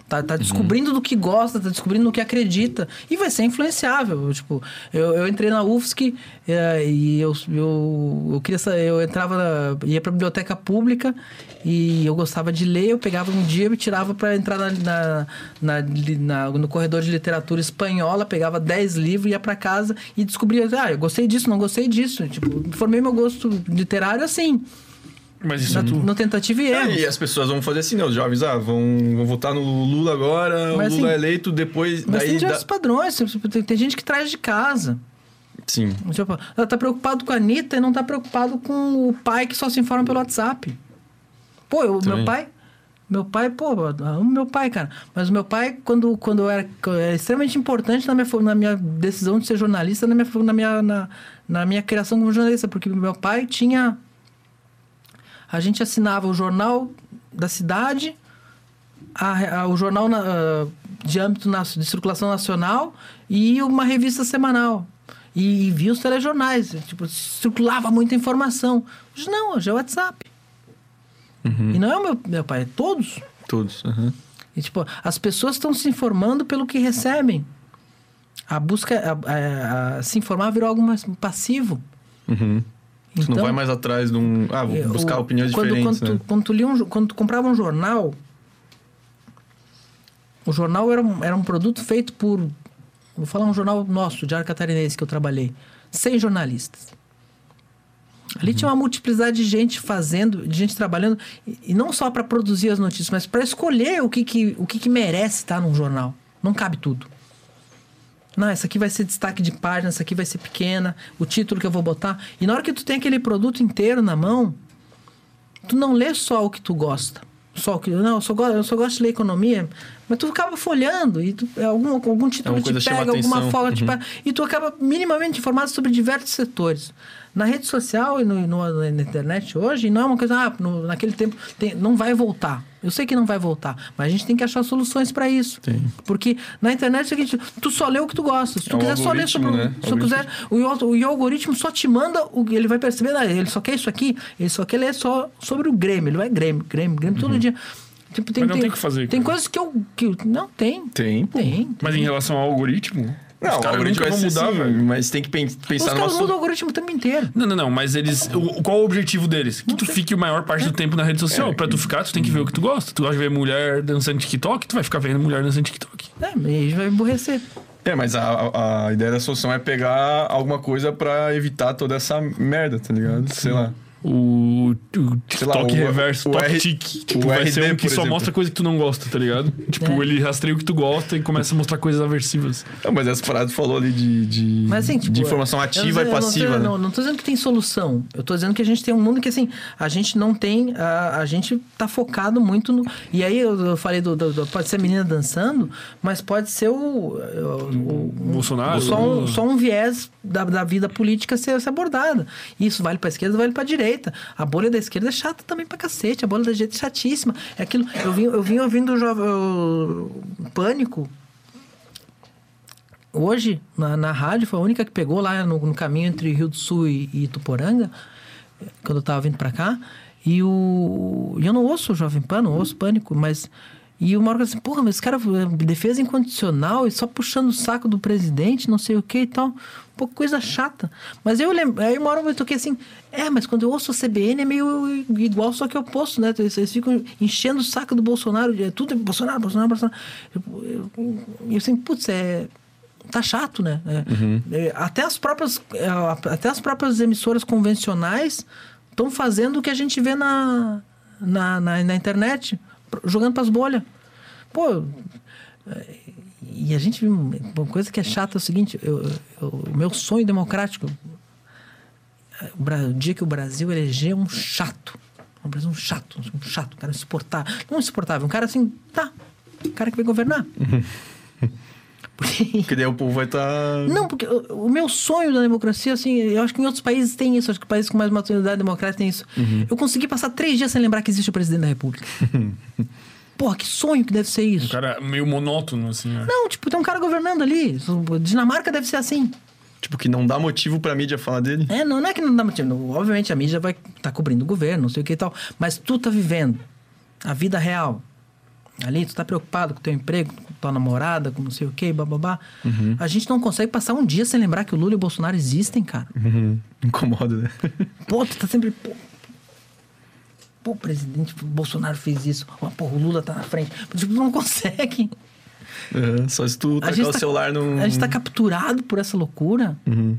Speaker 3: Tá, tá descobrindo do que gosta, tá descobrindo do que acredita. E vai ser influenciável. Tipo, eu, eu entrei na UFSC é, e eu, eu, eu queria eu entrava, na, ia pra biblioteca pública e eu gostava de ler, eu pegava um dia e me tirava para entrar na, na, na, na, no corredor de literatura espanhola, pegava 10 livros, ia para casa e descobria, ah, eu gostei disso, não gostei disso. Tipo, formei meu gosto literário assim.
Speaker 1: Mas isso
Speaker 3: Na,
Speaker 1: é tu.
Speaker 3: no tentativa e erro.
Speaker 2: É, e as pessoas vão fazer assim, né? Os jovens, ah, vão, vão votar no Lula agora,
Speaker 3: Mas,
Speaker 2: o Lula
Speaker 3: assim,
Speaker 2: é eleito, depois...
Speaker 3: Mas
Speaker 2: daí
Speaker 3: tem
Speaker 2: dá-
Speaker 3: diversos padrões. Tem, tem gente que traz de casa.
Speaker 2: Sim.
Speaker 3: Ela tá preocupado com a Anitta e não tá preocupado com o pai que só se informa pelo WhatsApp. Pô, eu- meu pai. Meu pai, pô, eu amo meu pai, cara. Mas o meu pai, quando, quando eu era, era extremamente importante na minha, na minha decisão de ser jornalista, na minha, na, minha, na, na minha criação como jornalista, porque meu pai tinha. A gente assinava o jornal da cidade, a- a- o jornal na- ah, de âmbito na- de circulação nacional e uma revista semanal. E, e via os telejornais. Tipo, circulava muita informação. Hoje não, hoje é o WhatsApp. E não é o meu, meu pai, é todos.
Speaker 2: Todos. aham.
Speaker 3: E, tipo, as pessoas estão se informando pelo que recebem. A busca, a- a- a se informar virou algo mais passivo.
Speaker 2: Uhum. Tu não vai mais atrás de um... Ah, vou
Speaker 3: é,
Speaker 2: buscar
Speaker 3: o-
Speaker 2: opiniões
Speaker 3: quando,
Speaker 2: diferentes,
Speaker 3: quando,
Speaker 2: né?
Speaker 3: tu, quando tu lia um, quando tu comprava um jornal, o jornal era um, era um produto feito por. Vou falar um jornal nosso, Diário Catarinense, que eu trabalhei. 100 jornalistas. Ali tinha uma multiplicidade de gente fazendo, de gente trabalhando, e, e não só para produzir as notícias, mas para escolher o que, que, o que, que merece estar num jornal. Não cabe tudo. Não, essa aqui vai ser destaque de página, essa aqui vai ser pequena, o título que eu vou botar. E na hora que tu tem aquele produto inteiro na mão, tu não lê só o que tu gosta. Só o que. Não, eu só, gosto, eu só gosto de ler economia, mas tu acaba folhando e tu, é algum, algum título
Speaker 2: Alguma
Speaker 3: te
Speaker 2: coisa chama
Speaker 3: pega, alguma folga te
Speaker 2: Uhum.
Speaker 3: pega, e tu acaba minimamente informado sobre diversos setores. Na rede social e no, no- na internet hoje, não é uma coisa, ah, no- naquele tempo tem- não vai voltar. Eu sei que não vai voltar, mas a gente tem que achar soluções para isso.
Speaker 2: Tem.
Speaker 3: Porque na internet é o seguinte, tu só lê o que tu gosta. Se tu
Speaker 2: É
Speaker 3: quiser só ler sobre.
Speaker 2: né?
Speaker 3: Se tu quiser, o, o, algoritmo só te manda, o, ele vai perceber, ah, ele só quer isso aqui, ele só quer ler só sobre o Grêmio. Ele vai Grêmio, Grêmio, Grêmio todo dia. Tipo, tem,
Speaker 1: Mas não
Speaker 3: tem,
Speaker 1: tem que fazer,
Speaker 3: Tem
Speaker 1: cara.
Speaker 3: coisas que eu. Que, eu- não, tem.
Speaker 2: Tem.
Speaker 3: Tem.
Speaker 1: Mas em relação ao algoritmo,
Speaker 2: Não,
Speaker 1: os
Speaker 2: o
Speaker 1: caras
Speaker 2: algoritmo
Speaker 1: nunca
Speaker 2: vai
Speaker 1: mudar,
Speaker 2: assim,
Speaker 1: velho.
Speaker 2: mas tem que pen-
Speaker 3: Os
Speaker 2: pensar no
Speaker 3: caras
Speaker 2: nosso...
Speaker 3: mudam o algoritmo o tempo inteiro.
Speaker 1: Não, não, não, mas eles. o- qual o objetivo deles? Que tu fique a maior parte do tempo na rede social. pra tu ficar, tu tem que ver o que tu gosta. Tu gosta de ver mulher dançando TikTok, tu vai ficar vendo mulher dançando TikTok.
Speaker 3: É, mas aí vai emborrecer.
Speaker 2: É, mas a, a- a ideia da solução é pegar alguma coisa pra evitar toda essa merda, tá ligado? Sei lá.
Speaker 1: O, o TikTok
Speaker 2: o-
Speaker 1: reverso,
Speaker 2: o
Speaker 1: top
Speaker 2: R-.
Speaker 1: Tipo,
Speaker 2: o
Speaker 1: vai
Speaker 2: RD,
Speaker 1: ser um que só
Speaker 2: exemplo.
Speaker 1: mostra coisa que tu não gosta, tá ligado? Tipo,
Speaker 3: É.
Speaker 1: ele rastreia o que tu gosta e começa a mostrar coisas aversivas.
Speaker 2: Não, mas essa parada falou ali de, de,
Speaker 3: Mas assim, tipo.
Speaker 2: de informação ativa e passiva,
Speaker 3: não,
Speaker 2: né?
Speaker 3: não, não tô dizendo que tem solução. Eu tô dizendo que a gente tem um mundo que, assim, a gente não tem. A, a gente tá focado muito no. E aí eu, eu falei do, do- do- Pode ser a menina dançando, mas pode ser o. o- o-
Speaker 1: Bolsonaro,
Speaker 3: Só um, só um viés da, da vida política ser, ser abordada. Isso vale pra esquerda, vale pra direita. A bolha da esquerda é chata também pra cacete. A bolha da direita é chatíssima. É aquilo. Eu vim, eu vim ouvindo o Pânico. Hoje, na, na rádio, foi a única que pegou lá no, no caminho entre Rio do Sul e, e Ituporanga, quando eu tava vindo pra cá. E o. eu não ouço o Jovem Pan, não ouço pânico, mas. E o Mauro assim, porra, mas esse cara, eh, defesa incondicional e só puxando o saco do presidente, não sei o que e tal. Pouco coisa chata. Mas eu lembro. Aí uma hora eu toquei assim, é, mas quando eu ouço a CBN é meio igual, só que eu posto, né? Eles, eles ficam enchendo o saco do Bolsonaro, é tudo é Bolsonaro, Bolsonaro, Bolsonaro. Eu, eu, eu assim, putz, é tá chato, né? É, é, até as próprias é, até as próprias emissoras convencionais estão fazendo o que a gente vê na na, na, na internet, jogando pras bolhas. Pô, e a gente uma coisa que é chata é o seguinte, eu- eu- o meu sonho democrático o, dia que o Brasil eleger um chato, um Brasil um chato, um chato, um cara insuportável, não insuportável, um cara assim, tá, um cara que vai governar. Porque
Speaker 2: Porque daí o povo vai estar...
Speaker 3: não, porque o, o meu sonho da democracia, assim, eu acho que em outros países tem isso, acho que países com mais maturidade democrática tem isso. Eu consegui passar três dias sem lembrar que existe o presidente da República. Porra, que sonho que deve ser
Speaker 1: O
Speaker 3: isso.
Speaker 1: cara meio monótono, assim, ó.
Speaker 3: Não, tipo, tem um cara governando ali. Dinamarca deve ser assim.
Speaker 2: Tipo, que não dá motivo pra mídia falar dele.
Speaker 3: É, não, não é que não dá motivo. Obviamente a mídia vai estar cobrindo o governo, não sei o que e tal. Mas tu tá vivendo a vida real. Ali, tu tá preocupado com teu emprego, com tua namorada, com não sei o quê, bababá.
Speaker 2: Uhum.
Speaker 3: A gente não consegue passar um dia sem lembrar que o Lula e o Bolsonaro existem, cara.
Speaker 2: Uhum. Incomoda, né?
Speaker 3: Pô, tu tá sempre. Pô, pô presidente, o Bolsonaro fez isso. Pô, o Lula tá na frente. Tipo, não consegue.
Speaker 2: É, só se tu tacar o
Speaker 3: tá,
Speaker 2: celular num...
Speaker 3: A gente tá capturado por essa loucura.
Speaker 2: Uhum.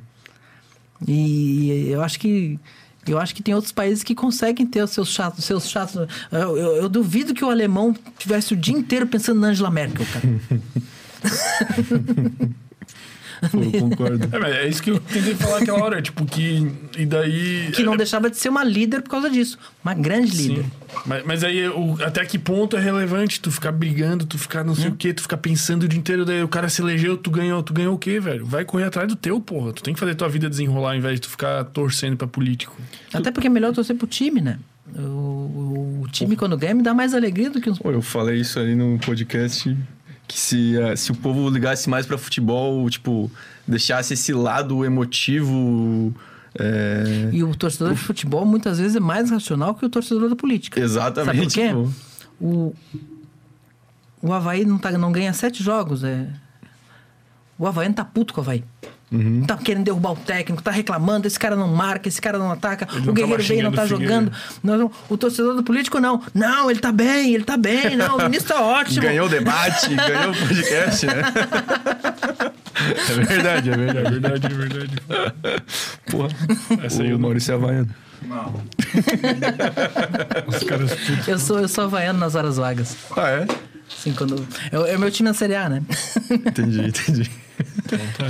Speaker 3: E eu acho que. Eu acho que tem outros países que conseguem ter os seus chatos, seus chatos. Eu, eu- eu duvido que o alemão tivesse o dia inteiro pensando na Angela Merkel, cara.
Speaker 2: Eu concordo.
Speaker 1: É, é isso que eu tentei falar aquela hora, tipo, que. E daí.
Speaker 3: Que não
Speaker 1: é,
Speaker 3: deixava de ser uma líder por causa disso. Uma grande líder.
Speaker 1: Sim. Mas, mas aí, o- até que ponto é relevante tu ficar brigando, tu ficar não sei
Speaker 3: Hum.
Speaker 1: o quê, tu ficar pensando o dia inteiro, daí o cara se elegeu, tu ganhou, tu ganhou o quê, velho? Vai correr atrás do teu, porra. Tu tem que fazer tua vida desenrolar ao invés de tu ficar torcendo pra político.
Speaker 3: Até porque é melhor torcer pro time, né? O, o time, quando ganha, me dá mais alegria do que os.
Speaker 2: Pô, eu falei isso ali no podcast que se, eh, se o povo ligasse mais pra futebol, tipo, deixasse esse lado emotivo. é,
Speaker 3: E o torcedor de futebol muitas vezes é mais racional que o torcedor da política.
Speaker 2: Exatamente.
Speaker 3: Sabe por quê?
Speaker 2: pô.
Speaker 3: O, o Havaí não, tá, não ganha sete jogos. É... O Havaí não tá puto com o Havaí.
Speaker 2: Uhum.
Speaker 3: Tá querendo derrubar o técnico, tá reclamando, esse cara não marca, esse cara não ataca,
Speaker 1: Ele
Speaker 3: o
Speaker 1: não
Speaker 3: Guerreiro e não tá jogando. Não, não, o torcedor do político não. Não, ele tá bem, ele tá bem, não, o ministro tá ótimo.
Speaker 2: Ganhou o debate, ganhou o podcast, né? é verdade, é
Speaker 1: É
Speaker 2: verdade.
Speaker 1: verdade, é verdade.
Speaker 2: Porra.
Speaker 1: Essa aí
Speaker 2: o
Speaker 1: não-
Speaker 2: Maurício é Havaiano.
Speaker 1: Os caras putos.
Speaker 3: Eu sou, eu sou havaiano nas horas vagas.
Speaker 2: Ah, é?
Speaker 3: Assim, quando. É, é o meu time na Série A, né?
Speaker 2: Entendi, entendi.
Speaker 1: Então tá.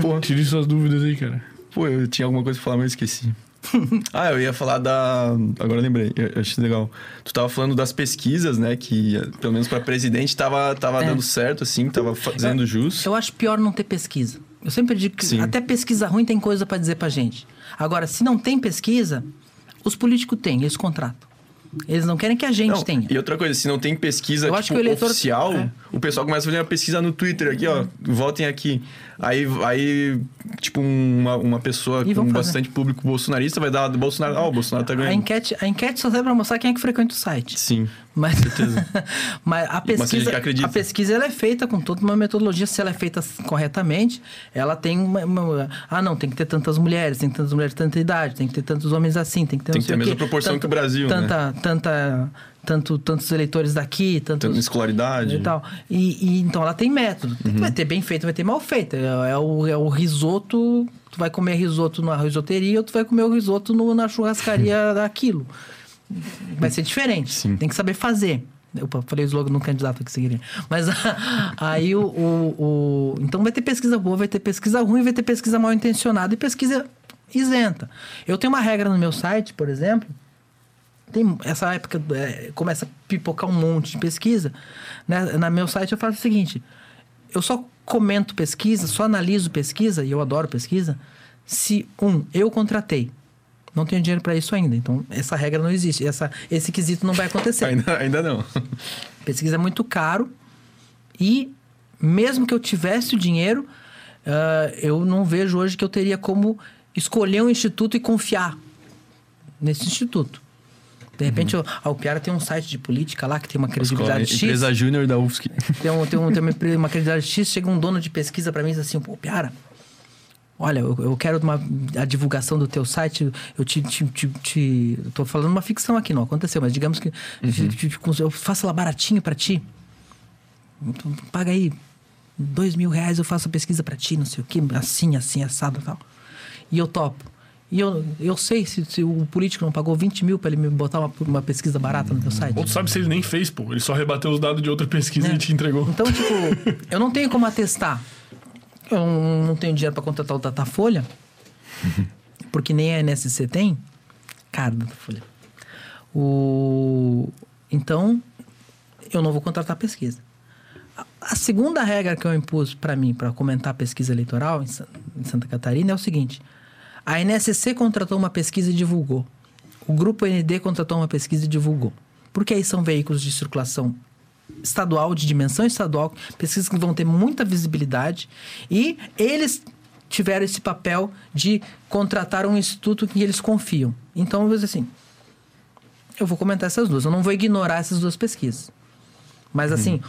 Speaker 2: Pô,
Speaker 1: Tire suas dúvidas aí, cara.
Speaker 2: Pô, eu tinha alguma coisa pra falar, mas eu esqueci. ah, eu ia falar da. Agora eu lembrei, eu eu achei legal. Tu tava falando das pesquisas, né? Que, pelo menos pra presidente, tava, tava
Speaker 3: É.
Speaker 2: dando certo, assim, tava fazendo jus.
Speaker 3: Eu acho pior não ter pesquisa. Eu sempre digo que
Speaker 2: Sim.
Speaker 3: até pesquisa ruim tem coisa pra dizer pra gente. Agora, se não tem pesquisa, os políticos têm, eles contratam. Eles não querem que a gente
Speaker 2: Não,
Speaker 3: tenha.
Speaker 2: e outra coisa, se não tem pesquisa tipo,
Speaker 3: o eleitor-
Speaker 2: oficial,
Speaker 3: é.
Speaker 2: o pessoal começa a fazer uma pesquisa no Twitter aqui, ó. Votem aqui. Aí, aí tipo, uma, uma pessoa com
Speaker 3: fazer.
Speaker 2: bastante público bolsonarista vai dar do Bolsonaro. Ah, o Bolsonaro tá
Speaker 3: A
Speaker 2: ganhando.
Speaker 3: enquete, a enquete só serve pra mostrar quem é que frequenta o site.
Speaker 2: Sim.
Speaker 3: Mas, mas a pesquisa,
Speaker 2: que acredita.
Speaker 3: a pesquisa ela é feita com toda uma metodologia. Se ela é feita corretamente, ela tem uma, uma- Ah, não, tem que ter tantas mulheres, tem tantas mulheres de tanta idade, tem que ter tantos homens assim, tem que ter
Speaker 2: Tem que ter a mesma proporção que o Brasil, né?
Speaker 3: tanta, Tanta, tanto, tantos eleitores daqui, tantos...
Speaker 2: Tanto escolaridade.
Speaker 3: e tal. E, e então ela tem método.
Speaker 2: Uhum.
Speaker 3: Vai ter bem feito, vai ter mal feito. É, é o, é o risoto. Tu vai comer risoto na risoteria ou tu vai comer o risoto no- na churrascaria daquilo. Vai ser diferente.
Speaker 2: Sim.
Speaker 3: Tem que saber fazer. Eu falei o slogan no candidato que seguiria. Mas aí o, o, o- Então vai ter pesquisa boa, vai ter pesquisa ruim, vai ter pesquisa mal intencionada e pesquisa isenta. Eu tenho uma regra no meu site, por exemplo. Tem essa época é, começa a pipocar um monte de pesquisa. Né? Na meu site eu faço o seguinte: eu só comento pesquisa, só analiso pesquisa, e eu adoro pesquisa, se, um, eu contratei. Não tenho dinheiro para isso ainda. Então, essa regra não existe. Essa, esse quesito não vai acontecer.
Speaker 2: Ainda, ainda não.
Speaker 3: Pesquisa é muito caro. E, mesmo que eu tivesse o dinheiro, ah, eu não vejo hoje que eu teria como escolher um instituto e confiar nesse instituto. De repente, a Piara tem um site de política lá que tem uma credibilidade X.
Speaker 2: Empresa Júnior da UFSC.
Speaker 3: Tem, um, tem, um, tem uma, uma credibilidade X, chega um dono de pesquisa para mim e diz assim, pô, Piara, olha, eu, eu quero uma, a divulgação do teu site, eu te, te, te, te- tô falando uma ficção aqui, não aconteceu, mas digamos que te- te- te- eu faço ela baratinho para ti. Então, paga aí dois mil reais, eu faço a pesquisa para ti, não sei o que, assim, assim, assado e tal. E eu topo. E eu, eu sei se, se o político não pagou 20 mil para ele me botar uma, uma pesquisa barata no teu site.
Speaker 1: Ou tu sabe se ele nem fez, pô. Ele só rebateu os dados de outra pesquisa
Speaker 3: É.
Speaker 1: e te entregou.
Speaker 3: Então, tipo, eu não tenho como atestar. Eu não, tenho dinheiro para contratar o Datafolha, porque nem a NSC tem. Cara, Datafolha. O... Então, eu não vou contratar pesquisa. A- segunda regra que eu impus para mim, para comentar a pesquisa eleitoral em Santa Catarina, é o seguinte: a NSC contratou uma pesquisa e divulgou. O Grupo ND contratou uma pesquisa e divulgou. Porque aí são veículos de circulação estadual, de dimensão estadual, pesquisas que vão ter muita visibilidade e eles tiveram esse papel de contratar um instituto que eles confiam. Então, eu vou dizer assim, eu vou comentar essas duas, eu não vou ignorar essas duas pesquisas. Mas assim,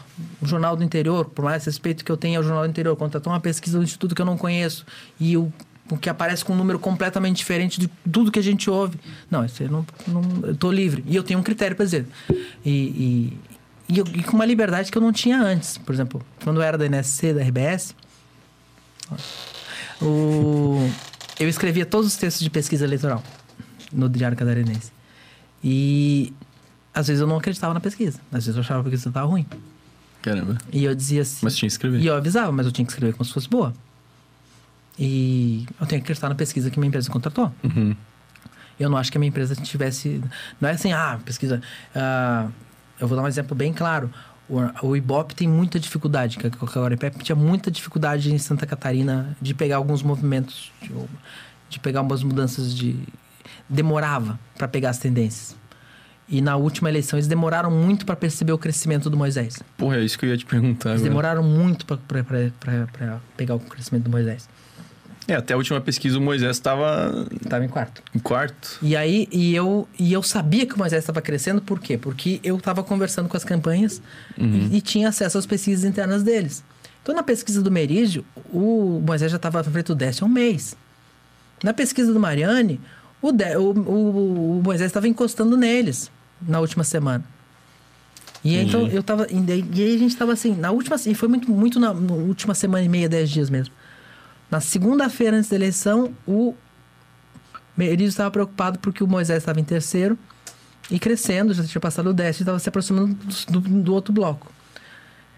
Speaker 3: o Jornal do Interior, por mais respeito que eu tenha ao Jornal do Interior, contratou uma pesquisa do instituto que eu não conheço e o, o que aparece com um número completamente diferente de tudo que a gente ouve. Não, isso eu não, não eu tô livre. E eu tenho um critério para dizer. E, e, e, e com uma liberdade que eu não tinha antes. Por exemplo, quando eu era da NSC, da RBS, o, eu escrevia todos os textos de pesquisa eleitoral no Diário Catarinense. E às vezes eu não acreditava na pesquisa. Às vezes eu achava que a pesquisa estava ruim.
Speaker 2: Caramba.
Speaker 3: E eu dizia assim.
Speaker 2: Mas tinha que escrever.
Speaker 3: E eu avisava, mas eu tinha que escrever como se fosse boa. E eu tenho que acreditar na pesquisa que minha empresa contratou.
Speaker 2: Uhum.
Speaker 3: Eu não acho que a minha empresa tivesse. Não é assim, ah, pesquisa. ah, eu vou dar um exemplo bem claro. O, o Ibope tem muita dificuldade, que o IPEP tinha muita dificuldade em Santa Catarina de pegar alguns movimentos, de, de pegar umas mudanças de. Demorava para pegar as tendências. E na última eleição eles demoraram muito para perceber o crescimento do Moisés.
Speaker 2: Porra, é isso que eu ia te perguntar
Speaker 3: Eles
Speaker 2: agora.
Speaker 3: demoraram muito para pegar o crescimento do Moisés.
Speaker 2: É, até a última pesquisa o Moisés estava
Speaker 3: Estava em quarto.
Speaker 2: em quarto.
Speaker 3: E aí, e eu, e eu sabia que o Moisés estava crescendo, por quê? Porque eu estava conversando com as campanhas e, e tinha acesso às pesquisas internas deles. Então, na pesquisa do Merígio, o Moisés já estava na frente do Décio há um mês. Na pesquisa do Mariane, o, Dé- o, o- o Moisés estava encostando neles na última semana. E aí, então eu tava. E aí a gente estava assim, na última. E foi muito, muito na, na última semana e meia, dez dias mesmo. Na segunda-feira antes da eleição, o Merizio estava preocupado porque o Moisés estava em terceiro e crescendo, já tinha passado o décimo, estava se aproximando do, do- outro bloco.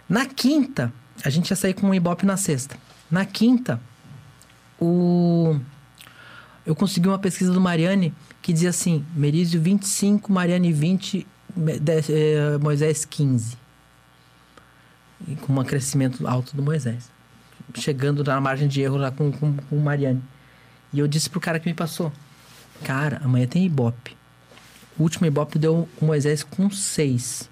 Speaker 3: Na quinta, a gente ia sair com o Ibope na sexta. Na quinta, o... eu consegui uma pesquisa do Mariane que dizia assim: Merizio 25, Mariane 20, Me- de- eh, Moisés 15. E com um crescimento alto do Moisés. Chegando na margem de erro lá com, com, com o Mariane. E eu disse pro cara que me passou: Cara, amanhã tem Ibope. O último Ibope deu o Moisés com 6.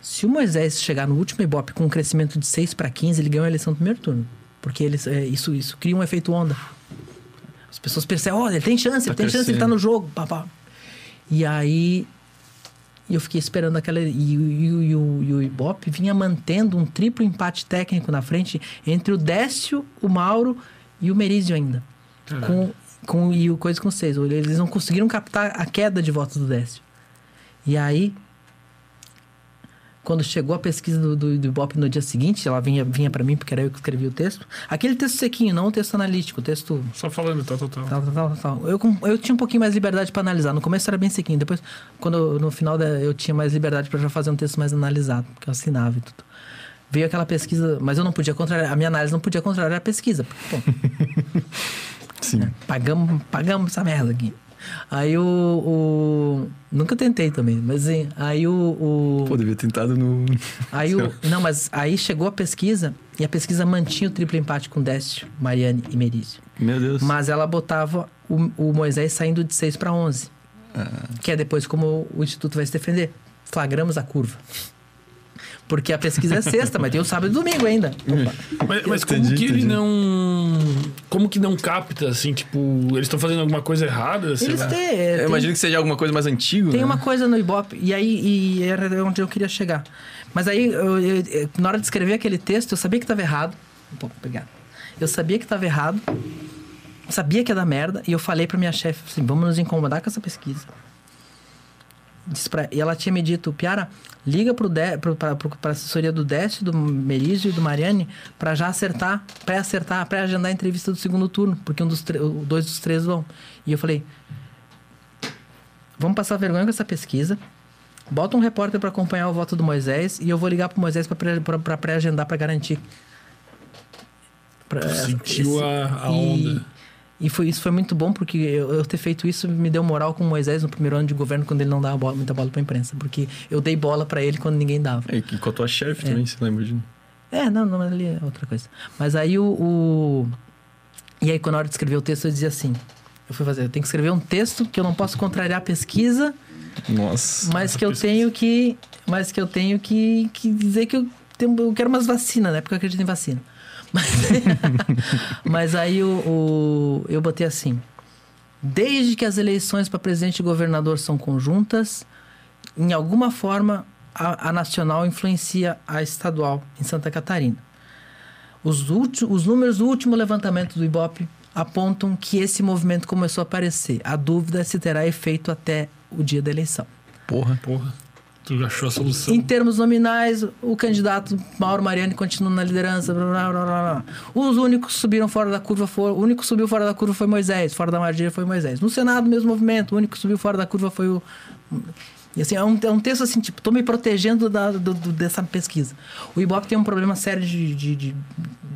Speaker 3: Se o Moisés chegar no último Ibope com um crescimento de 6 para 15, ele ganhou a eleição no primeiro turno. Porque eles, é, isso, isso cria um efeito onda. As pessoas percebem, olha, ele tem chance,
Speaker 2: Tá
Speaker 3: ele tem chance, ele tá
Speaker 2: crescendo.
Speaker 3: no jogo. Pá, pá. E aí e eu fiquei esperando aquela. E, e, o- e o- e o Ibope vinha mantendo um triplo empate técnico na frente entre o Décio, o Mauro e o Merizio ainda. Com, com, e o coisa com seis. Eles não conseguiram captar a queda de votos do Décio. E aí, quando chegou a pesquisa do, do, do Ibope no dia seguinte, ela vinha, vinha para mim, porque era eu que escrevi o texto. Aquele texto sequinho, não o texto analítico, o texto
Speaker 1: Só falando, tá, total.
Speaker 3: Tal, tal, tal, tal. Eu, eu tinha um pouquinho mais de liberdade para analisar. No começo era bem sequinho. Depois, quando eu- no final da- eu tinha mais liberdade para já fazer um texto mais analisado, porque eu assinava e tudo. Veio aquela pesquisa, mas eu não podia contrariar. A minha análise não podia contrariar a pesquisa. porque, Pô,
Speaker 2: Sim.
Speaker 3: pagamos, pagamos essa merda aqui. Aí o, o- Nunca tentei também, mas assim, aí o. o-
Speaker 2: Pô, devia ter tentado no.
Speaker 3: Aí o, não, mas aí chegou a pesquisa e a pesquisa mantinha o triplo empate com Décio, Mariane e Merício.
Speaker 2: Meu Deus.
Speaker 3: Mas ela botava o, o Moisés saindo de 6 para 11. Que é depois como o Instituto vai se defender. Flagramos a curva. Porque a pesquisa é sexta, mas tem o sábado e domingo ainda.
Speaker 1: Mas, mas como
Speaker 2: Entendi,
Speaker 1: que ele
Speaker 2: entendi.
Speaker 1: não. Como que não capta, assim, tipo, eles estão fazendo alguma coisa errada? sei
Speaker 3: Eles
Speaker 1: lá.
Speaker 3: têm, é,
Speaker 2: Eu
Speaker 3: tem,
Speaker 2: imagino que seja alguma coisa mais antiga.
Speaker 3: tem
Speaker 2: né?
Speaker 3: uma coisa no Ibope, e aí e era onde eu queria chegar. Mas aí, eu- eu- eu- na hora de escrever aquele texto, eu sabia que estava errado. Pô, obrigado. Eu sabia que estava errado, sabia que ia dar merda, e eu falei pra minha chefe assim: vamos nos incomodar com essa pesquisa. Pra- e ela tinha me dito, Piara, liga pro De, pro, pra, pro, pra assessoria do Décio, do Merizio e do Mariane pra já acertar, pré-acertar, pré-agendar a entrevista do segundo turno, porque um dos dois dos três vão. E eu falei, vamos passar vergonha com essa pesquisa, bota um repórter pra acompanhar o voto do Moisés e eu vou ligar pro Moisés pra pré-agendar pra garantir. Pra-
Speaker 1: Sentiu
Speaker 3: esse-
Speaker 1: a, a onda.
Speaker 3: e foi, isso foi muito bom, porque eu, eu ter feito isso me deu moral com o Moisés no primeiro ano de governo, quando ele não dava bola- muita bola pra imprensa. Porque eu dei bola pra ele quando ninguém dava.
Speaker 2: É, e com a tua chefe também, você lembra de.
Speaker 3: É, não, não, ali é outra coisa. Mas aí o, o- E aí, quando na hora de escrever o texto, eu dizia assim: eu fui fazer, eu tenho que escrever um texto que eu não posso contrariar a pesquisa,
Speaker 2: Nossa.
Speaker 3: mas que eu tenho que. Mas que eu tenho que, que dizer que eu, tenho, eu quero umas vacinas, né? Porque eu acredito em vacina. Mas, mas aí o, o- eu botei assim. Desde que as eleições para presidente e governador são conjuntas, em alguma forma a, a nacional influencia a estadual em Santa Catarina. Os, os números do último levantamento do Ibope apontam que esse movimento começou a aparecer. A dúvida é se terá efeito até o dia da eleição.
Speaker 2: Porra.
Speaker 1: Porra. Tu achou a solução.
Speaker 3: Em termos nominais, o candidato Mauro Mariani continua na liderança. Blá, blá, blá. Os únicos que subiram fora da curva foram. O único que subiu fora da curva foi Moisés, fora da margem foi Moisés. No Senado, mesmo movimento, o único que subiu fora da curva foi o. E assim, é um, é um texto assim, tipo, tô me protegendo da, do, do, dessa pesquisa. O Ibope tem um problema sério de. de, de,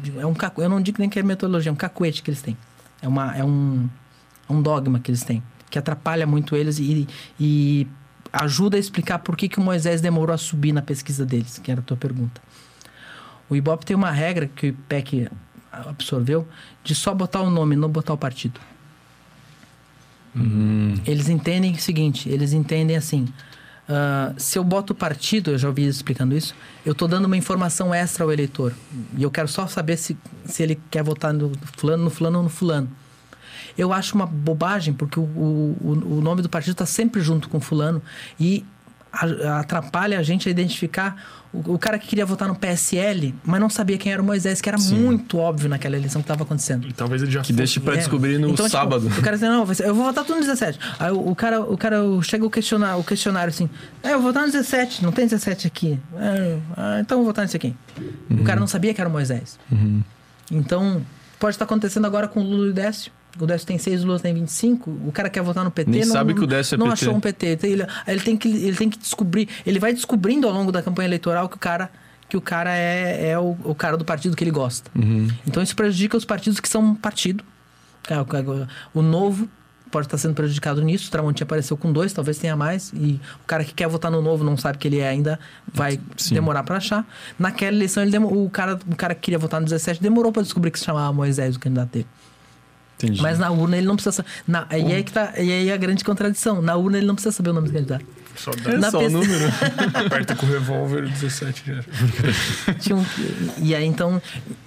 Speaker 3: de é um cacu, Eu não digo nem que é metodologia, é um cacuete que eles têm. É, uma, é um, é um dogma que eles têm, que atrapalha muito eles e, e ajuda a explicar por que, que o Moisés demorou a subir na pesquisa deles, que era a tua pergunta. O Ibope tem uma regra que o IPEC absorveu de só botar o nome, não botar o partido. Uhum. Eles entendem o seguinte, eles entendem assim, uh, se eu boto o partido, eu já ouvi explicando isso, eu estou dando uma informação extra ao eleitor. E eu quero só saber se, se ele quer votar no fulano, no fulano ou no fulano eu acho uma bobagem, porque o, o, o nome do partido está sempre junto com fulano e a, atrapalha a gente a identificar o, o, cara que queria votar no PSL, mas não sabia quem era o Moisés, que era Sim. muito óbvio naquela eleição que estava acontecendo.
Speaker 1: E talvez ele já
Speaker 2: Que deixe para é. descobrir no então, tipo, sábado.
Speaker 3: Tipo, o cara diz, não, eu vou votar tudo no 17. Aí o, o cara, o cara chega o questionário, o questionário assim, é, eu vou votar no 17, não tem 17 aqui. É, ah, então eu vou votar nesse aqui. Uhum. O cara não sabia que era o Moisés. Uhum. Então, pode estar acontecendo agora com o Lula e o Décio o Décio tem 6, o Lula tem 25, o cara quer votar no PT,
Speaker 2: Nem
Speaker 3: não,
Speaker 2: sabe que o Décio é
Speaker 3: não
Speaker 2: PT.
Speaker 3: achou um PT. Ele, ele, tem que, ele tem que descobrir, ele vai descobrindo ao longo da campanha eleitoral que o cara, que o cara é, é o, o cara do partido que ele gosta. Uhum. Então isso prejudica os partidos que são partido. É, o, novo pode estar sendo prejudicado nisso. O Tramontinho apareceu com dois, talvez tenha mais. E o cara que quer votar no novo não sabe que ele é ainda, vai Sim. demorar para achar. Naquela eleição, ele o, cara, o cara que queria votar no 17 demorou para descobrir que se chamava Moisés, o candidato dele. Entendi. Mas na urna ele não precisa. Na, e, aí que tá, e aí a grande contradição. Na urna ele não precisa saber o nome do candidato.
Speaker 1: Só, dá. É só o número. Aperta com o revólver 17 já.
Speaker 3: Um, e aí então.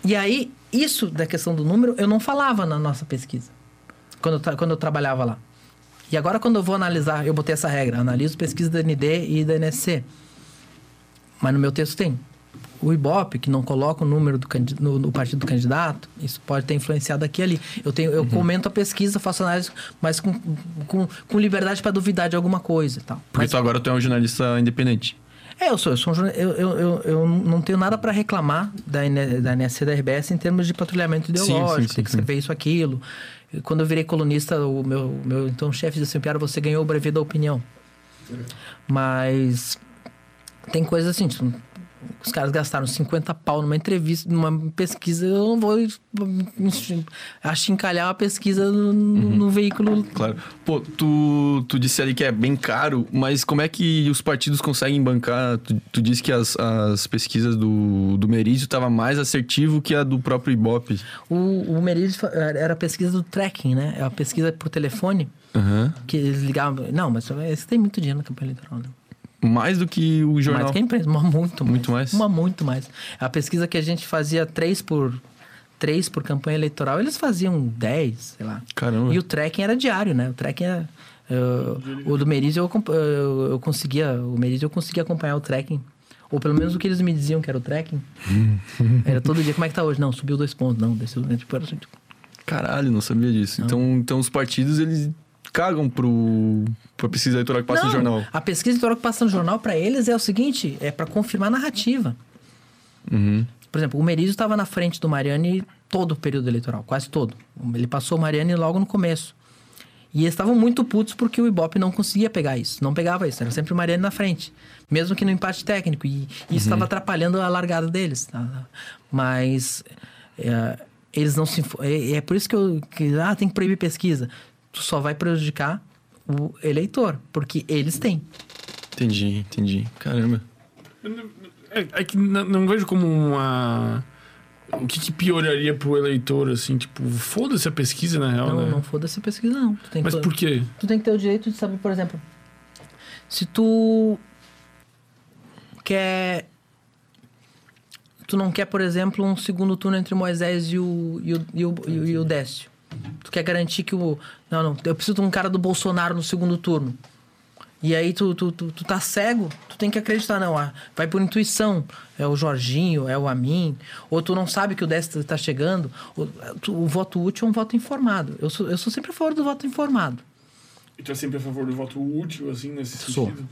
Speaker 3: E aí, isso da questão do número, eu não falava na nossa pesquisa. Quando eu, quando eu trabalhava lá. E agora, quando eu vou analisar, eu botei essa regra: analiso pesquisa da ND e da NSC. Mas no meu texto tem o Ibope, que não coloca o número do, no, no, partido do candidato, isso pode ter influenciado aqui e ali. Eu, tenho, eu uhum. comento a pesquisa, faço análise, mas com, com, com liberdade para duvidar de alguma coisa e tal.
Speaker 2: Porque
Speaker 3: mas,
Speaker 2: tu agora tu é um jornalista independente.
Speaker 3: É, eu sou. Eu, sou um, eu, eu, eu, eu não tenho nada para reclamar da, da NSC da RBS em termos de patrulhamento ideológico, sim, sim, tem que escrever isso, aquilo. Quando eu virei colunista, o meu, meu então chefe disse assim, Piara, você ganhou o brevet da opinião. Mas tem coisas assim, os caras gastaram 50 pau numa entrevista, numa pesquisa, eu não vou achincalhar uma pesquisa no, uhum. no, veículo.
Speaker 2: Claro. Pô, tu, tu disse ali que é bem caro, mas como é que os partidos conseguem bancar? Tu, tu disse que as, as pesquisas do, do Merizio estavam mais assertivo que a do próprio Ibope.
Speaker 3: O, o Merizio era a pesquisa do tracking, né? É a pesquisa por telefone.
Speaker 2: Uhum.
Speaker 3: Que eles ligavam. Não, mas você tem muito dinheiro na campanha eleitoral, né?
Speaker 2: Mais do que o jornal?
Speaker 3: Mais do que a imprensa, muito mais.
Speaker 2: Muito mais?
Speaker 3: Uma muito mais. A pesquisa que a gente fazia três por três por campanha eleitoral, eles faziam 10, sei lá.
Speaker 2: Caramba.
Speaker 3: E o tracking era diário, né? O tracking era... Uh, o do Merizio eu, eu, eu, conseguia... O Merizio eu conseguia acompanhar o tracking. Ou pelo menos o que eles me diziam que era o tracking. era todo dia. Como é que tá hoje? Não, subiu dois pontos. Não, desceu... Tipo, era assim, tipo...
Speaker 2: Caralho, não sabia disso. Então, então os partidos, eles cagam pro, pra pesquisa eleitoral que passa
Speaker 3: Não,
Speaker 2: no jornal.
Speaker 3: A pesquisa eleitoral que passa no jornal, para eles, é o seguinte: é para confirmar a narrativa.
Speaker 2: Uhum.
Speaker 3: Por exemplo, o Merizio estava na frente do Mariani todo o período eleitoral, quase todo. Ele passou o Mariani logo no começo. E eles estavam muito putos porque o Ibope não conseguia pegar isso. Não pegava isso. Era sempre o Mariani na frente. Mesmo que no empate técnico. E, isso uhum. estava atrapalhando a largada deles. Tá? Mas é, eles não se... É, é, por isso que eu... Que, ah, tem que proibir pesquisa tu só vai prejudicar o eleitor, porque eles têm.
Speaker 2: Entendi, entendi. Caramba.
Speaker 1: É, é que não, não, vejo como uma. O que, que pioraria pro eleitor, assim, tipo, foda-se a pesquisa, na real,
Speaker 3: não,
Speaker 1: né?
Speaker 3: Não, foda-se a pesquisa, não.
Speaker 1: Mas
Speaker 3: que,
Speaker 1: por quê?
Speaker 3: Tu tem que ter o direito de saber, por exemplo, se tu quer... Tu não quer, por exemplo, um segundo turno entre Moisés e o, e o, e o, e o, e o Décio. Tu quer garantir que o. Não, não, eu preciso de um cara do Bolsonaro no segundo turno. E aí tu, tu, tu, tu tá cego, tu tem que acreditar, não. ah, Vai por intuição. É o Jorginho, é o Amin. Ou tu não sabe que o Décio tá chegando. O, tu- o voto útil é um voto informado. Eu sou, eu sou sempre a favor do voto informado.
Speaker 1: E tu é sempre a favor do voto útil, assim, nesse
Speaker 3: Sou.
Speaker 1: sentido?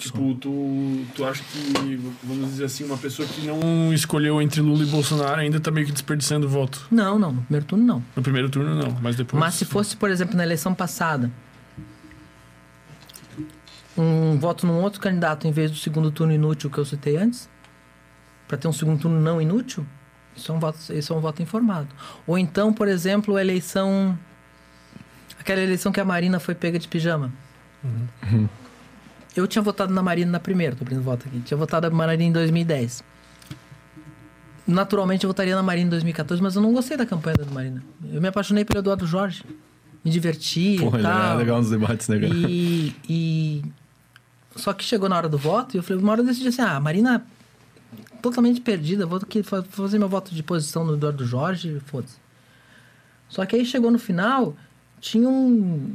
Speaker 1: Tipo, tu, tu acha que, vamos dizer assim, uma pessoa que não escolheu entre Lula e Bolsonaro ainda tá meio que desperdiçando voto?
Speaker 3: Não, não. No primeiro turno, não.
Speaker 1: No primeiro turno, não, mas depois.
Speaker 3: Mas se fosse, por exemplo, na eleição passada, um voto num outro candidato em vez do segundo turno inútil que eu citei antes, para ter um segundo turno não inútil, isso é um voto, isso é um voto informado. Ou então, por exemplo, a eleição. Aquela eleição que a Marina foi pega de pijama. Eu tinha votado na Marina na primeira, tô abrindo voto aqui. Tinha votado na Marina em 2010. Naturalmente eu votaria na Marina em 2014, mas eu não gostei da campanha da Marina. Eu me apaixonei pelo Eduardo Jorge. Me diverti
Speaker 2: Porra,
Speaker 3: e tal.
Speaker 2: é legal nos debates, né, cara?
Speaker 3: E, e- Só que chegou na hora do voto e eu falei, uma hora eu decidi assim, ah, a Marina totalmente perdida, vou fazer meu voto de posição no Eduardo Jorge, foda-se. Só que aí chegou no final, tinha um.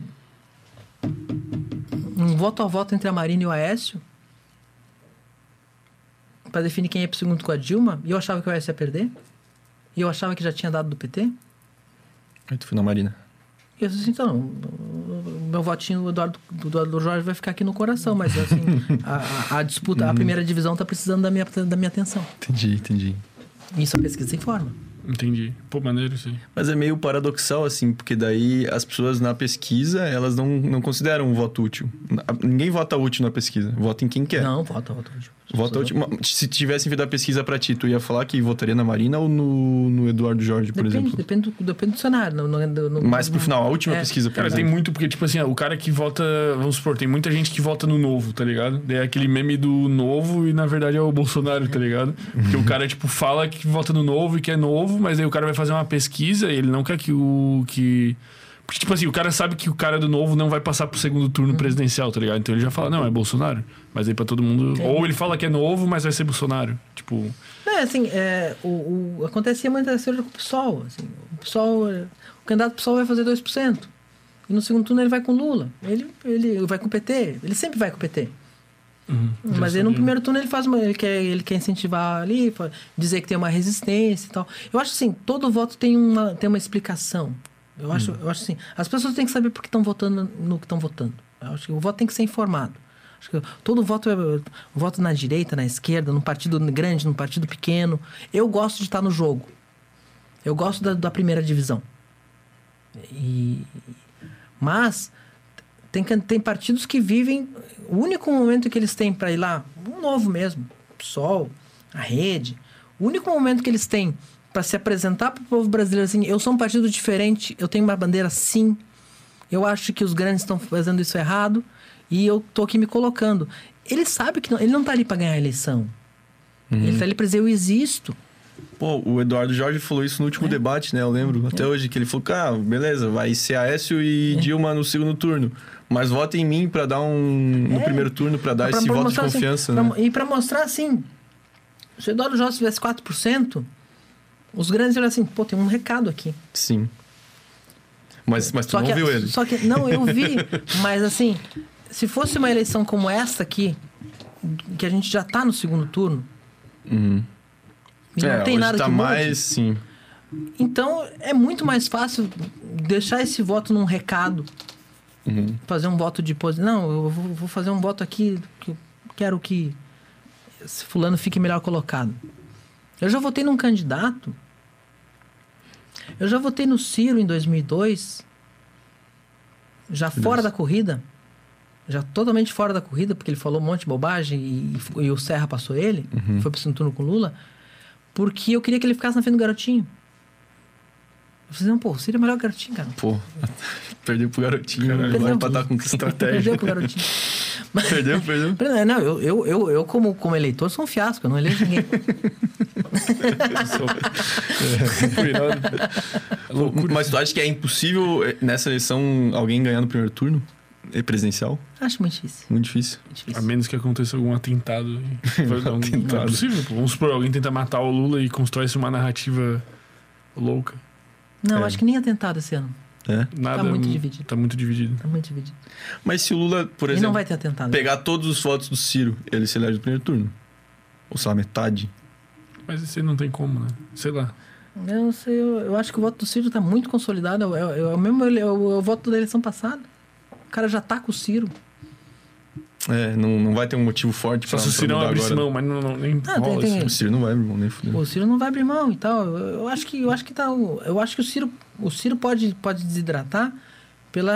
Speaker 3: Um voto a voto entre a Marina e o Aécio. Pra definir quem ia pro segundo com a Dilma. E eu achava que o Aécio ia perder. E eu achava que já tinha dado do PT.
Speaker 2: Aí tu foi na Marina.
Speaker 3: E eu disse assim, então, o meu votinho do Eduardo, do Eduardo Jorge vai ficar aqui no coração, mas assim, a, a- a disputa, a primeira divisão tá precisando da minha, da minha atenção.
Speaker 2: Entendi, entendi.
Speaker 3: Isso a pesquisa informa.
Speaker 1: Entendi. Pô, maneiro, sim.
Speaker 2: Mas é meio paradoxal, assim, porque daí as pessoas na pesquisa, elas não, não consideram um voto útil. Ninguém vota útil na pesquisa. Vota em quem quer.
Speaker 3: Não, vota, vota.
Speaker 2: Vota útil. Mas Se tivessem feito a pesquisa pra ti, tu ia falar que votaria na Marina ou no, no Eduardo Jorge, por
Speaker 3: Depende,
Speaker 2: exemplo?
Speaker 3: depende, do, depende do cenário. No, no, no,
Speaker 2: Mais pro final, a última
Speaker 3: É.
Speaker 2: pesquisa, por
Speaker 1: Cara, tem
Speaker 2: exemplo.
Speaker 1: muito, porque, tipo assim, ó, o cara que vota, vamos supor, tem muita gente que vota no novo, tá ligado? É aquele meme do novo e na verdade é o Bolsonaro, tá ligado? Porque o cara, tipo, fala que vota no novo e que é novo, mas aí o cara vai fazer uma pesquisa e ele não quer que o. que. Porque, tipo assim, o cara sabe que o cara do novo não vai passar pro segundo turno presidencial, tá ligado? Então ele já fala, não, é Bolsonaro. Mas aí pra todo mundo.
Speaker 3: É.
Speaker 1: Ou ele fala que é novo, mas vai ser Bolsonaro. Tipo.
Speaker 3: Não, é assim, é, o, o, acontecia muito essa coisa com o PSOL. Assim, o PSOL, o candidato do PSOL vai fazer 2%. E no segundo turno ele vai com Lula. Ele, ele vai com o PT. Ele sempre vai com o PT. Mas aí no primeiro turno ele faz uma, ele quer ele quer incentivar ali, dizer que tem uma resistência e tal. Eu acho assim, todo voto tem uma tem uma explicação. Eu acho, eu acho assim, as pessoas têm que saber por que estão votando no que estão votando. Eu acho que o voto tem que ser informado. Acho que todo voto é voto na direita, na esquerda, num partido grande, num partido pequeno. Eu gosto de estar no jogo. Eu gosto da, da primeira divisão. E, mas tem, tem partidos que vivem. O único momento que eles têm para ir lá, um novo mesmo, PSOL, a rede, o único momento que eles têm para se apresentar para o povo brasileiro assim: eu sou um partido diferente, eu tenho uma bandeira sim, eu acho que os grandes estão fazendo isso errado e eu tô aqui me colocando. Ele sabe que não, ele não tá ali para ganhar a eleição. Ele tá ali para dizer: eu existo.
Speaker 2: Pô, o Eduardo Jorge falou isso no
Speaker 3: É.
Speaker 2: último debate, né? Eu lembro até hoje que ele falou: ah, beleza, vai ser Aécio
Speaker 3: É.
Speaker 2: e Dilma no segundo turno. Mas vota em mim pra dar um. No
Speaker 3: É.
Speaker 2: primeiro turno, pra dar
Speaker 3: Pra-
Speaker 2: esse
Speaker 3: pra
Speaker 2: voto de
Speaker 3: assim,
Speaker 2: confiança,
Speaker 3: pra-
Speaker 2: né?
Speaker 3: E para mostrar assim: se o Eduardo Jorge tivesse 4%, os grandes iam assim: pô, tem um recado aqui.
Speaker 2: Sim. Mas, mas tu
Speaker 3: Só
Speaker 2: não
Speaker 3: que,
Speaker 2: viu ele.
Speaker 3: Só que, não, eu vi, mas assim, se fosse uma eleição como essa aqui, que a gente já tá no segundo turno,
Speaker 2: Uhum.
Speaker 3: não
Speaker 2: é,
Speaker 3: tem nada
Speaker 2: tá
Speaker 3: que mude,
Speaker 2: mais, sim.
Speaker 3: então é muito mais fácil deixar esse voto num recado,
Speaker 2: Uhum.
Speaker 3: fazer um voto de posição. Não, eu vou, vou fazer um voto aqui que eu quero que esse fulano fique melhor colocado. Eu já votei num candidato. Eu já votei no Ciro em 2002, já fora da corrida, já totalmente fora da corrida, porque ele falou um monte de bobagem e, e o Serra passou ele, foi pro segundo turno com o Lula, porque eu queria que ele ficasse na frente do garotinho. Eu falei, não, pô, é o melhor garotinho, cara.
Speaker 2: Pô, perdeu pro garotinho.
Speaker 1: Caralho.
Speaker 2: Agora
Speaker 3: Perdeu.
Speaker 2: pra dar com estratégia.
Speaker 3: Perdeu pro garotinho. Mas-
Speaker 2: perdeu, perdeu.
Speaker 3: Perdeu, Não, eu, eu, eu, eu como, como eleitor, sou um fiasco, eu não elejo ninguém.
Speaker 1: Loucura.
Speaker 2: Mas tu acha que é impossível eh, nessa eleição alguém ganhar no primeiro turno? É presidencial?
Speaker 3: Acho muito difícil.
Speaker 2: Muito difícil.
Speaker 3: muito
Speaker 1: A
Speaker 3: difícil.
Speaker 1: menos que aconteça algum atentado. Vai dar um- Não é
Speaker 2: Atentado.
Speaker 1: possível, pô. Vamos supor, alguém tenta matar o Lula e constrói uma narrativa louca.
Speaker 3: Não,
Speaker 2: É.
Speaker 3: acho que nem atentado esse ano.
Speaker 2: É.
Speaker 1: Nada,
Speaker 3: muito dividido.
Speaker 1: Tá muito dividido.
Speaker 3: Tá muito dividido.
Speaker 2: Mas se o Lula, por
Speaker 3: e
Speaker 2: exemplo,
Speaker 3: não vai ter atentado.
Speaker 2: pegar todos os votos do Ciro, ele se elege no primeiro turno. Ou sei lá, metade.
Speaker 1: Mas isso aí não tem como, né? Sei lá.
Speaker 3: Eu não sei, eu, eu acho que o voto do Ciro tá muito consolidado. É, o- é o mesmo é o, é o voto da eleição passada. O cara já tá com o Ciro.
Speaker 2: É, não, não vai ter um motivo forte
Speaker 1: Só
Speaker 2: pra,
Speaker 1: se o
Speaker 2: pra
Speaker 1: Cirão
Speaker 2: mudar
Speaker 1: abrisse
Speaker 2: agora.
Speaker 1: mão, mas não, não nem
Speaker 3: Ah, tem-
Speaker 1: rola
Speaker 3: tem-
Speaker 1: isso.
Speaker 2: O Ciro não vai, irmão, nem fudeu.
Speaker 3: O Ciro não vai abrir mão e tal. Eu, acho que eu acho que tá. o- Eu acho que o Ciro, o Ciro pode, pode desidratar pela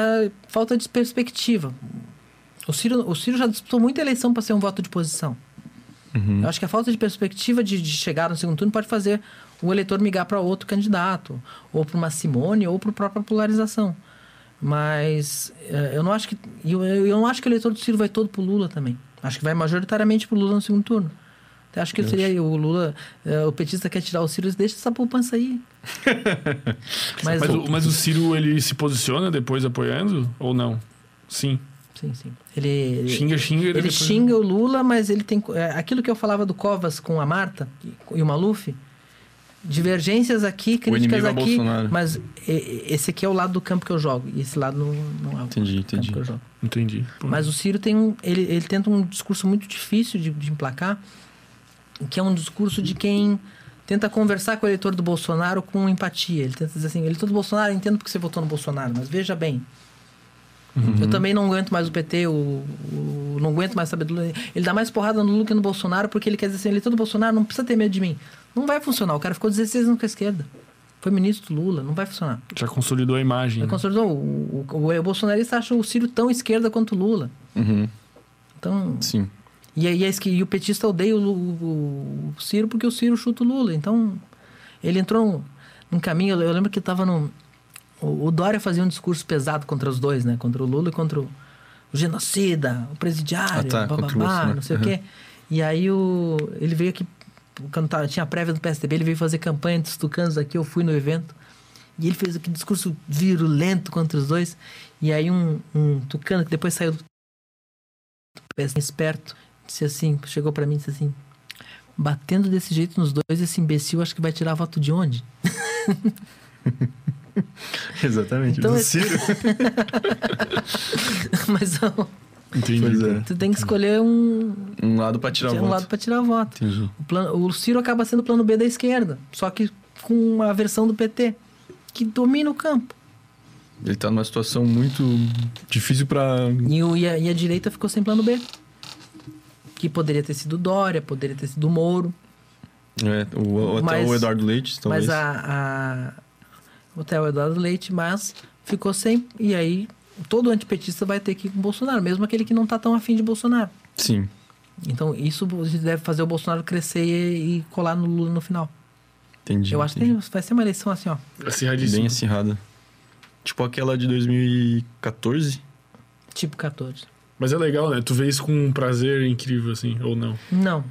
Speaker 3: falta de perspectiva. O Ciro, o Ciro já disputou muita eleição para ser um voto de posição.
Speaker 2: Uhum.
Speaker 3: Eu acho que a falta de perspectiva de, de chegar no segundo turno pode fazer o eleitor migrar para outro candidato, ou para uma Simone, ou para a própria polarização. Mas eh, eu não acho que eu, eu não acho que o eleitor do Ciro vai todo pro Lula também. Acho que vai majoritariamente pro Lula no segundo turno. Até acho que seria o Lula, eh, o petista quer tirar o Ciro, deixa essa poupança aí. mas,
Speaker 1: Mas,
Speaker 3: o-
Speaker 1: mas o Ciro, ele se posiciona depois apoiando? Ou não? Sim.
Speaker 3: sim, sim. Ele, ele-
Speaker 1: Xinga, xinga.
Speaker 3: Ele
Speaker 1: depois-
Speaker 3: xinga o Lula, mas ele tem. é, aquilo que eu falava do Covas com a Marta e o Maluf, divergências aqui, críticas
Speaker 2: é
Speaker 3: aqui,
Speaker 2: Bolsonaro.
Speaker 3: mas esse aqui é o lado do campo que eu jogo, e esse lado não, não é o
Speaker 2: Entendi,
Speaker 3: campo
Speaker 2: entendi.
Speaker 3: que eu jogo.
Speaker 1: Entendi. Pô.
Speaker 3: Mas o Ciro tem um. Ele, ele tenta um discurso muito difícil de, de emplacar, que é um discurso de quem tenta conversar com o eleitor do Bolsonaro com empatia. Ele tenta dizer assim: eleitor do Bolsonaro, entendo porque você votou no Bolsonaro, mas veja bem. Eu também não aguento mais o PT, o, o- não aguento mais saber do Lula. Ele dá mais porrada no Lula que no Bolsonaro porque ele quer dizer assim: eleitor do Bolsonaro não precisa ter medo de mim. Não vai funcionar. O cara ficou 16 anos com a esquerda. Foi ministro do Lula, não vai funcionar.
Speaker 1: Já consolidou a imagem.
Speaker 3: Ele
Speaker 1: né?
Speaker 3: consolidou. O, o, o bolsonarista acha o Ciro tão esquerda quanto o Lula.
Speaker 2: Uhum.
Speaker 3: Então,
Speaker 2: Sim.
Speaker 3: e, aí a e o petista odeia o, o- o Ciro porque o Ciro chuta o Lula. Então, ele entrou num, num caminho. Eu, eu lembro que estava no. O, o Dória fazia um discurso pesado contra os dois, né? Contra o Lula e contra o, o genocida, o presidiário,
Speaker 2: Ah, tá,
Speaker 3: bababá,
Speaker 2: Bolsonaro.
Speaker 3: não sei
Speaker 2: Uhum.
Speaker 3: o quê. E aí o, ele veio aqui, quando tava- tinha a prévia do PSDB, ele veio fazer campanha dos tucanos aqui, eu fui no evento. E ele fez aquele discurso virulento contra os dois. E aí um, um tucano que depois saiu do PSDB, esperto, disse assim, chegou pra mim e disse assim, batendo desse jeito nos dois, esse imbecil acho que vai tirar voto de onde?
Speaker 2: Exatamente.
Speaker 3: Então,
Speaker 2: Do Ciro.
Speaker 3: Mas
Speaker 1: Entendi.
Speaker 2: Pois é.
Speaker 3: tu tem que escolher um,
Speaker 2: Um lado pra tirar
Speaker 3: um
Speaker 2: voto.
Speaker 3: lado pra tirar voto.
Speaker 2: Entendi.
Speaker 3: O, plano, o Ciro acaba sendo o plano B da esquerda, só que com uma versão do PT, que domina o campo.
Speaker 2: Ele tá numa situação muito difícil pra.
Speaker 3: E, o- e a, e a direita ficou sem plano B. Que poderia ter sido Dória, poderia ter sido Moro.
Speaker 2: É, o, até
Speaker 3: Mas-
Speaker 2: o Eduardo Leite, talvez.
Speaker 3: Mas a, a. Até o Eduardo Leite, mas ficou sem. E aí, todo antipetista vai ter que ir com o Bolsonaro, mesmo aquele que não tá tão afim de Bolsonaro.
Speaker 2: Sim.
Speaker 3: Então, isso deve fazer o Bolsonaro crescer e, e colar no Lula no final.
Speaker 2: Entendi.
Speaker 3: Eu acho que
Speaker 2: entendi.
Speaker 3: tem- vai ser uma eleição assim, ó.
Speaker 1: Acirradíssimo.
Speaker 2: Bem acirrada. Tipo aquela de 2014.
Speaker 3: Tipo 14.
Speaker 1: Mas é legal, né? Tu vê isso com um prazer incrível, assim, ou não?
Speaker 3: Não.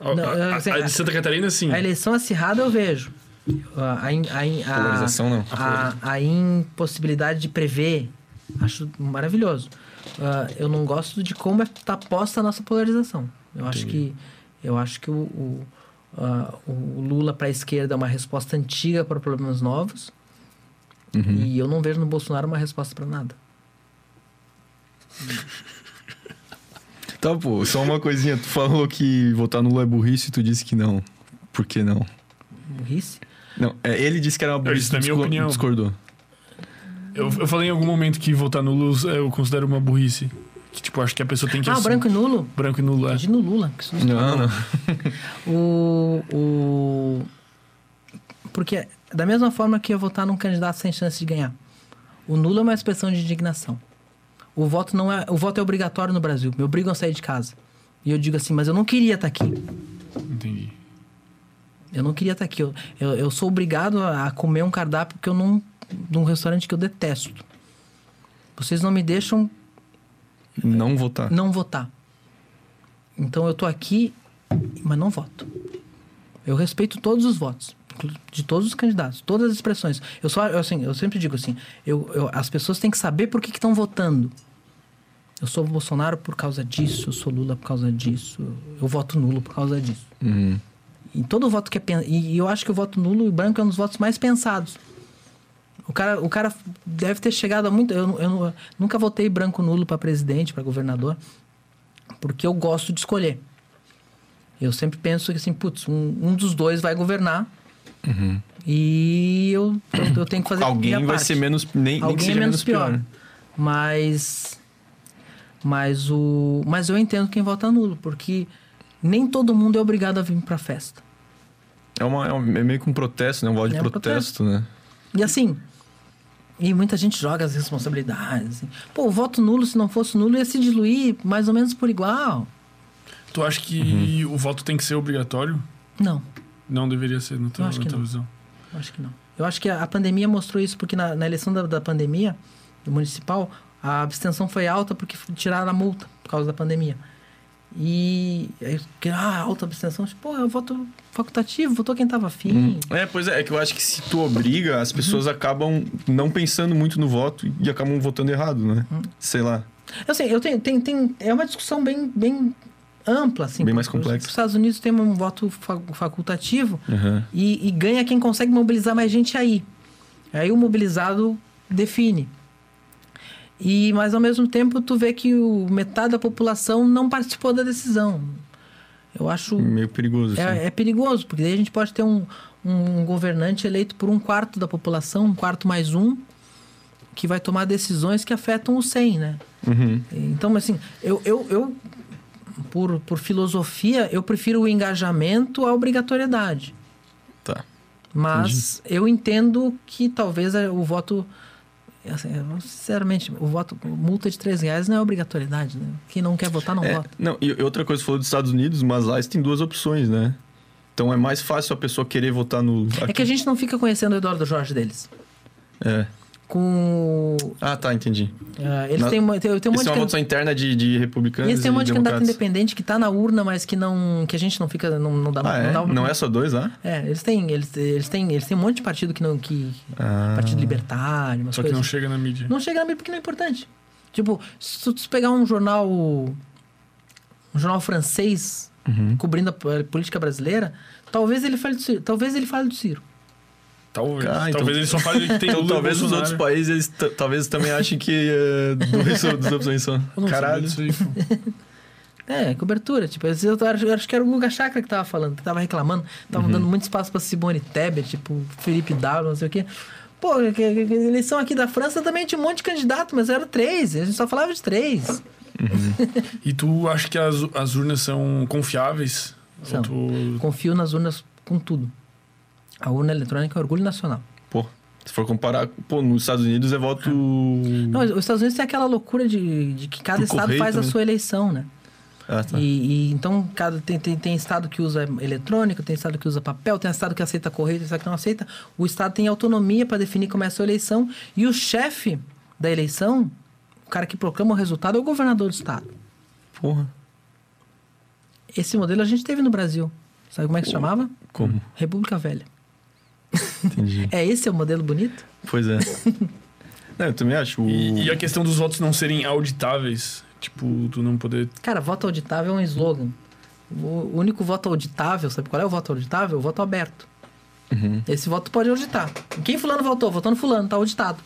Speaker 1: A,
Speaker 3: Não,
Speaker 1: a-
Speaker 3: assim,
Speaker 1: a de Santa Catarina, sim.
Speaker 3: A eleição acirrada eu vejo. A, a, a, a,
Speaker 2: Polarização, não.
Speaker 3: a, a impossibilidade de prever, acho maravilhoso. Ah, eu não gosto de como está posta a nossa polarização. Eu acho que eu acho que o, o, ah, o Lula para a esquerda é uma resposta antiga para problemas novos
Speaker 2: Uhum.
Speaker 3: e eu não vejo no Bolsonaro uma resposta para nada.
Speaker 2: Tá, pô, só uma coisinha. Tu falou que votar no Lula é burrice e tu disse que não. Por que não?
Speaker 3: Burrice.
Speaker 2: Não, é, ele disse que era uma burrice.
Speaker 1: disse na minha
Speaker 2: discor-
Speaker 1: opinião.
Speaker 2: Discordou.
Speaker 1: Eu, eu falei em algum momento que votar no Lula eu considero uma burrice. Que, tipo, acho que a pessoa tem que...
Speaker 3: Ah,
Speaker 1: assumir-
Speaker 3: branco e nulo?
Speaker 1: Branco e nulo, é.
Speaker 3: De no Lula. Que susto.
Speaker 2: Não, não.
Speaker 3: O, o... Porque, da mesma forma que eu votar num candidato sem chance de ganhar, o nulo é uma expressão de indignação. O voto não é, o voto é obrigatório no Brasil. Me obrigam a sair de casa. E eu digo assim, mas eu não queria estar aqui.
Speaker 1: Entendi.
Speaker 3: Eu não queria estar aqui. Eu, eu, eu sou obrigado a comer um cardápio que eu não. De um restaurante que eu detesto. Vocês não me deixam
Speaker 2: Não votar.
Speaker 3: não votar. Então eu tô aqui, mas não voto. Eu respeito todos os votos, de todos os candidatos, todas as expressões. Eu só, eu, assim, eu sempre digo assim, eu, eu- as pessoas têm que saber por que estão votando. Eu sou Bolsonaro por causa disso, eu sou Lula por causa disso, eu voto nulo por causa disso.
Speaker 2: Uhum.
Speaker 3: E todo voto que é e e eu acho que o voto nulo e branco é um dos votos mais pensados. O cara, o cara deve ter chegado a muito. Eu, eu nunca votei branco nulo para presidente, para governador, porque eu gosto de escolher. Eu sempre penso que assim, putz, um, um dos dois vai governar.
Speaker 2: Uhum.
Speaker 3: E eu, eu, eu, tenho que fazer
Speaker 2: Alguém vai
Speaker 3: parte.
Speaker 2: ser menos. Nem,
Speaker 3: Alguém
Speaker 2: nem
Speaker 3: é menos
Speaker 2: menos pior.
Speaker 3: pior. Mas. Mas o. Mas eu entendo quem vota nulo, porque nem todo mundo é obrigado a vir pra festa.
Speaker 2: É, uma, é, um- é meio que um protesto, né? Um voto de
Speaker 3: É um
Speaker 2: protesto, né?
Speaker 3: E assim. E muita gente joga as responsabilidades. assim. Pô, o voto nulo, se não fosse nulo, ia se diluir mais ou menos por igual.
Speaker 1: Tu acha que o voto tem que ser obrigatório?
Speaker 3: Não,
Speaker 1: Não deveria ser, na tua,
Speaker 3: acho
Speaker 1: na
Speaker 3: que
Speaker 1: tua
Speaker 3: não.
Speaker 1: visão.
Speaker 3: eu acho que não. Eu acho que a, a pandemia mostrou isso, porque na, na eleição da, da pandemia, do municipal, a abstenção foi alta porque tiraram a multa por causa da pandemia. E. aí, que, ah, alta abstenção. Pô, eu voto facultativo, votou quem tava afim.
Speaker 2: É, pois é, é que eu acho que se tu obriga, as pessoas
Speaker 3: Uhum.
Speaker 2: acabam não pensando muito no voto e acabam votando errado, né?
Speaker 3: Uhum.
Speaker 2: Sei lá.
Speaker 3: Eu sei, eu tenho, tem, tem, é uma discussão bem, bem ampla, assim.
Speaker 2: Bem mais complexa.
Speaker 3: Os Estados Unidos tem um voto fa- facultativo
Speaker 2: Uhum.
Speaker 3: e, e ganha quem consegue mobilizar mais gente aí. Aí o mobilizado define. E, mas ao mesmo tempo tu vê que o, metade da população não participou da decisão. Eu acho
Speaker 2: Meio perigoso,
Speaker 3: é, é perigoso, porque daí a gente pode ter um, um governante eleito por um quarto da população, um quarto mais um, que vai tomar decisões que afetam os 100, né?
Speaker 2: Uhum.
Speaker 3: Então, assim, eu, eu, eu por, por filosofia, eu prefiro o engajamento à obrigatoriedade.
Speaker 2: Tá.
Speaker 3: Mas eu entendo que talvez eh, o voto. Assim, sinceramente, o voto, multa de 3 reais não é obrigatoriedade, né? Quem não quer votar, não
Speaker 2: É,
Speaker 3: vota.
Speaker 2: não, e outra coisa, você falou dos Estados Unidos, mas lá eles têm duas opções, né? Então é mais fácil a pessoa querer votar no.
Speaker 3: É que a gente não fica conhecendo o Eduardo Jorge deles.
Speaker 2: É.
Speaker 3: Com.
Speaker 2: Ah, tá, entendi.
Speaker 3: eh, eles
Speaker 2: Na-
Speaker 3: têm, uma- tem, tem um
Speaker 2: Isso
Speaker 3: monte
Speaker 2: é uma
Speaker 3: de.
Speaker 2: votação interna de, de republicanos
Speaker 3: eles têm um monte de candidato independente que tá na urna, mas que não. que a gente não fica. Não, não dá
Speaker 2: Ah, é?
Speaker 3: não, dá,
Speaker 2: Não é só dois lá?
Speaker 3: É, eles têm, eles, eles têm, eles têm um monte de partido que não que
Speaker 2: Ah.
Speaker 3: partido libertário, umas
Speaker 1: Só que
Speaker 3: coisas.
Speaker 1: não chega na mídia.
Speaker 3: Não chega na mídia porque não é importante. Tipo, se tu pegar um jornal um jornal francês
Speaker 2: Uhum.
Speaker 3: cobrindo a po- política brasileira, talvez ele fale do Ciro, talvez ele fale do Ciro.
Speaker 1: Talvez.
Speaker 2: Ah, então-
Speaker 1: Talvez ele só fale que tem
Speaker 2: Então,
Speaker 1: Lula
Speaker 2: talvez os outros países, eles talvez também achem que é, dois, duas opções só.
Speaker 1: Eu não
Speaker 2: Caralho.
Speaker 1: disso aí.
Speaker 3: É, cobertura. Tipo, eu acho, eu acho que era o Guga Chakra que tava falando, que tava reclamando, tava
Speaker 2: Uhum.
Speaker 3: dando muito espaço pra Simone Tebet, tipo, Felipe Dávila, não sei o quê. Pô, eleição aqui da França também tinha um monte de candidato, mas eram três. A gente só falava de três.
Speaker 1: E tu acha que as, as urnas são confiáveis?
Speaker 3: São.
Speaker 1: Tu-
Speaker 3: Confio nas urnas com tudo. A urna eletrônica é orgulho nacional.
Speaker 2: Pô, se for comparar, pô, nos Estados Unidos é voto.
Speaker 3: Não, os Estados Unidos tem aquela loucura de, de que cada
Speaker 2: Por
Speaker 3: estado
Speaker 2: correio
Speaker 3: faz a
Speaker 2: também.
Speaker 3: sua eleição, né?
Speaker 2: Ah, tá.
Speaker 3: E, e então cada, tem, tem, tem estado que usa eletrônico, tem estado que usa papel, tem estado que aceita correio, tem estado que não aceita. O estado tem autonomia para definir como é a sua eleição. E o chefe da eleição, o cara que proclama o resultado, é o governador do estado.
Speaker 2: Porra.
Speaker 3: Esse modelo a gente teve no Brasil. Sabe como é que se chamava?
Speaker 2: Como?
Speaker 3: República Velha.
Speaker 2: Entendi.
Speaker 3: É esse é o modelo bonito?
Speaker 2: pois é. Não, eu também acho. O...
Speaker 1: E, e a questão dos votos não serem auditáveis? Tipo, tu não poder.
Speaker 3: Cara, voto auditável é um slogan. O único voto auditável, sabe qual é o voto auditável? O voto aberto.
Speaker 2: Uhum.
Speaker 3: Esse voto pode auditar. Quem fulano votou? Votou no fulano, tá auditado.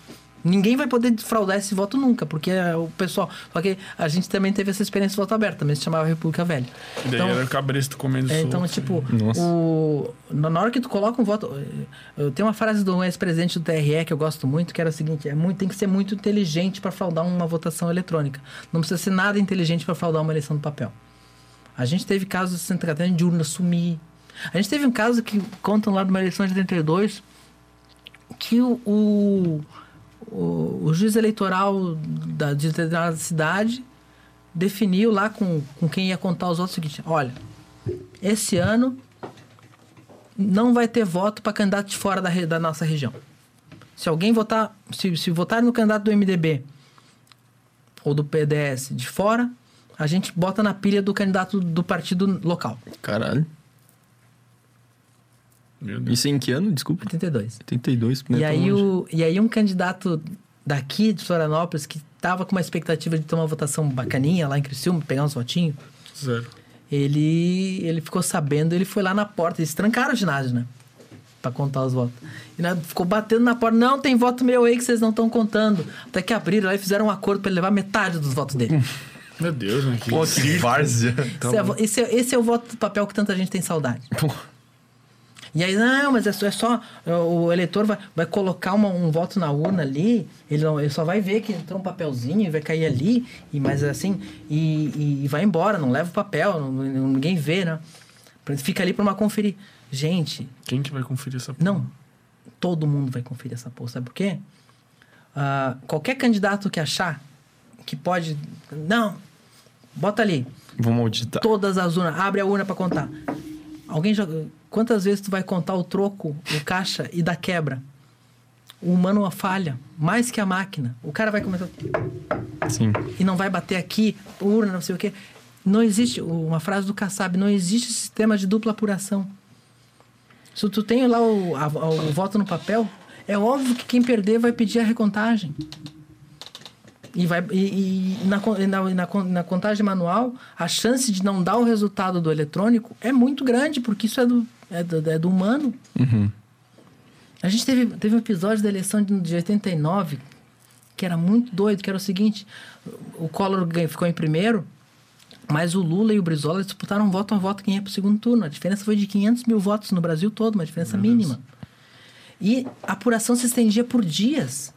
Speaker 3: Ninguém vai poder fraudar esse voto nunca, porque é o pessoal. Só que a gente também teve essa experiência de voto aberto, também se chamava República Velha.
Speaker 1: E daí
Speaker 3: Então,
Speaker 1: era cabresto comendo
Speaker 3: é,
Speaker 1: solto,
Speaker 3: então, tipo,
Speaker 2: Nossa.
Speaker 3: o, na hora que tu coloca um voto. Eu tenho uma frase do ex-presidente do TRE que eu gosto muito, que era o seguinte: é muito, tem que ser muito inteligente para fraudar uma votação eletrônica. Não precisa ser nada inteligente para fraudar uma eleição do papel. A gente teve casos de Santa Catarina de urna sumir. A gente teve um caso que contam lá de uma eleição de 82 que o, o, o, o juiz eleitoral da, de determinada cidade definiu lá com, com quem ia contar os votos o seguinte: olha, esse ano não vai ter voto para candidato de fora da, da nossa região. Se alguém votar, se, se votar no candidato do MDB ou do PDS de fora, a gente bota na pilha do candidato do partido local.
Speaker 2: Caralho. Isso em que ano? Desculpa.
Speaker 3: 82.
Speaker 2: 82, né?
Speaker 3: E
Speaker 2: Tão
Speaker 3: aí, o, e aí um candidato daqui de Florianópolis que tava com uma expectativa de ter uma votação bacaninha lá em Criciúma, pegar uns votinhos,
Speaker 1: Zero.
Speaker 3: ele, ele ficou sabendo, ele foi lá na porta, eles trancaram o ginásio, né? pra contar os votos. E né, ficou batendo na porta. Não, tem voto meu aí que vocês não estão contando. Até que abriram lá e fizeram um acordo pra ele levar metade dos votos dele.
Speaker 1: Meu Deus, né? Que
Speaker 2: Pô, que várzea.
Speaker 3: Esse, é, esse, é, esse é o voto do papel que tanta gente tem saudade.
Speaker 2: Pô,
Speaker 3: E aí, não, mas é só, é só- o eleitor vai, vai colocar uma- um voto na urna ali, ele, não, ele só vai ver que entrou um papelzinho e vai cair ali, e mas assim, e, e- e vai embora, não leva o papel, não- ninguém vê, né? Fica ali pra uma conferir. Gente,
Speaker 1: Quem que vai conferir essa porra?
Speaker 3: não, todo mundo vai conferir essa porra, sabe por quê? Ah, qualquer candidato que achar que pode. Não, bota ali,
Speaker 2: vamos auditar.
Speaker 3: todas as urnas, abre a urna pra contar. Alguém já. Quantas vezes tu vai contar o troco, o caixa e da quebra? O humano falha, mais que a máquina. O cara vai começar
Speaker 2: Sim.
Speaker 3: e não vai bater aqui, urna, não sei o quê. Não existe, uma frase do Kassab, não existe sistema de dupla apuração. Se tu tem lá o, a- o voto no papel, é óbvio que quem perder vai pedir a recontagem. E, vai, e, e na, na, na na contagem manual, a chance de não dar o resultado do eletrônico é muito grande, porque isso é do, é do, é do humano.
Speaker 2: Uhum.
Speaker 3: A gente teve, teve um episódio da eleição de, de 89 que era muito doido, que era o seguinte: o Collor ficou em primeiro, mas o Lula e o Brizola disputaram voto a voto quem ia para o segundo turno. A diferença foi de 500 mil votos no Brasil todo, uma diferença mínima. E a apuração se estendia por dias.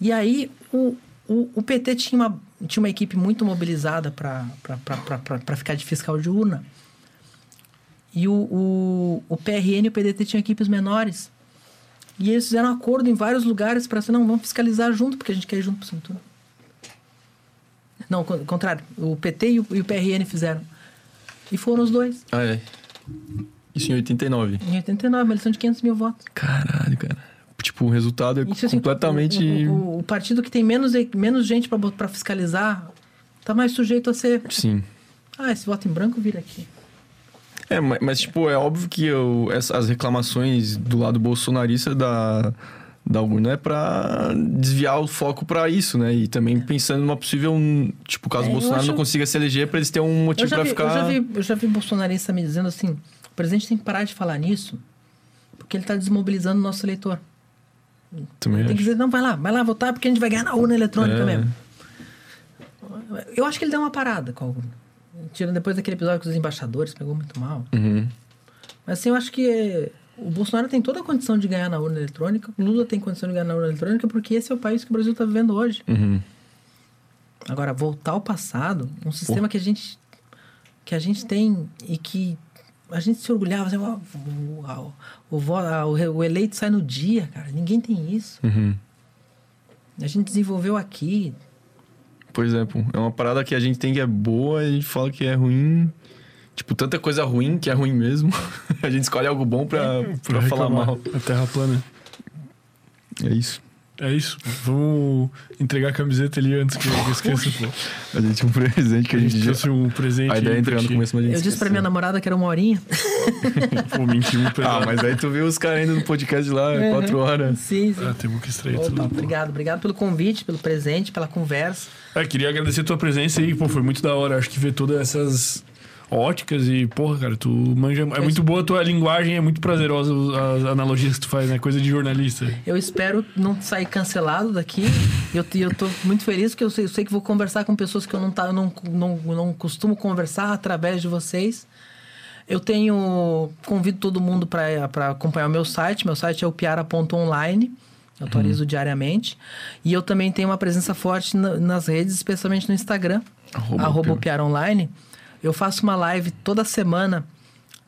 Speaker 3: E aí o, o, o PT tinha uma, tinha uma equipe muito mobilizada para ficar de fiscal de urna. E o, o, o PRN e o PDT tinham equipes menores. E eles fizeram acordo em vários lugares para assim, não, vamos fiscalizar junto, porque a gente quer ir junto para o segundo turno. Não, contrário. O PT e o, e o PRN fizeram. E foram os dois.
Speaker 2: Ah, é. Isso em 89.
Speaker 3: Em 89, uma eleição de 500 mil votos.
Speaker 2: Caralho, cara. Tipo, o resultado é
Speaker 3: Isso, assim,
Speaker 2: completamente.
Speaker 3: O, o- o partido que tem menos, menos gente para fiscalizar tá mais sujeito a ser.
Speaker 2: Sim.
Speaker 3: Ah, esse voto em branco vira aqui.
Speaker 2: É, mas, tipo, é óbvio que eu, as reclamações do lado bolsonarista da, da urna é pra desviar o foco pra isso, né? E também pensando numa possível, tipo, caso
Speaker 3: É,
Speaker 2: Bolsonaro
Speaker 3: acho-
Speaker 2: não consiga se eleger, pra eles terem um motivo
Speaker 3: vi,
Speaker 2: ficar.
Speaker 3: eu, já vi, eu já vi bolsonarista me dizendo assim: o presidente tem que parar de falar nisso, porque ele tá desmobilizando o nosso eleitor.
Speaker 2: Também
Speaker 3: Tem que
Speaker 2: acho.
Speaker 3: dizer, não, vai lá, vai lá votar, porque a gente vai ganhar na urna eletrônica
Speaker 2: É.
Speaker 3: mesmo. Eu acho que ele deu uma parada com a urna. Tirando depois daquele episódio com os embaixadores, pegou muito mal.
Speaker 2: Uhum.
Speaker 3: Mas assim, eu acho que o Bolsonaro tem toda a condição de ganhar na urna eletrônica, o Lula tem condição de ganhar na urna eletrônica, porque esse é o país que o Brasil está vivendo hoje.
Speaker 2: Uhum.
Speaker 3: Agora, voltar ao passado, um sistema que a gente que a gente tem e que a gente se orgulhava, assim, "Ó, o, o, o, o eleito sai no dia, cara. Ninguém tem isso.
Speaker 2: Uhum.
Speaker 3: A gente desenvolveu aqui.
Speaker 2: É, pô. É uma parada que a gente tem que é boa e a gente fala que é ruim. Tipo, tanta coisa ruim que é ruim mesmo. a gente escolhe algo bom pra, pra falar
Speaker 1: reclamar.
Speaker 2: mal.
Speaker 1: A terra plana.
Speaker 2: É isso.
Speaker 1: É isso. Vamos entregar a camiseta ali antes que eu esqueça. pô.
Speaker 2: A gente tinha um presente que a
Speaker 1: A
Speaker 2: gente
Speaker 1: gente trouxe um presente.
Speaker 2: A ideia é entregar no começo, mas a gente
Speaker 3: Eu disse pra minha namorada que era uma horinha.
Speaker 1: Pô, mentiu um
Speaker 2: Ah, mas aí tu viu os caras indo no podcast lá,
Speaker 3: Uhum.
Speaker 2: quatro horas.
Speaker 3: sim, sim.
Speaker 1: Ah, temos que extrair
Speaker 3: Opa,
Speaker 1: tudo. pô.
Speaker 3: obrigado, obrigado pelo convite, pelo presente, pela conversa.
Speaker 1: É, queria agradecer a tua presença aí, pô, foi muito da hora. Acho que ver todas essas óticas e, porra, cara, tu manja. É muito boa a tua linguagem, é muito prazerosa as analogias que tu faz, né? Coisa de jornalista.
Speaker 3: Eu espero não sair cancelado daqui. Eu, eu tô muito feliz porque eu sei, eu sei que vou conversar com pessoas que eu não, tá, não, não, não costumo conversar através de vocês. Eu tenho. Convido todo mundo para acompanhar o meu site. Meu site é o piara.online. Eu atualizo diariamente. E eu também tenho uma presença forte na- nas redes, especialmente no Instagram.
Speaker 2: Arroba
Speaker 3: Arroba.
Speaker 2: Piara
Speaker 3: Online. Eu faço uma live toda semana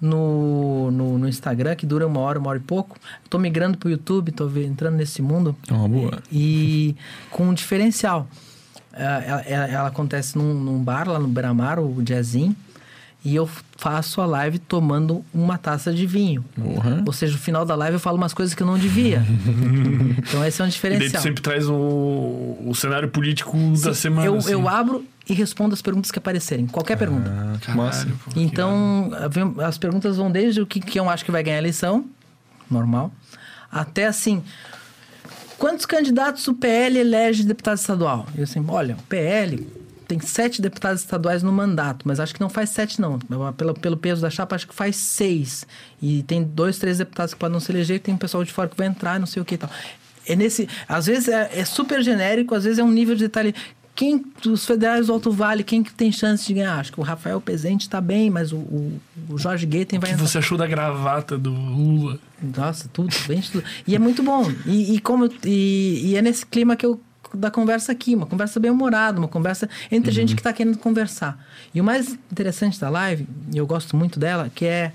Speaker 3: no, no, no Instagram, que dura uma hora, uma hora e pouco. Tô migrando pro YouTube, tô entrando nesse mundo.
Speaker 2: É uma boa.
Speaker 3: E com um diferencial. É, Ela, ela- ela acontece num, num bar lá no Beira-Mar, o Jazzin. E eu faço a live tomando uma taça de vinho.
Speaker 2: Porra.
Speaker 3: Ou seja, no final da live eu falo umas coisas que eu não devia. então esse é um
Speaker 1: E daí
Speaker 3: diferencial.
Speaker 1: sempre traz o, o cenário político da
Speaker 3: Sim,
Speaker 1: semana.
Speaker 3: eu,
Speaker 1: assim.
Speaker 3: eu abro e respondo as perguntas que aparecerem. Qualquer pergunta.
Speaker 2: Ah, que
Speaker 1: Caralho, pô,
Speaker 3: Então, as perguntas vão desde o que, que eu acho que vai ganhar a eleição, normal, até assim, quantos candidatos o PL elege deputado estadual? Eu assim, olha, o PL tem sete deputados estaduais no mandato, mas acho que não faz sete, não. Pelo, pelo peso da chapa, acho que faz seis. E tem dois, três deputados que podem não se eleger, tem um pessoal de fora que vai entrar, não sei o que e tal. É nesse. Às vezes é, é super genérico, às vezes é um nível de detalhe. Quem dos federais do Alto Vale, quem que tem chance de ganhar? Acho que o Rafael Pezente está bem, mas o, o, o Jorge
Speaker 1: O
Speaker 3: vai
Speaker 1: que
Speaker 3: entrar.
Speaker 1: você achou da gravata do Lula?
Speaker 3: Nossa, tudo, bem tudo. E é muito bom. E, e como, e, e é nesse clima que eu da conversa aqui, uma conversa bem humorada, uma conversa entre gente que está querendo conversar. E o mais interessante da live, e eu gosto muito dela, que é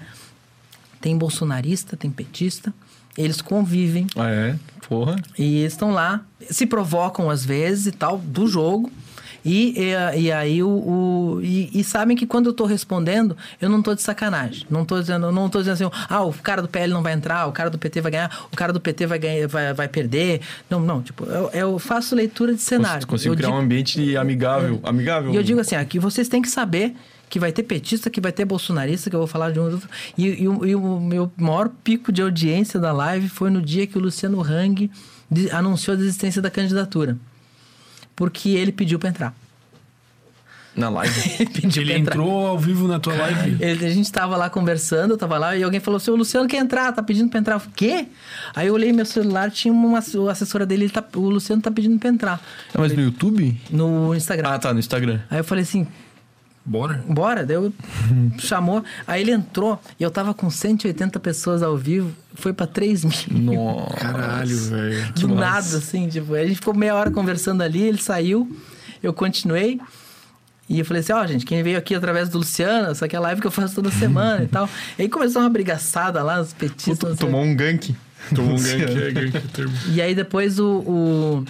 Speaker 3: tem bolsonarista, tem petista, eles convivem
Speaker 2: Ah, é? Porra.
Speaker 3: e estão lá, se provocam às vezes e tal, do jogo. E, e, e aí o, o- e, e sabem que quando eu tô respondendo, eu não tô de sacanagem. Não tô dizendo, não tô dizendo assim, ah, o cara do PL não vai entrar, o cara do PT vai ganhar, o cara do PT vai ganhar, vai, vai perder. Não, não, tipo, eu, eu faço leitura de cenário.
Speaker 2: Consigo
Speaker 3: eu
Speaker 2: criar
Speaker 3: digo-
Speaker 2: um ambiente amigável. Amigável.
Speaker 3: e eu digo assim, aqui vocês têm que saber que vai ter petista, que vai ter bolsonarista, que eu vou falar de um outro. E, e o, e o meu maior pico de audiência da live foi no dia que o Luciano Hang anunciou a desistência da candidatura. Porque ele pediu para entrar.
Speaker 2: Na live.
Speaker 3: Ele pediu
Speaker 1: Ele entrou ao vivo na tua live.
Speaker 3: Ele- a gente tava lá conversando, eu tava lá, e alguém falou assim: o Luciano quer entrar, tá pedindo pra entrar. Eu falei, quê? Aí eu olhei meu celular, tinha uma assessora dele, ele tá, o Luciano tá pedindo pra entrar.
Speaker 2: Ah, mas no YouTube?
Speaker 3: No Instagram.
Speaker 2: Ah, tá, no Instagram.
Speaker 3: Aí eu falei assim,
Speaker 1: Bora.
Speaker 3: Bora, daí eu chamou. Aí ele entrou e eu tava com 180 pessoas ao vivo, foi pra 3 mil.
Speaker 2: Nossa.
Speaker 1: Caralho, velho.
Speaker 3: Do
Speaker 2: Nossa.
Speaker 3: nada, assim, tipo, a gente ficou meia hora conversando ali, ele saiu, eu continuei. E eu falei assim, ó, gente, quem veio aqui através do Luciano, essa aqui é a live que eu faço toda semana e tal. E aí começou uma brigaçada lá, os petistas.
Speaker 2: Tomou um gank.
Speaker 1: Tomou um gank, é gank o termo.
Speaker 3: E aí depois o, o-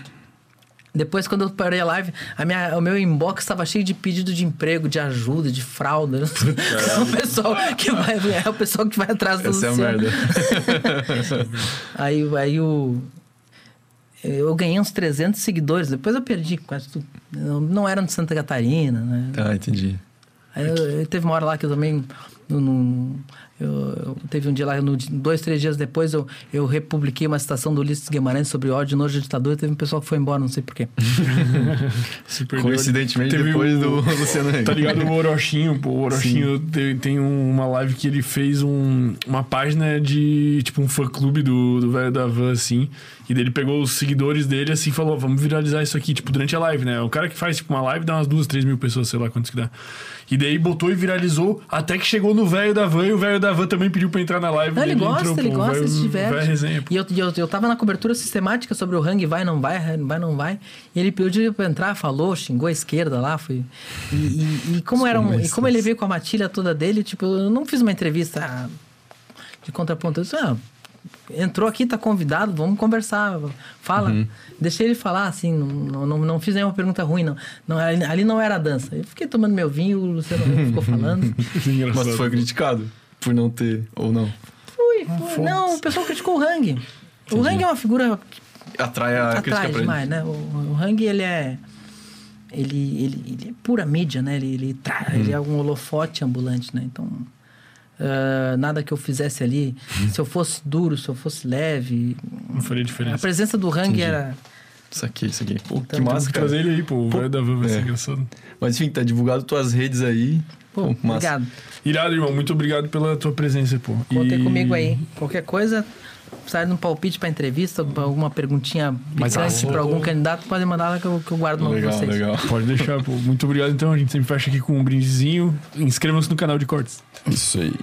Speaker 3: Depois, quando eu parei a live, a minha, o meu inbox estava cheio de pedido de emprego, de ajuda, de fralda. É o pessoal que vai, é o pessoal que vai atrás do
Speaker 2: Essa é merda.
Speaker 3: Aí, aí o. Eu ganhei uns 300 seguidores, depois eu perdi quase tudo. Não, não eram de Santa Catarina, né?
Speaker 2: Ah, entendi.
Speaker 3: Aí eu, eu- teve uma hora lá que eu também. no- no- eu, eu- teve um dia lá, no, dois, três dias depois, eu, eu republiquei uma citação do Ulisses Guimarães sobre ódio, nojo, ditadura. Teve um pessoal que foi embora, não sei porquê.
Speaker 2: Coincidentemente,
Speaker 1: Teve
Speaker 2: depois
Speaker 1: o-
Speaker 2: do Luciano.
Speaker 1: Tá ligado o Orochinho, pô. O Orochinho tem, tem uma live que ele fez um- uma página de, tipo, um fã-clube do, do velho da van, assim. E daí ele pegou os seguidores dele, assim, e falou, vamos viralizar isso aqui, tipo, durante a live, né? O cara que faz, tipo, uma live dá umas duas, três mil pessoas, sei lá quantos que dá. E daí botou e viralizou, até que chegou no velho da van, e o velho da van também pediu pra entrar na live.
Speaker 3: Não, ele gosta,
Speaker 1: entrou,
Speaker 3: ele
Speaker 1: pô,
Speaker 3: gosta, ele se diverte.
Speaker 1: velho resenha, pô.
Speaker 3: E eu, eu, eu tava na cobertura sistemática sobre o Hang vai, não vai, vai, não vai. E ele pediu pra entrar, falou, xingou a esquerda lá, foi. E, e- e como era um, e como ele veio com a matilha toda dele, tipo, eu não fiz uma entrevista de contraponto. Eu disse, ah, entrou aqui, tá convidado, vamos conversar, fala. Deixei ele falar, assim, não, não, não fiz nenhuma pergunta ruim, não. não ali, ali não era dança. Eu fiquei tomando meu vinho, o Luciano ficou falando.
Speaker 2: Mas foi criticado por não ter, ou não.
Speaker 3: Fui, fui. Não, o pessoal criticou o Hang. O Hang é uma figura
Speaker 2: Atrai a crítica pra ele.
Speaker 3: demais, né? O, o Hang, ele é... Ele, ele, ele é pura mídia, né? Ele, ele, tra- ele é um holofote ambulante, né? Então, ah, nada que eu fizesse ali, se eu fosse duro, se eu fosse leve...
Speaker 1: Não faria
Speaker 3: A
Speaker 1: diferença.
Speaker 3: presença do Hang
Speaker 2: Entendi.
Speaker 3: era...
Speaker 2: Isso aqui, isso aqui. Pô, que
Speaker 3: Então,
Speaker 2: massa,
Speaker 1: que
Speaker 2: cara.
Speaker 1: trazer ele aí, pô. O velho da van vai ser
Speaker 2: É.
Speaker 1: engraçado.
Speaker 2: Mas enfim, tá divulgado tuas redes aí.
Speaker 3: Pô,
Speaker 2: massa.
Speaker 3: obrigado.
Speaker 1: Irado, irmão. Muito obrigado pela tua presença, pô.
Speaker 3: Contem
Speaker 1: E-
Speaker 3: comigo aí. Qualquer coisa, precisar de um palpite pra entrevista, pra alguma perguntinha
Speaker 1: Mais
Speaker 3: picante
Speaker 1: ácido.
Speaker 3: pra algum candidato, pode mandar lá que eu, que eu guardo no
Speaker 2: Legal,
Speaker 3: vocês.
Speaker 2: legal.
Speaker 1: Pode deixar, pô. Muito obrigado, então. A gente sempre fecha aqui com um brindezinho. Inscrevam-se no canal de cortes.
Speaker 2: Isso aí.